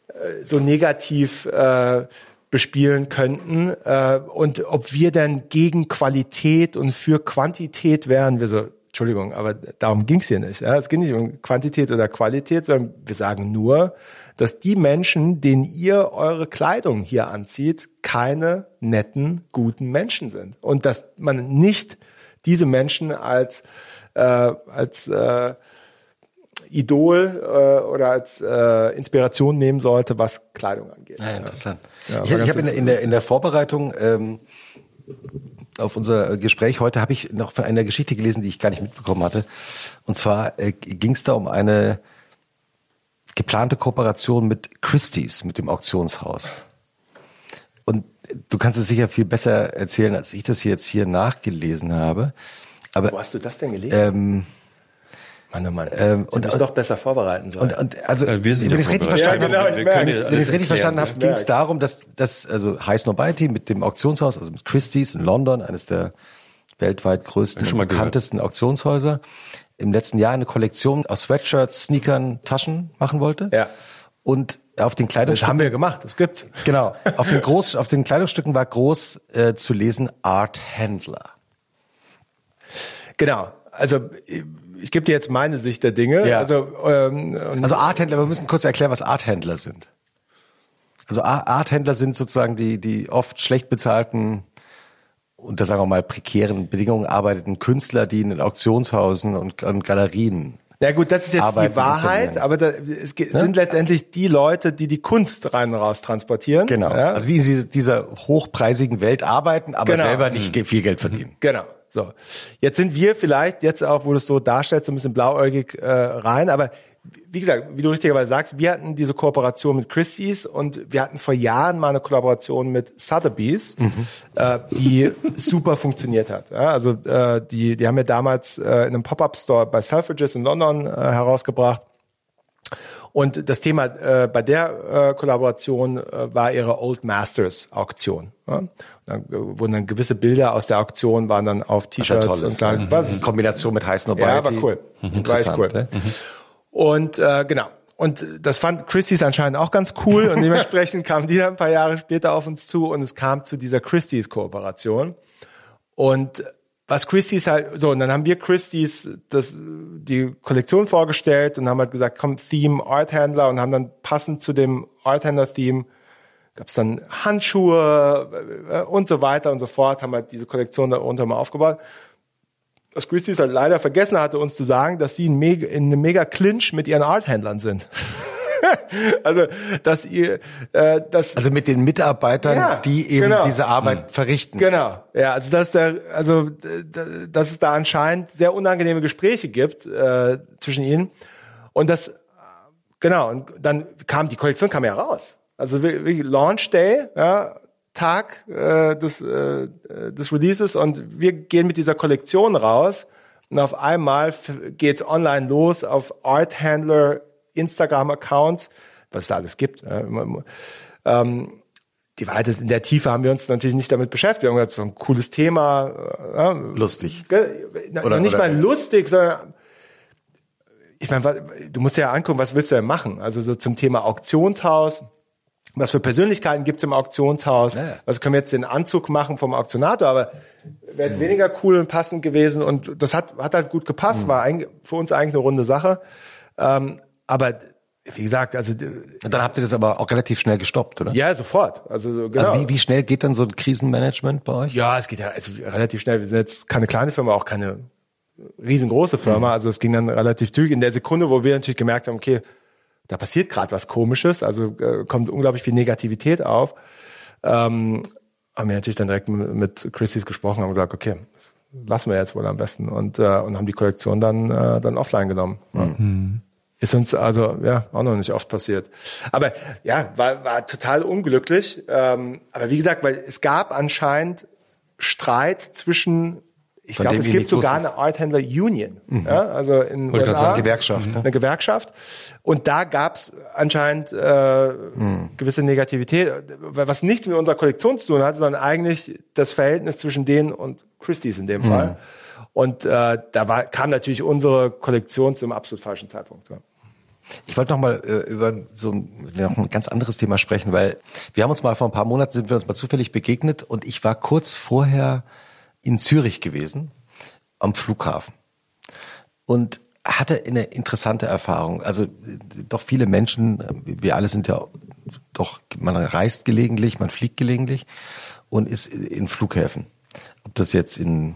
äh, so negativ äh, bespielen könnten äh, und ob wir denn gegen Qualität und für Quantität wären. Wir so, Entschuldigung, aber darum ging's hier nicht. Ja? Es geht nicht um Quantität oder Qualität, sondern wir sagen nur, dass die Menschen, denen ihr eure Kleidung hier anzieht, keine netten, guten Menschen sind. Und dass man nicht diese Menschen als äh, als äh, Idol äh, oder als äh, Inspiration nehmen sollte, was Kleidung angeht. Ja, interessant. Ja, ich, ich habe in, in, der, in der Vorbereitung ähm, auf unser Gespräch heute habe ich noch von einer Geschichte gelesen, die ich gar nicht mitbekommen hatte. Und zwar äh, ging es da um eine geplante Kooperation mit Christie's, mit dem Auktionshaus. Und du kannst es sicher viel besser erzählen, als ich das jetzt hier nachgelesen habe. Aber, Wo hast du das denn gelesen? Ähm, Mann, oh Mann. Ähm, und müssen doch besser vorbereiten sollen. Und, und also, ja, wir sind wenn ich es richtig verstanden ja, genau, habe, wenn ich es richtig verstanden habe, ging es darum, dass, dass also High Snobiety mit dem Auktionshaus, also mit Christie's in London, eines der weltweit größten und bekanntesten gehört. Auktionshäuser, im letzten Jahr eine Kollektion aus Sweatshirts, Sneakern, Taschen machen wollte. Ja. Und auf den Kleidungsstücken. Das haben wir gemacht, das gibt's. Genau. Auf den groß, auf den Kleidungsstücken war groß äh, zu lesen Art Händler. Genau. Also ich gebe dir jetzt meine Sicht der Dinge. Ja. Also, ähm, also Arthändler, wir müssen kurz erklären, was Arthändler sind. Also Arthändler sind sozusagen die, die oft schlecht bezahlten unter, sagen wir mal, prekären Bedingungen arbeitenden Künstler, die in den Auktionshausen und, und Galerien ja gut, das ist jetzt die Wahrheit, aber da, es ne? sind letztendlich die Leute, die die Kunst rein und raus transportieren. Genau. Ja? Also die in dieser hochpreisigen Welt arbeiten, aber genau. selber nicht mhm. viel Geld verdienen. Genau. So, jetzt sind wir vielleicht jetzt auch, wo du es so darstellst, so ein bisschen blauäugig äh, rein, aber wie gesagt, wie du richtigerweise sagst, wir hatten diese Kooperation mit Christie's und wir hatten vor Jahren mal eine Kollaboration mit Sotheby's, mhm. äh, die super funktioniert hat. Ja, also äh, die, die haben wir damals äh, in einem Pop-up-Store bei Selfridges in London äh, herausgebracht. Und das Thema äh, bei der äh, Kollaboration war ihre Old Masters Auktion. Ja? Dann wurden dann gewisse Bilder aus der Auktion waren dann auf T-Shirts und kleinen, mhm. was? In Kombination mit High Snobiety. Ja, war cool. Mhm. War cool. Ja? Und äh, genau. Und das fand Christie's anscheinend auch ganz cool und dementsprechend kamen die dann ein paar Jahre später auf uns zu und es kam zu dieser Christie's Kooperation. Und was Christie's halt, so, und dann haben wir Christie's das, die Kollektion vorgestellt und haben halt gesagt, komm, Theme Art Händler und haben dann passend zu dem Art Händler Theme gab es dann Handschuhe äh, und so weiter und so fort, haben halt diese Kollektion da unter mal aufgebaut. Was Christie's halt leider vergessen hatte, uns zu sagen, dass sie in, mega, in einem mega Clinch mit ihren Arthändlern sind. also dass ihr äh, das also mit den Mitarbeitern, ja, die eben genau. diese Arbeit mhm. verrichten. Genau. Ja, also dass der also dass es da anscheinend sehr unangenehme Gespräche gibt äh, zwischen ihnen und dass genau, und dann kam, die Kollektion kam ja raus. Also wirklich Launch Day, ja, Tag äh, des, äh, des Releases und wir gehen mit dieser Kollektion raus und auf einmal geht's online los auf Art Handler Instagram-Account, was es da alles gibt. Äh, ähm, die Weite in der Tiefe haben wir uns natürlich nicht damit beschäftigt. Wir haben gesagt, so ein cooles Thema. Äh, lustig. Oder, nicht oder, mal lustig, sondern ich meine, du musst ja angucken, was willst du denn machen? Also so zum Thema Auktionshaus. Was für Persönlichkeiten gibt's im Auktionshaus? Ja, ja. Was können wir jetzt den Anzug machen vom Auktionator? Aber wäre jetzt mhm. weniger cool und passend gewesen. Und das hat, hat halt gut gepasst, mhm. war ein, für uns eigentlich eine runde Sache. Ähm, aber wie gesagt, also dann habt ihr das aber auch relativ schnell gestoppt, oder? Ja, sofort. Also, genau. also wie, wie schnell geht dann so ein Krisenmanagement bei euch? Ja, es geht ja also relativ schnell. Wir sind jetzt keine kleine Firma, auch keine riesengroße Firma. Mhm. Also es ging dann relativ zügig. In der Sekunde, wo wir natürlich gemerkt haben, okay, da passiert gerade was Komisches, also äh, kommt unglaublich viel Negativität auf, ähm, haben wir natürlich dann direkt mit Christie's gesprochen und gesagt, okay, lassen wir jetzt wohl am besten und, äh, und haben die Kollektion dann, äh, dann offline genommen. Mhm. Ist uns also ja auch noch nicht oft passiert. Aber ja, war, war total unglücklich. Ähm, aber wie gesagt, weil es gab anscheinend Streit zwischen ich glaube, es gibt sogar eine Art Handler Union, mhm. ja, also in Wollte USA, sagen, Gewerkschaft, ne? eine Gewerkschaft. Und da gab es anscheinend äh, mhm. gewisse Negativität, was nichts mit unserer Kollektion zu tun hat, sondern eigentlich das Verhältnis zwischen denen und Christie's in dem mhm. Fall. Und äh, da war, kam natürlich unsere Kollektion zum absolut falschen Zeitpunkt. Ja. Ich wollte noch mal äh, über so ein, noch ein ganz anderes Thema sprechen, weil wir haben uns mal vor ein paar Monaten sind wir uns mal zufällig begegnet und ich war kurz vorher in Zürich gewesen, am Flughafen. Und hatte eine interessante Erfahrung. Also doch viele Menschen, wir alle sind ja doch, man reist gelegentlich, man fliegt gelegentlich und ist in Flughäfen. Ob das jetzt in,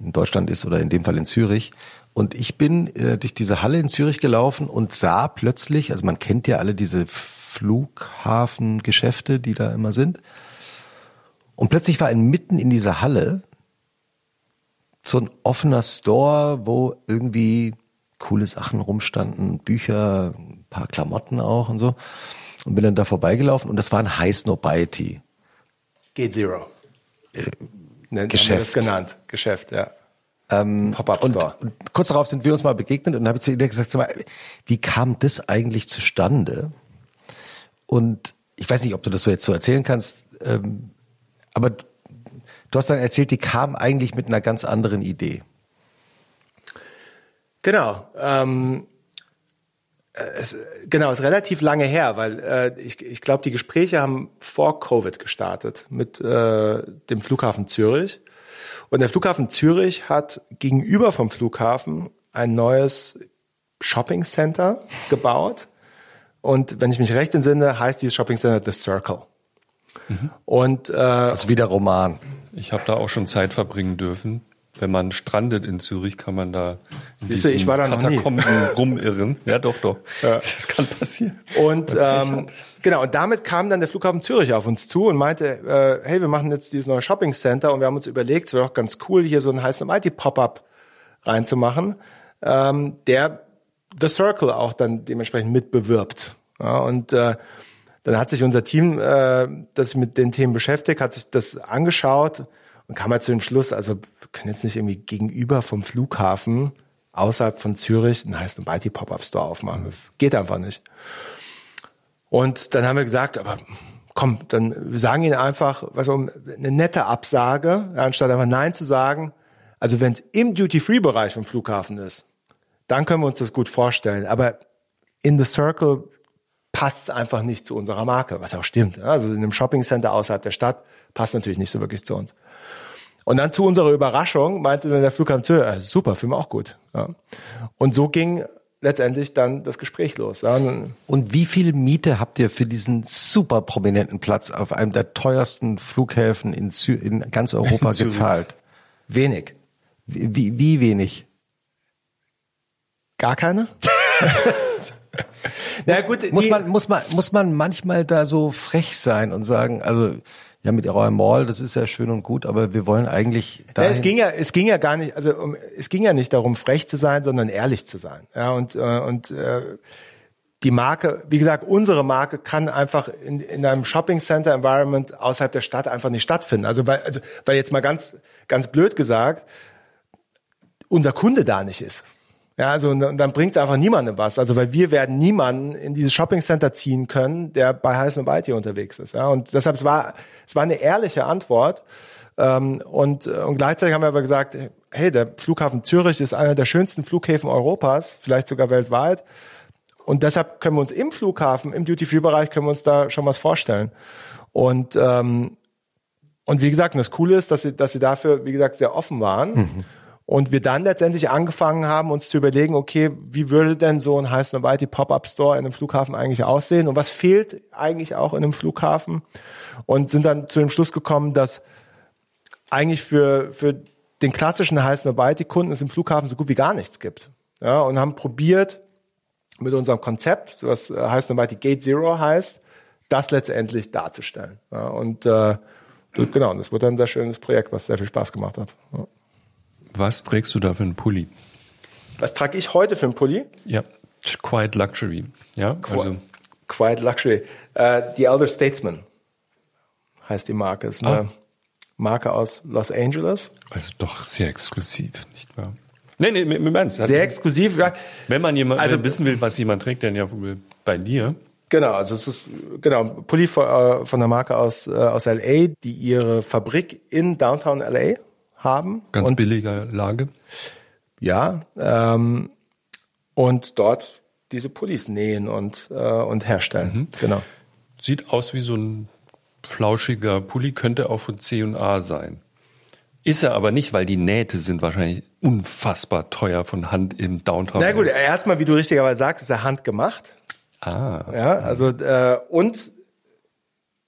in Deutschland ist oder in dem Fall in Zürich. Und ich bin äh, durch diese Halle in Zürich gelaufen und sah plötzlich, also man kennt ja alle diese Flughafengeschäfte, die da immer sind. Und plötzlich war mitten in dieser Halle so ein offener Store, wo irgendwie coole Sachen rumstanden, Bücher, ein paar Klamotten auch und so. Und bin dann da vorbeigelaufen und das war ein High Snobiety. Gate Zero. Äh, Geschäft. das genannt. Geschäft, ja. Ähm, Pop-up Store. Und, und kurz darauf sind wir uns mal begegnet und habe ich zu ihr gesagt, sag mal, wie kam das eigentlich zustande? Und ich weiß nicht, ob du das so jetzt so erzählen kannst, ähm, aber Du hast dann erzählt, die kam eigentlich mit einer ganz anderen Idee. Genau. Ähm, es, genau, ist relativ lange her, weil äh, ich, ich glaube, die Gespräche haben vor Covid gestartet mit äh, dem Flughafen Zürich. Und der Flughafen Zürich hat gegenüber vom Flughafen ein neues Shopping Center gebaut. Und wenn ich mich recht entsinne, heißt dieses Shopping Center The Circle. Mhm. Und äh, das ist wieder Roman. Ich habe da auch schon Zeit verbringen dürfen. Wenn man strandet in Zürich, kann man da in Siehste, ich war da Katakomben rumirren. Ja, doch, doch. Ja. Das kann passieren. Und ähm, genau, und damit kam dann der Flughafen Zürich auf uns zu und meinte, äh, hey, wir machen jetzt dieses neue Shopping Center und wir haben uns überlegt, es wäre doch ganz cool, hier so einen heißen IT-Pop-up reinzumachen, ähm, der The Circle auch dann dementsprechend mitbewirbt. Ja, und äh, dann hat sich unser Team, äh, das mit den Themen beschäftigt, hat sich das angeschaut und kam halt zu dem Schluss, also wir können jetzt nicht irgendwie gegenüber vom Flughafen außerhalb von Zürich einen heißen IT Pop-Up Store aufmachen. Das geht einfach nicht. Und dann haben wir gesagt, aber komm, dann sagen ihnen einfach, was um eine nette Absage, anstatt einfach Nein zu sagen. Also wenn es im Duty-Free-Bereich vom Flughafen ist, dann können wir uns das gut vorstellen. Aber in the Circle passt einfach nicht zu unserer Marke, was auch stimmt. Also in einem Shoppingcenter außerhalb der Stadt passt natürlich nicht so wirklich zu uns. Und dann zu unserer Überraschung meinte dann der Flughafen Zürich, äh, super, Film auch gut. Ja. Und so ging letztendlich dann das Gespräch los. Ja. Und wie viel Miete habt ihr für diesen super prominenten Platz auf einem der teuersten Flughäfen in, Zü in ganz Europa gezahlt? Wenig. Wie, wie, wie wenig? Gar keine? Na muss, gut, muss man, muss man, muss man manchmal da so frech sein und sagen, also, ja, mit eurem Mall, das ist ja schön und gut, aber wir wollen eigentlich. Ja, es ging ja, es ging ja gar nicht, also um, es ging ja nicht darum, frech zu sein, sondern ehrlich zu sein. Ja, und äh, und äh, die Marke, wie gesagt, unsere Marke kann einfach in, in einem Shopping Center Environment außerhalb der Stadt einfach nicht stattfinden. Also weil, also, weil jetzt mal ganz, ganz blöd gesagt, unser Kunde da nicht ist. Ja, also und dann bringt es einfach niemandem was. Also weil wir werden niemanden in dieses Shopping Center ziehen können, der bei Heiß und Weit hier unterwegs ist. Ja, und deshalb es war es war eine ehrliche Antwort. Ähm, und, und gleichzeitig haben wir aber gesagt, hey, der Flughafen Zürich ist einer der schönsten Flughäfen Europas, vielleicht sogar weltweit. Und deshalb können wir uns im Flughafen, im Duty-Free-Bereich, können wir uns da schon was vorstellen. Und, ähm, und wie gesagt, das Coole ist, dass sie, dass sie dafür, wie gesagt, sehr offen waren. Mhm. Und wir dann letztendlich angefangen haben, uns zu überlegen, okay, wie würde denn so ein Heiß Novalty Pop-Up Store in einem Flughafen eigentlich aussehen? Und was fehlt eigentlich auch in einem Flughafen? Und sind dann zu dem Schluss gekommen, dass eigentlich für, für den klassischen Heiß Novalty Kunden es im Flughafen so gut wie gar nichts gibt. Ja, und haben probiert, mit unserem Konzept, was äh, heißt nochmal die Gate Zero heißt, das letztendlich darzustellen. Ja, und äh, genau, das wurde ein sehr schönes Projekt, was sehr viel Spaß gemacht hat. Ja. Was trägst du da für einen Pulli? Was trage ich heute für einen Pulli? Ja, Quiet Luxury. Ja, also. Quiet Luxury. Äh, The Elder Statesman heißt die Marke. Ist eine ah. Marke aus Los Angeles. Also doch sehr exklusiv, nicht wahr? Nee, nee, im Ernst. Sehr exklusiv. Ja. Wenn man jemand also, wissen will, was jemand trägt, dann ja bei dir. Genau, also es ist genau Pulli von, äh, von der Marke aus äh, aus LA, die ihre Fabrik in Downtown LA haben. Ganz und, billiger Lage. Ja, ähm, und dort diese Pullis nähen und äh, und herstellen. Mhm. Genau. Sieht aus wie so ein flauschiger Pulli, könnte auch von C und A sein. Ist er aber nicht, weil die Nähte sind wahrscheinlich unfassbar teuer von Hand im Downtown. Na gut, erstmal, wie du richtigerweise sagst, ist er handgemacht. Ah. Ja, also äh, und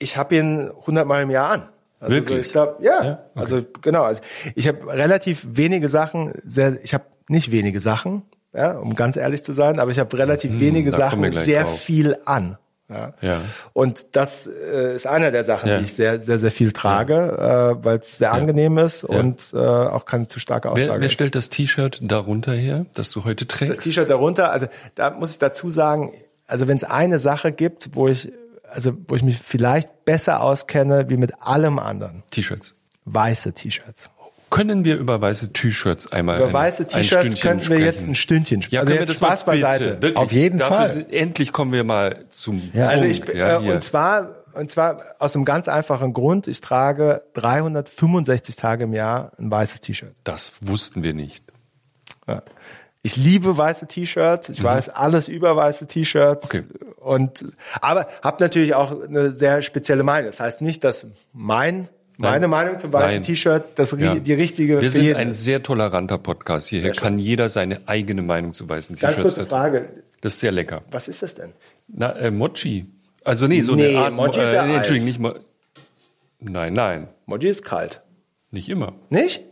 ich habe ihn hundertmal im Jahr an. Also Wirklich? So, ich glaube, ja, ja okay. also genau. Also ich habe relativ wenige Sachen, sehr, ich habe nicht wenige Sachen, ja, um ganz ehrlich zu sein, aber ich habe relativ hm, wenige Sachen sehr drauf. viel an. Ja. ja. Und das äh, ist eine der Sachen, ja. die ich sehr, sehr, sehr viel trage, ja. äh, weil es sehr angenehm ist und äh, auch keine zu starke Aussage. Wer, wer stellt das T-Shirt darunter her, das du heute trägst? Das T-Shirt darunter, also da muss ich dazu sagen, also wenn es eine Sache gibt, wo ich, also wo ich mich vielleicht besser auskenne wie mit allem anderen. T-Shirts. Weiße T-Shirts können wir über weiße T-Shirts einmal Über weiße T-Shirts könnten wir jetzt ein Stündchen sprechen. Ja, also jetzt Spaß beiseite. Wirklich, Auf jeden Fall. Sind, endlich kommen wir mal zum ja, also Punkt. Also ich, ja, äh, und zwar, und zwar aus einem ganz einfachen Grund. Ich trage 365 Tage im Jahr ein weißes T-Shirt. Das wussten wir nicht. Ja. Ich liebe weiße T-Shirts. Ich mhm. weiß alles über weiße T-Shirts. Okay. Und aber habe natürlich auch eine sehr spezielle Meinung. Das heißt nicht, dass mein meine Nein. Meinung zum weißen T-Shirt, das ja. die richtige. Wir sind ein sehr toleranter Podcast. Hier kann jeder seine eigene Meinung zu weißen T-Shirts Ganz kurze Frage. Das ist sehr lecker. Was ist das denn? Na, äh, Mochi. Also nee, so nee, eine Art. Mochi ist ja äh, nee, Entschuldigung, nicht Mo Nein, nein. Mochi ist kalt. Nicht immer. Nicht?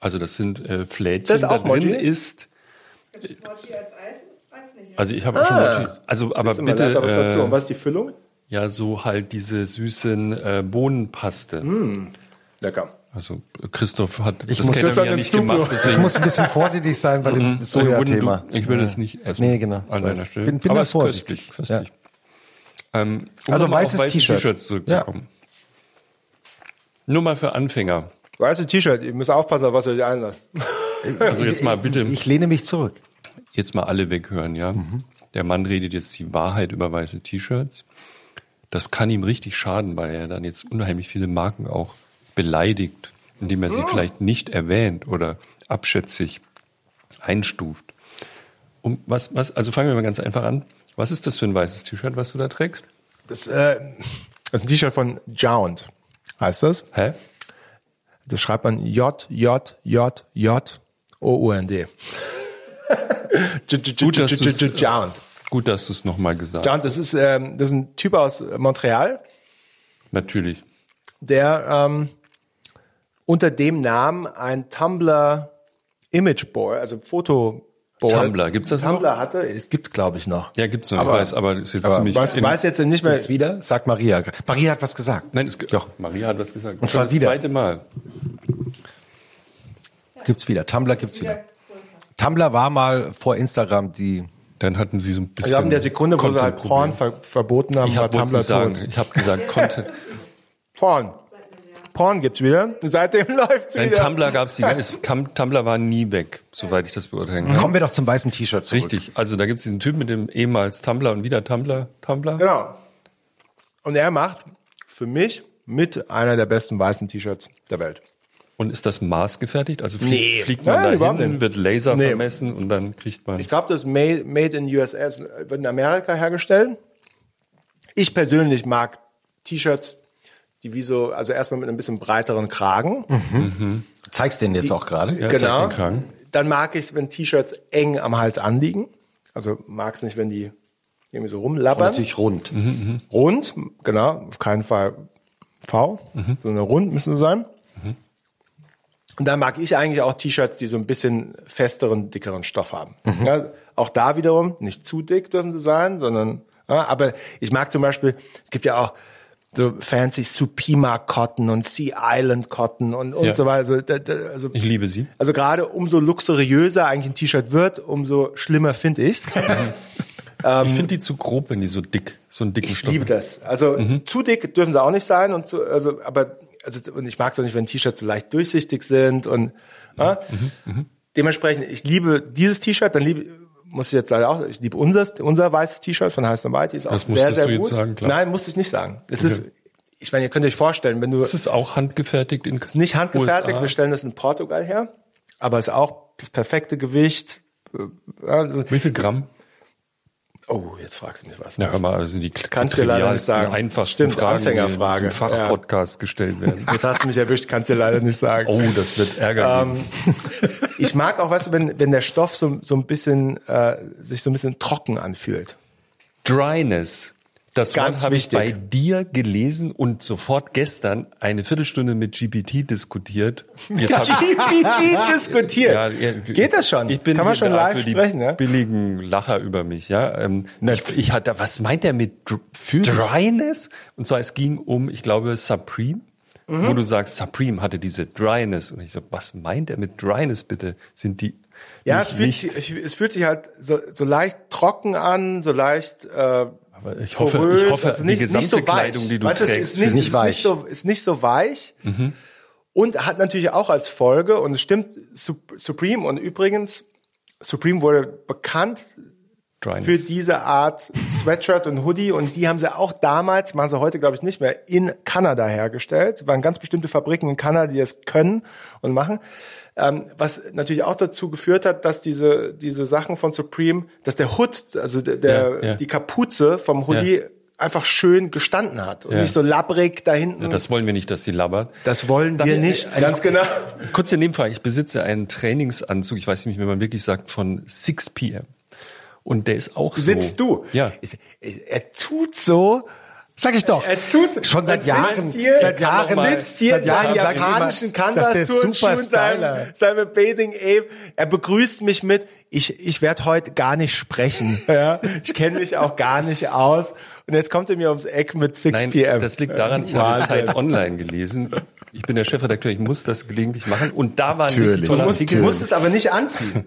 Also das sind äh, Flädchen. Das ist auch da Mochi? ist. Mochi als Eis, als nicht. Also ich habe auch schon ah. Mochi. Also aber bitte. Äh, was ist die Füllung? Ja, so halt diese süßen äh, Bohnenpaste. Mm. Lecker. Also Christoph hat ich das muss ja nicht gemacht. Deswegen. Ich muss ein bisschen vorsichtig sein bei dem mhm. Soja-Thema. Ich würde es nicht essen. Nee, genau. An deiner Stelle. Bin, bin Aber vorsichtig. Köstlich, köstlich. Ja. Ähm, um also weißes weiße T-Shirt. T-Shirts zurückzukommen. Ja. Nur mal für Anfänger. Weiße T-Shirt. Ihr müsst aufpassen, was ihr euch einlasst. Also jetzt mal bitte. Ich lehne mich zurück. Jetzt mal alle weghören, ja. Mhm. Der Mann redet jetzt die Wahrheit über weiße T-Shirts. Das kann ihm richtig schaden, weil er dann jetzt unheimlich viele Marken auch beleidigt, indem er sie oh. vielleicht nicht erwähnt oder abschätzig einstuft. Um was, was, also fangen wir mal ganz einfach an. Was ist das für ein weißes T-Shirt, was du da trägst? Das, äh, das ist ein T-Shirt von Jound, heißt das. Hä? Das schreibt man J, J, J, J, O, U, N, D. Gut, dass du es nochmal gesagt hast. Das ist, ähm, das ist ein Typ aus Montreal. Natürlich. Der ähm, unter dem Namen ein Tumblr Image Board, also Fotoboard. Tumblr, gibt's das Tumblr noch? hatte, es gibt glaube ich noch. Ja, gibt's noch, aber, ich weiß, aber ist jetzt aber ziemlich... Weiß, weiß jetzt nicht mehr... Jetzt wieder? Sagt Maria. Maria hat was gesagt. Nein, es, doch. Maria hat was gesagt. Und zwar das wieder. zweite Mal. Gibt's wieder. Tumblr gibt's wieder. Tumblr war mal vor Instagram die Dann hatten sie so ein bisschen. Wir haben in der Sekunde, wo wir halt Porn ver verboten haben, Ich war habe Tumblr sagen, tot. ich habe gesagt, Content. Porn. Porn gibt's wieder. Seitdem läuft's Ein wieder. Tumblr gab's die, es kam, Tumblr war nie weg, soweit ich das beurteilen kann. Kommen wir doch zum weißen T-Shirt zurück. Richtig. Also da gibt's diesen Typ mit dem ehemals Tumblr und wieder Tumblr, Tumblr. Genau. Und er macht für mich mit einer der besten weißen T-Shirts der Welt. Und ist das maßgefertigt? Also fliegt, Nee. fliegt man Nein, da überhaupt hin, nicht. wird Laser Nee. vermessen und dann kriegt man. Ich glaube, das made, made in USA wird in Amerika hergestellt. Ich persönlich mag T-Shirts, die wie so, also erstmal mit einem bisschen breiteren Kragen. Du zeigst den jetzt auch gerade. Ja, zeig genau. den Kragen. Dann mag ich, wenn T-Shirts eng am Hals anliegen. Also mag es nicht, wenn die irgendwie so Und rumlabbern. natürlich rund. Rund, genau, auf keinen Fall V, sondern rund müssen sie sein. Und da mag ich eigentlich auch T-Shirts, die so ein bisschen festeren, dickeren Stoff haben. Ja, auch da wiederum nicht zu dick dürfen sie sein, sondern, ja, aber ich mag zum Beispiel, es gibt ja auch so fancy Supima Cotton und Sea Island Cotton und, und Ja. so weiter. Also, also, Ich liebe sie. also gerade umso luxuriöser eigentlich ein T-Shirt wird, umso schlimmer finde ich's. ich finde die zu grob, wenn die so dick, so einen dicken Ich Stoff liebe haben. das. Also zu dick dürfen sie auch nicht sein und zu, also aber also und ich mag es auch nicht, wenn T-Shirts so leicht durchsichtig sind und ja. dementsprechend ich liebe dieses T-Shirt, dann liebe muss ich jetzt leider auch, ich liebe unser, unser weißes T-Shirt von Heiß White, ist auch Das sehr, sehr du jetzt gut. sagen, klar. Nein, musste ich nicht sagen. Es ist, ich meine, ihr könnt euch vorstellen, wenn du, Das ist auch handgefertigt in nicht handgefertigt, USA. wir stellen das in Portugal her, aber es ist auch das perfekte Gewicht. äh, Wie viel Gramm? Oh, jetzt fragst du mich was. Ja, hör mal, das sind die Kannst du leider nicht sagen. einfachsten Stimmt, Fragen, Anfängerfrage. die diesem Fachpodcast gestellt werden. Jetzt hast du mich erwischt, kannst du leider nicht sagen. Oh, das wird Ärger Ähm. Ich mag auch, weißt du, wenn, wenn der Stoff so, so ein bisschen, äh, sich so ein bisschen trocken anfühlt. Dryness. Das Wort habe ich bei dir gelesen und sofort gestern eine Viertelstunde mit GPT diskutiert. Jetzt GPT diskutiert. Ja, Geht das schon? Ich bin Kann man schon live für die sprechen, ja? billigen Lacher über mich, ja. Ähm, ich, ich hatte, was meint er mit Dr Dryness? Und zwar es ging um, ich glaube, Supreme. Mhm. Wo du sagst, Supreme hatte diese Dryness. Und ich so, was meint er mit Dryness bitte? Sind die Ja, nicht, es fühlt, sich, ich- es fühlt sich halt so, so leicht trocken an, so leicht äh, ich hoffe, porös, ich hoffe, also die nicht, gesamte nicht so weich. Kleidung, die du weißt, du, es trägst, ist nicht, nicht weich. nicht so, ist nicht so weich und hat natürlich auch als Folge und es stimmt Sup- Supreme und übrigens Supreme wurde bekannt Dryness. für diese Art Sweatshirt und Hoodie und die haben sie auch damals, machen sie heute glaube ich nicht mehr, in Kanada hergestellt. Es waren ganz bestimmte Fabriken in Kanada, die das können und machen. Ähm, was natürlich auch dazu geführt hat, dass diese, diese Sachen von Supreme, dass der Hood, also der, der Ja, ja. die Kapuze vom Hoodie einfach schön gestanden hat und Ja. nicht so labbrig da hinten. Ja, das wollen wir nicht, dass die labbert. das wollen wir Dann, äh, nicht, eine- ganz genau. Kurze Nebenfrage. Ich besitze einen Trainingsanzug, ich weiß nicht, wie man wirklich sagt, von 6 p.m. Und der ist auch so. Sitzt du? Ja. Er tut so, Sag ich doch. Er tut Schon seit er Jahren. Sitzt hier, Seit Jahren. Er sitzt hier Seit Jahren in sag ich immer, japanischen dass der Canvas-Turnschuhen, super seinem, seinem Bathing Ape. Er begrüßt mich mit, ich, ich werde heute gar nicht sprechen. Ja? Ich kenne mich auch gar nicht aus. Und jetzt kommt er mir ums Eck mit 6 Nein, p.m. das liegt daran, ich habe. Zeit online gelesen. Ich bin der Chefredakteur, ich muss das gelegentlich machen. Und da war ein richtig Natürlich. Du toller musst, du musst es aber nicht anziehen.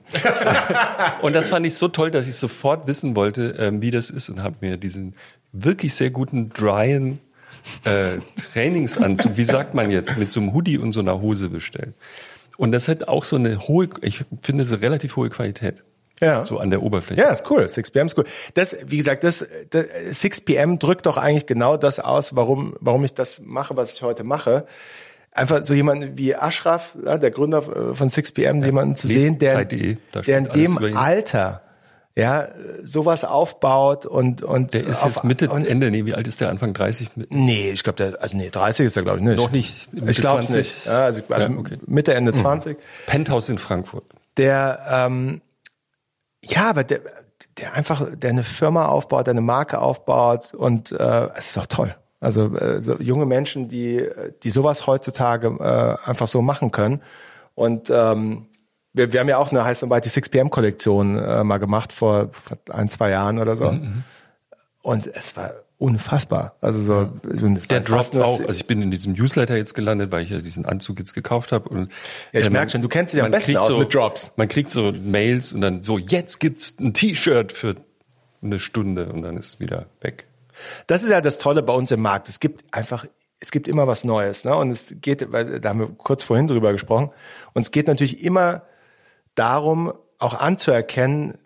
Und das fand ich so toll, dass ich sofort wissen wollte, ähm, wie das ist und habe mir diesen wirklich sehr guten dryen äh, Trainingsanzug, wie sagt man jetzt, mit so einem Hoodie und so einer Hose bestellt. Und das hat auch so eine hohe, ich finde so relativ hohe Qualität. Ja. So an der Oberfläche. Ja, ist cool. 6 p.m. ist cool. Das, wie gesagt, das, das 6 p.m. drückt doch eigentlich genau das aus, warum, warum ich das mache, was ich heute mache. Einfach so jemand wie Ashraf, ja, der Gründer äh, von 6 p.m., jemanden zu sehen, der, der in dem. Alter, ja, sowas aufbaut und, und Der ist auf- jetzt Mitte, und, Ende, nee, wie alt ist der? Anfang 30? Mit- Nee, ich glaube, der, also nee, 30 ist er, glaube ich, nicht. Noch nicht, Mitte Ich glaube es 20. nicht. Ja, also, also Ja, okay. Mitte, Ende 20. Penthouse in Frankfurt. der ähm, ja, aber der, der einfach, der eine Firma aufbaut, der eine Marke aufbaut und äh, es ist doch toll. Also äh, so junge Menschen, die die sowas heutzutage äh, einfach so machen können und ähm, wir, wir haben ja auch eine heißt die 6 PM Kollektion äh, mal gemacht vor, vor ein zwei Jahren oder so und es war unfassbar. Also so, der droppt auch. Also ich bin in diesem Newsletter jetzt gelandet, weil ich ja diesen Anzug jetzt gekauft habe. Und, ja, ich äh, merke schon, du kennst dich am besten aus so, mit Drops. Man kriegt so Mails und dann so, jetzt gibt's ein T-Shirt für eine Stunde und dann ist es wieder weg. Das ist ja das Tolle bei uns im Markt. Es gibt einfach, es gibt immer was Neues. Ne? Und es geht, weil da haben wir kurz vorhin drüber gesprochen. Und es geht natürlich immer darum, auch anzuerkennen,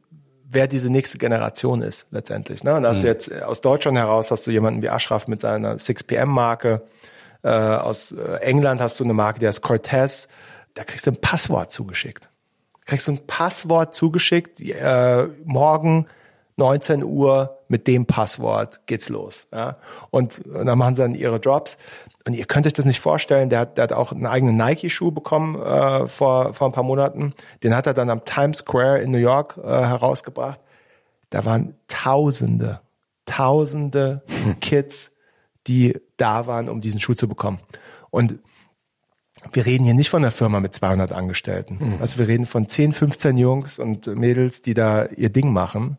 wer diese nächste Generation ist letztendlich. Ne? Und hast mhm. du jetzt äh, aus Deutschland heraus hast du jemanden wie Ashraf mit seiner 6PM-Marke. Äh, aus äh, England hast du eine Marke, die heißt Cortez. Da kriegst du ein Passwort zugeschickt. Kriegst du ein Passwort zugeschickt. Äh, morgen 19 Uhr mit dem Passwort geht's los. Ja? Und, und dann machen sie dann ihre Jobs. Und ihr könnt euch das nicht vorstellen, der hat, der hat auch einen eigenen Nike-Schuh bekommen äh, vor, vor ein paar Monaten. Den hat er dann am Times Square in New York äh, herausgebracht. Da waren Tausende, Tausende Kids, die da waren, um diesen Schuh zu bekommen. Und wir reden hier nicht von einer Firma mit 200 Angestellten. Mhm. Also wir reden von 10, 15 Jungs und Mädels, die da ihr Ding machen.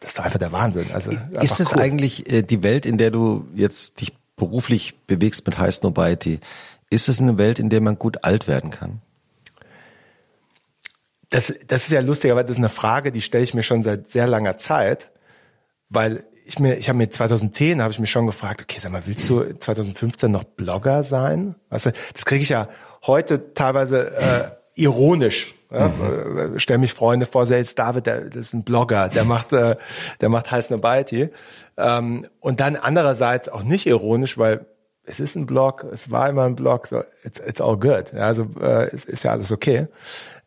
Das ist doch einfach der Wahnsinn. Also ist es cool. eigentlich äh, die Welt, in der du jetzt dich beruflich bewegst mit High Snobiety? Ist es eine Welt, in der man gut alt werden kann? Das, das ist ja lustig, aber das ist eine Frage, die stelle ich mir schon seit sehr langer Zeit, weil ich mir, ich habe mir 2010 habe ich mich schon gefragt, okay, sag mal, willst du 2015 noch Blogger sein? Weißt du, das kriege ich ja heute teilweise äh, ironisch ja, mhm. Stell mich Freunde vor, selbst David, der, das ist ein Blogger, der macht, äh, der macht heiß Nobiety. Ähm, und dann andererseits auch nicht ironisch, weil es ist ein Blog, es war immer ein Blog, so it's, it's all good. Ja, also äh, es ist ja alles okay.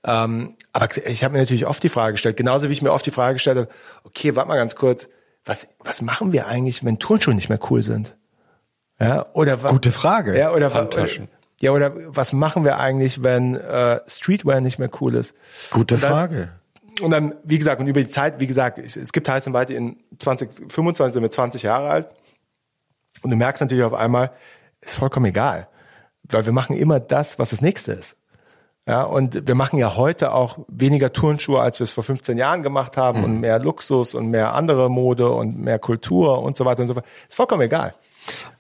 Ähm, aber ich habe mir natürlich oft die Frage gestellt, genauso wie ich mir oft die Frage gestellt habe, okay, warte mal ganz kurz, was, was machen wir eigentlich, wenn Turnschuhe nicht mehr cool sind? Ja, oder Gute Frage. Ja, oder Handtaschen. Ja, oder was machen wir eigentlich, wenn äh, Streetwear nicht mehr cool ist? Gute und dann, Frage. Und dann, wie gesagt, und über die Zeit, wie gesagt, es gibt Heißen Weite in 2025 sind wir 20 Jahre alt. Und du merkst natürlich auf einmal, ist vollkommen egal. Weil wir machen immer das, was das nächste ist. Ja, und wir machen ja heute auch weniger Turnschuhe, als wir es vor 15 Jahren gemacht haben mhm. und mehr Luxus und mehr andere Mode und mehr Kultur und so weiter und so fort. Ist vollkommen egal.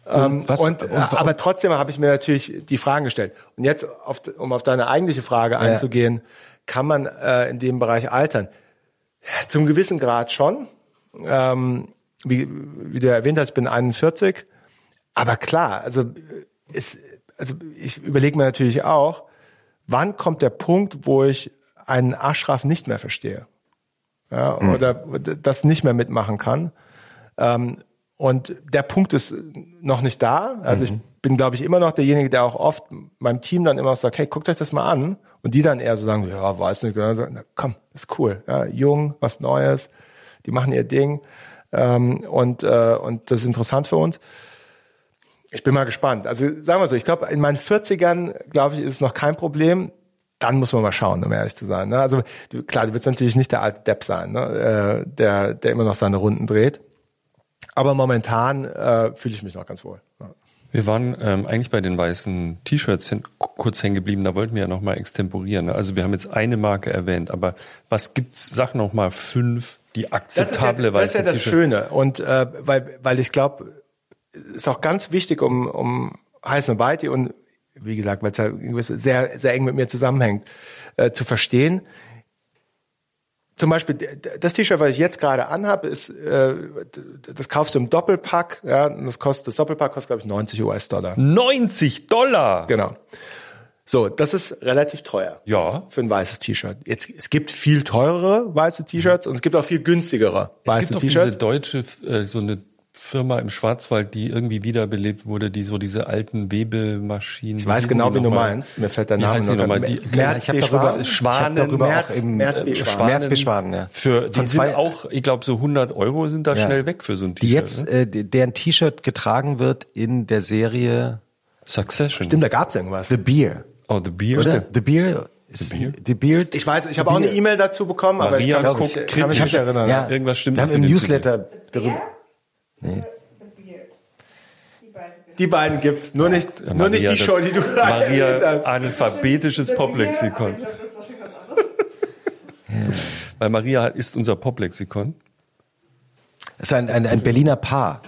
Ähm, was, und, und, aber trotzdem habe ich mir natürlich die Fragen gestellt. Und jetzt, auf, um auf deine eigentliche Frage ja. einzugehen, kann man äh, in dem Bereich altern? Zum gewissen Grad schon. Ähm, wie, wie du erwähnt hast, ich bin 41. Aber klar, also, es, also ich überlege mir natürlich auch, wann kommt der Punkt, wo ich einen Aschraf nicht mehr verstehe? Ja, mhm. Oder das nicht mehr mitmachen kann. Ähm, und der Punkt ist noch nicht da. Also mhm. ich bin, glaube ich, immer noch derjenige, der auch oft meinem Team dann immer sagt, hey, guckt euch das mal an. Und die dann eher so sagen, ja, weiß nicht, na, komm, ist cool. Ja, jung, was Neues, die machen ihr Ding. Ähm, und, äh, und das ist interessant für uns. Ich bin mal gespannt. Also sagen wir so, ich glaube, in meinen 40ern, glaube ich, ist es noch kein Problem. Dann muss man mal schauen, um ehrlich zu sein. Ne? Also du, klar, du willst natürlich nicht der alte Depp sein, ne? äh, der, der immer noch seine Runden dreht. Aber momentan äh, fühle ich mich noch ganz wohl. Ja. Wir waren ähm, eigentlich bei den weißen T-Shirts kurz hängen geblieben. Da wollten wir ja noch mal extemporieren. Ne? Also wir haben jetzt eine Marke erwähnt, aber was gibt's? Sag noch mal fünf, die akzeptable das ist ja, weiße Das ist ja das Schöne und äh, weil weil ich glaube, ist auch ganz wichtig, um um heißen Whitey und wie gesagt, weil es ja sehr sehr eng mit mir zusammenhängt, äh, zu verstehen zum Beispiel das T-Shirt, was ich jetzt gerade anhabe, ist, äh, das kaufst du im Doppelpack, ja, und das kostet, das Doppelpack kostet, glaube ich, 90 US-Dollar. 90 Dollar? Genau. So, das ist relativ teuer. Ja. Für ein weißes T-Shirt. Jetzt, es gibt viel teurere weiße T-Shirts und es gibt auch viel günstigere weiße T-Shirts. Es gibt diese deutsche, äh, so eine Firma im Schwarzwald, die irgendwie wiederbelebt wurde, die so diese alten Webemaschinen. Ich weiß genau, wie du meinst. Mir fällt der Name noch nochmal. Die, Merz ich habe darüber, Schwanen, ich hab darüber Merz, auch im, Merz B. Schwanen. Merz B. Schwanen, ja. Für, die sind auch, ich glaube, so 100 Euro sind da ja. schnell weg für so ein T-Shirt. Die jetzt, ne? äh, deren T-Shirt getragen wird in der Serie Succession. Stimmt, da gab's irgendwas. The Beer. Oh, The Beer. Oder? The Beer The Beard? The Beard? Ich weiß, ich habe auch eine E-Mail dazu bekommen, Maria aber ich kann, mich, kann mich nicht erinnern. Ja. Irgendwas stimmt. Wir haben im Newsletter darüber. Nee. Die beiden gibt's, nur nicht, ja, nur nicht die Show, die du Maria, alphabetisches Poplexikon. Weil Maria ist unser Poplexikon. Das ist ein, ein, ein Berliner Paar.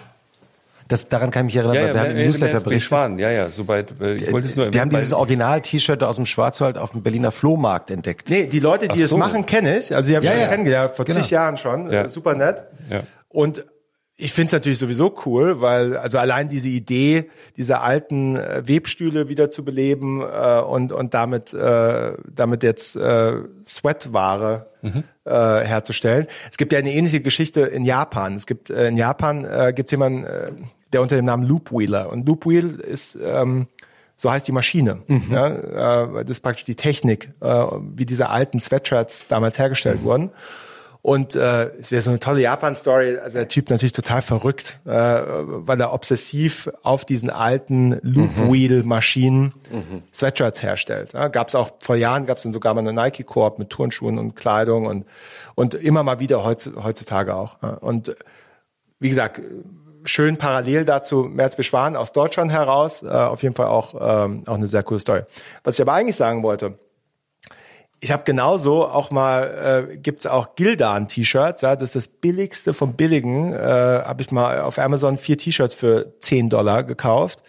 Das, daran kann ich mich erinnern, Ja, ja, wir haben im Newsletter berichtet. Schwan, ja, ja, soweit, äh, ich wollte es nur Wir haben dieses Original-T-Shirt aus dem Schwarzwald auf dem Berliner Flohmarkt entdeckt. Nee, die Leute, die es so. machen, kenne ich. Also die habe ich Ja, schon ja. kennengelernt, vor Genau. zig Jahren schon. Ja. Äh, Super nett. Ja. Und ich finde es natürlich sowieso cool, weil also allein diese Idee, diese alten äh, Webstühle wieder zu beleben äh, und und damit äh, damit jetzt äh, Sweatware äh, herzustellen. Es gibt ja eine ähnliche Geschichte in Japan. Es gibt äh, in Japan äh, gibt es jemanden, äh, der unter dem Namen Loop Wheeler und Loop Wheel ist ähm, so heißt die Maschine. Ja, äh, das ist praktisch die Technik, äh, wie diese alten Sweatshirts damals hergestellt wurden. Und äh, es wäre so eine tolle Japan-Story. Also der Typ natürlich total verrückt, äh, weil er obsessiv auf diesen alten Loop-Wheel-Maschinen Sweatshirts herstellt. Ja, gab es auch vor Jahren, gab es dann sogar mal eine Nike-Koop mit Turnschuhen und Kleidung und und immer mal wieder heutz- heutzutage auch. Ja. Und wie gesagt, schön parallel dazu Merz Beschwan aus Deutschland heraus. Äh, auf jeden Fall auch, ähm, auch eine sehr coole Story. Was ich aber eigentlich sagen wollte, ich habe genauso auch mal, äh, gibt's auch Gildan-T-Shirts, ja, das ist das billigste vom Billigen. Äh, habe ich mal auf Amazon vier T-Shirts für 10 Dollar gekauft.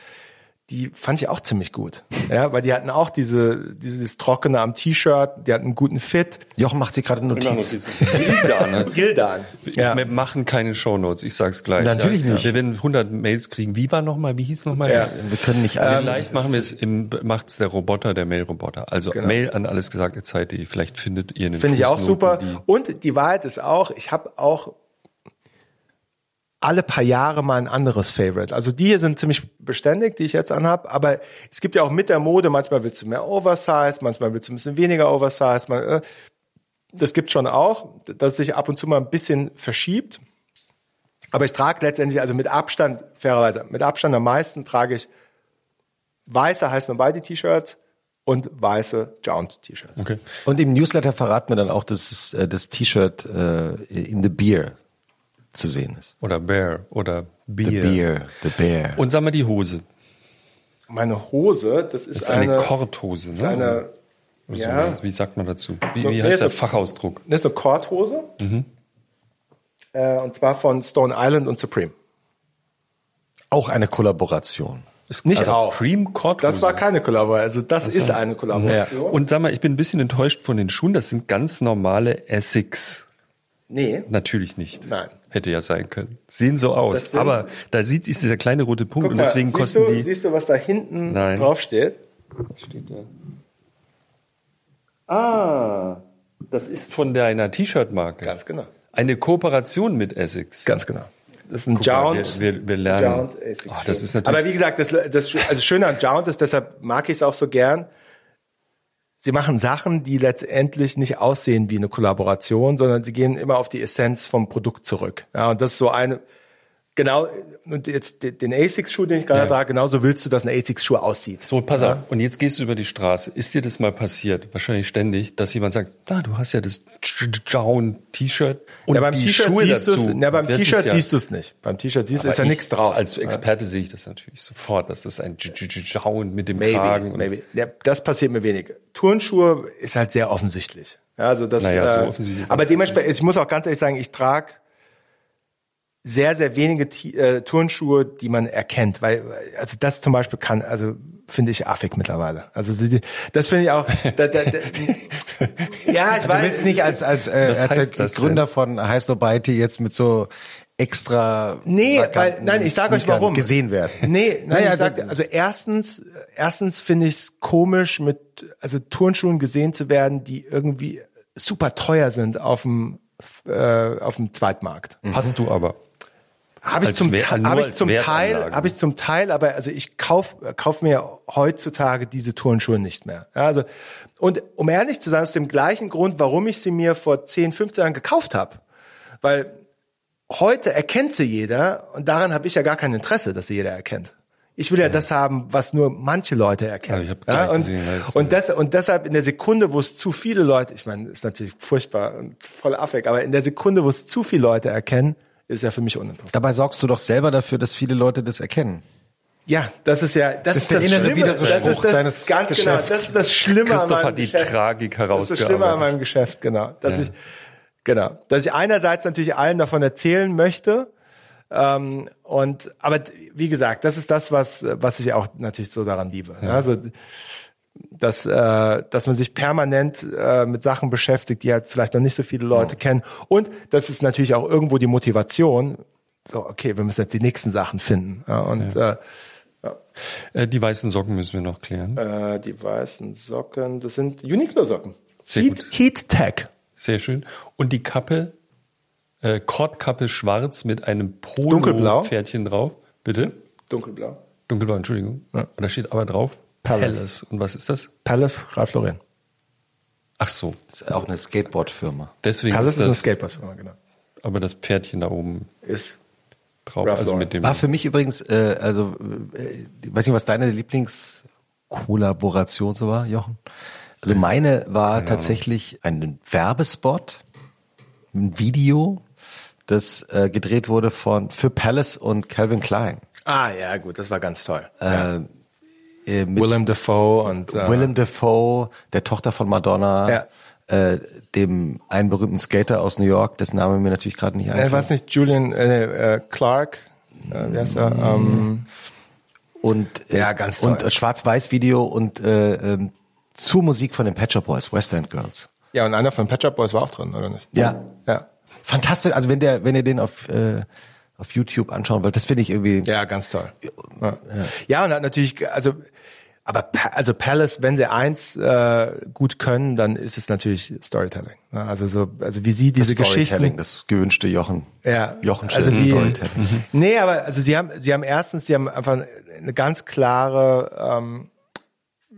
Die fand ich auch ziemlich gut. Ja, weil die hatten auch diese, dieses Trockene am T-Shirt, die hatten einen guten Fit. Jochen macht sich gerade eine Notiz. Notizen. Gildan, ne? Gildan. Ja. Wir machen keine Shownotes, ich sag's gleich. Natürlich ja. nicht. Wir werden 100 Mails kriegen. Wie war nochmal, wie hieß nochmal? Ja. Wir können nicht alle. Vielleicht machen wir es im, macht's der Roboter, der Mail-Roboter. Also Mail an alles gesagt, Zeit.de. Vielleicht findet ihr einen Finde ich auch super. Die, Und die Wahrheit ist auch, ich habe auch alle paar Jahre mal ein anderes Favorite. Also die hier sind ziemlich beständig, die ich jetzt anhab. Aber es gibt ja auch mit der Mode, manchmal willst du mehr Oversize, manchmal willst du ein bisschen weniger Oversize. Man, äh, das gibt schon auch, dass es sich ab und zu mal ein bisschen verschiebt. Aber ich trage letztendlich, also mit Abstand, fairerweise, mit Abstand am meisten trage ich weiße Heiß Nobody T-Shirts und weiße Jound T-Shirts. okay. Und im Newsletter verraten wir dann auch, dass äh, das T-Shirt äh, in the Beer zu sehen ist. Oder Bear oder The Beer. Beer, the Bear. Und sag mal die Hose. Meine Hose, das ist, Das ist eine, eine, Korthose, ne? ist eine, Oder ja, so. Wie sagt man dazu? Wie, So, wie heißt der so- Fachausdruck? das ist eine Korthose. Mhm. Äh, und zwar von Stone Island und Supreme. auch eine Kollaboration. Ist Nicht also auch. Cream Korthose. Das war keine Kollaboration, also das ist eine Kollaboration. Und sag mal, ich bin ein bisschen enttäuscht von den Schuhen. Das sind ganz normale Essex. Nee, Natürlich nicht. Nein. Hätte ja sein können. Sehen so aus. Aber da sieht ist dieser kleine rote Punkt guck und mal, deswegen siehst, kosten du, die. siehst du, was da hinten Nein. drauf steht? Steht da. Ah, das ist von deiner T-Shirt-Marke. Ganz genau. Eine Kooperation mit Essex. Ganz genau. Das ist ein Guck mal, Jound. wir, wir, lernen. Jound Asics Ach, das ist natürlich. Aber wie gesagt, das, das also Schöne an Jound ist, deshalb mag ich es auch so gern. Sie machen Sachen, die letztendlich nicht aussehen wie eine Kollaboration, sondern sie gehen immer auf die Essenz vom Produkt zurück. Ja, und das ist so eine, genau, und jetzt den- ASICS-Schuh, den ich gerade Ja. trage, genauso willst du, dass ein ASICS-Schuh aussieht. so, pass auf. Und jetzt gehst du über die Straße. Ist dir das mal passiert? Wahrscheinlich ständig, dass jemand sagt, na, du hast ja das Jaun-T-Shirt und ja, beim die T-Shirt Schuhe siehst du dazu. es, ja, beim T-Shirt ja- siehst du es nicht. Beim T-Shirt siehst du, ist ja nichts ich- drauf. Als Experte sehe ich das natürlich sofort, dass das ein Jaun mit dem Maybe, Kragen maybe. Ja, das passiert mir wenig. Turnschuhe ist halt sehr offensichtlich. Ja, also das, Naja, so äh, offensichtlich aber dementsprechend, ich muss auch ganz ehrlich sagen, ich trage sehr, sehr wenige T äh, Turnschuhe, die man erkennt, weil, also das zum Beispiel kann, also finde ich affig mittlerweile. Also das finde ich auch, da, da, da, ja, ich Du weiß. willst nicht als, als, äh, als heißt der das denn? Gründer von Heiß Nobody jetzt mit so extra Nee, weil, nein, ich sage euch warum. gesehen werden. Nee, nein, Naja, ich sag, also erstens, erstens finde ich es komisch, mit also Turnschuhen gesehen zu werden, die irgendwie super teuer sind auf dem äh, auf dem Zweitmarkt. Hast du aber. Habe ich zum, Wehr- Te- nur hab ich zum. Teil, habe ich zum Teil, aber also ich kauf, kauf mir heutzutage diese Turnschuhe nicht mehr. Ja, also und um ehrlich zu sein, aus dem gleichen Grund, warum ich sie mir vor 10, 15 Jahren gekauft habe, weil heute erkennt sie jeder und daran habe ich ja gar kein Interesse, dass sie jeder erkennt. Ich will ja das haben, was nur manche Leute erkennen. Ja, ich gleich und, gesehen, und, das, und deshalb in der Sekunde, wo es zu viele Leute, ich meine, ist natürlich furchtbar und voll affig, aber in der Sekunde, wo es zu viele Leute erkennen, ist ja für mich uninteressant. Dabei sorgst du doch selber dafür, dass viele Leute das erkennen. Ja, das ist ja, das, ist ist der das innere Schlimme. Das Widerspruch ist das deines ganz genau. Geschäfts. Das ist das Schlimme an Christoph meinem hat die Geschäft. Tragik Das ist das Schlimme an meinem Geschäft, genau. Dass ich, genau, dass ich einerseits natürlich allen davon erzählen möchte, Ähm, und aber wie gesagt, das ist das, was was ich auch natürlich so daran liebe. Ja. Also dass äh, dass man sich permanent äh, mit Sachen beschäftigt, die halt vielleicht noch nicht so viele Leute ja. kennen. Und das ist natürlich auch irgendwo die Motivation. So, okay, wir müssen jetzt die nächsten Sachen finden. Ja, und ja. Äh, ja. Äh, die weißen Socken müssen wir noch klären. Äh, die weißen Socken, das sind Uniqlo-Socken. Heat, Heat Tag. Sehr schön. Und die Kappe, äh, Kordkappe schwarz mit einem Polo-Pferdchen drauf. Bitte? Dunkelblau. Dunkelblau, Entschuldigung. Ja. Und da steht aber drauf Palace. Palace. Und was ist das? Palace Ralph Lauren. Ach so. Das ist auch eine Skateboard-Firma. Deswegen Palace ist, das, ist eine Skateboard-Firma, genau. Aber das Pferdchen da oben ist drauf. also mit dem War für mich übrigens, äh, also, äh, weiß nicht, was deine Lieblingskollaboration so war, Jochen? Also meine war Keine tatsächlich ein Werbespot, ein Video, das äh, gedreht wurde von für Palace und Calvin Klein. Ah ja, gut, das war ganz toll. Äh, ja. Äh, Willem Dafoe und äh, Willem Dafoe, der Tochter von Madonna. Ja. Äh, dem einen berühmten Skater aus New York, dessen Name mir natürlich gerade nicht einfällt. Äh, weiß nicht, Julian äh, äh, Clark, äh, wie heißt er? Ähm, und äh, ja, ganz toll. und Schwarz-Weiß-Video und äh, ähm, zur Musik von den Shop Boys, West End Girls. Ja, und einer von den Shop Boys war auch drin, oder nicht? Ja. Ja. Fantastisch. Also wenn der, wenn ihr den auf, äh, auf YouTube anschauen wollt, das finde ich irgendwie. Ja, ganz toll. Ja, ja. und natürlich, also, aber also Palace, wenn sie eins äh, gut können, dann ist es natürlich Storytelling. Also so, also wie sie diese das Geschichten. Das gewünschte Jochen. Ja. Jochen also wie, Storytelling. Mhm. Nee, aber also sie haben, sie haben erstens, sie haben einfach eine ganz klare ähm,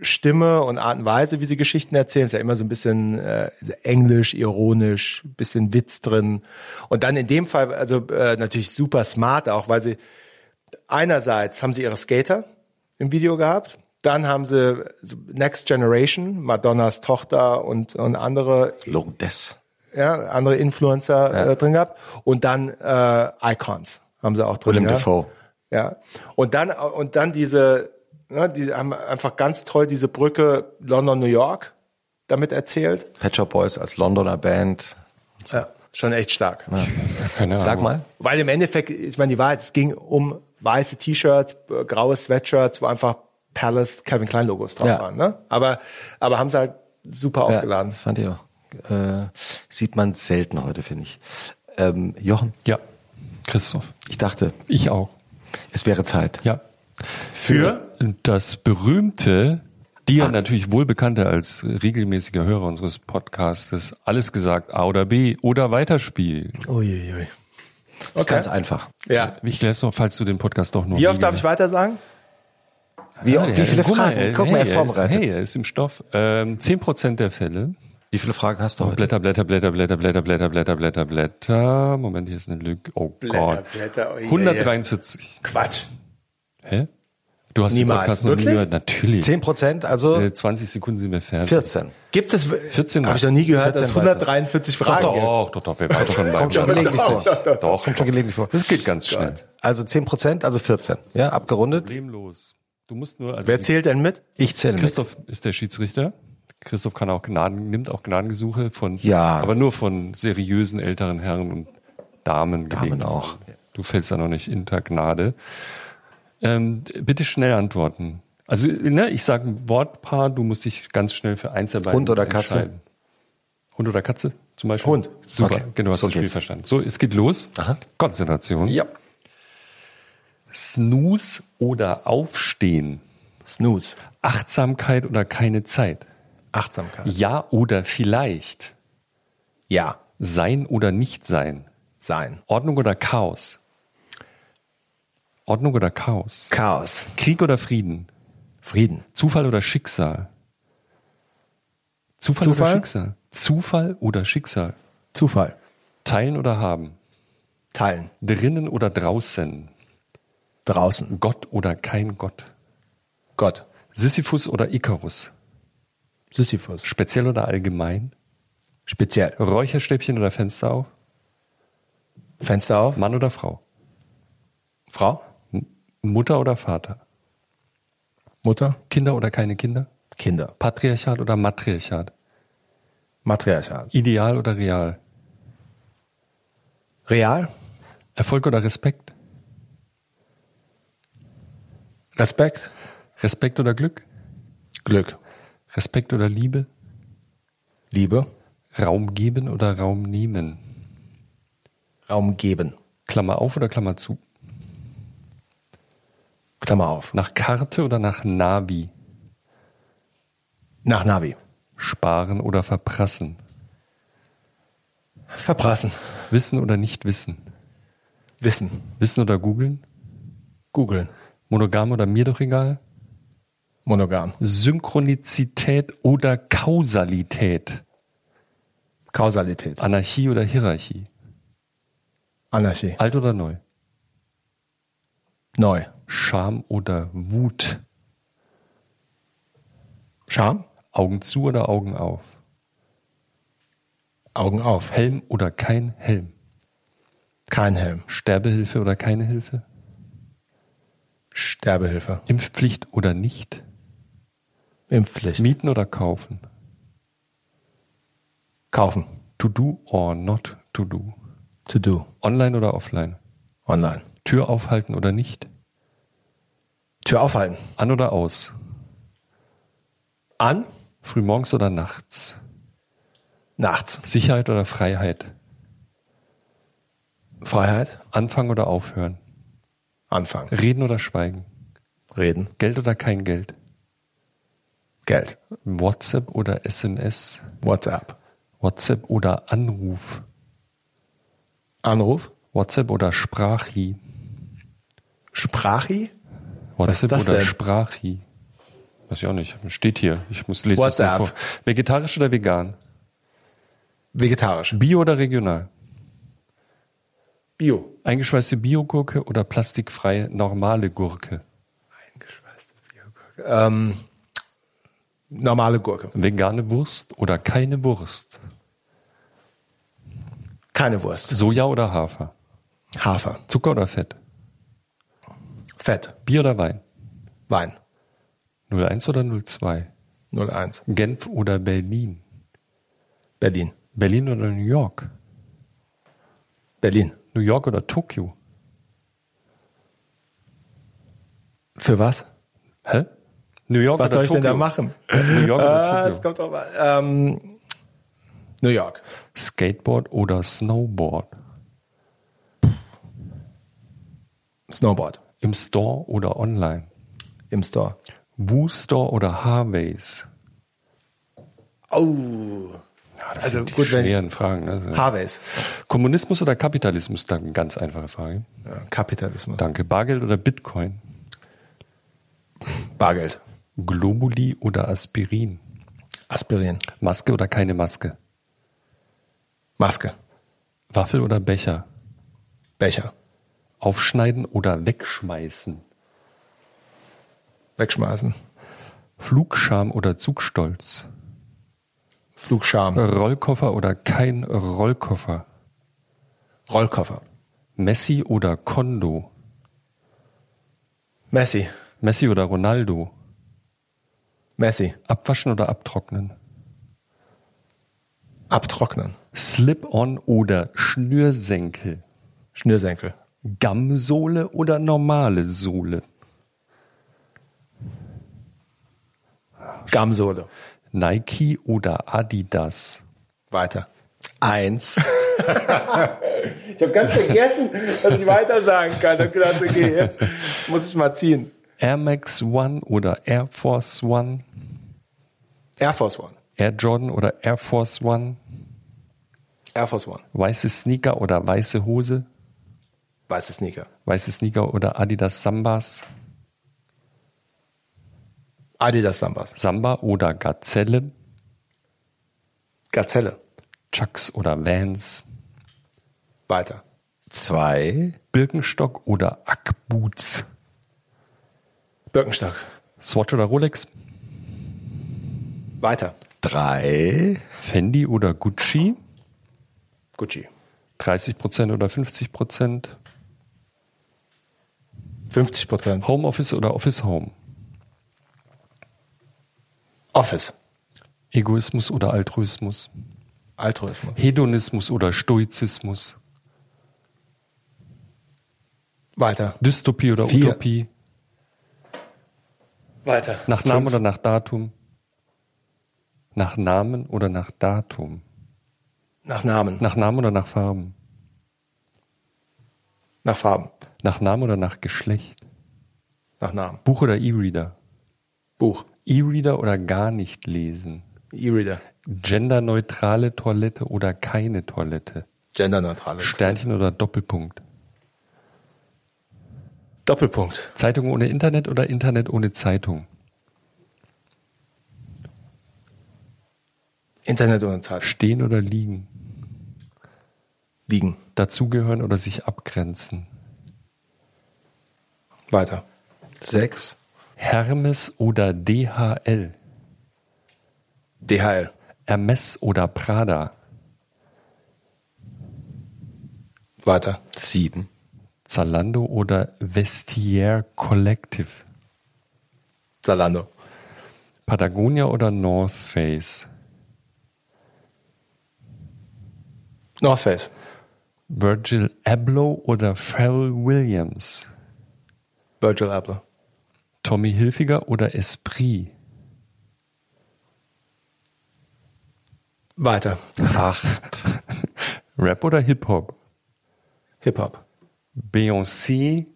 Stimme und Art und Weise, wie sie Geschichten erzählen, ist ja immer so ein bisschen äh, englisch, ironisch, bisschen Witz drin. Und dann in dem Fall, also äh, natürlich super smart auch, weil sie einerseits haben sie ihre Skater im Video gehabt, dann haben sie Next Generation, Madonnas Tochter und, und andere Lourdes. Ja, andere Influencer ja. Äh, drin gehabt. Und dann äh, Icons haben sie auch drin. Willem ja. Dafoe. Ja. Und dann, und dann diese Ne, die haben einfach ganz toll diese Brücke London-New York damit erzählt. Pet Shop Boys als Londoner Band. Ja, schon echt stark. Ja. Sag mal. Weil im Endeffekt, ich meine, die Wahrheit, es ging um weiße T-Shirts, graue Sweatshirts, wo einfach Palace, Calvin Klein Logos drauf ja. waren. Ne? Aber, aber haben sie halt super aufgeladen. Ja, fand ich auch. Äh, sieht man selten heute, finde ich. Ähm, Jochen? Ja, Christoph. Ich dachte. Ich auch. Es wäre Zeit. Ja. Für das berühmte, dir ah. natürlich wohl bekannte als regelmäßiger Hörer unseres Podcasts, alles gesagt, A oder B oder Weiterspiel. Uiuiui. Okay. Ist ganz einfach. Ja. Ich lässt noch, falls du den Podcast doch noch. Wie oft darf ich weiter sagen? Wie, ja, wie viele Fragen? Mal, Guck hey, mal, er ist vorbereitet. Hey, er ist im Stoff. Ähm, 10% der Fälle. Wie viele Fragen hast du heute? Blätter, Blätter, Blätter, Blätter, Blätter, Blätter, Blätter, Blätter, Blätter. Moment, hier ist eine Lücke. Oh Blätter, Gott. Blätter, oh, 143. Quatsch. Hä? Du hast Niemals. den Podcast noch nie gehört, natürlich. 10 Prozent, also 20 Sekunden sind wir fertig. 14. Gibt es 14? Habe ich noch nie gehört, dass 143 Fragen doch, doch, doch, doch, wir waren schon bei Kommt schon gelegentlich vor. Doch, kommt schon gelegentlich vor. Das geht ganz schnell. Also 10 Prozent, also 14. Ja, abgerundet. Problemlos. Du musst nur also Wer zählt denn mit? Ich zähle mit. Christoph ist der Schiedsrichter. Christoph kann auch Gnaden, nimmt auch Gnadengesuche von, ja. aber nur von seriösen älteren Herren und Damen. Damen auch. Du fällst da noch nicht inter Gnade. Ähm, bitte schnell antworten. Also, ne, ich sage ein Wortpaar, du musst dich ganz schnell für eins beiden Hund oder Katze? Hund oder Katze zum Beispiel? Hund. Super, okay. genau, hast so das Spiel verstanden. So, es geht los. Aha. Konzentration. Ja. Snooze oder Aufstehen? Snooze. Achtsamkeit oder keine Zeit? Achtsamkeit. Ja oder vielleicht? Ja. Sein oder nicht sein? Sein. Ordnung oder Chaos? Ordnung oder Chaos? Chaos. Krieg oder Frieden? Frieden. Zufall oder Schicksal? Zufall, Zufall? oder Schicksal? Zufall oder Schicksal? Zufall. Teilen oder haben? Teilen. Drinnen oder draußen? Draußen. Gott oder kein Gott? Gott. Sisyphus oder Icarus? Sisyphus. Speziell oder allgemein? Speziell. Räucherstäbchen oder Fenster auf? Fenster auf. Mann oder Frau? Frau. Mutter oder Vater? Mutter. Kinder oder keine Kinder? Kinder. Patriarchat oder Matriarchat? Matriarchat. Ideal oder real? Real. Erfolg oder Respekt? Respekt. Respekt oder Glück? Glück. Respekt oder Liebe? Liebe. Raum geben oder Raum nehmen? Raum geben. Klammer auf oder Klammer zu? Klammer auf. Nach Karte oder nach Navi? Nach Navi. Sparen oder verprassen? Verprassen. Wissen oder nicht wissen? Wissen. Wissen oder googeln? Googeln. Monogam oder mir doch egal? Monogam. Synchronizität oder Kausalität? Kausalität. Anarchie oder Hierarchie? Anarchie. Alt oder neu? Neu. Scham oder Wut? Scham. Augen zu oder Augen auf? Augen auf. Helm oder kein Helm? Kein Helm. Sterbehilfe oder keine Hilfe? Sterbehilfe. Impfpflicht oder nicht? Impfpflicht. Mieten oder kaufen? Kaufen. To do or not to do? To do. Online oder offline? Online. Tür aufhalten oder nicht? Tür aufhalten. An oder aus? An. Frühmorgens oder nachts? Nachts. Sicherheit oder Freiheit? Freiheit. Anfangen oder aufhören? Anfangen. Reden oder schweigen? Reden. Geld oder kein Geld? Geld. WhatsApp oder SMS? WhatsApp. WhatsApp oder Anruf? Anruf. WhatsApp oder Sprachi? Sprachi. WhatsApp das oder denn? Sprachi? Weiß ich auch nicht. Steht hier. Ich muss lesen. WhatsApp. vor. Vegetarisch oder vegan? Vegetarisch. Bio oder regional? Bio. Eingeschweißte Biogurke oder plastikfreie normale Gurke? Eingeschweißte Biogurke. Ähm, normale Gurke. Vegane Wurst oder keine Wurst? Keine Wurst. Soja oder Hafer? Hafer. Zucker oder Fett? Fett. Bier oder Wein? Wein. 01 oder 02? 01. Genf oder Berlin? Berlin. Berlin oder New York? Berlin. New York oder Tokio? Für was? Hä? New York Was oder soll ich denn da Tokio? machen? New York Ah, oder es Tokio? kommt drauf an. Ähm, New York. Skateboard oder Snowboard? Snowboard. Im Store oder online? Im Store. Woo Store oder Harveys? Oh. Ja, das Also sind die gut, ich- schweren Fragen. Ne? Harveys. Kommunismus oder Kapitalismus? Dann eine ganz einfache Frage. Ja, Kapitalismus. Danke. Bargeld oder Bitcoin? Bargeld. Globuli oder Aspirin? Aspirin. Maske oder keine Maske? Maske. Waffel oder Becher? Becher. Aufschneiden oder wegschmeißen? Wegschmeißen. Flugscham oder Zugstolz? Flugscham. Rollkoffer oder kein Rollkoffer? Rollkoffer. Messi oder Kondo? Messi. Messi oder Ronaldo? Messi. Abwaschen oder abtrocknen? Abtrocknen. Slip-on oder Schnürsenkel? Schnürsenkel. Gamsohle oder normale Sohle? Gamsohle. Nike oder Adidas? Weiter. Eins. ich habe ganz vergessen, dass ich weiter sagen kann. Ich habe gedacht, okay, jetzt muss ich mal ziehen. Air Max One oder Air Force One? Air Force One. Air Jordan oder Air Force One? Air Force One. Weiße Sneaker oder weiße Hose? Weiße Sneaker. Weiße Sneaker oder Adidas Sambas? Adidas Sambas. Samba oder Gazelle? Gazelle. Chucks oder Vans? Weiter. Zwei. Birkenstock oder Ackboots? Birkenstock. Swatch oder Rolex? Weiter. Drei. Fendi oder Gucci? Gucci. 30% oder 50%? 50 Prozent. Homeoffice oder Office Home? Office. Egoismus oder Altruismus? Altruismus. Hedonismus oder Stoizismus? Weiter. Dystopie oder Vier. Utopie? Weiter. Nach Namen Fünf. oder nach Datum? Nach Namen oder nach Datum? Nach Namen. Nach Namen oder nach Farben? Nach Farben. Nach Namen oder nach Geschlecht? Nach Namen. Buch oder E-Reader? Buch. E-Reader oder gar nicht lesen? E-Reader. Genderneutrale Toilette oder keine Toilette? Genderneutrale. Sternchen oder Doppelpunkt? Doppelpunkt. Zeitung ohne Internet oder Internet ohne Zeitung? Internet ohne Zeit. Stehen oder liegen? Liegen. Dazugehören oder sich abgrenzen? Weiter. Sechs. Hermes oder DHL? DHL. Hermes oder Prada? Weiter. Sieben. Zalando oder Vestiaire Collective? Zalando. Patagonia oder North Face? North Face. Virgil Abloh oder Pharrell Williams? Virgil Abloh. Tommy Hilfiger oder Esprit? Weiter. Acht. Rap oder Hip-Hop? Hip-Hop. Beyoncé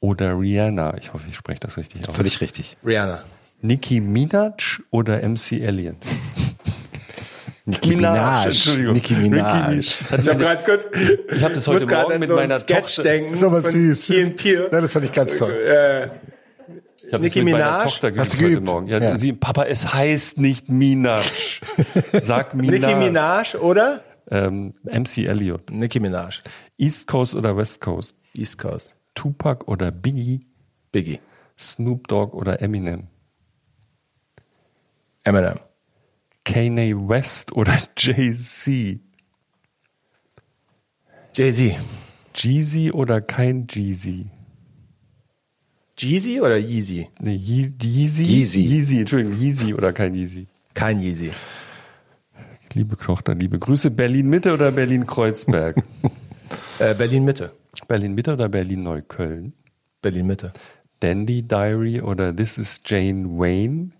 oder Rihanna? Ich hoffe, ich spreche das richtig aus. Völlig richtig. Rihanna. Nicki Minaj oder MC Elliott? Nicki Minaj. Entschuldigung. Nicki Minaj. Ich habe gerade kurz. Ich habe das heute muss gerade Morgen mit so meiner Sketch Tochter. denken. Aber von süß. And Peele. Nein, das fand ich ganz toll. Äh, Ich habe das mit meiner Minaj? Tochter geübt Hast du heute geübt? Morgen. Ja, Ja. Sie, Papa, es heißt nicht Minaj. Sag Minaj. Nicki Minaj oder? Ähm, MC Elliott. Nicki Minaj. East Coast oder West Coast? East Coast. Tupac oder Biggie? Biggie. Snoop Dogg oder Eminem? Eminem. Kanye West oder Jay-Z? Jay-Z. Jeezy oder kein Jeezy? Jeezy oder Yeezy? Nee, Ye Yeezy? Yeezy. Yeezy, Entschuldigung, Yeezy oder kein Yeezy? Kein Yeezy. Liebe Tochter, liebe Grüße. Berlin-Mitte oder Berlin-Kreuzberg? Äh, Berlin Mitte. Berlin-Mitte oder Berlin-Neukölln? Berlin Mitte. Dandy Diary oder This is Jane Wayne?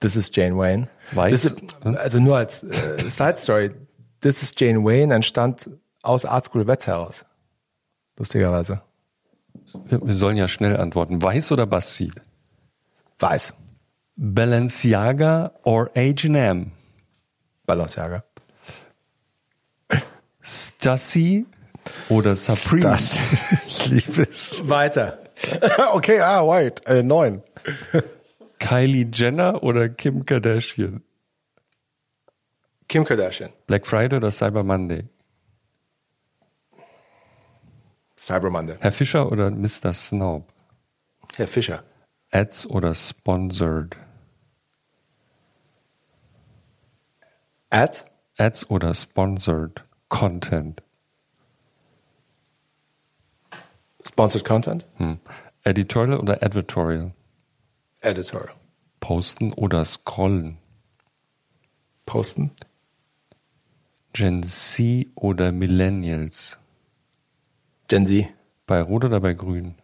This is Jane Wayne. Weiß- This is, also nur als äh, Side Story. This is Jane Wayne entstand aus Art School West heraus. Lustigerweise. Wir wir sollen ja schnell antworten. Weiß oder Buzzfeed? Weiß. Balenciaga or H&M? Balenciaga. Stussy oder Supreme? Das. Ich liebe es. Weiter. Okay, ah, white. Äh, neun. Kylie Jenner oder Kim Kardashian? Kim Kardashian. Black Friday oder Cyber Monday? Cyber Monday. Herr Fischer oder Mr. Snob? Herr Fischer. Ads oder Sponsored? Ad. Ads oder Sponsored Content? Sponsored Content. Hm. Editorial oder Advertorial? Editorial. Posten oder Scrollen? Posten. Gen Z oder Millennials? Gen Z. Bei Rot oder bei Grün?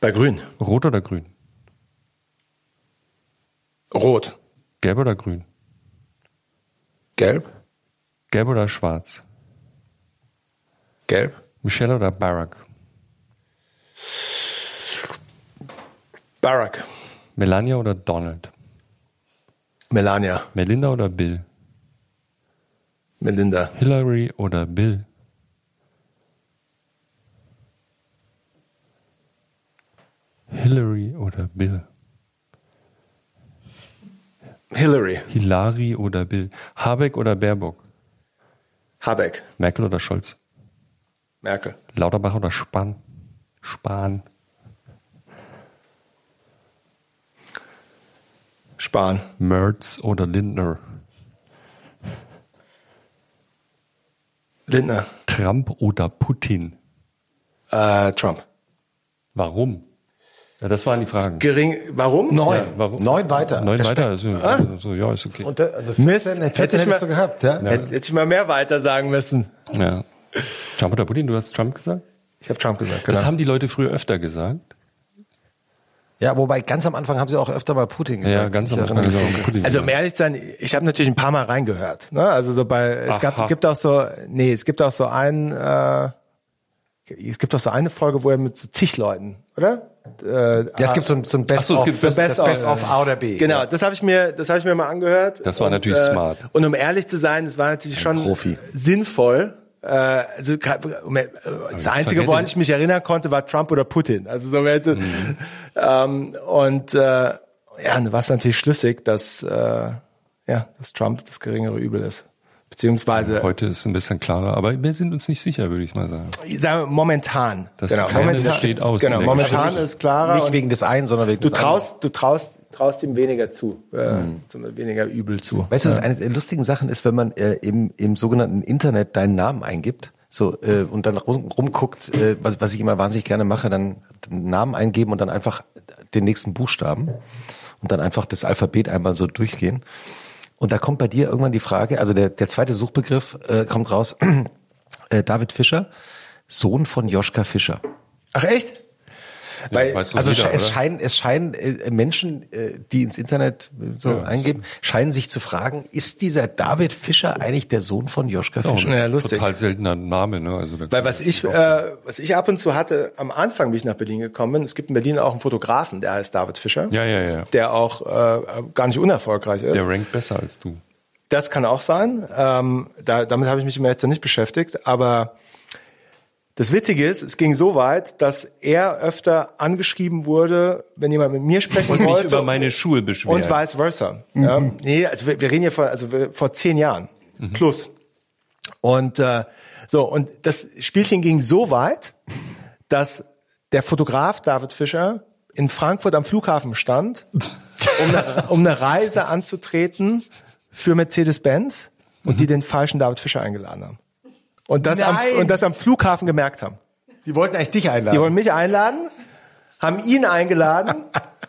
Bei Grün. Rot oder Grün? Rot. Gelb oder Grün? Gelb. Gelb oder Schwarz? Gelb. Michelle oder Barack? Barack. Melania oder Donald? Melania. Melinda oder Bill? Melinda. Hillary oder Bill? Hillary oder Bill? Hillary. Hilari oder Bill? Habeck oder Baerbock? Habeck. Merkel oder Scholz? Merkel. Lauterbach oder Spahn? Spahn. Spahn. Merz oder Lindner? Lindner. Trump oder Putin? Äh, Trump. Warum? Ja, das waren die Fragen. Gering. Warum? Neun. Ja, warum? Neun weiter. Neun weiter. Also, also, ja, ist okay. Und also Mist. 14, Hätte 14 ich hättest mal- du gehabt, ja? Hätte hätte ich mal mehr weiter sagen müssen. Ja. Trump oder Putin? Du hast Trump gesagt? Ich habe Trump gesagt. Das Genau. haben die Leute früher öfter gesagt. Ja, wobei ganz am Anfang haben sie auch öfter mal Putin gesagt. Ja, ganz am Anfang. auch Putin Also um ehrlich zu sein, ich habe natürlich ein paar Mal reingehört. Ne? Also so bei es Aha. gab gibt auch so nee, es gibt auch so einen äh, es gibt auch so eine Folge, wo er mit so zig Leuten, oder? Äh, Ja, es gibt so ein, so ein Best, Ach so, es of, Best Best, of. of A oder B. Genau, Ja. das habe ich mir, das habe ich mir mal angehört. Das war natürlich smart. Und um ehrlich zu sein, es war natürlich schon Profi. sinnvoll. Äh, also um, äh, das Einzige, woran ich mich erinnern konnte, war Trump oder Putin. Also so hätte, Mhm. ähm, und äh, ja, dann war es natürlich schlüssig, dass äh, ja, dass Trump das geringere Übel ist. Beziehungsweise Heute ist ein bisschen klarer, aber wir sind uns nicht sicher, würde ich mal sagen. momentan. Das genau, momentan steht aus Genau, momentan Geschichte. ist klarer. Nicht wegen des einen, sondern wegen du des anderen. traust, du traust, traust ihm weniger zu, äh, zum- weniger übel zu. Weißt du, was eine der lustigen Sachen ist, wenn man äh, im, im sogenannten Internet deinen Namen eingibt, so äh, und dann rum, rumguckt, äh, was, was ich immer wahnsinnig gerne mache, dann den Namen eingeben und dann einfach den nächsten Buchstaben und dann einfach das Alphabet einmal so durchgehen. Und da kommt bei dir irgendwann die Frage, also der, der zweite Suchbegriff äh, kommt raus, äh, David Fischer, Sohn von Joschka Fischer. Ach echt? Weil, Weißt du Also sche- es scheinen, es scheinen äh, Menschen, äh, die ins Internet äh, so Ja, eingeben, scheinen sich zu fragen, ist dieser David Fischer eigentlich der Sohn von Joschka Fischer? Ja, lustig. Total seltener Name, ne? Also Weil was ich, äh, was ich ab und zu hatte, am Anfang, wie ich nach Berlin gekommen bin, es gibt in Berlin auch einen Fotografen, der heißt David Fischer, ja, ja, ja. der auch äh, gar nicht unerfolgreich ist. Der rankt besser als du. Das kann auch sein. Ähm, da, damit habe ich mich immer jetzt noch nicht beschäftigt. Aber das Witzige ist, es ging so weit, dass er öfter angeschrieben wurde, wenn jemand mit mir sprechen Und mich wollte. über meine Schuhe beschwert. und vice versa. Ja. Nee, also wir, wir reden hier vor, also vor zehn Jahren plus. Und äh, so, und das Spielchen ging so weit, dass der Fotograf David Fischer in Frankfurt am Flughafen stand, um eine, um eine Reise anzutreten für Mercedes-Benz und die den falschen David Fischer eingeladen haben. Und das, am, und das am Flughafen gemerkt haben. Die wollten eigentlich dich einladen. Die wollen mich einladen, haben ihn eingeladen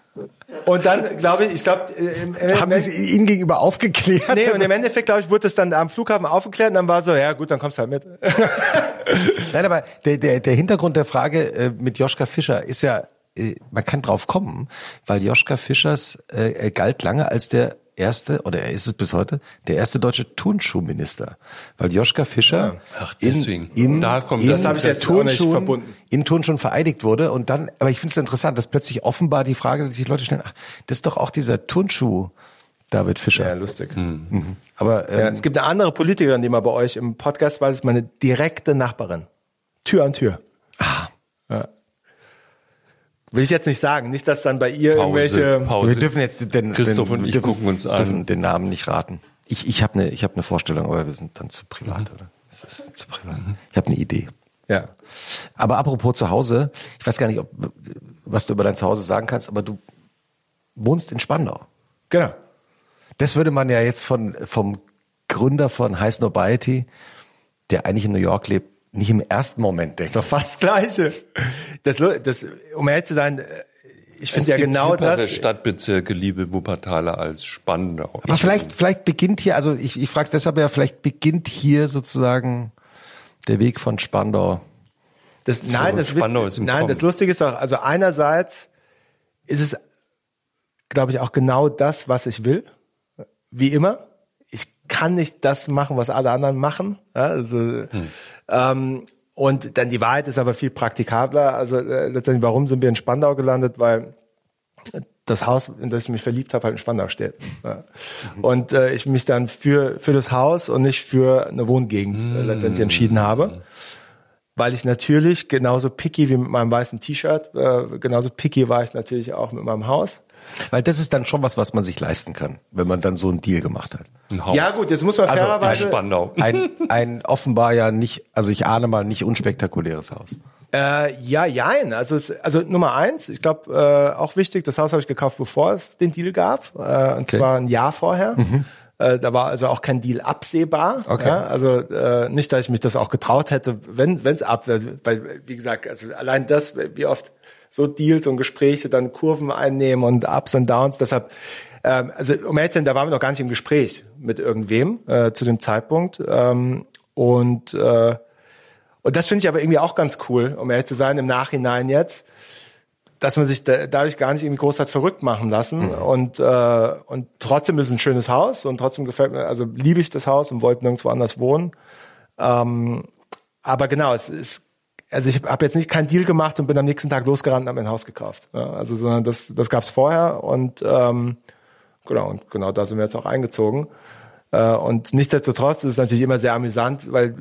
und dann, glaube ich, ich glaube, im, haben sie es ihnen gegenüber aufgeklärt? Nee, und im Endeffekt, glaube ich, wurde es dann am Flughafen aufgeklärt und dann war so, ja gut, dann kommst du halt mit. Nein, aber der, der, der Hintergrund der Frage äh, mit Joschka Fischer ist ja, äh, man kann drauf kommen, weil Joschka Fischers äh, er galt lange als der erste, oder er ist es bis heute, der erste deutsche Turnschuhminister. Weil Joschka Fischer Ach, in, in, Da kommt in, das- Das habe ich jetzt auch nicht Turnschuhen- verbunden. in Turnschuhen vereidigt wurde und dann, aber ich finde es interessant, dass plötzlich offenbar die Frage, die sich Leute stellen, ach, das ist doch auch dieser Turnschuh David Fischer. Ja, lustig. Mhm. Aber ähm, Ja, es gibt eine andere Politikerin, die mal bei euch im Podcast war, das ist meine direkte Nachbarin. Tür an Tür. ah, Ja. Will ich jetzt nicht sagen. Nicht, dass dann bei ihr Pause, irgendwelche... Pause. wir dürfen jetzt den, Christoph den, und ich dürfen, gucken uns an. dürfen den Namen nicht raten. Ich, ich habe eine ich hab ne Vorstellung, aber wir sind dann zu privat, oder? Das ist zu privat. Ich habe eine Idee. Ja. Aber apropos zu Hause, ich weiß gar nicht, ob, was du über dein Zuhause sagen kannst, aber du wohnst in Spandau. Genau. Das würde man ja jetzt von, vom Gründer von High Snobiety, der eigentlich in New York lebt, nicht im ersten Moment denken. Ist doch fast das Gleiche. Das, das, um ehrlich zu sein, ich finde ja genau das... Stadtbezirke, liebe Wuppertaler, als Spandau. Aber vielleicht, vielleicht beginnt hier, also ich, ich frage es deshalb ja, vielleicht beginnt hier sozusagen der Weg von Spandau. Das, nein, das, Spandau ist im nein, Kommen. das Lustige ist auch, also einerseits ist es, glaube ich, auch genau das, was ich will. Wie immer. Kann nicht das machen, was alle anderen machen. Ja, also, Hm. ähm, und dann die Wahrheit ist aber viel praktikabler. Also äh, letztendlich, warum sind wir in Spandau gelandet? Weil das Haus, in das ich mich verliebt habe, halt in Spandau steht. Ja. Und äh, ich mich dann für, für das Haus und nicht für eine Wohngegend äh, letztendlich entschieden habe weil ich natürlich genauso picky wie mit meinem weißen T-Shirt, äh, genauso picky war ich natürlich auch mit meinem Haus. Weil das ist dann schon was, was man sich leisten kann, wenn man dann so einen Deal gemacht hat. ein Haus. Ja gut, jetzt muss man Also, fairerweise... Ein, ein offenbar ja nicht, also ich ahne mal nicht unspektakuläres Haus. Äh, ja, jein. Also, es, also Nummer eins, ich glaube, äh, auch wichtig, das Haus habe ich gekauft, bevor es den Deal gab. Äh, und zwar ein Jahr vorher. Äh, da war also auch kein Deal absehbar. Okay. Ja, also äh, nicht, dass ich mich das auch getraut hätte, wenn es ab wäre. Weil, wie gesagt, also allein das, wie oft so Deals und Gespräche dann Kurven einnehmen und Ups und Downs. Deshalb, ähm, also um ehrlich zu sein, da waren wir noch gar nicht im Gespräch mit irgendwem äh, zu dem Zeitpunkt. Ähm, und äh, und das finde ich aber irgendwie auch ganz cool, um ehrlich zu sein, im Nachhinein jetzt, dass man sich da, dadurch gar nicht irgendwie groß hat verrückt machen lassen. Mhm. Und, äh, und trotzdem ist es ein schönes Haus und trotzdem gefällt mir, also liebe ich das Haus und wollte nirgendwo anders wohnen. Ähm, aber genau, es ist, also ich habe jetzt nicht keinen Deal gemacht und bin am nächsten Tag losgerannt und habe ein Haus gekauft. Ja, also sondern das, das gab es vorher und ähm, genau, und genau da sind wir jetzt auch eingezogen. Äh, und nichtsdestotrotz ist es natürlich immer sehr amüsant, weil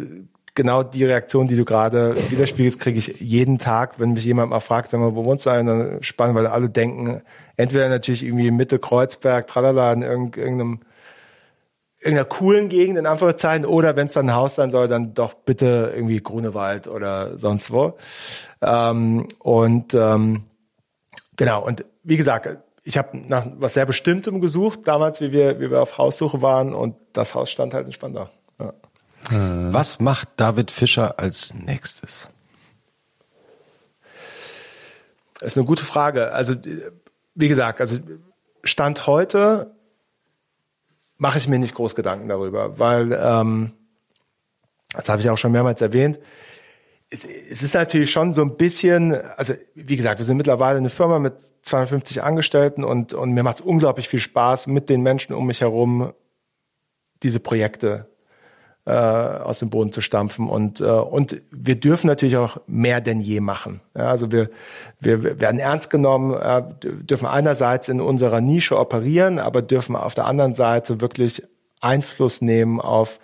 genau die Reaktion, die du gerade widerspiegelst, kriege ich jeden Tag, wenn mich jemand mal fragt, sag mal, wo wohnst du eigentlich? Dann spannend, weil alle denken, entweder natürlich irgendwie Mitte Kreuzberg, tralala, in irgendeinem irgendeiner coolen Gegend in Anführungszeichen oder wenn es dann ein Haus sein soll, dann doch bitte irgendwie Grunewald oder sonst wo. Ähm, und ähm, genau, und wie gesagt, ich habe nach was sehr Bestimmtem gesucht, damals, wie wir, wie wir auf Haussuche waren und das Haus stand halt in Spandau. Ja. Was macht David Fischer als nächstes? Das ist eine gute Frage. Also, wie gesagt, also Stand heute mache ich mir nicht groß Gedanken darüber, weil, ähm, das habe ich auch schon mehrmals erwähnt, es, es ist natürlich schon so ein bisschen, also wie gesagt, wir sind mittlerweile eine Firma mit 250 Angestellten und, und mir macht es unglaublich viel Spaß, mit den Menschen um mich herum diese Projekte äh, aus dem Boden zu stampfen. Und, äh, und wir dürfen natürlich auch mehr denn je machen. Ja, also wir, wir werden ernst genommen, äh, dürfen einerseits in unserer Nische operieren, aber dürfen auf der anderen Seite wirklich Einfluss nehmen auf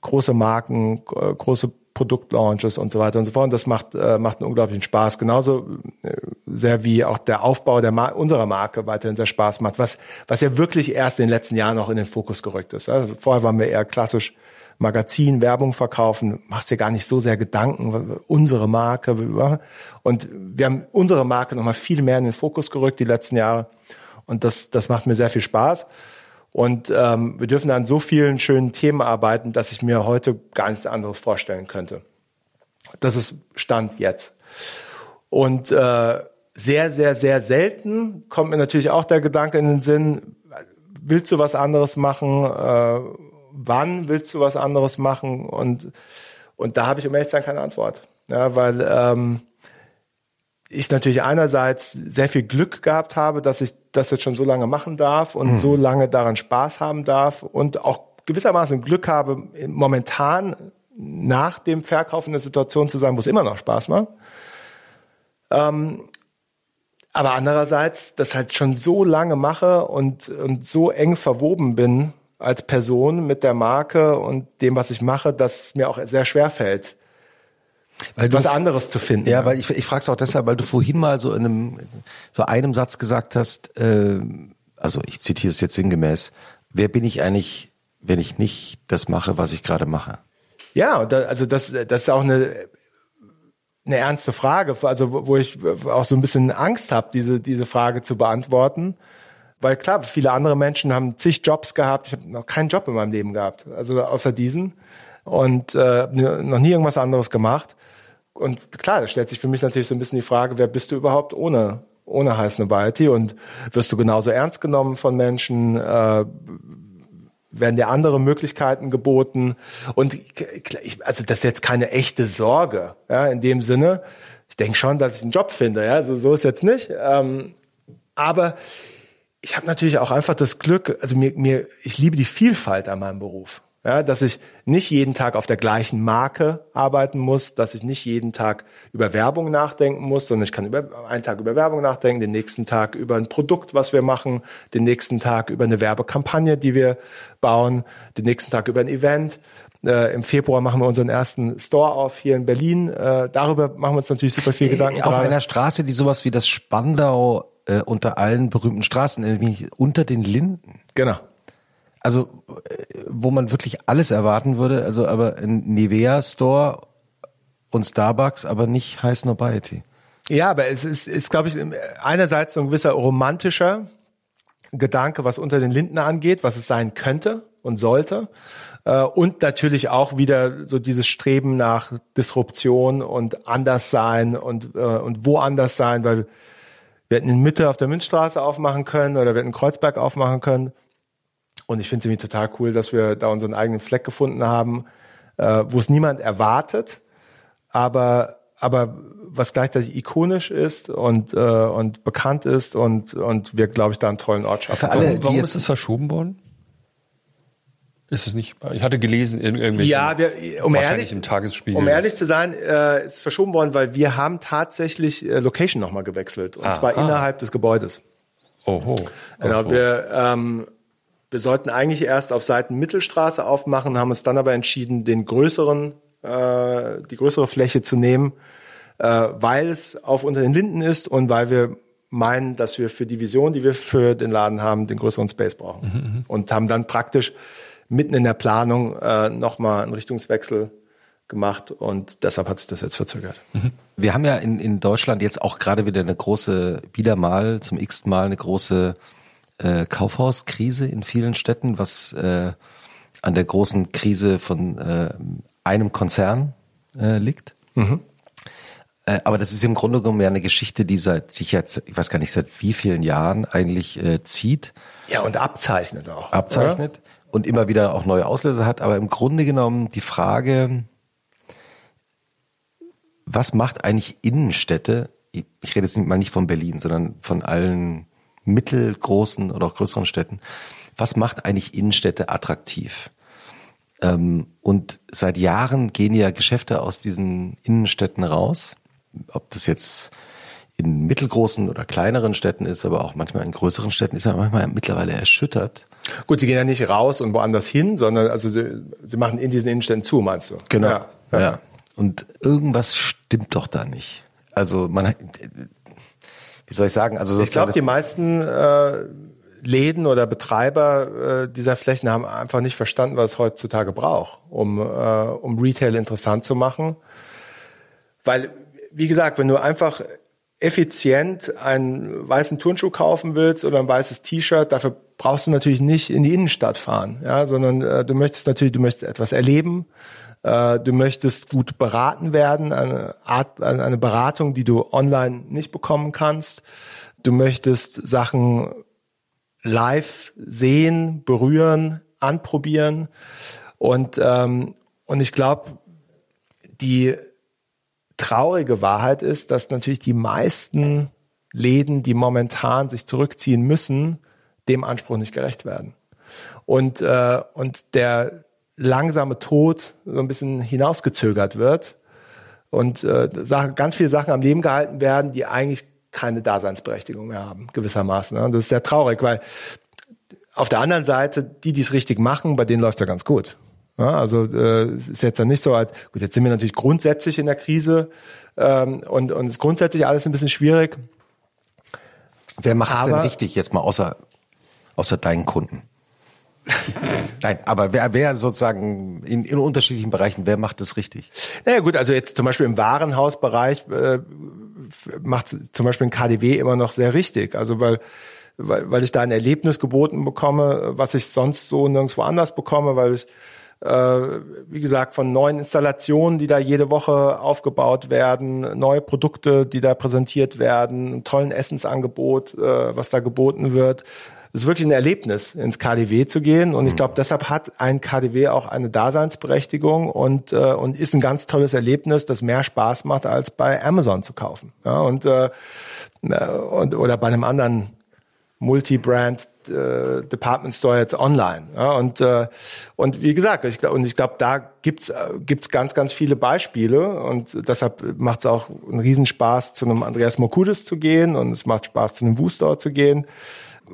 große Marken, große Produktlaunches und so weiter und so fort. Und das macht, äh, macht einen unglaublichen Spaß. Genauso äh, sehr wie auch der Aufbau der Mar unserer Marke weiterhin sehr Spaß macht, was, was ja wirklich erst in den letzten Jahren auch in den Fokus gerückt ist. Also vorher waren wir eher klassisch Magazin, Werbung verkaufen, machst dir gar nicht so sehr Gedanken, unsere Marke. Und wir haben unsere Marke nochmal viel mehr in den Fokus gerückt die letzten Jahre. Und das, das macht mir sehr viel Spaß. Und ähm, wir dürfen an so vielen schönen Themen arbeiten, dass ich mir heute gar nichts anderes vorstellen könnte. Das ist Stand jetzt. Und äh, sehr, sehr, sehr selten kommt mir natürlich auch der Gedanke in den Sinn, willst du was anderes machen? Äh, wann willst du was anderes machen? Und, und da habe ich um ehrlich zu sein keine Antwort. Ja, weil ähm, ich natürlich einerseits sehr viel Glück gehabt habe, dass ich das jetzt schon so lange machen darf und mhm. so lange daran Spaß haben darf und auch gewissermaßen Glück habe, momentan nach dem Verkauf in der Situation zu sein, wo es immer noch Spaß macht. Ähm, aber andererseits, das halt schon so lange mache und, und so eng verwoben bin als Person mit der Marke und dem, was ich mache, dass mir auch sehr schwer fällt, weil was anderes zu finden. Ja, weil ich, ich frage es auch deshalb, weil du vorhin mal so in einem so einem Satz gesagt hast, äh, also ich zitiere es jetzt sinngemäß, wer bin ich eigentlich, wenn ich nicht das mache, was ich gerade mache? Ja, da, also das, das ist auch eine eine ernste Frage, also wo ich auch so ein bisschen Angst habe, diese diese Frage zu beantworten weil klar, viele andere Menschen haben zig Jobs gehabt. Ich habe noch keinen Job in meinem Leben gehabt, also außer diesen und äh, noch nie irgendwas anderes gemacht. Und klar, da stellt sich für mich natürlich so ein bisschen die Frage, wer bist du überhaupt ohne ohne High Snobiety und wirst du genauso ernst genommen von Menschen? Äh, werden dir andere Möglichkeiten geboten? Und ich, also das ist jetzt keine echte Sorge, ja, in dem Sinne. Ich denke schon, dass ich einen Job finde, ja, also so ist jetzt nicht. Ähm, aber ich habe natürlich auch einfach das Glück, also mir, mir, ich liebe die Vielfalt an meinem Beruf. Ja, dass ich nicht jeden Tag auf der gleichen Marke arbeiten muss, dass ich nicht jeden Tag über Werbung nachdenken muss, sondern ich kann über einen Tag über Werbung nachdenken, den nächsten Tag über ein Produkt, was wir machen, den nächsten Tag über eine Werbekampagne, die wir bauen, den nächsten Tag über ein Event. Äh, Im Februar machen wir unseren ersten Store auf hier in Berlin. Äh, darüber machen wir uns natürlich super viel Gedanken. Auf einer Straße, die sowas wie das Spandau äh, unter allen berühmten Straßen, nämlich unter den Linden. Genau. Also, äh, wo man wirklich alles erwarten würde, also aber ein Nivea Store und Starbucks, aber nicht High Snobiety. Ja, aber es ist, ist glaube ich, einerseits so ein gewisser romantischer Gedanke, was unter den Linden angeht, was es sein könnte und sollte. Äh, und natürlich auch wieder so dieses Streben nach Disruption und anders sein und, und woanders sein, weil wir hätten in Mitte auf der Münzstraße aufmachen können oder wir hätten Kreuzberg aufmachen können. Und ich finde es irgendwie total cool, dass wir da unseren eigenen Fleck gefunden haben, äh, wo es niemand erwartet, aber, aber was gleichzeitig ikonisch ist und, äh, und bekannt ist und, und wir, glaube ich, da einen tollen Ort schaffen. Für alle, warum warum ist es verschoben worden? Ist es nicht? Ich hatte gelesen in irgendwelchen. Ja, wir, um ehrlich, im Tagesspiegel. Um ehrlich zu sein, äh, ist verschoben worden, weil wir haben tatsächlich äh, Location nochmal gewechselt und Aha. zwar innerhalb des Gebäudes. Oho. Genau, wir ähm, wir sollten eigentlich erst auf Seiten Mittelstraße aufmachen, haben uns dann aber entschieden, den größeren, äh, die größere Fläche zu nehmen, äh, weil es auf unter den Linden ist und weil wir meinen, dass wir für die Vision, die wir für den Laden haben, den größeren Space brauchen. Mhm, mhm. und haben dann praktisch mitten in der Planung äh, nochmal einen Richtungswechsel gemacht und deshalb hat sich das jetzt verzögert. Mhm. Wir haben ja in, in Deutschland jetzt auch gerade wieder eine große, wieder mal zum x Mal eine große äh, Kaufhauskrise in vielen Städten, was äh, an der großen Krise von äh, einem Konzern äh, liegt. Mhm. Äh, aber das ist im Grunde genommen ja eine Geschichte, die seit sich jetzt, ich weiß gar nicht, seit wie vielen Jahren eigentlich äh, zieht. Ja, und abzeichnet auch. Abzeichnet oder? Und immer wieder auch neue Auslöser hat. Aber im Grunde genommen die Frage, was macht eigentlich Innenstädte? Ich rede jetzt mal nicht von Berlin, sondern von allen mittelgroßen oder auch größeren Städten. Was macht eigentlich Innenstädte attraktiv? Ähm, und seit Jahren gehen ja Geschäfte aus diesen Innenstädten raus. Ob das jetzt in mittelgroßen oder kleineren Städten ist, aber auch manchmal in größeren Städten ist ja manchmal mittlerweile erschüttert. Gut, sie gehen ja nicht raus und woanders hin, sondern also sie, sie machen in diesen Innenstädten zu, meinst du? Genau. Ja, ja. ja. Und irgendwas stimmt doch da nicht. Also man, wie soll ich sagen? Also ich glaube, die meisten äh, Läden oder Betreiber äh, dieser Flächen haben einfach nicht verstanden, was es heutzutage braucht, um, äh, um Retail interessant zu machen. Weil, wie gesagt, wenn du einfach effizient einen weißen Turnschuh kaufen willst oder ein weißes T-Shirt, dafür brauchst du natürlich nicht in die Innenstadt fahren, ja, sondern äh, du möchtest natürlich, du möchtest etwas erleben, äh, du möchtest gut beraten werden, eine Art, eine Beratung, die du online nicht bekommen kannst. Du möchtest Sachen live sehen, berühren, anprobieren. Und, ähm, und ich glaube, die traurige Wahrheit ist, dass natürlich die meisten Läden, die momentan sich zurückziehen müssen, dem Anspruch nicht gerecht werden. Und, äh, und der, langsame Tod so ein bisschen hinausgezögert wird und äh, ganz viele Sachen am Leben gehalten werden, die eigentlich keine Daseinsberechtigung mehr haben, gewissermaßen. Und das ist sehr traurig, weil auf der anderen Seite, die, die es richtig machen, bei denen läuft ja ganz gut. Ja, also äh, es ist jetzt ja nicht so, halt, gut, jetzt sind wir natürlich grundsätzlich in der Krise ähm, und, und es ist grundsätzlich alles ein bisschen schwierig. Wer macht es denn richtig, jetzt mal außer, außer deinen Kunden? Nein, aber wer, wer sozusagen in, in unterschiedlichen Bereichen, wer macht das richtig? Naja gut, also jetzt zum Beispiel im Warenhausbereich äh, macht zum Beispiel ein KDW immer noch sehr richtig. Also weil, weil, weil ich da ein Erlebnis geboten bekomme, was ich sonst so nirgendwo anders bekomme, weil ich wie gesagt, von neuen Installationen, die da jede Woche aufgebaut werden, neue Produkte, die da präsentiert werden, tollen Essensangebot, äh, was da geboten wird es ist wirklich ein Erlebnis, ins KDW zu gehen. Und ich mhm. glaube, deshalb hat ein KDW auch eine Daseinsberechtigung und, äh, und ist ein ganz tolles Erlebnis, das mehr Spaß macht, als bei Amazon zu kaufen. Ja, und, äh, und oder bei einem anderen Multi-Brand äh, Department Store jetzt online. Ja, und, äh, und wie gesagt, ich, und ich glaube, da gibt's äh, gibt's ganz, ganz viele Beispiele und deshalb macht es auch einen Riesenspaß, zu einem Andreas Mokudes zu gehen und es macht Spaß, zu einem Woo-Store zu gehen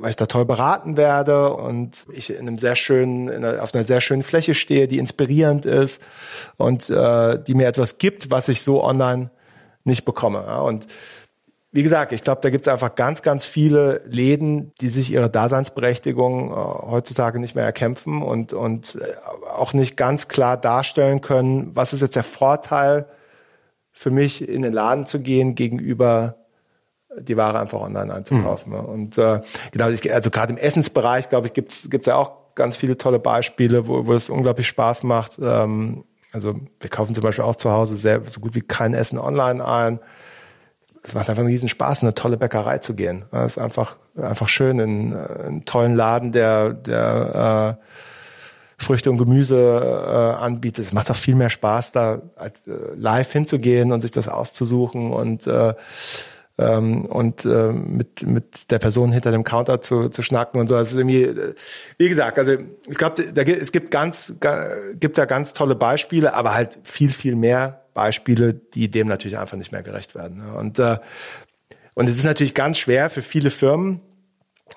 weil ich da toll beraten werde und ich in einem sehr schönen, einer, auf einer sehr schönen Fläche stehe, die inspirierend ist und äh, die mir etwas gibt, was ich so online nicht bekomme. Ja. Und wie gesagt, ich glaube, da gibt es einfach ganz, ganz viele Läden, die sich ihre Daseinsberechtigung äh, heutzutage nicht mehr erkämpfen und, und äh, auch nicht ganz klar darstellen können, was ist jetzt der Vorteil für mich, in den Laden zu gehen gegenüber die Ware einfach online einzukaufen. Mhm. Und äh, genau, ich, also gerade im Essensbereich, glaube ich, gibt's gibt's ja auch ganz viele tolle Beispiele, wo, wo es unglaublich Spaß macht. Ähm, also wir kaufen zum Beispiel auch zu Hause sehr, so gut wie kein Essen online ein. Es macht einfach einen riesen Spaß, in eine tolle Bäckerei zu gehen. Es ist einfach, einfach schön in, in einen tollen Laden, der, der Früchte und Gemüse äh, anbietet. Es macht auch viel mehr Spaß, da als, äh, live hinzugehen und sich das auszusuchen und äh, ähm, und äh, mit mit der Person hinter dem Counter zu, zu schnacken und so. Also irgendwie, äh, wie gesagt, also ich glaube, da, es gibt ganz gibt da ganz tolle Beispiele, aber halt viel viel mehr Beispiele, die dem natürlich einfach nicht mehr gerecht werden. Ne? Und äh, und es ist natürlich ganz schwer für viele Firmen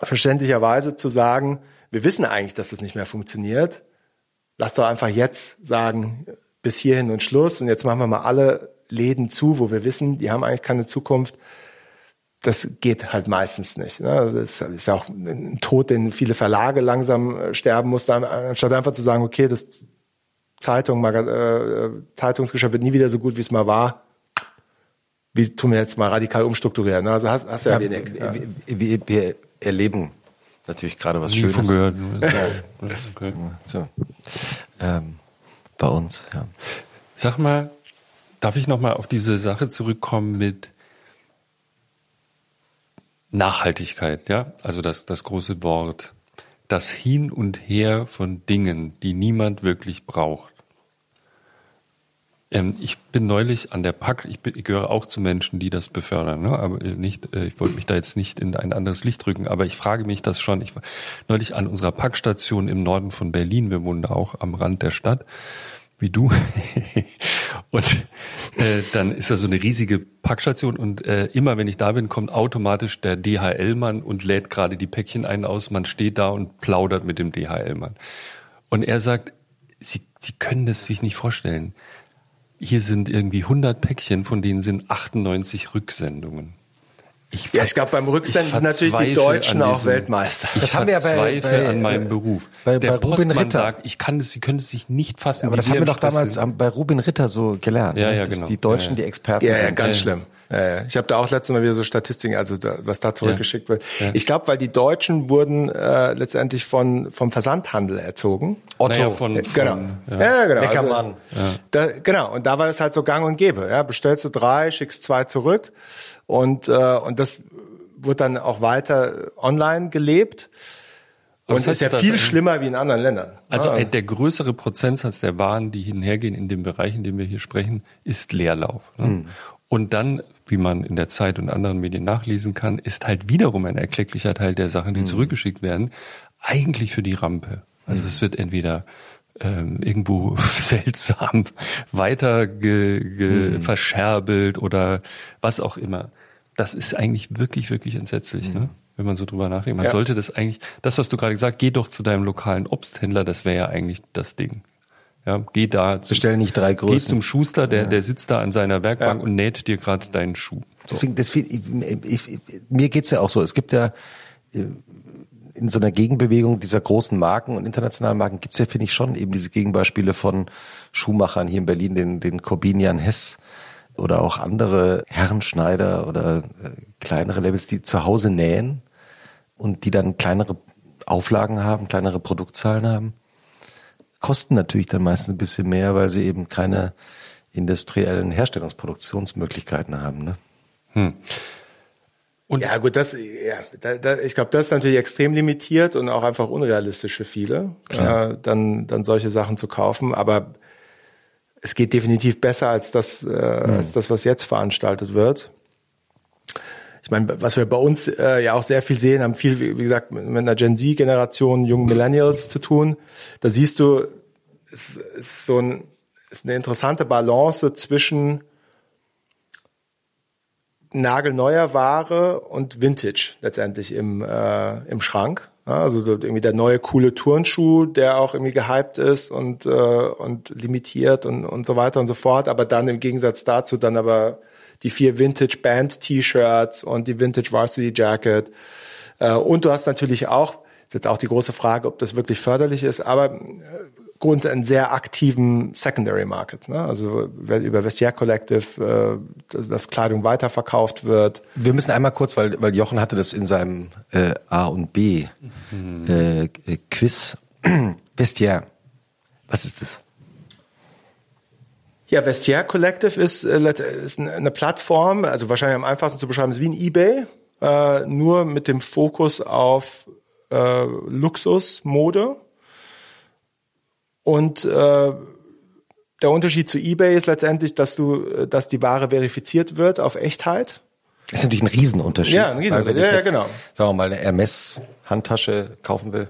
verständlicherweise zu sagen, wir wissen eigentlich, dass das nicht mehr funktioniert. Lass doch einfach jetzt sagen, bis hierhin und Schluss und jetzt machen wir mal alle Läden zu, wo wir wissen, die haben eigentlich keine Zukunft das geht halt meistens nicht. Ne? Das ist ja auch ein Tod, den viele Verlage langsam äh, sterben mussten, anstatt einfach zu sagen, okay, das Zeitung, äh, Zeitungsgeschäft wird nie wieder so gut, wie es mal war. Wie tun wir jetzt mal radikal umstrukturieren? Ne? Also hast, hast ja, ja wenig. Ja. Wir, wir, erleben natürlich gerade was Nie Schönes. Von gehört. okay. so. ähm, bei uns, ja. Sag mal, darf ich noch mal auf diese Sache zurückkommen mit Nachhaltigkeit, ja, also das, das große Wort, das Hin und Her von Dingen, die niemand wirklich braucht. Ähm, ich bin neulich an der Pack, ich, ich gehöre auch zu Menschen, die das befördern, ne? aber nicht, äh, ich wollte mich da jetzt nicht in ein anderes Licht drücken, aber ich frage mich das schon. Ich war neulich an unserer Packstation im Norden von Berlin, wir wohnen da auch am Rand der Stadt wie du. und äh, dann ist da so eine riesige Packstation und äh, immer wenn ich da bin, kommt automatisch der DHL-Mann und lädt gerade die Päckchen ein aus. Man steht da und plaudert mit dem DHL-Mann. Und er sagt, Sie, Sie können das sich nicht vorstellen. Hier sind irgendwie 100 Päckchen, von denen sind 98 Rücksendungen. Ich ja, ich glaube, beim Rücksenden sind natürlich die Deutschen auch Weltmeister. Ich das haben wir ja bei, bei, an meinem Beruf. Bei, Der bei Rubin Ritter sagt, ich kann das, Sie können es sich nicht fassen. aber das haben wir doch damals sind. bei Rubin Ritter so gelernt. Ja, ne? ja, genau. Die Deutschen, ja, die Experten ja, ja, sind. ganz schlimm. Ja, ich habe da auch letztes Mal wieder so Statistiken, also da, was da zurückgeschickt wird. Ich glaube, weil die Deutschen wurden äh, letztendlich von vom Versandhandel erzogen. Otto, naja, von, von, genau, ja, ja genau. Neckermann. Also, da, genau. Und da war es halt so Gang und Gäbe. Ja, bestellst du drei, schickst zwei zurück und äh, und das wird dann auch weiter online gelebt. Und das heißt, ist ja viel schlimmer wie in anderen Ländern. Also ja. der größere Prozentsatz der Waren, die hinhergehen in dem Bereich, in dem wir hier sprechen, ist Leerlauf. Ne? Hm. Und dann, wie man in der Zeit und anderen Medien nachlesen kann, ist halt wiederum ein erklecklicher Teil der Sachen, die hm. zurückgeschickt werden, eigentlich für die Rampe. Also hm. es wird entweder ähm, irgendwo seltsam weiter ge, ge, hm. verscherbelt oder was auch immer das ist eigentlich wirklich, wirklich entsetzlich, mhm. ne? wenn man so drüber nachdenkt. Man ja. sollte das eigentlich, das, was du gerade gesagt, geh doch zu deinem lokalen Obsthändler, das wäre ja eigentlich das Ding. Ja, geh da. Bestell nicht drei Größen. Geh zum Schuster, der, der sitzt da an seiner Werkbank ja. und näht dir gerade deinen Schuh. So. Deswegen, deswegen ich, ich, mir geht's ja auch so. Es gibt ja äh, in so einer Gegenbewegung dieser großen Marken und internationalen Marken gibt's ja, finde ich, schon eben diese Gegenbeispiele von Schuhmachern hier in Berlin, den, den Corbinian Hess, oder auch andere Herrenschneider oder äh, kleinere Labels, die zu Hause nähen und die dann kleinere Auflagen haben, kleinere Produktzahlen haben, kosten natürlich dann meistens ein bisschen mehr, weil sie eben keine industriellen Herstellungsproduktionsmöglichkeiten haben. Ne? Hm. Und ja, gut, das, ja, da, da, ich glaube, das ist natürlich extrem limitiert und auch einfach unrealistisch für viele, äh, dann, dann solche Sachen zu kaufen. Aber es geht definitiv besser als das, äh, mhm. als das, was jetzt veranstaltet wird. Ich meine, was wir bei uns äh, ja auch sehr viel sehen, haben viel, wie gesagt, mit einer Gen Z-Generation, jungen Millennials zu tun. Da siehst du, es ist so ein, ist eine interessante Balance zwischen nagelneuer Ware und Vintage letztendlich im, äh, im Schrank. Also irgendwie der neue coole Turnschuh, der auch irgendwie gehypt ist und, äh, und limitiert und, und so weiter und so fort. Aber dann im Gegensatz dazu dann aber die vier Vintage Band T-Shirts und die Vintage Varsity Jacket. Äh, und du hast natürlich auch, ist jetzt auch die große Frage, ob das wirklich förderlich ist, aber äh, Grund einen sehr aktiven Secondary Market. Ne? Also über Vestiaire Collective, äh, dass Kleidung weiterverkauft wird. Wir müssen einmal kurz, weil, weil Jochen hatte das in seinem äh, A und B mhm. äh, Quiz. Vestiaire, was ist das? Ja, Vestiaire Collective ist, äh, ist eine Plattform, also wahrscheinlich am einfachsten zu beschreiben, ist wie ein eBay, äh, nur mit dem Fokus auf äh, Luxusmode Und äh, der Unterschied zu eBay ist letztendlich, dass du, äh, dass die Ware verifiziert wird auf Echtheit. Das ist natürlich ein Riesenunterschied. Ja, ein Riesenunterschied. Weil wenn ich Ja, ja, jetzt, genau. Sagen wir mal, eine Hermes-Handtasche kaufen will,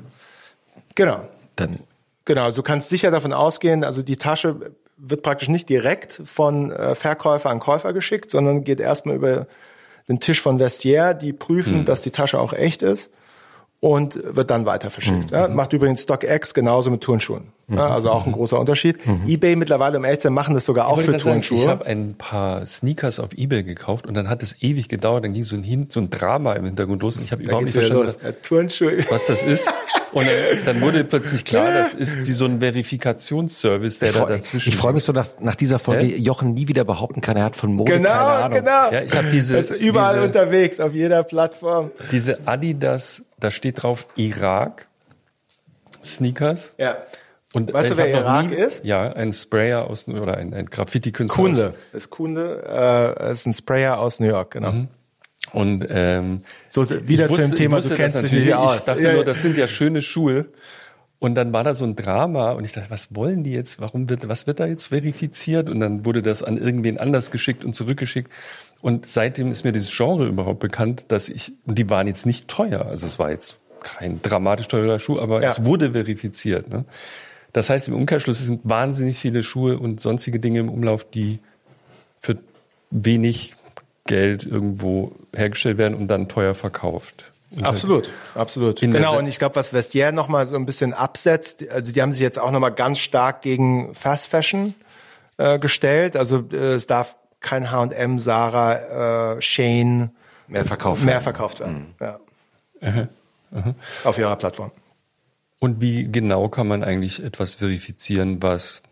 Genau. dann Genau, also du kannst sicher davon ausgehen, also die Tasche wird praktisch nicht direkt von äh, Verkäufer an Käufer geschickt, sondern geht erstmal über den Tisch von Vestiaire, die prüfen, dass die Tasche auch echt ist und wird dann weiter verschickt. Ja, macht übrigens StockX genauso mit Turnschuhen. Ja, also auch ein großer Unterschied. eBay mittlerweile im Echtsein machen das sogar auch Ich für sagen, Ich Turnschuhe. habe ein paar Sneakers auf Ebay gekauft und dann hat es ewig gedauert. Dann ging so ein, Hin so ein Drama im Hintergrund los und ich habe überhaupt nicht verstanden, Turnschuhe. was das ist. Und dann, dann wurde plötzlich klar, das ist die, so ein Verifikationsservice, der ich da freue dazwischen. freu mich so, dass nach dieser Folge Hä? Jochen nie wieder behaupten kann, er hat von Mode keine Genau, Ahnung. genau. Ja, ich habe diese, Das ist überall diese, unterwegs, auf jeder Plattform. diese Adidas, da steht drauf Irak Sneakers. Ja. Und Weißt du, ich wer Irak nie- ist? Ja, ein Sprayer aus oder ein, ein Graffiti-Künstler. Kunde. Ist Kunde, äh, ist ein Sprayer aus New York, genau. und ähm, So, wieder ich zu dem wusste- Thema, du wusste kennst das dich nicht aus. Ich dachte Ja, nur, das sind ja schöne Schuhe. Und dann war da so ein Drama und ich dachte, was wollen die jetzt? Warum wird, was wird da jetzt verifiziert? Und dann wurde das an irgendwen anders geschickt und zurückgeschickt. Und seitdem ist mir dieses Genre überhaupt bekannt, dass ich, und die waren jetzt nicht teuer. Also es war jetzt kein dramatisch teurer Schuh, aber Ja. es wurde verifiziert. Ne? Das heißt, im Umkehrschluss es sind wahnsinnig viele Schuhe und sonstige Dinge im Umlauf, die für wenig Geld irgendwo hergestellt werden und dann teuer verkauft. Und Absolut, absolut. Genau, und ich glaube, was Vestiaire noch mal so ein bisschen absetzt, also die haben sich jetzt auch noch mal ganz stark gegen Fast Fashion äh, gestellt. Also äh, es darf kein H&M, Sarah, äh, Shane Mehr verkauft. mehr verkauft werden. Ja. Auf ihrer Plattform. Und wie genau kann man eigentlich etwas verifizieren, was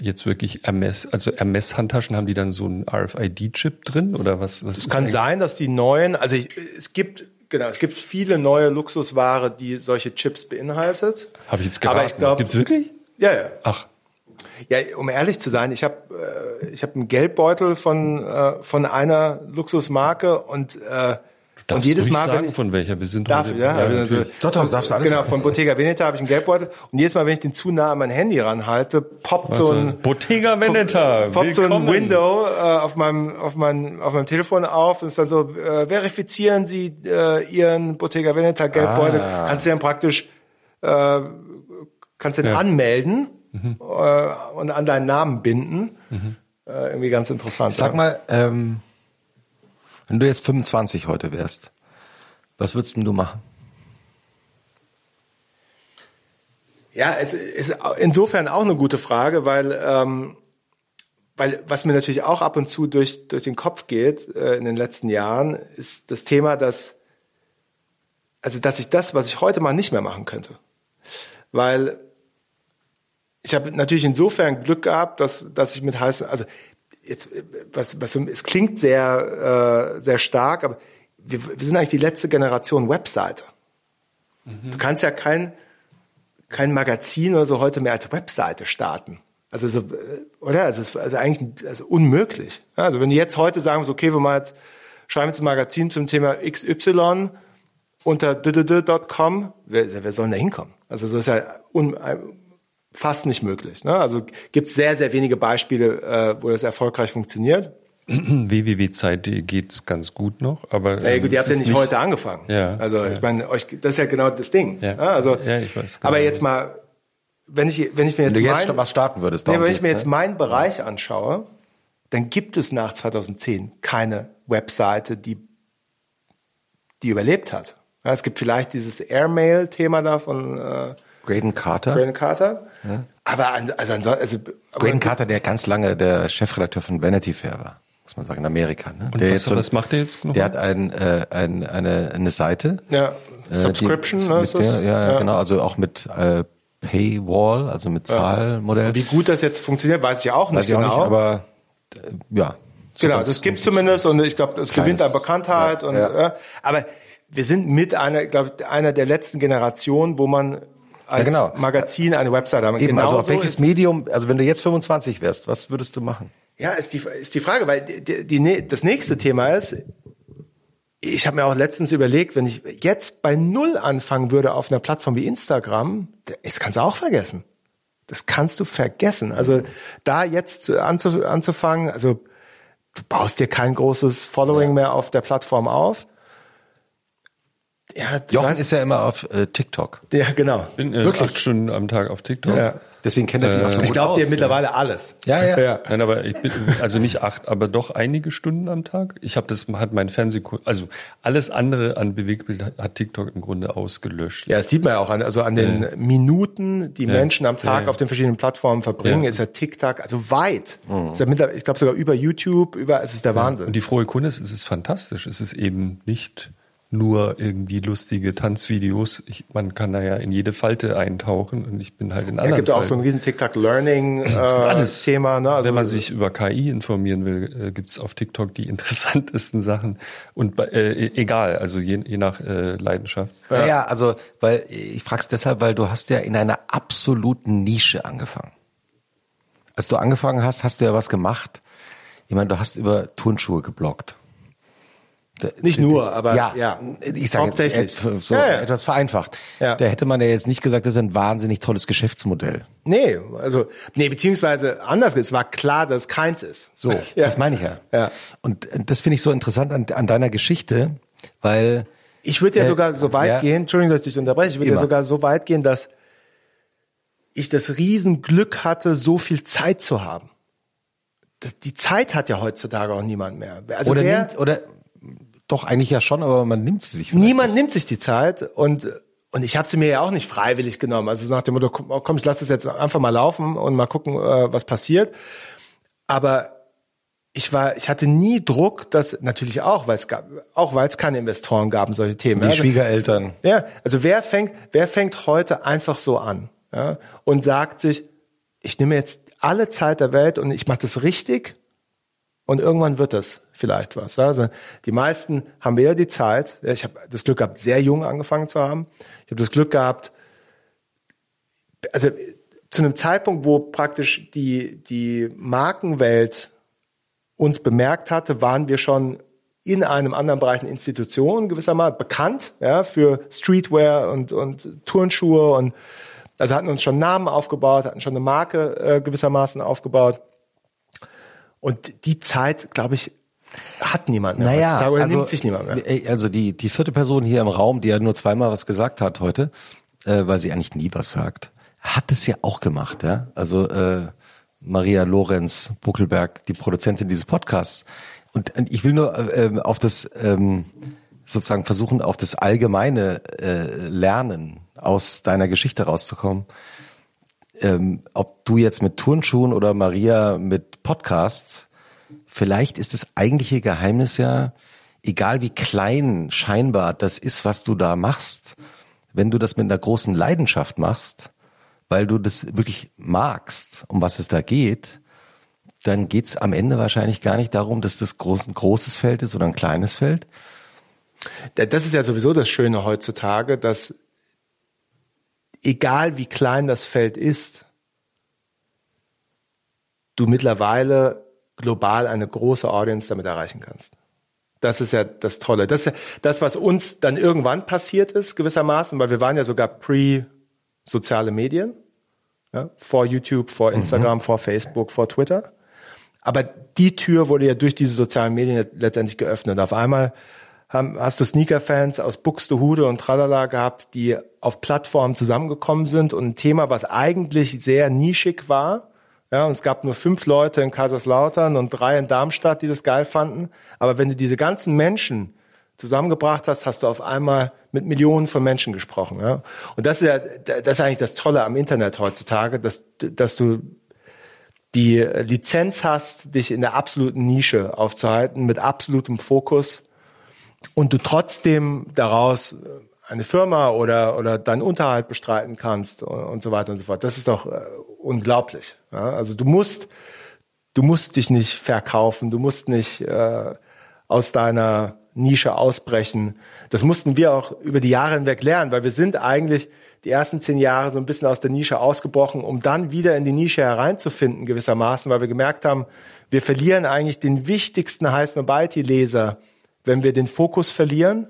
jetzt wirklich Hermes, also Hermes-Handtaschen, haben die dann so einen RFID-Chip drin oder was? was Es kann sein, dass die neuen, also ich, es gibt genau, es gibt viele neue Luxusware, die solche Chips beinhaltet. Habe ich jetzt Aber geraten. ich glaub- Gibt's wirklich? Ja, ja. Ach, Ja, um ehrlich zu sein, ich habe äh, ich habe einen Geldbeutel von äh, von einer Luxusmarke und äh, darfst und jedes Mal, sagen, wenn ich von welcher wir sind darf, heute. ja, also, natürlich. Doch, doch, darfst du alles genau von Bottega Veneta habe ich einen Geldbeutel und jedes Mal, wenn ich den zu nah an mein Handy ranhalte, poppt so Also, ein Bottega Veneta. poppt so ein willkommen. Window äh, auf meinem auf meinem auf meinem Telefon auf und ist dann so äh, verifizieren Sie äh, Ihren Bottega Veneta Geldbeutel, Ah. kannst du dann praktisch äh, kannst du den Ja. anmelden Mhm. äh, und an deinen Namen binden. Äh, irgendwie ganz interessant. Sag ja. mal, ähm, wenn du jetzt 25 heute wärst, was würdest denn du machen? Ja, es ist insofern auch eine gute Frage, weil, ähm, weil was mir natürlich auch ab und zu durch, durch den Kopf geht äh, in den letzten Jahren, ist das Thema, dass, also dass ich das, was ich heute mal nicht mehr machen könnte. Weil ich habe natürlich insofern Glück gehabt, dass, dass ich mit heißen, also jetzt, äh, was, was, es klingt sehr, äh, sehr stark, aber wir, wir sind eigentlich die letzte Generation Webseite. Du kannst ja kein, kein Magazin oder so heute mehr als Webseite starten. Also so, äh, oder? Also es ist also eigentlich also unmöglich. Also wenn du jetzt heute sagen okay, wir mal jetzt schreiben jetzt ein Magazin zum Thema XY unter dd.com, wer, wer soll denn da hinkommen? Also so ist ja un, äh, fast nicht möglich. Ne? Also gibt es sehr, sehr wenige Beispiele, äh, wo das erfolgreich funktioniert. www.zeit.de geht's ganz gut noch, aber Na ja, gut, ähm, ihr es habt ja ist nicht heute angefangen. Ja, Also ja. ich meine, euch, das ist ja genau das Ding. Ja. Also, Ja, ich weiß genau, aber jetzt mal, wenn ich, wenn ich mir Wenn jetzt, du jetzt mein, was starten würdest, nee, wenn ich mir jetzt ne? meinen Bereich anschaue, dann gibt es nach 2010 keine Webseite, die, die überlebt hat. Ja, es gibt vielleicht dieses Airmail-Thema da von äh, Graydon Carter? Graydon Carter. Aber an, also, ansonsten, also Graydon Carter, der ganz lange der Chefredakteur von Vanity Fair war, muss man sagen, in Amerika. Ne? Und der was- was macht der jetzt noch Der mal? hat ein, äh, ein, eine, eine Seite. ja, äh, Subscription, die, ne, mit ist das? der, ja, genau, also auch mit äh, Paywall, also mit Zahlmodell. Wie gut das jetzt funktioniert, weiß ich auch nicht Weiß ich genau. auch nicht, aber äh, ja. So Genau, das gibt gut. zumindest und ich glaube, es gewinnt an Bekanntheit Ja, und ja. Äh, aber wir sind mit einer, glaube ich, einer der letzten Generationen, wo man als genau. Magazin eine Website haben. Eben, also auf welches Medium, also wenn du jetzt 25 wärst, was würdest du machen? Ja, ist die ist die Frage, weil die, die, das nächste Thema ist, ich habe mir auch letztens überlegt, wenn ich jetzt bei null anfangen würde auf einer Plattform wie Instagram, das kannst du auch vergessen. Das kannst du vergessen. Also da jetzt anzufangen, also du baust dir kein großes Following ja. mehr auf der Plattform auf. Ja, Jochen weißt, ist ja immer auf äh, TikTok. Ja, genau. Ich bin äh, Wirklich? acht Stunden am Tag auf TikTok. Ja. Deswegen kennt er sich äh, auch so gut Ich glaube dir mittlerweile alles. Ja, ja, ja. Nein, aber ich bin also nicht acht, aber doch einige Stunden am Tag. Ich habe das hat mein Fernseh also alles andere an Bewegbild hat TikTok im Grunde ausgelöscht. Ja, das sieht man ja auch an also an den äh. Minuten, die ja. Menschen am Tag ja, auf den verschiedenen Plattformen verbringen, ist ja TikTok also weit. Mhm. Ist ja mittlerweile, ich glaube sogar über YouTube, über es ist der Wahnsinn. Und die frohe Kunde ist, es ist fantastisch. Es ist eben nicht nur irgendwie lustige Tanzvideos. Ich, man kann da ja in jede Falte eintauchen und ich bin halt in anderen. Es gibt ja auch so ein riesen TikTok-Learning-Thema. Äh, ne? also Wenn man sich über KI informieren will, äh, gibt's auf TikTok die interessantesten Sachen. Und äh, egal, also je, je nach äh, Leidenschaft. Ja. ja, also weil ich frag's deshalb, weil du hast ja in einer absoluten Nische angefangen. Als du angefangen hast, hast du ja was gemacht. Ich meine, du hast über Turnschuhe geblockt. Nicht nur, aber ja, ja ich sage hauptsächlich jetzt, so ja, ja. etwas vereinfacht. Ja. Da hätte man ja jetzt nicht gesagt, das ist ein wahnsinnig tolles Geschäftsmodell. Nee, also nee, beziehungsweise anders, es war klar, dass keins ist. So, das meine ich ja. ja. Und das finde ich so interessant an, an deiner Geschichte, weil ich würde ja äh, sogar so weit gehen, Entschuldigung, dass ich dich unterbreche, ich würde ja sogar so weit gehen, dass ich das Riesenglück hatte, so viel Zeit zu haben. Die Zeit hat ja heutzutage auch niemand mehr. Also oder, wer, nimmt, oder doch, eigentlich ja schon, aber man nimmt sie sich. Niemand nicht. nimmt sich die Zeit und und ich habe sie mir ja auch nicht freiwillig genommen. Also nach dem Motto, komm, ich lasse das jetzt einfach mal laufen und mal gucken, äh, was passiert. Aber ich war, ich hatte nie Druck, dass natürlich auch, weil es gab, auch weil es keine Investoren gab, solche Themen. Die ja. Schwiegereltern. Ja, also wer fängt, wer fängt heute einfach so an ja, und sagt sich, ich nehme jetzt alle Zeit der Welt und ich mache das richtig und irgendwann wird das vielleicht was. Also die meisten haben weder die Zeit, ich habe das Glück gehabt, sehr jung angefangen zu haben. Ich habe das Glück gehabt, also zu einem Zeitpunkt, wo praktisch die, die Markenwelt uns bemerkt hatte, waren wir schon in einem anderen Bereich eine Institution gewissermaßen bekannt, ja, für Streetwear und, und Turnschuhe und also hatten uns schon Namen aufgebaut, hatten schon eine Marke äh, gewissermaßen aufgebaut. Und die Zeit, glaube ich, hat niemand mehr. Naja, Heutzutage also, nimmt sich niemand mehr. Äh, also die, die vierte Person hier im Raum, die ja nur zweimal was gesagt hat heute, äh, weil sie eigentlich nie was sagt, hat es ja auch gemacht. Ja? Also äh, Maria Lorenz Buckelberg, die Produzentin dieses Podcasts. Und ich will nur äh, auf das ähm, sozusagen versuchen, auf das allgemeine äh, Lernen aus deiner Geschichte rauszukommen ähm, ob du jetzt mit Turnschuhen oder Maria mit Podcasts, vielleicht ist das eigentliche Geheimnis ja, egal wie klein scheinbar das ist, was du da machst, wenn du das mit einer großen Leidenschaft machst, weil du das wirklich magst, um was es da geht, dann geht's am Ende wahrscheinlich gar nicht darum, dass das ein großes Feld ist oder ein kleines Feld. Das ist ja sowieso das Schöne heutzutage, dass egal wie klein das Feld ist, du mittlerweile global eine große Audience damit erreichen kannst. Das ist ja das Tolle. Das ist ja das, was uns dann irgendwann passiert ist, gewissermaßen, weil wir waren ja sogar pre-soziale Medien, ja, vor YouTube, vor mhm. Instagram, mhm. vor Facebook, vor Twitter. Aber die Tür wurde ja durch diese sozialen Medien letztendlich geöffnet. Auf einmal haben, hast du Sneaker-Fans aus Buxtehude und Tralala gehabt, die auf Plattformen zusammengekommen sind und ein Thema, was eigentlich sehr nischig war. Ja, und es gab nur fünf Leute in Kaiserslautern und drei in Darmstadt, die das geil fanden. Aber wenn du diese ganzen Menschen zusammengebracht hast, hast du auf einmal mit Millionen von Menschen gesprochen. Ja? Und das ist ja, das ist eigentlich das Tolle am Internet heutzutage, dass, dass du die Lizenz hast, dich in der absoluten Nische aufzuhalten, mit absolutem Fokus und du trotzdem daraus eine Firma oder, oder deinen Unterhalt bestreiten kannst und, und so weiter und so fort. Das ist doch äh, unglaublich. Ja? Also du musst, du musst dich nicht verkaufen, du musst nicht äh, aus deiner Nische ausbrechen. Das mussten wir auch über die Jahre hinweg lernen, weil wir sind eigentlich die ersten zehn Jahre so ein bisschen aus der Nische ausgebrochen, um dann wieder in die Nische hereinzufinden gewissermaßen, weil wir gemerkt haben, wir verlieren eigentlich den wichtigsten High Snobiety-Leser wenn wir den Fokus verlieren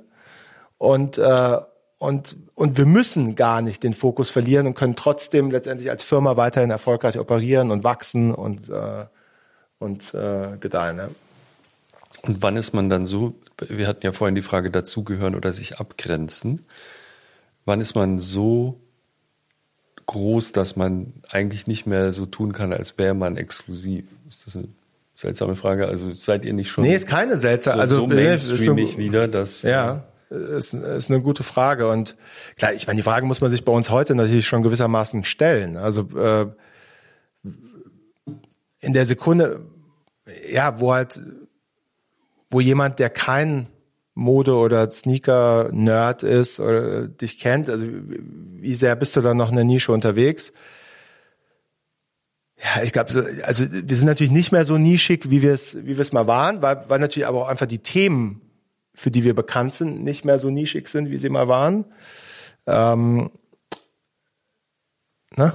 und, äh, und, und wir müssen gar nicht den Fokus verlieren und können trotzdem letztendlich als Firma weiterhin erfolgreich operieren und wachsen und, äh, und äh, gedeihen. Ja. Und wann ist man dann so, wir hatten ja vorhin die Frage dazugehören oder sich abgrenzen, wann ist man so groß, dass man eigentlich nicht mehr so tun kann, als wäre man exklusiv? Ist das eine seltsame Frage? Also seid ihr nicht schon Nee, ist keine seltsame, so, also so nee, ist mainstreamig so- wieder, dass Ja, ist, ist eine gute Frage. Und klar, ich meine, die Frage muss man sich bei uns heute natürlich schon gewissermaßen stellen. Also äh, in der Sekunde, ja, wo halt, wo jemand, der kein Mode- oder Sneaker-Nerd ist oder dich kennt, also wie sehr bist du da noch in der Nische unterwegs? Ja, ich glaube, so, also wir sind natürlich nicht mehr so nischig, wie wir es, wie mal waren, weil, weil natürlich aber auch einfach die Themen, für die wir bekannt sind, nicht mehr so nischig sind, wie sie mal waren. Ähm, ne?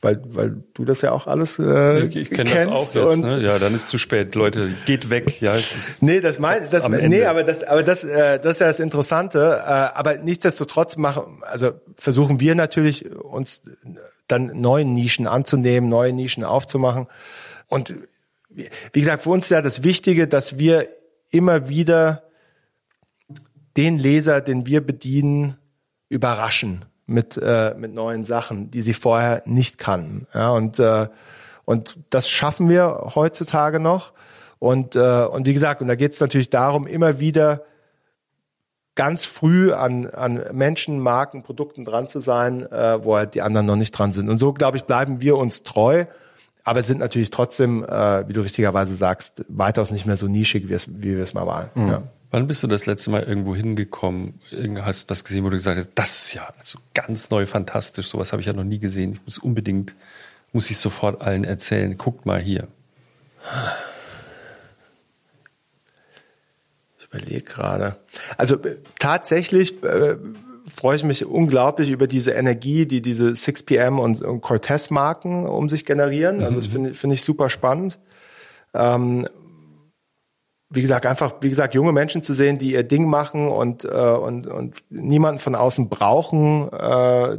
Weil, weil du das ja auch alles äh, ich, ich kenne das auch jetzt. und Ne? Ja, dann ist zu spät. Leute, geht weg. Ja, ist, Nee, das mein, das, nee, aber das, aber das, äh, das ist ja das Interessante. Äh, aber nichtsdestotrotz machen, also versuchen wir natürlich uns dann neuen Nischen anzunehmen, neue Nischen aufzumachen. Und wie wie gesagt, für uns ist ja das Wichtige, dass wir immer wieder den Leser, den wir bedienen, überraschen mit äh, mit neuen Sachen, die sie vorher nicht kannten. Ja, und äh, und das schaffen wir heutzutage noch. Und äh, und wie gesagt, und da geht es natürlich darum, immer wieder ganz früh an an Menschen, Marken, Produkten dran zu sein, äh, wo halt die anderen noch nicht dran sind. Und so glaube ich bleiben wir uns treu. Aber sind natürlich trotzdem, äh, wie du richtigerweise sagst, weitaus nicht mehr so nischig, wie, es, wie wir es mal waren. Ja. Wann bist du das letzte Mal irgendwo hingekommen? Hast was gesehen, wo du gesagt hast, das ist ja also ganz neu, fantastisch. Sowas habe ich ja noch nie gesehen. Ich muss unbedingt, muss ich sofort allen erzählen. Guckt mal hier. Ich überlege gerade. Also äh, tatsächlich äh, freue ich mich unglaublich über diese Energie, die diese 6PM und, und Cortez-Marken um sich generieren. Also das finde finde ich super spannend. Ähm, wie gesagt, einfach, wie gesagt, junge Menschen zu sehen, die ihr Ding machen und, äh, und, und niemanden von außen brauchen. Äh,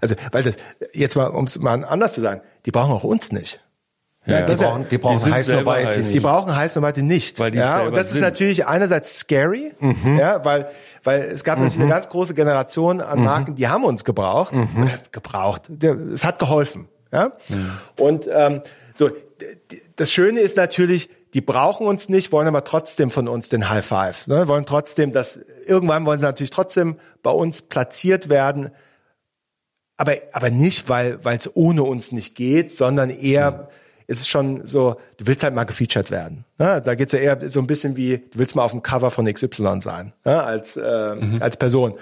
also, weil das, jetzt mal, um es mal anders zu sagen, die brauchen auch uns nicht. Ja, ist Die ja- brauchen, die brauchen sind heiß selber Nobody heiß. die nicht. brauchen heiß Nobody nicht. Weil die ja, und das sind. ist natürlich einerseits scary, ja, weil, weil es gab natürlich eine ganz große Generation an Marken, die haben uns gebraucht, äh, gebraucht. Es hat geholfen, ja. Und ähm, so, das Schöne ist natürlich, die brauchen uns nicht, wollen aber trotzdem von uns den High Five, ne? wollen trotzdem, dass irgendwann wollen sie natürlich trotzdem bei uns platziert werden, aber aber nicht, weil weil es ohne uns nicht geht, sondern eher ist es schon so, du willst halt mal gefeatured werden. Ne? Da geht's ja eher so ein bisschen wie, du willst mal auf dem Cover von XY sein, ne? als äh, als Person.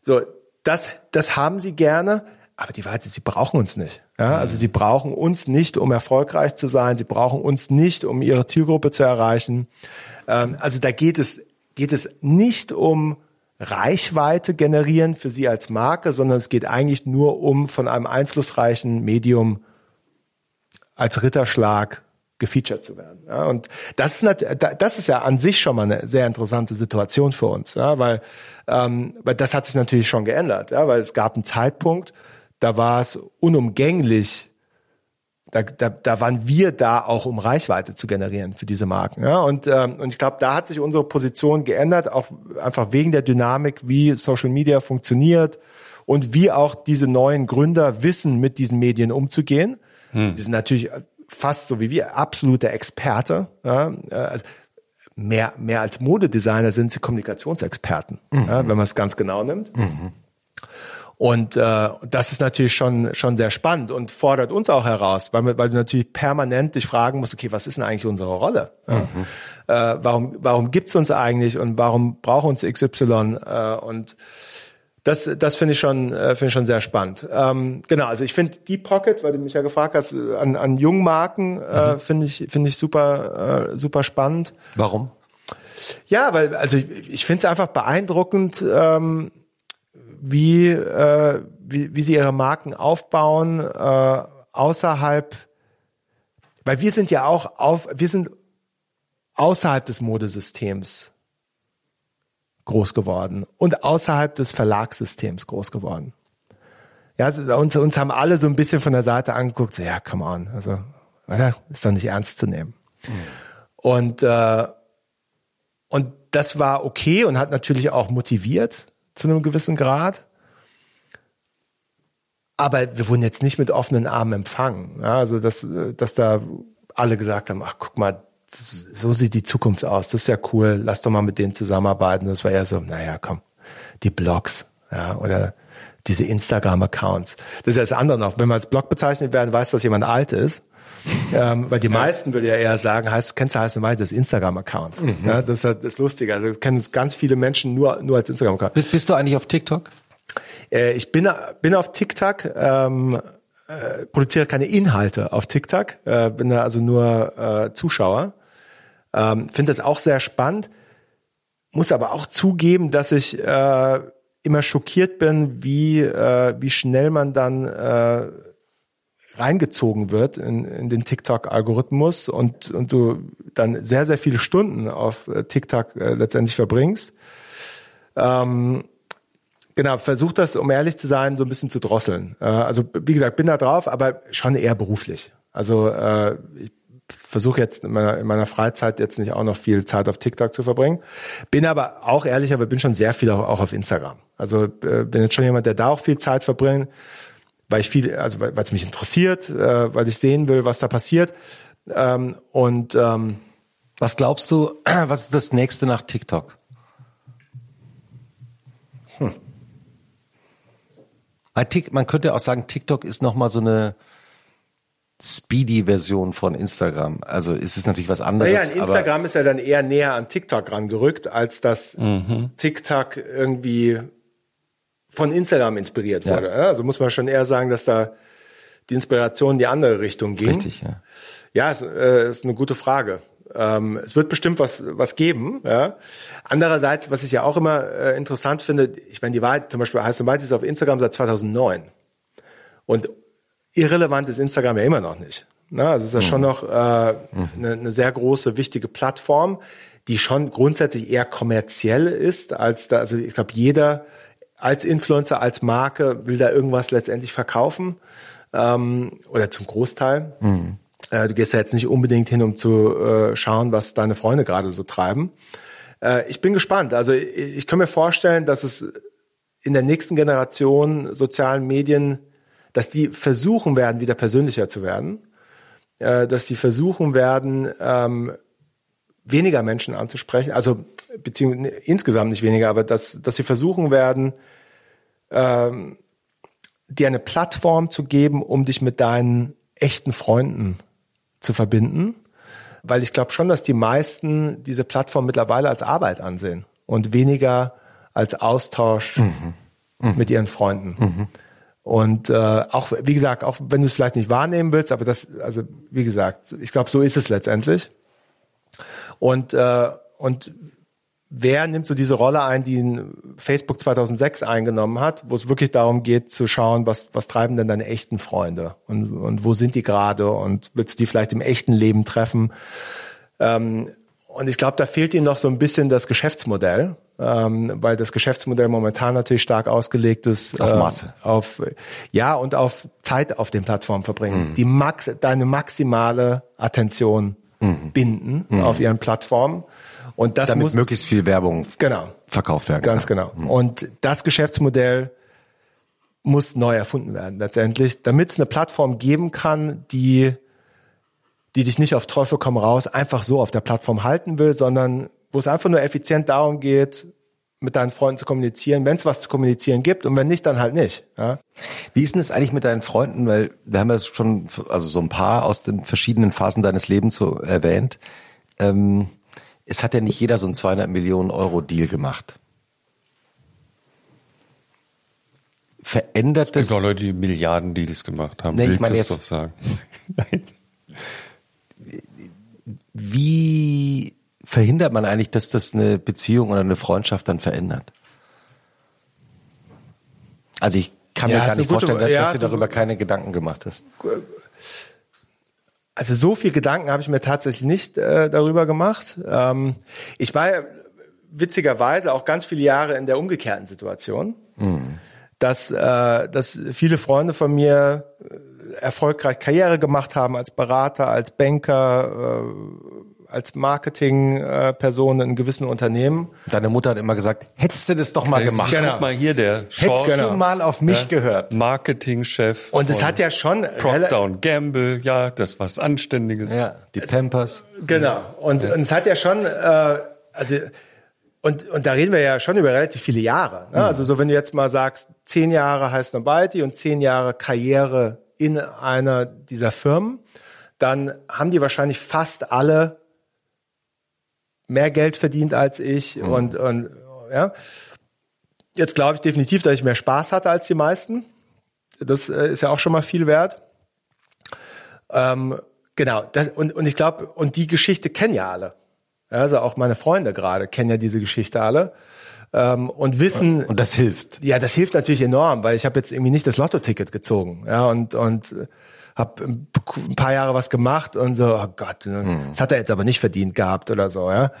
So, das das haben sie gerne, aber die Wahrheit ist, sie brauchen uns nicht. Ja? Also sie brauchen uns nicht, um erfolgreich zu sein. Sie brauchen uns nicht, um ihre Zielgruppe zu erreichen. Ähm, also da geht es geht es nicht um Reichweite generieren für Sie als Marke, sondern es geht eigentlich nur um von einem einflussreichen Medium als Ritterschlag gefeatured zu werden. Ja, und das ist, das ist ja an sich schon mal eine sehr interessante Situation für uns, ja, weil, ähm, weil das hat sich natürlich schon geändert, ja, weil es gab einen Zeitpunkt, da war es unumgänglich, da, da, da waren wir da auch, um Reichweite zu generieren für diese Marken. Ja? Und, ähm, und ich glaube, da hat sich unsere Position geändert, auch einfach wegen der Dynamik, wie Social Media funktioniert und wie auch diese neuen Gründer wissen, mit diesen Medien umzugehen. Die sind natürlich fast so wie wir absolute Experte. Ja? Also mehr, mehr als Modedesigner sind sie Kommunikationsexperten, ja, wenn man es ganz genau nimmt. Und äh, das ist natürlich schon schon sehr spannend und fordert uns auch heraus, weil, weil du natürlich permanent dich fragen musst, okay, was ist denn eigentlich unsere Rolle? Ja? Äh, warum warum gibt's uns eigentlich und warum braucht uns XY? Äh, und das, das finde ich schon, äh, finde ich schon sehr spannend. Ähm, genau, also ich finde die Pocket, weil du mich ja gefragt hast, äh, an, an jungen Marken äh, finde ich, finde ich super, äh, super spannend. Warum? Ja, weil also ich, ich finde es einfach beeindruckend, ähm, wie, äh, wie, wie sie ihre Marken aufbauen äh, außerhalb, weil wir sind ja auch auf, wir sind außerhalb des Modesystems groß geworden und außerhalb des Verlagssystems groß geworden. Ja, also uns, uns haben alle so ein bisschen von der Seite angeguckt, so, ja, come on, also, ist doch nicht ernst zu nehmen. Mhm. Und, äh, und das war okay und hat natürlich auch motiviert zu einem gewissen Grad. Aber wir wurden jetzt nicht mit offenen Armen empfangen. Ja, also, dass, dass da alle gesagt haben, ach, guck mal, so sieht die Zukunft aus. Das ist ja cool. Lass doch mal mit denen zusammenarbeiten. Das war eher so, naja, komm, die Blogs, ja, oder diese Instagram-Accounts. Das ist ja das andere noch. Wenn wir als Blog bezeichnet werden, weiß, dass jemand alt ist. ähm, weil die meisten würde ja eher sagen, heißt, kennst du heißt weiter das Instagram-Account. Mhm. Ja, das ist das Lustige. Also kennen ganz viele Menschen nur, nur als Instagram-Account. Bist, bist du eigentlich auf TikTok? Äh, ich bin, bin auf TikTok, ähm, äh, produziere keine Inhalte auf TikTok, äh, bin da also nur äh, Zuschauer. Ähm, Finde das auch sehr spannend, muss aber auch zugeben, dass ich äh, immer schockiert bin, wie, äh, wie schnell man dann äh, reingezogen wird in, in den TikTok-Algorithmus und, und du dann sehr, sehr viele Stunden auf äh, TikTok äh, letztendlich verbringst. Ähm, genau, versuch das, um ehrlich zu sein, so ein bisschen zu drosseln. Äh, also wie gesagt, bin da drauf, aber schon eher beruflich. Also äh, ich versuche jetzt in meiner, in meiner Freizeit jetzt nicht auch noch viel Zeit auf TikTok zu verbringen. Bin aber auch ehrlich, aber bin schon sehr viel auch, auch auf Instagram. Also äh, bin jetzt schon jemand, der da auch viel Zeit verbringt, weil ich viel, also weil es mich interessiert, äh, weil ich sehen will, was da passiert. Ähm, und ähm, was glaubst du, was ist das nächste nach TikTok? Hm. Man könnte auch sagen, TikTok ist nochmal so eine Speedy-Version von Instagram. Also ist es natürlich was anderes. Naja, Instagram ist ja dann eher näher an TikTok rangerückt, als dass mhm. TikTok irgendwie von Instagram inspiriert wurde. Ja. Also muss man schon eher sagen, dass da die Inspiration in die andere Richtung ging. Richtig, ja. Ja, ist, äh, ist eine gute Frage. Ähm, es wird bestimmt was, was geben. Ja. Andererseits, was ich ja auch immer äh, interessant finde, ich meine, die Wahrheit zum Beispiel heißt ist auf Instagram seit 2009. Und irrelevant ist Instagram ja immer noch nicht. Na, also es ist ja mhm. schon noch äh, eine, eine sehr große, wichtige Plattform, die schon grundsätzlich eher kommerziell ist, als da, also ich glaube, jeder als Influencer, als Marke will da irgendwas letztendlich verkaufen ähm, oder zum Großteil. Mhm. Äh, du gehst ja jetzt nicht unbedingt hin, um zu äh, schauen, was deine Freunde gerade so treiben. Äh, ich bin gespannt. Also ich, ich kann mir vorstellen, dass es in der nächsten Generation sozialen Medien, dass die versuchen werden, wieder persönlicher zu werden, äh, dass die versuchen werden, ähm, weniger Menschen anzusprechen, also beziehungsweise insgesamt nicht weniger, aber dass, dass sie versuchen werden, ähm, dir eine Plattform zu geben, um dich mit deinen echten Freunden zu verbinden. Weil ich glaube schon, dass die meisten diese Plattform mittlerweile als Arbeit ansehen und weniger als Austausch mhm. Mhm. mit ihren Freunden. Mhm. Und äh, auch, wie gesagt, auch wenn du es vielleicht nicht wahrnehmen willst, aber das, also wie gesagt, ich glaube, so ist es letztendlich. Und, äh, und wer nimmt so diese Rolle ein, die Facebook 2006 eingenommen hat, wo es wirklich darum geht zu schauen, was, was treiben denn deine echten Freunde und, und wo sind die gerade und willst du die vielleicht im echten Leben treffen? Ähm, und ich glaube, da fehlt ihnen noch so ein bisschen das Geschäftsmodell, ähm, weil das Geschäftsmodell momentan natürlich stark ausgelegt ist auf Masse, äh, auf ja und auf Zeit auf den Plattformen verbringen, mhm. die max deine maximale Attention mhm. binden mhm. auf ihren Plattformen. Und das Damit muss möglichst viel Werbung genau, verkauft werden Ganz kann. genau. Mhm. Und das Geschäftsmodell muss neu erfunden werden letztendlich, damit es eine Plattform geben kann, die die dich nicht auf Teufel komm raus einfach so auf der Plattform halten will, sondern wo es einfach nur effizient darum geht, mit deinen Freunden zu kommunizieren, wenn es was zu kommunizieren gibt und wenn nicht, dann halt nicht. Ja? Wie ist denn es eigentlich mit deinen Freunden? Weil wir haben ja schon also so ein paar aus den verschiedenen Phasen deines Lebens so erwähnt. Ähm, es hat ja nicht jeder so einen 200 Millionen Euro Deal gemacht. Verändert das? Es gibt auch Leute, die Milliarden Deals gemacht haben. Nee, ich meine Christoph jetzt, sagen. Nein. Wie verhindert man eigentlich, dass das eine Beziehung oder eine Freundschaft dann verändert? Also ich kann ja, mir gar nicht vorstellen, dass, ja, dass du darüber keine Gedanken gemacht hast. Also so viel Gedanken habe ich mir tatsächlich nicht äh, darüber gemacht. Ähm, ich war witzigerweise auch ganz viele Jahre in der umgekehrten Situation, mhm. dass, äh, dass viele Freunde von mir äh, erfolgreich Karriere gemacht haben als Berater, als Banker, äh, als Marketingperson in gewissen Unternehmen. Deine Mutter hat immer gesagt, hättest du das doch mal gemacht. Genau. mal hier der Hättest genau. du mal auf mich ja. gehört. Marketingchef. Und es hat ja schon Procter Gamble, ja, das was Anständiges. Ja, die Pampers. Genau. Und, ja. und es hat ja schon, äh, also und, und da reden wir ja schon über relativ viele Jahre. Ne? Mhm. Also so wenn du jetzt mal sagst, zehn Jahre heißt Nobalti und zehn Jahre Karriere in einer dieser Firmen, dann haben die wahrscheinlich fast alle mehr Geld verdient als ich mhm. und, und ja. Jetzt glaube ich definitiv, dass ich mehr Spaß hatte als die meisten. Das äh, ist ja auch schon mal viel wert. Ähm, genau. Das, und, und ich glaube, und die Geschichte kennen ja alle. Also auch meine Freunde gerade kennen ja diese Geschichte alle. Ähm, und wissen. Und das hilft. Ja, das hilft natürlich enorm, weil ich habe jetzt irgendwie nicht das Lotto-Ticket gezogen. Ja, und, und habe ein paar Jahre was gemacht und so, oh Gott, ne, hm. das hat er jetzt aber nicht verdient gehabt oder so, ja.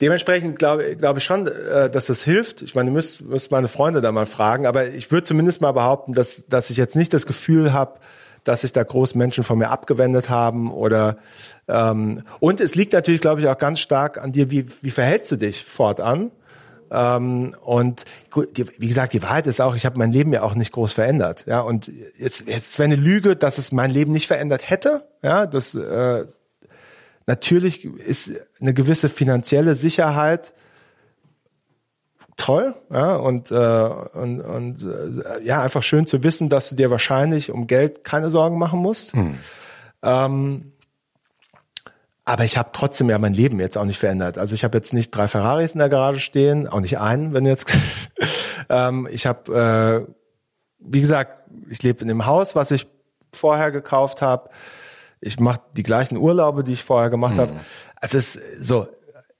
Dementsprechend glaube glaub ich schon, äh, dass das hilft. Ich meine, ihr müsst, müsst meine Freunde da mal fragen, aber ich würde zumindest mal behaupten, dass, dass ich jetzt nicht das Gefühl habe, dass sich da groß Menschen von mir abgewendet haben oder ähm, und es liegt natürlich, glaube ich, auch ganz stark an dir, wie, wie verhältst du dich fortan? Ähm, und gut, die, wie gesagt, die Wahrheit ist auch, ich habe mein Leben ja auch nicht groß verändert. Ja, und jetzt, jetzt wäre eine Lüge, dass es mein Leben nicht verändert hätte. Ja, das äh, natürlich ist eine gewisse finanzielle Sicherheit toll, ja, und, äh, und, und äh, ja, einfach schön zu wissen, dass du dir wahrscheinlich um Geld keine Sorgen machen musst. Hm. Ähm, aber ich habe trotzdem ja mein Leben jetzt auch nicht verändert. Also ich habe jetzt nicht drei Ferraris in der Garage stehen, auch nicht einen, wenn jetzt. ähm, ich habe, äh, wie gesagt, ich lebe in dem Haus, was ich vorher gekauft habe. Ich mache die gleichen Urlaube, die ich vorher gemacht mhm. habe. Also es ist so,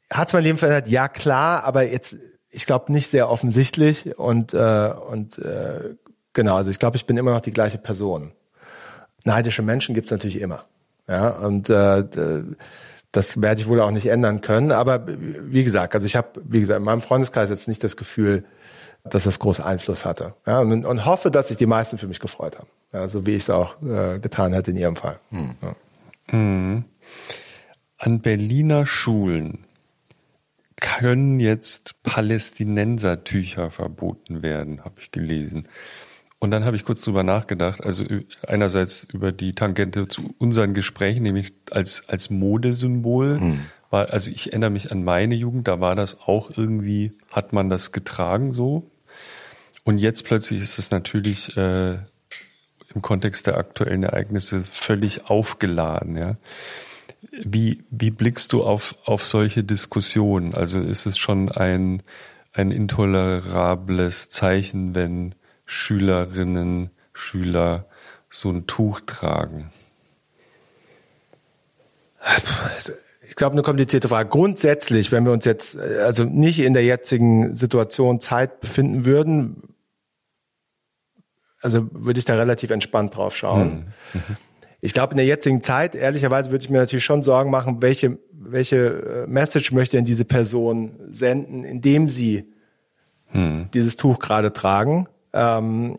hat's mein Leben verändert? Ja, klar, aber jetzt, ich glaube, nicht sehr offensichtlich. Und, äh, und äh, genau, also ich glaube, ich bin immer noch die gleiche Person. Neidische Menschen gibt's natürlich immer. Ja, und äh, das werde ich wohl auch nicht ändern können. Aber wie gesagt, also ich habe, wie gesagt, in meinem Freundeskreis jetzt nicht das Gefühl, dass das großen Einfluss hatte. Ja, und, und hoffe, dass sich die meisten für mich gefreut haben. Ja, so wie ich es auch äh, getan hätte in ihrem Fall. Hm. Ja. Mhm. An Berliner Schulen können jetzt Palästinensertücher verboten werden, habe ich gelesen. Und dann habe ich kurz drüber nachgedacht, also einerseits über die Tangente zu unseren Gesprächen, nämlich als, als Modesymbol. Hm. War, also ich erinnere mich an meine Jugend, da war das auch irgendwie, hat man das getragen so. Und jetzt plötzlich ist es natürlich äh, im Kontext der aktuellen Ereignisse völlig aufgeladen, ja. Wie, wie blickst du auf, auf solche Diskussionen? Also ist es schon ein, ein intolerables Zeichen, wenn Schülerinnen, Schüler so ein Tuch tragen? Ich glaube, eine komplizierte Frage. Grundsätzlich, wenn wir uns jetzt also nicht in der jetzigen Situation Zeit befinden würden, also würde ich da relativ entspannt drauf schauen. Mhm. mhm. Ich glaube, in der jetzigen Zeit, ehrlicherweise, würde ich mir natürlich schon Sorgen machen, welche, welche äh, Message möchte denn diese Person senden, indem sie mhm. dieses Tuch gerade tragen. Ähm,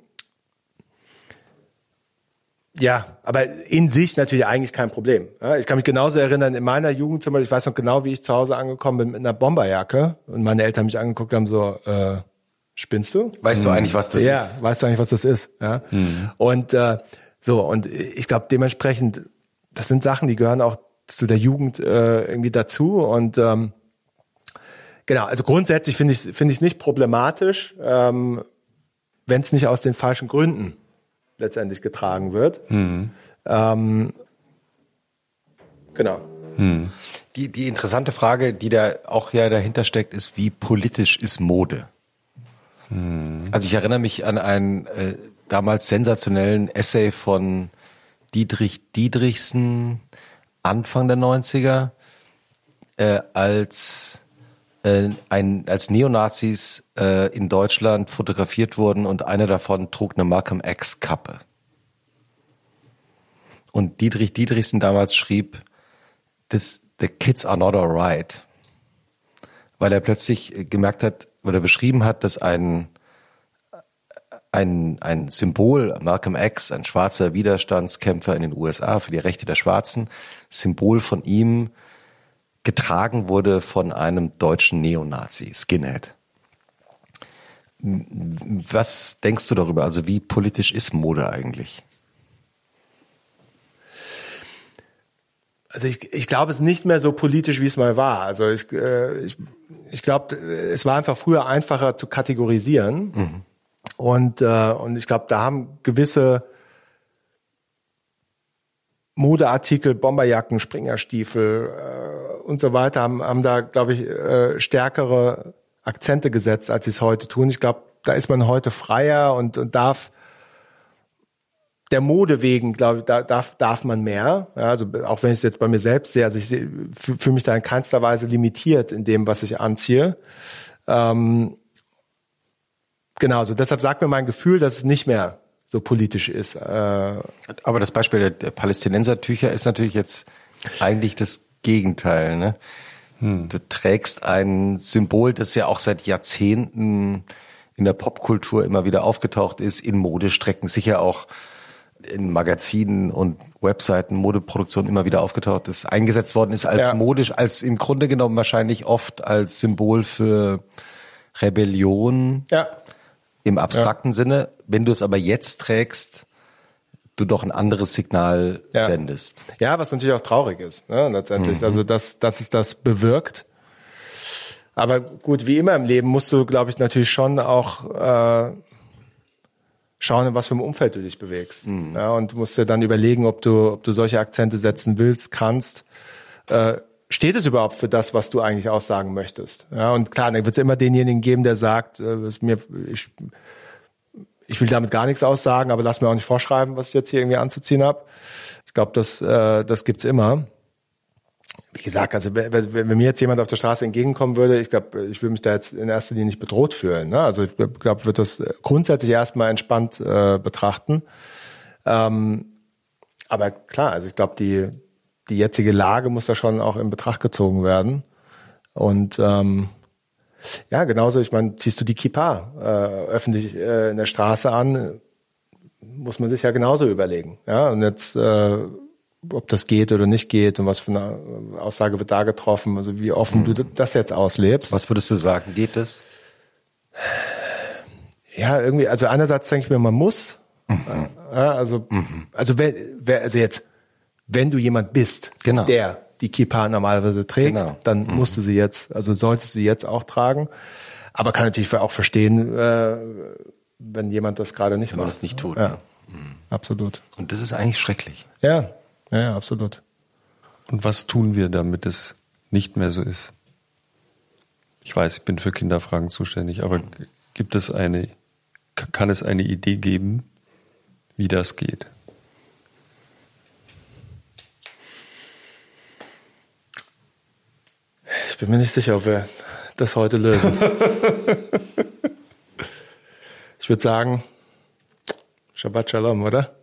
ja, aber in sich natürlich eigentlich kein Problem. Ich kann mich genauso erinnern, in meiner Jugend zum Beispiel, ich weiß noch genau, wie ich zu Hause angekommen bin mit einer Bomberjacke und meine Eltern mich angeguckt haben, so, äh, spinnst du? Weißt du eigentlich, was das ja, ist? Ja, weißt du eigentlich, was das ist? Ja. Mhm. Und äh, so, und ich glaube dementsprechend, das sind Sachen, die gehören auch zu der Jugend äh, irgendwie dazu. Und ähm, genau, also grundsätzlich finde ich es finde ich nicht problematisch. Ähm, wenn es nicht aus den falschen Gründen letztendlich getragen wird. Mhm. Ähm, genau. Mhm. Die, die interessante Frage, die da auch ja dahinter steckt, ist, wie politisch ist Mode? Mhm. Also ich erinnere mich an einen äh, damals sensationellen Essay von Dietrich Dietrichsen Anfang der 90er, äh, als äh, ein, als Neonazis äh, in Deutschland fotografiert wurden und einer davon trug eine Malcolm X Kappe. Und Dietrich Dietrichsen damals schrieb, this, the kids are not alright. weil er plötzlich gemerkt hat oder beschrieben hat, dass ein ein, ein Symbol, Malcolm X, ein schwarzer Widerstandskämpfer in den USA für die Rechte der Schwarzen, Symbol von ihm getragen wurde von einem deutschen Neonazi, Skinhead. Was denkst du darüber? Also wie politisch ist Mode eigentlich? Also ich, ich glaube, es ist nicht mehr so politisch, wie es mal war. Also ich, äh, ich, ich glaube, es war einfach früher einfacher zu kategorisieren. Mhm. Und, äh, und ich glaube, da haben gewisse Modeartikel, Bomberjacken, Springerstiefel äh, und so weiter, haben, haben da, glaube ich, äh, stärkere Akzente gesetzt, als sie es heute tun. Ich glaube, da ist man heute freier und, und darf der Mode wegen, glaube ich, da darf, darf man mehr. Ja, also auch wenn ich es jetzt bei mir selbst sehe, also ich fühle mich da in keinster Weise limitiert in dem, was ich anziehe. Ähm, genau, also deshalb sagt mir mein Gefühl, dass es nicht mehr so politisch ist. Äh, Aber das Beispiel der, der Palästinensertücher ist natürlich jetzt eigentlich das Gegenteil. Ne? Hm. Du trägst ein Symbol, das ja auch seit Jahrzehnten in der Popkultur immer wieder aufgetaucht ist, in Modestrecken, sicher auch in Magazinen und Webseiten, Modeproduktion immer wieder aufgetaucht ist, eingesetzt worden ist als ja. modisch, als im Grunde genommen wahrscheinlich oft als Symbol für Rebellion ja. Im abstrakten ja. Sinne. Wenn du es aber jetzt trägst, du doch ein anderes Signal sendest. Ja, was natürlich auch traurig ist, ne, letztendlich. Mhm. Also, dass, dass es das bewirkt. Aber gut, wie immer im Leben musst du, glaube ich, natürlich schon auch äh, schauen, in was für einem Umfeld du dich bewegst. Mhm. Ja, und musst dir dann überlegen, ob du, ob du solche Akzente setzen willst, kannst. Äh, steht es überhaupt für das, was du eigentlich aussagen möchtest? Ja, und klar, dann wird es immer denjenigen geben, der sagt, äh, mir, ich, ich will damit gar nichts aussagen, aber lass mir auch nicht vorschreiben, was ich jetzt hier irgendwie anzuziehen habe. Ich glaube, das, äh, das gibt's immer wie gesagt, also wenn, wenn, mir jetzt jemand auf der Straße entgegenkommen würde, ich glaube, ich würde mich da jetzt in erster Linie nicht bedroht fühlen. Ne? Also ich glaube, würde das grundsätzlich erstmal entspannt äh, betrachten. Ähm, aber klar, also ich glaube, die, die jetzige Lage muss da schon auch in Betracht gezogen werden. Und ähm, ja, genauso, ich meine, ziehst du die Kippa äh, öffentlich äh, in der Straße an, muss man sich ja genauso überlegen. Ja, und jetzt äh, ob das geht oder nicht geht und was für eine Aussage wird da getroffen, also wie offen mhm. du das jetzt auslebst. Was würdest du sagen, geht es? Ja, irgendwie, also einerseits denke ich mir, man muss. Mhm. Ja, also, mhm. also wenn, also jetzt, wenn du jemand bist, genau. der die Kippa normalerweise trägt, genau. dann mhm. musst du sie jetzt, also solltest du sie jetzt auch tragen. Aber kann natürlich auch verstehen, äh, wenn jemand das gerade nicht wenn macht. Wenn man das nicht tut. Ja. Mhm. Absolut. Und das ist eigentlich schrecklich. Ja, ja, ja, absolut. Und was tun wir, damit es nicht mehr so ist? Ich weiß, ich bin für Kinderfragen zuständig, aber gibt es eine, kann es eine Idee geben, wie das geht? Ich bin mir nicht sicher, ob wir das heute lösen. ich würde sagen, Shabbat Shalom, oder?